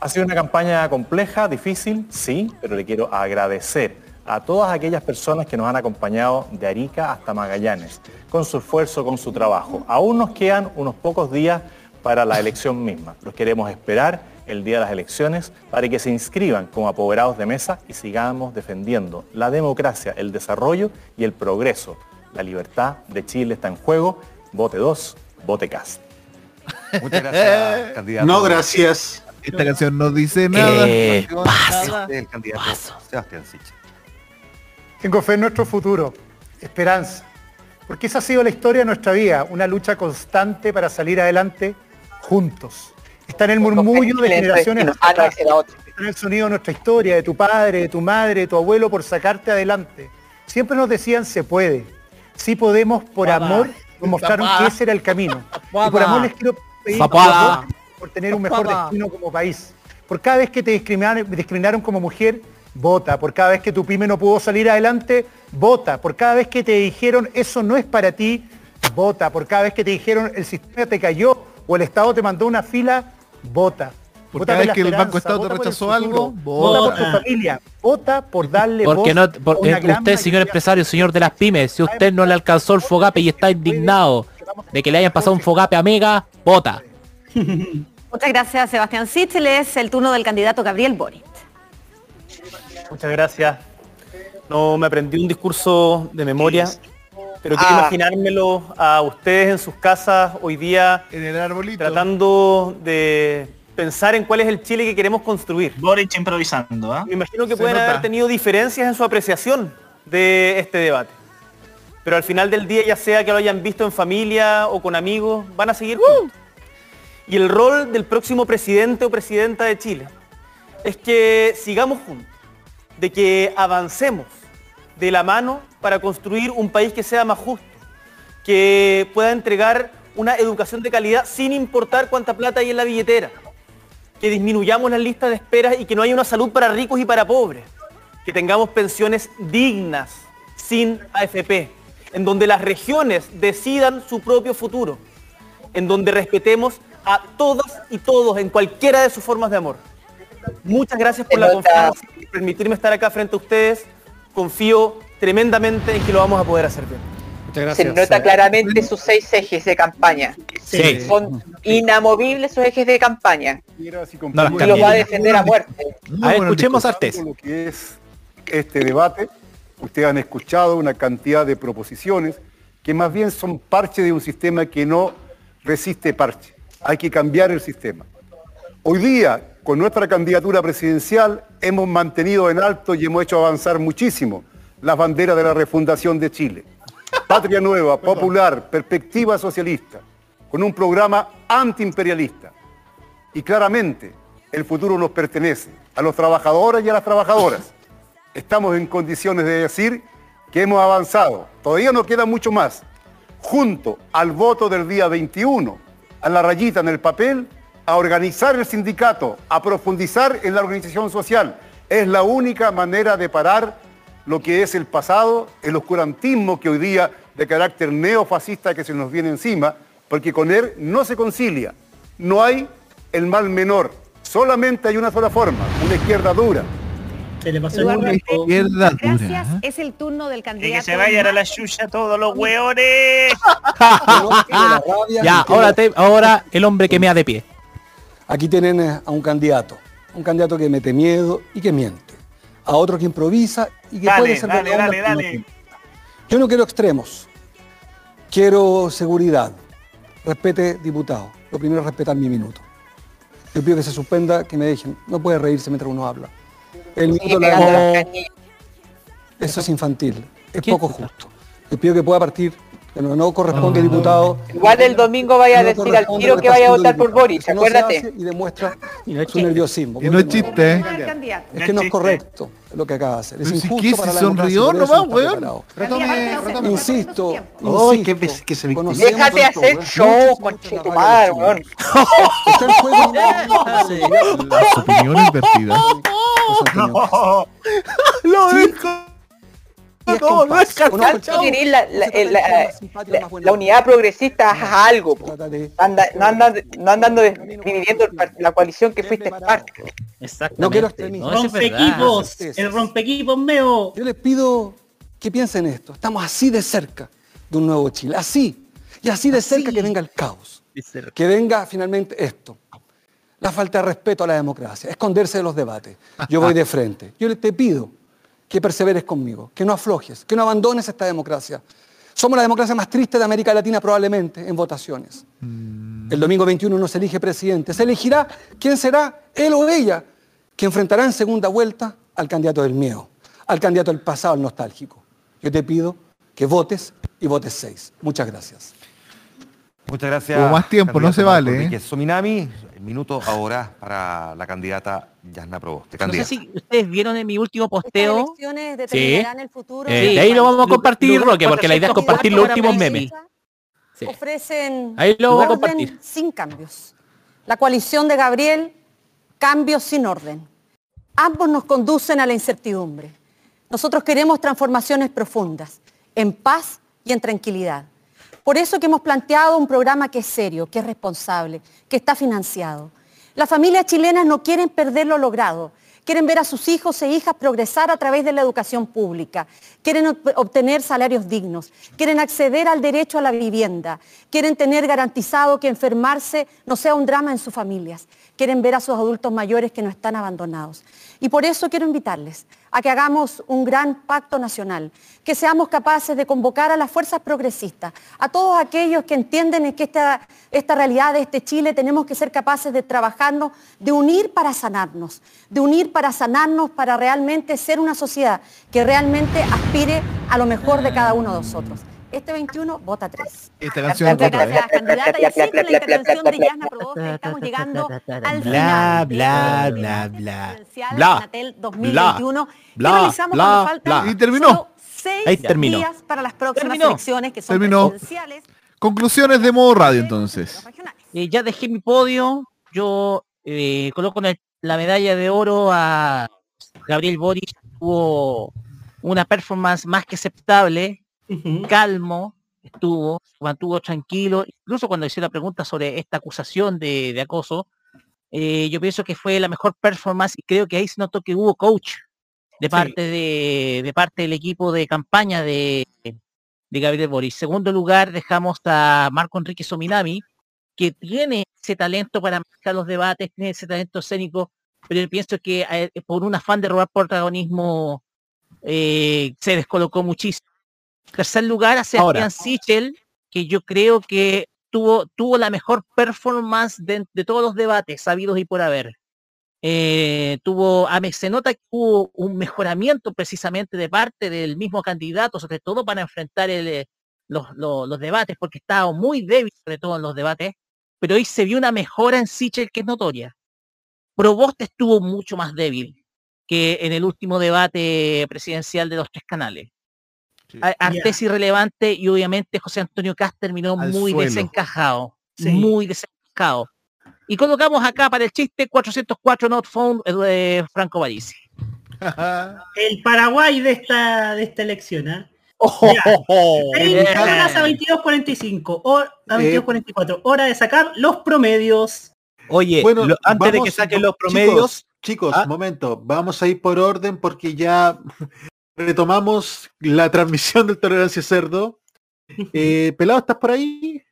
Ha sido una campaña compleja, difícil, sí, pero le quiero agradecer a todas aquellas personas que nos han acompañado de Arica hasta Magallanes, con su esfuerzo, con su trabajo. Aún nos quedan unos pocos días para la elección misma. Los queremos esperar el día de las elecciones para que se inscriban como apoderados de mesa y sigamos defendiendo la democracia, el desarrollo y el progreso. La libertad de Chile está en juego. Vote 2, vote CAST. Muchas gracias, *laughs* candidato. No, gracias. Esta canción no dice nada. Eh, No paso. nada. El candidato Sebastián Siche. Tengo fe en nuestro futuro, esperanza, porque esa ha sido la historia de nuestra vida, una lucha constante para salir adelante juntos. Está en el murmullo de generaciones Ah, está en el sonido de nuestra historia, de tu padre, de tu madre, de tu abuelo por sacarte adelante. Siempre nos decían se puede. Sí podemos por Papá. amor, nos mostraron que ese era el camino. *laughs* Y por amor les quiero pedir perdón por tener un mejor destino como país. Por cada vez que te discriminaron, discriminaron como mujer, vota. Por cada vez que tu pyme no pudo salir adelante, vota. Por cada vez que te dijeron eso no es para ti, vota. Por cada vez que te dijeron el sistema te cayó o el Estado te mandó una fila, vota. Por Vota cada por vez que el Banco Estado te por rechazó futuro, algo, vota por vota. tu familia, vota por darle Porque voz no, a por- una eh, usted, señor empresario, señor de las pymes, si usted no le alcanzó el fogape y está indignado de que le hayan pasado un fogape a Mega, vota. *laughs* Muchas gracias, Sebastián Sichel. Es el turno del candidato Gabriel Boric. Muchas gracias. No me aprendí un discurso de memoria, pero quiero Ah. imaginármelo a ustedes en sus casas hoy día en el arbolito tratando de pensar en cuál es el Chile que queremos construir. Boric improvisando, ¿ah? Me imagino que Se pueden nota. haber tenido diferencias en su apreciación de este debate. Pero al final del día, ya sea que lo hayan visto en familia o con amigos, van a seguir juntos. Y el rol del próximo presidente o presidenta de Chile es que sigamos juntos, de que avancemos de la mano para construir un país que sea más justo, que pueda entregar una educación de calidad sin importar cuánta plata hay en la billetera, que disminuyamos las listas de esperas y que no haya una salud para ricos y para pobres, que tengamos pensiones dignas, sin AFP, en donde las regiones decidan su propio futuro, en donde respetemos a todas y todos en cualquiera de sus formas de amor. Muchas gracias por la confianza y permitirme estar acá frente a ustedes. Confío tremendamente en que lo vamos a poder hacer bien. Se nota claramente sus seis ejes de campaña. Sí. Son inamovibles sus ejes de campaña. No y los va a defender a muerte. A ver, escuchemos a Artés. Lo que es este debate, ustedes han escuchado una cantidad de proposiciones que más bien son parche de un sistema que no resiste parche. Hay que cambiar el sistema. Hoy día, con nuestra candidatura presidencial, hemos mantenido en alto y hemos hecho avanzar muchísimo las banderas de la refundación de Chile. Patria Nueva, Popular, Perspectiva Socialista, con un programa antiimperialista. Y claramente, el futuro nos pertenece a los trabajadores y a las trabajadoras. Estamos en condiciones de decir que hemos avanzado. Todavía nos queda mucho más. Junto al voto del día 21, a la rayita en el papel, a organizar el sindicato, a profundizar en la organización social. Es la única manera de parar lo que es el pasado, el oscurantismo que hoy día de carácter neofascista que se nos viene encima, porque con él no se concilia. No hay el mal menor. Solamente hay una sola forma, una izquierda dura. Se le pasó Eduardo, el Izquierda Gracias. dura. Es el turno del Y candidato. que se vayan a la chucha todos los hueones. *laughs* Ya, ahora, te- ahora el hombre que mea de pie. Aquí tienen eh, a un candidato, un candidato que mete miedo y que miente, a otro que improvisa y que Dale, puede ser dale, dale, dale. Yo no quiero extremos, quiero seguridad. Respete, diputado. Lo primero es respetar mi minuto. Yo pido que se suspenda, que me dejen. No puede reírse mientras uno habla. El minuto canillas. Eso es infantil, es poco justo. Le pido que pueda partir, pero no corresponde, diputado. Igual el domingo vaya a No decir al tiro que vaya a votar por. Boris, Eso no acuérdate. hace y demuestra su nerviosismo. Y no es chiste, ¿eh? Es que no es correcto lo que acaba de hacer. Es Pero si injusto qué, para si la democracia, sonrió nomás, no weón. Insisto, Ay, que, insisto, que se Déjate esto, hacer weón. show, conchetumar, weón. *laughs* Está en juego Las opiniones vertidas. *laughs* Lo dijo. No, no es la, la- unidad progresista, haz algo. no andan no andando dividiendo la coalición que fuiste parte. No quiero extremismo. Rompequipos, el rompequipos meo. Yo les pido que piensen esto. Estamos así de cerca de un nuevo Chile. Así. Y así de cerca que venga el caos. Que venga finalmente esto. La falta de respeto a la democracia. Esconderse de los debates. Yo voy de frente. Yo te pido que perseveres conmigo. Que no aflojes. Que no abandones esta democracia. Somos la democracia más triste de América Latina probablemente en votaciones. El domingo 21 no se elige presidente. Se elegirá quién será, él o ella, que enfrentará en segunda vuelta al candidato del miedo, al candidato del pasado, al nostálgico. Yo te pido que votes y votes seis. Muchas gracias. Muchas gracias. Hubo más tiempo, no se vale, ¿eh? Sominami, minuto ahora para la candidata Yasna Proboste. No sé si ustedes vieron en mi último posteo. el futuro. Eh, de ahí lo vamos a compartir, Roque, porque la idea es compartir los últimos memes. Sí. Ofrecen Ahí lo vamos a orden compartir. sin cambios. La coalición de Gabriel, cambios sin orden. Ambos nos conducen a la incertidumbre. Nosotros queremos transformaciones profundas, en paz y en tranquilidad. Por eso que hemos planteado un programa que es serio, que es responsable, que está financiado. Las familias chilenas no quieren perder lo logrado. Quieren ver a sus hijos e hijas progresar a través de la educación pública. Quieren ob- obtener salarios dignos. Quieren acceder al derecho a la vivienda. Quieren tener garantizado que enfermarse no sea un drama en sus familias. Quieren ver a sus adultos mayores que no están abandonados. Y por eso quiero invitarles a que hagamos un gran pacto nacional, que seamos capaces de convocar a las fuerzas progresistas, a todos aquellos que entienden que esta, esta realidad de este Chile tenemos que ser capaces de trabajarnos, de unir para sanarnos, de unir para sanarnos, para realmente ser una sociedad que realmente aspire a lo mejor de cada uno de nosotros. Este 21 vota 3. Esta canción es Muchas otra, ¿eh? gracias, candidata. Y así con la intervención de Yasna Proboste estamos llegando al Bla, final. bla, este bla, bla. presidencial Bla, Anatel 2021, que bla, realizamos bla, bla. Y terminó. Ahí terminó. días para las próximas Terminó. elecciones que son Terminó. presidenciales. Conclusiones de modo radio entonces. Eh, ya dejé mi podio. Yo eh, coloco en el- la medalla de oro a Gabriel Boric. Tuvo una performance más que aceptable, calmo, estuvo, mantuvo tranquilo. Incluso cuando hice la pregunta sobre esta acusación de, de acoso, eh, yo pienso que fue la mejor performance y creo que ahí se notó que hubo coach de parte de, de parte del equipo de campaña de, de Gabriel Boric. Segundo lugar, dejamos a Marco Enrique Sominami, que tiene ese talento para manejar los debates, tiene ese talento escénico, pero yo pienso que eh, por un afán de robar protagonismo eh, se descolocó muchísimo. Tercer lugar, a. Sebastián Sichel, que yo creo que tuvo, tuvo la mejor performance de, de todos los debates sabidos y por haber. eh, tuvo, a se nota que hubo un mejoramiento precisamente de parte del mismo candidato, sobre todo para enfrentar el, eh, los, los- los debates, porque estaba muy débil sobre todo en los debates, pero hoy se vio una mejora en Sichel que es notoria. Probost estuvo mucho más débil que en el último debate presidencial de los tres canales. Artés irrelevante y obviamente José Antonio Cast terminó Al muy suelo. desencajado, Sí. muy desencajado. Y colocamos acá para el chiste 404 not found eh, de Franco Barisi. *laughs* El Paraguay de esta, de esta elección, ¿ah? Oh. 30 horas a 22.45, o- a 22.44, hora de sacar los promedios. Oye, Bueno, lo- antes de que saquen los chicos, promedios, Chicos, ¿Ah? momento, vamos a ir por orden porque ya retomamos la transmisión del Tolerancia Cerdo. *laughs* Eh, Pelado, ¿estás por ahí?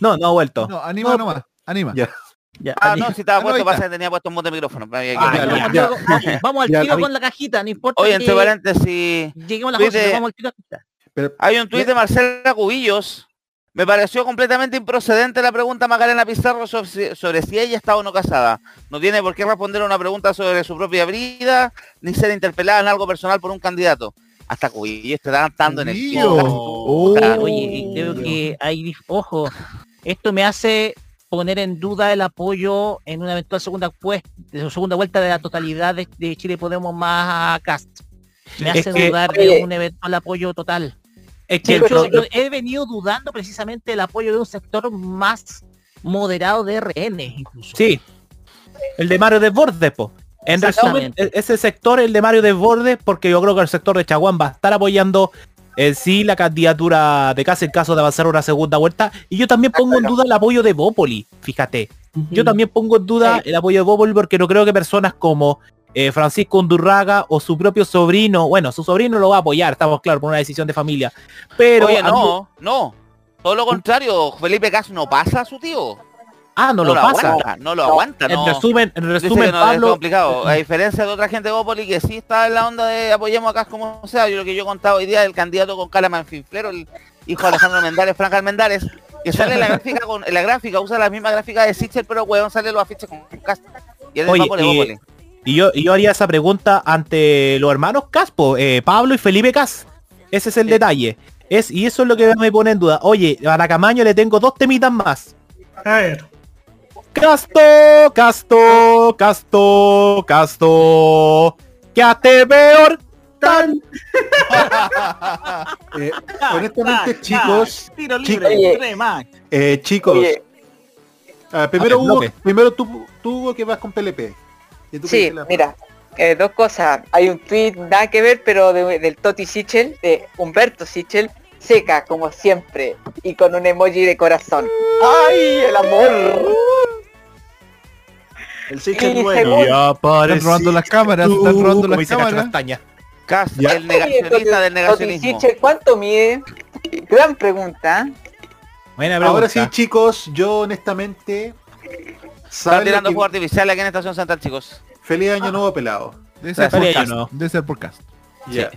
no, no ha vuelto. No, anima nomás, anima. Ya. Ya, Ah, no, si estaba Ah, no, puesto, pasa que tenía puesto un monte de micrófono. Ah, vamos, ya. luego- vamos- vamos al tiro con la cajita, no importa. Oye, entre paréntesis, Lleguemos a 11, de- vamos al tiro a la cajita. Pero- hay un tuit de Marcela Cubillos. Me pareció completamente improcedente la pregunta a Macarena Pizarro sobre, si- sobre si ella está o no casada. No tiene por qué responder a una pregunta sobre su propia vida, ni ser interpelada en algo personal por un candidato. Hasta Cubillos te dan dando en el. Oh. Oye, creo que hay, ojo, esto me hace poner en duda el apoyo en una eventual segunda pues, segunda vuelta de la totalidad de, de Chile Podemos más a Cast. Me Es hace que- dudar Oye. de un eventual apoyo total. Es que el yo he venido dudando precisamente del apoyo de un sector más moderado de RN incluso. Sí. El de Mario Desbordes, po. En resumen, e- ese sector, el de Mario Desbordes, porque yo creo que el sector de Chaguán va a estar apoyando en sí la candidatura de Casa en caso de avanzar una segunda vuelta. Y yo también pongo en duda el apoyo de Bópoli, fíjate. Yo también pongo en duda el apoyo de Bópoli porque no creo que personas como eh, Francisco Undurraga o su propio sobrino, bueno, su sobrino lo va a apoyar, estamos claros, por una decisión de familia. Pero Oye, no, no. Todo lo contrario, Felipe Cas no pasa a su tío. ah, no, lo pasa. aguanta, no lo aguanta, En no. resumen, en resumen, no, es complicado. A diferencia de otra gente de Bópoli que sí está en la onda de apoyemos acá como sea, yo lo que yo he contado hoy día el candidato con cara manfinflero, el hijo de Alejandro Mendares, Frank Mendares, que sale en la gráfica con en la gráfica, usa la misma gráfica de Sichel, pero weón sale los afiches con Cas. Y él es Oye, Bópoli, y- Bópoli. Y yo, y yo haría esa pregunta ante los hermanos Caspo, eh, Pablo y Felipe Cas. Ese es el detalle. Es, y eso es lo que me pone en duda. Oye, a Camaño le tengo dos temitas más. A ver. Casto, Casto, Casto, Casto. Quédate peor. Tan. *laughs* Eh, honestamente, chicos, Tiro libre, Oye. tres más. eh, chicos, Oye, ah, primero A ver, Hugo, primero tú, tú Hugo, que vas con PLP. Y tú sí, mira, eh, dos cosas. Hay un tweet nada que ver, pero de- del Toti Sichel, de Humberto Sichel, seca como siempre y con un emoji de corazón. ¡Ay, el amor! El Y Sichel bueno. segundo- Están robando las cámaras, están robando las cámaras. Castaña. Cas, Ya. el negacionista del Toti negacionismo. Sichel, ¿cuánto mide? Gran pregunta. Buena pregunta. Ahora sí, chicos, yo honestamente... Están ¿saben lo tirando que- fuego artificial aquí en Estación Central, chicos. Feliz año nuevo pelado. Debe ser Gracias. por cast. No. Debe ser por cast. Ya.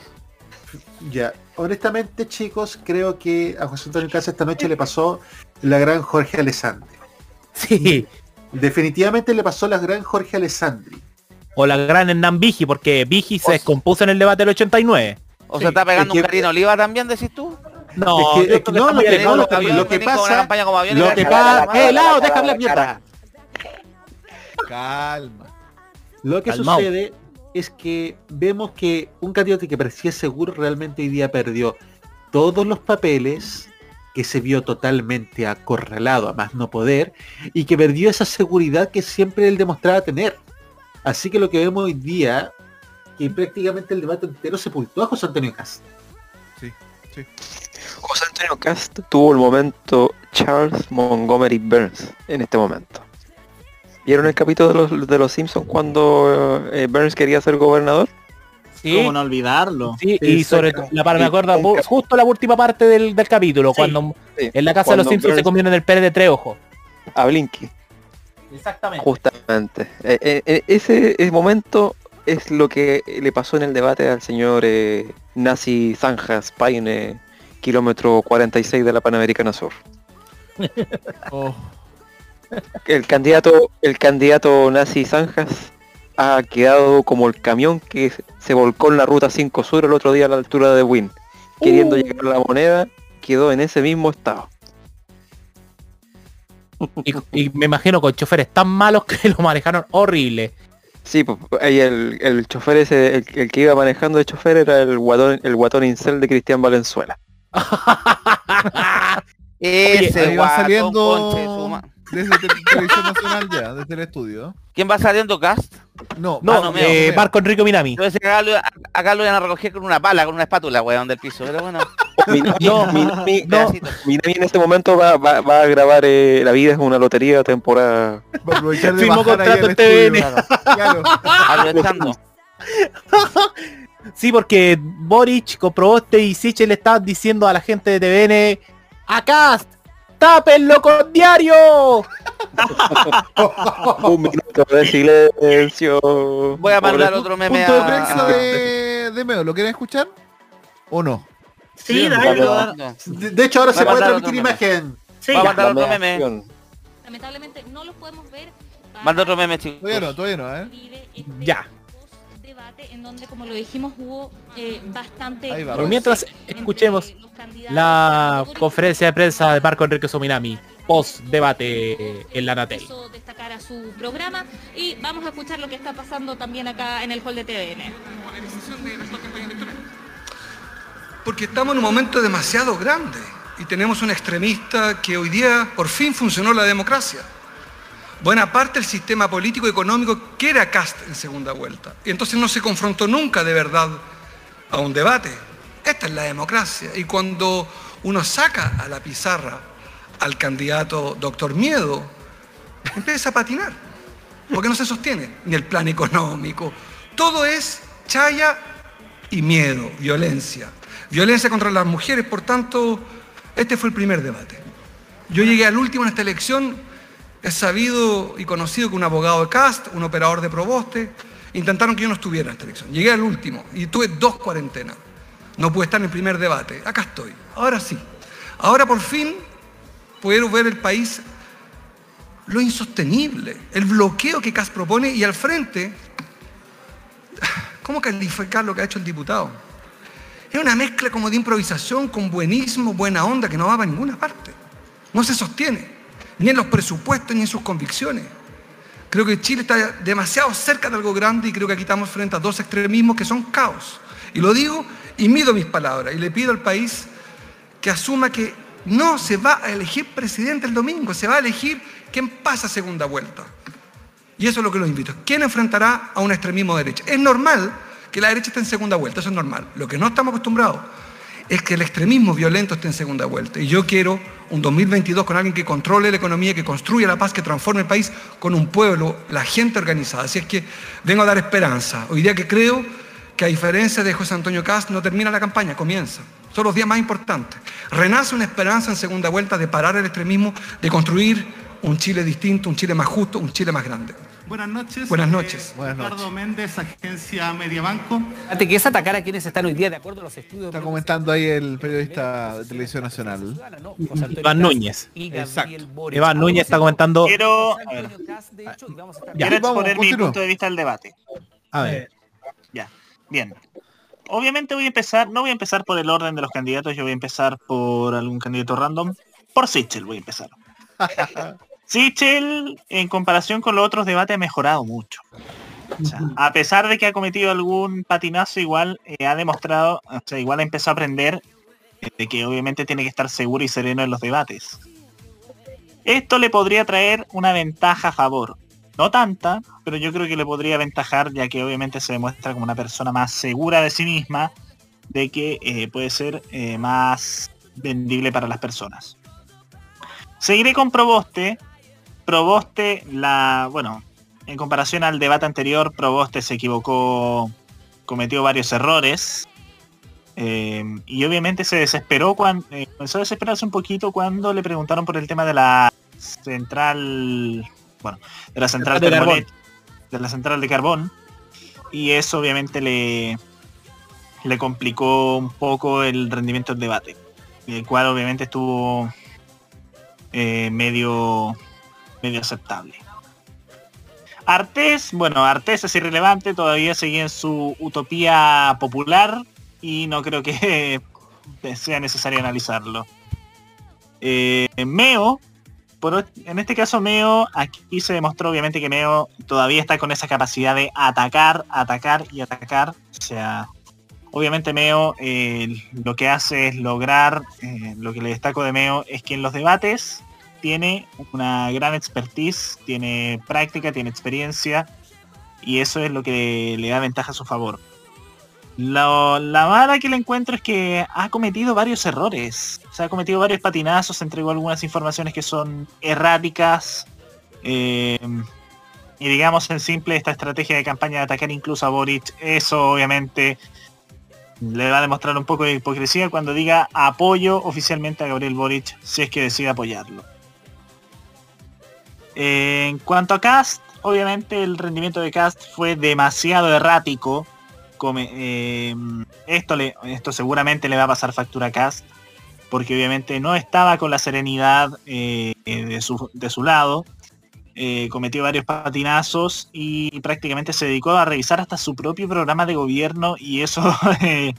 Ya. Honestamente, chicos, creo que a José Antonio Casa esta noche le pasó la gran Jorge Alessandri. Sí. Definitivamente le pasó la gran Jorge Alessandri. O la gran Hernán Vigi, porque Vigi se descompuso en el debate del 89. O Sí, se está pegando es que- un Karina Oliva también, decís tú. No, Es que- que no, está lo que- no, lo que- lo que pasa- Lo que pasa... ¡Eh, helado, hablar la- mierda! Calma. Lo que Calmao. sucede es que vemos que un candidato que parecía seguro realmente hoy día perdió todos los papeles, que se vio totalmente acorralado a más no poder y que perdió esa seguridad que siempre él demostraba tener. Así que lo que vemos hoy día, que prácticamente el debate entero sepultó a José Antonio Cast. Sí, sí. José Antonio Cast tuvo el momento Charles Montgomery Burns en este momento. ¿Vieron el capítulo de los, de los Simpsons cuando eh, Burns quería ser gobernador? Sí, ¿Cómo no olvidarlo? sí, y sobre todo, la parte me acuerdo justo la última parte del, del capítulo, Sí. cuando Sí. en la casa de los Simpsons se Burns- comieron el pene de tres ojos. A Blinky, Exactamente. justamente. Eh, eh, eh, ese, ese momento es lo que le pasó en el debate al señor eh, Nazi Zanjas Paine, kilómetro 46 de la Panamericana Sur. *laughs* Oh, El candidato, el candidato Nazi Zanjas ha quedado como el camión que se volcó en la ruta 5 Sur el otro día a la altura de Win, queriendo Uh. llegar a la moneda, quedó en ese mismo estado. Y, y me imagino con choferes tan malos que lo manejaron horrible. Sí, pues ahí el, el chofer ese, el, el que iba manejando de chofer era el guatón, el guatón incel de Cristian Valenzuela. *laughs* Ese va guatón, saliendo desde Te- Televisión Nacional ya, desde el estudio. ¿Quién va saliendo cast? No, No, Ah, no, eh, meo. Marco Enrico Minami. Que acá lo, acá lo iban a recoger con una pala, con una espátula, weón, del piso. Pero bueno, Minami, No, Minami- pedacito. Minami en este momento va, va- va a grabar eh, La vida es una lotería temporada. Va a aprovechar de Firmó contrato en TVN. estudio. Claro. *laughs* aprovechando. Sí, porque Boric, Comproboste y Sichel le estaban diciendo a la gente de TVN, a Cast, tápenlo con diario. *laughs* Un minuto de silencio. Voy a mandar otro meme Punto de a... de, de Meo, ¿lo quieren escuchar? ¿O no? Sí, Sí, dale, De, de hecho, ahora Va se puede transmitir imagen. Sí, Voy a mandar otro meme. Lamentablemente no los podemos ver. Manda otro meme, chicos. Todavía no, todavía no, ¿eh? Este Ya. Debate en donde, como lo dijimos, hubo eh, bastante. Pero mientras escuchemos la conferencia de prensa de Marco Enrique Sominami, post debate en la Natel. Destacar a su programa y vamos a escuchar lo que está pasando también acá en el hall de TVN. Porque estamos en un momento demasiado grande y tenemos un extremista que hoy día por fin funcionó la democracia. Buena parte del sistema político y económico quiere a Cast en segunda vuelta. Y entonces no se confrontó nunca de verdad a un debate. Esta es la democracia. Y cuando uno saca a la pizarra al candidato doctor Miedo, empieza a patinar. Porque no se sostiene ni el plan económico. Todo es chaya y miedo, violencia. Violencia contra las mujeres, por tanto, este fue el primer debate. Yo llegué al último en esta elección, es sabido y conocido que un abogado de CAST, un operador de Proboste, intentaron que yo no estuviera en esta elección. Llegué al último y tuve dos cuarentenas. No pude estar en el primer debate. Acá estoy. Ahora sí. Ahora por fin puedo ver el país lo insostenible, el bloqueo que CAS propone y al frente, ¿cómo calificar lo que ha hecho el diputado? Es una mezcla como de improvisación con buenismo, buena onda, que no va para ninguna parte. No se sostiene, ni en los presupuestos ni en sus convicciones. Creo que Chile está demasiado cerca de algo grande y creo que aquí estamos frente a dos extremismos que son caos. Y lo digo y mido mis palabras y le pido al país que asuma que no se va a elegir presidente el domingo, se va a elegir quién pasa segunda vuelta. Y eso es lo que los invito. ¿Quién enfrentará a un extremismo de derecha? Es normal que la derecha esté en segunda vuelta, eso es normal. Lo que no estamos acostumbrados es que el extremismo violento esté en segunda vuelta. Y yo quiero un 2022 con alguien que controle la economía, que construya la paz, que transforme el país con un pueblo, la gente organizada. Así es que vengo a dar esperanza. Hoy día que creo que a diferencia de José Antonio Cast no termina la campaña, comienza. Son los días más importantes. Renace una esperanza en segunda vuelta de parar el extremismo, de construir un Chile distinto, un Chile más justo, un Chile más grande. Buenas noches. Buenas Eh, noches. Ricardo Méndez, agencia Mediabanco. Antes que es atacar a quienes están hoy día de acuerdo a los estudios. Está comentando ahí el periodista de Televisión Nacional. Iván Núñez. Exacto. Iván Núñez está comentando. Quiero, a ver, Ya. quiero exponer mi punto de vista del debate. A ver. Ya, bien. Obviamente voy a empezar, no voy a empezar por el orden de los candidatos, yo voy a empezar por algún candidato random. Por Sichel voy a empezar. *laughs* Sichel, en comparación con los otros debates, ha mejorado mucho. O sea, a pesar de que ha cometido algún patinazo, igual eh, ha demostrado, o sea, igual ha empezado a aprender eh, de que obviamente tiene que estar seguro y sereno en los debates. Esto le podría traer una ventaja a favor. No tanta, pero yo creo que le podría aventajar, ya que obviamente se demuestra como una persona más segura de sí misma, de que eh, puede ser eh, más vendible para las personas. Seguiré con Proboste. Proboste, la. Bueno, en comparación al debate anterior, Proboste se equivocó, cometió varios errores. eh, y obviamente se desesperó cuando. comenzó a desesperarse un poquito cuando le preguntaron por el tema de la central. Bueno, de la central de carbón. de la central de carbón. Y eso obviamente le, le complicó un poco el rendimiento del debate. El cual obviamente estuvo eh, medio, medio aceptable. Artés, bueno, Artés es irrelevante, todavía sigue en su utopía popular y no creo que *laughs* sea necesario analizarlo. Eh, Meo, por, en este caso Meo, aquí se demostró obviamente que Meo todavía está con esa capacidad de atacar, atacar y atacar. O sea, obviamente Meo eh, lo que hace es lograr, eh, lo que le destaco de Meo es que en los debates tiene una gran expertise, tiene práctica, tiene experiencia y eso es lo que le da ventaja a su favor. Lo- la mala que le encuentro es que ha cometido varios errores. O sea, ha cometido varios patinazos, entregó algunas informaciones que son erráticas. eh, y digamos en simple esta estrategia de campaña de atacar incluso a Boric, eso obviamente le va a demostrar un poco de hipocresía cuando diga apoyo oficialmente a Gabriel Boric si es que decide apoyarlo. En cuanto a Cast, obviamente el rendimiento de Cast fue demasiado errático. Eh, esto, le, esto seguramente le va a pasar factura a Cast, porque obviamente no estaba con la serenidad eh, de, su, de su lado. Eh, cometió varios patinazos y prácticamente se dedicó a revisar hasta su propio programa de gobierno y eso *laughs* eh,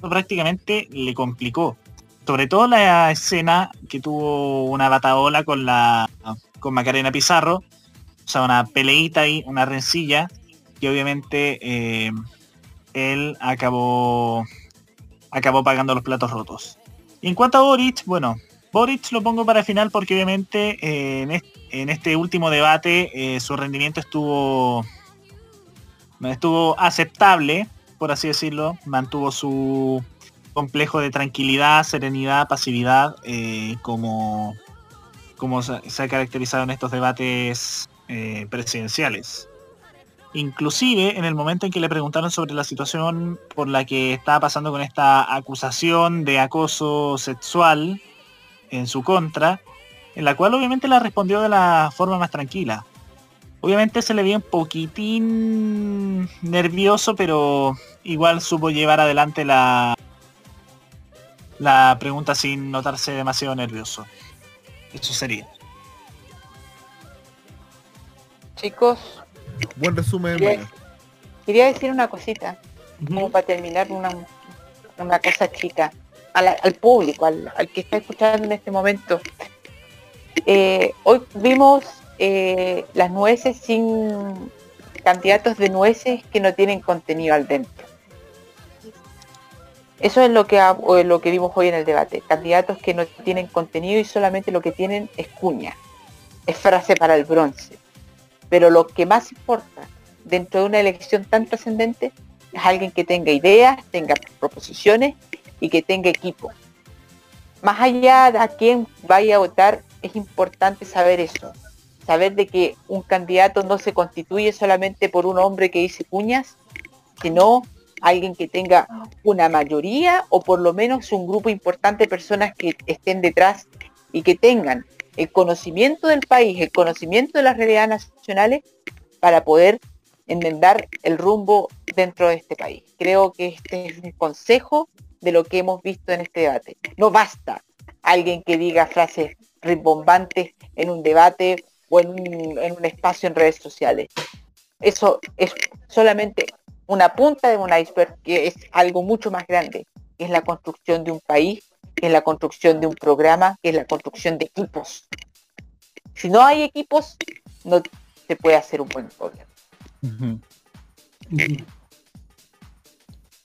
prácticamente le complicó. Sobre todo la escena que tuvo una bataola con la con Macarena Pizarro, o sea, una peleita ahí, una rencilla, que obviamente eh, él acabó acabó pagando los platos rotos. Y en cuanto a Boric, bueno, Boric lo pongo para el final porque obviamente eh, en, est- en este último debate eh, su rendimiento estuvo estuvo aceptable, por así decirlo, mantuvo su complejo de tranquilidad, serenidad, pasividad, como, como se, ha caracterizado en estos debates eh, presidenciales. Inclusive en el momento en que le preguntaron sobre la situación por la que estaba pasando con esta acusación de acoso sexual en su contra, en la cual obviamente la respondió de la forma más tranquila. Obviamente se le veía un poquitín nervioso, pero igual supo llevar adelante la, la pregunta sin notarse demasiado nervioso. Eso sería. Chicos, Buen resumen. quería, quería decir una cosita, como para terminar una, una cosa chica, a la- al público, al, al que está escuchando en este momento. Eh, hoy vimos eh, las nueces sin candidatos de nueces que no tienen contenido al dentro. Eso es lo que, lo que vimos hoy en el debate. Candidatos que no tienen contenido y solamente lo que tienen es cuña. Es frase para el bronce. Pero lo que más importa dentro de una elección tan trascendente es alguien que tenga ideas, tenga proposiciones y que tenga equipo. Más allá de a quién vaya a votar, es importante saber eso. Saber de que un candidato no se constituye solamente por un hombre que dice cuñas, sino alguien que tenga una mayoría o por lo menos un grupo importante de personas que estén detrás y que tengan el conocimiento del país, el conocimiento de las realidades nacionales para poder enmendar el rumbo dentro de este país. Creo que este es un consejo de lo que hemos visto en este debate. No basta alguien que diga frases rimbombantes en un debate o en un, en un espacio en redes sociales. Eso es solamente una punta de un iceberg que es algo mucho más grande, que es la construcción de un país, que es la construcción de un programa, que es la construcción de equipos. Si no hay equipos, no se puede hacer un buen gobierno.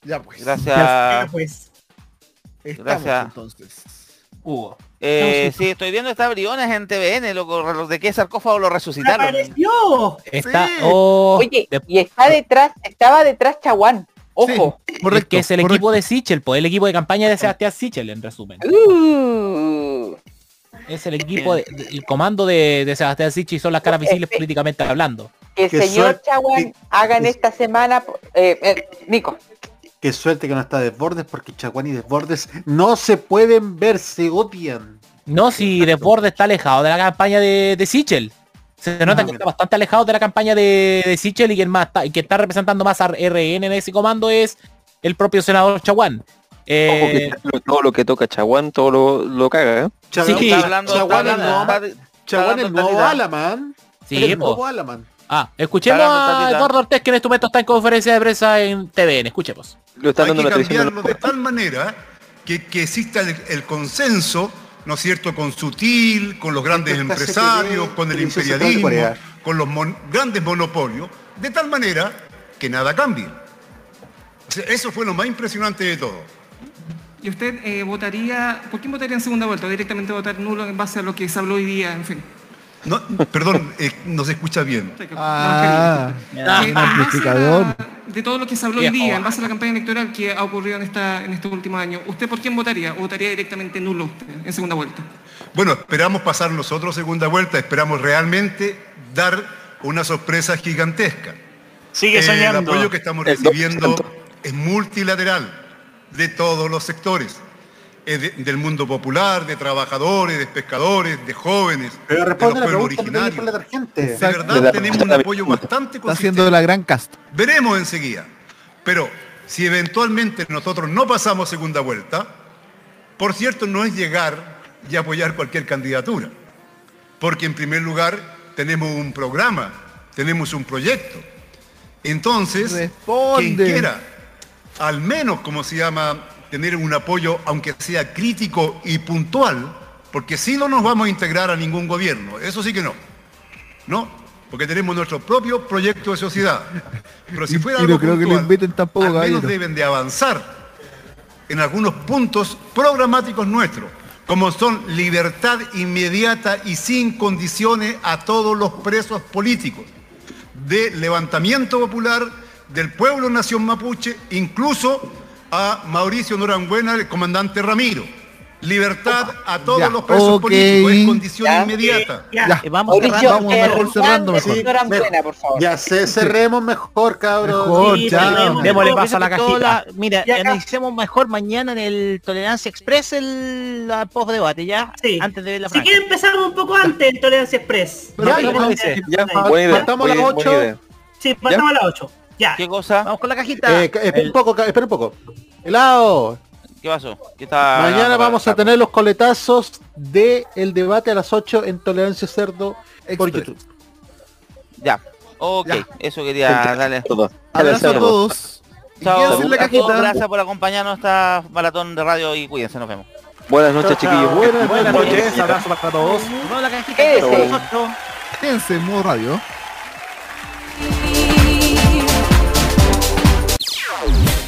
Ya pues. Gracias. Ya, pues. Estamos, Gracias. entonces. Hugo. Eh, sí, estoy viendo esta briones en TVN, loco, los de qué sarcófago lo resucitaron. ¡Apareció! Está, Sí. oh, Oye, de- y está detrás, estaba detrás Chaguán. Ojo. que es el equipo de Sichel, pues el equipo de campaña de Sebastián Sichel, en resumen. Uh, Es el equipo, de- de- el comando de, de Sebastián Sichel y son las caras visibles políticamente hablando. que el señor. Chaguán haga en esta semana, eh, eh, Nico, Qué suerte que no está Desbordes porque Chaguán y Desbordes no se pueden ver, se odian. No, si Desbordes está alejado de la campaña de, de Sichel. Se nota Ah, que mira. está bastante alejado de la campaña de, de Sichel y que, el más está, y que está representando más a RN en ese comando es el propio senador Chaguán. Eh, Ojo que lo- todo lo que toca Chaguán, todo lo, lo caga, ¿eh? Chaguán, Sí. Está hablando, Chaguán hablando, nuevo, está- Chaguán. Alaman. Sí, Es el nuevo Alaman. Ah, escuchemos a. Eduardo Ortez, que en este momento está en conferencia de prensa en TVN. Escuchemos. Lo están Hay dando que televisión. cambiarlo de tal manera que, que exista el, el consenso, ¿no es cierto?, con Sutil, con los grandes empresarios, con el imperialismo, con los mon- grandes monopolios, de tal manera que nada cambie. O sea, eso fue lo más impresionante de todo. ¿Y usted eh, votaría, por quién votaría en segunda vuelta? ¿O directamente votar nulo en base a lo que se habló hoy día? En fin. No, perdón, eh, no se escucha bien. Ah, Eh, amplificador. de todo lo que se habló hoy día, en base a la campaña electoral que ha ocurrido en, esta, en este último año, ¿usted por quién votaría? ¿O votaría directamente nulo usted en segunda vuelta? Bueno, esperamos pasar nosotros segunda vuelta, esperamos realmente dar una sorpresa gigantesca. Sigue El soñando. apoyo que estamos El recibiendo es multilateral de todos los sectores. Es de- del mundo popular, de trabajadores, de pescadores, de jóvenes, Pero de los la pregunta que originarios. por la tarjeta. De verdad tenemos un apoyo bastante Está haciendo la gran cast. Veremos enseguida. Pero si eventualmente nosotros no pasamos segunda vuelta, por cierto, no es llegar y apoyar cualquier candidatura. Porque en primer lugar tenemos un programa, tenemos un proyecto. Entonces, quien quiera, al menos como se llama, tener un apoyo, aunque sea crítico y puntual, porque si no nos vamos a integrar a ningún gobierno, eso sí que no. ¿No? Porque tenemos nuestro propio proyecto de sociedad. Pero si fuera Y algo no creo que lo tampoco, al menos deben de avanzar en algunos puntos programáticos nuestros, como son libertad inmediata y sin condiciones a todos los presos políticos, de levantamiento popular del pueblo nación mapuche, incluso a Mauricio Norambuena, el comandante Ramiro. Libertad a todos Ya, los presos políticos, es condición Ya. inmediata. Ya, vamos Mauricio, vamos eh, mejor cerrando mejor. Juan de Norambuena, por favor. Ya se cerremos mejor, cabrón. Mejor, Sí, ya. cerremos. Démosle paso a la cajita. la- mira, analicemos mejor mañana en el Tolerancia Express el la post-debate, ¿ya? Sí. Antes de la Si franja. quiere empezamos un poco antes en Tolerancia Express. Pero Ya, ¿qué ya, le dice? ya, las. Sí, pasamos a las 8. Ya. ¿Qué cosa? Vamos con la cajita. Eh, espera un poco, espera un poco. Helado. ¿Qué pasó? ¿Qué está Mañana vamos a tener los coletazos del debate a las 8 en Tolerancia Cerdo por. YouTube. Ya. Ok, Ya. eso quería darle. Abrazo a todos. Chao. la A todos, cajita. gracias por acompañarnos esta maratón de radio y cuídense, nos vemos. Buenas noches, chiquillos. Buenas, Buenas noches. abrazo para todos. Nos vemos la cajita. Quédense en modo radio.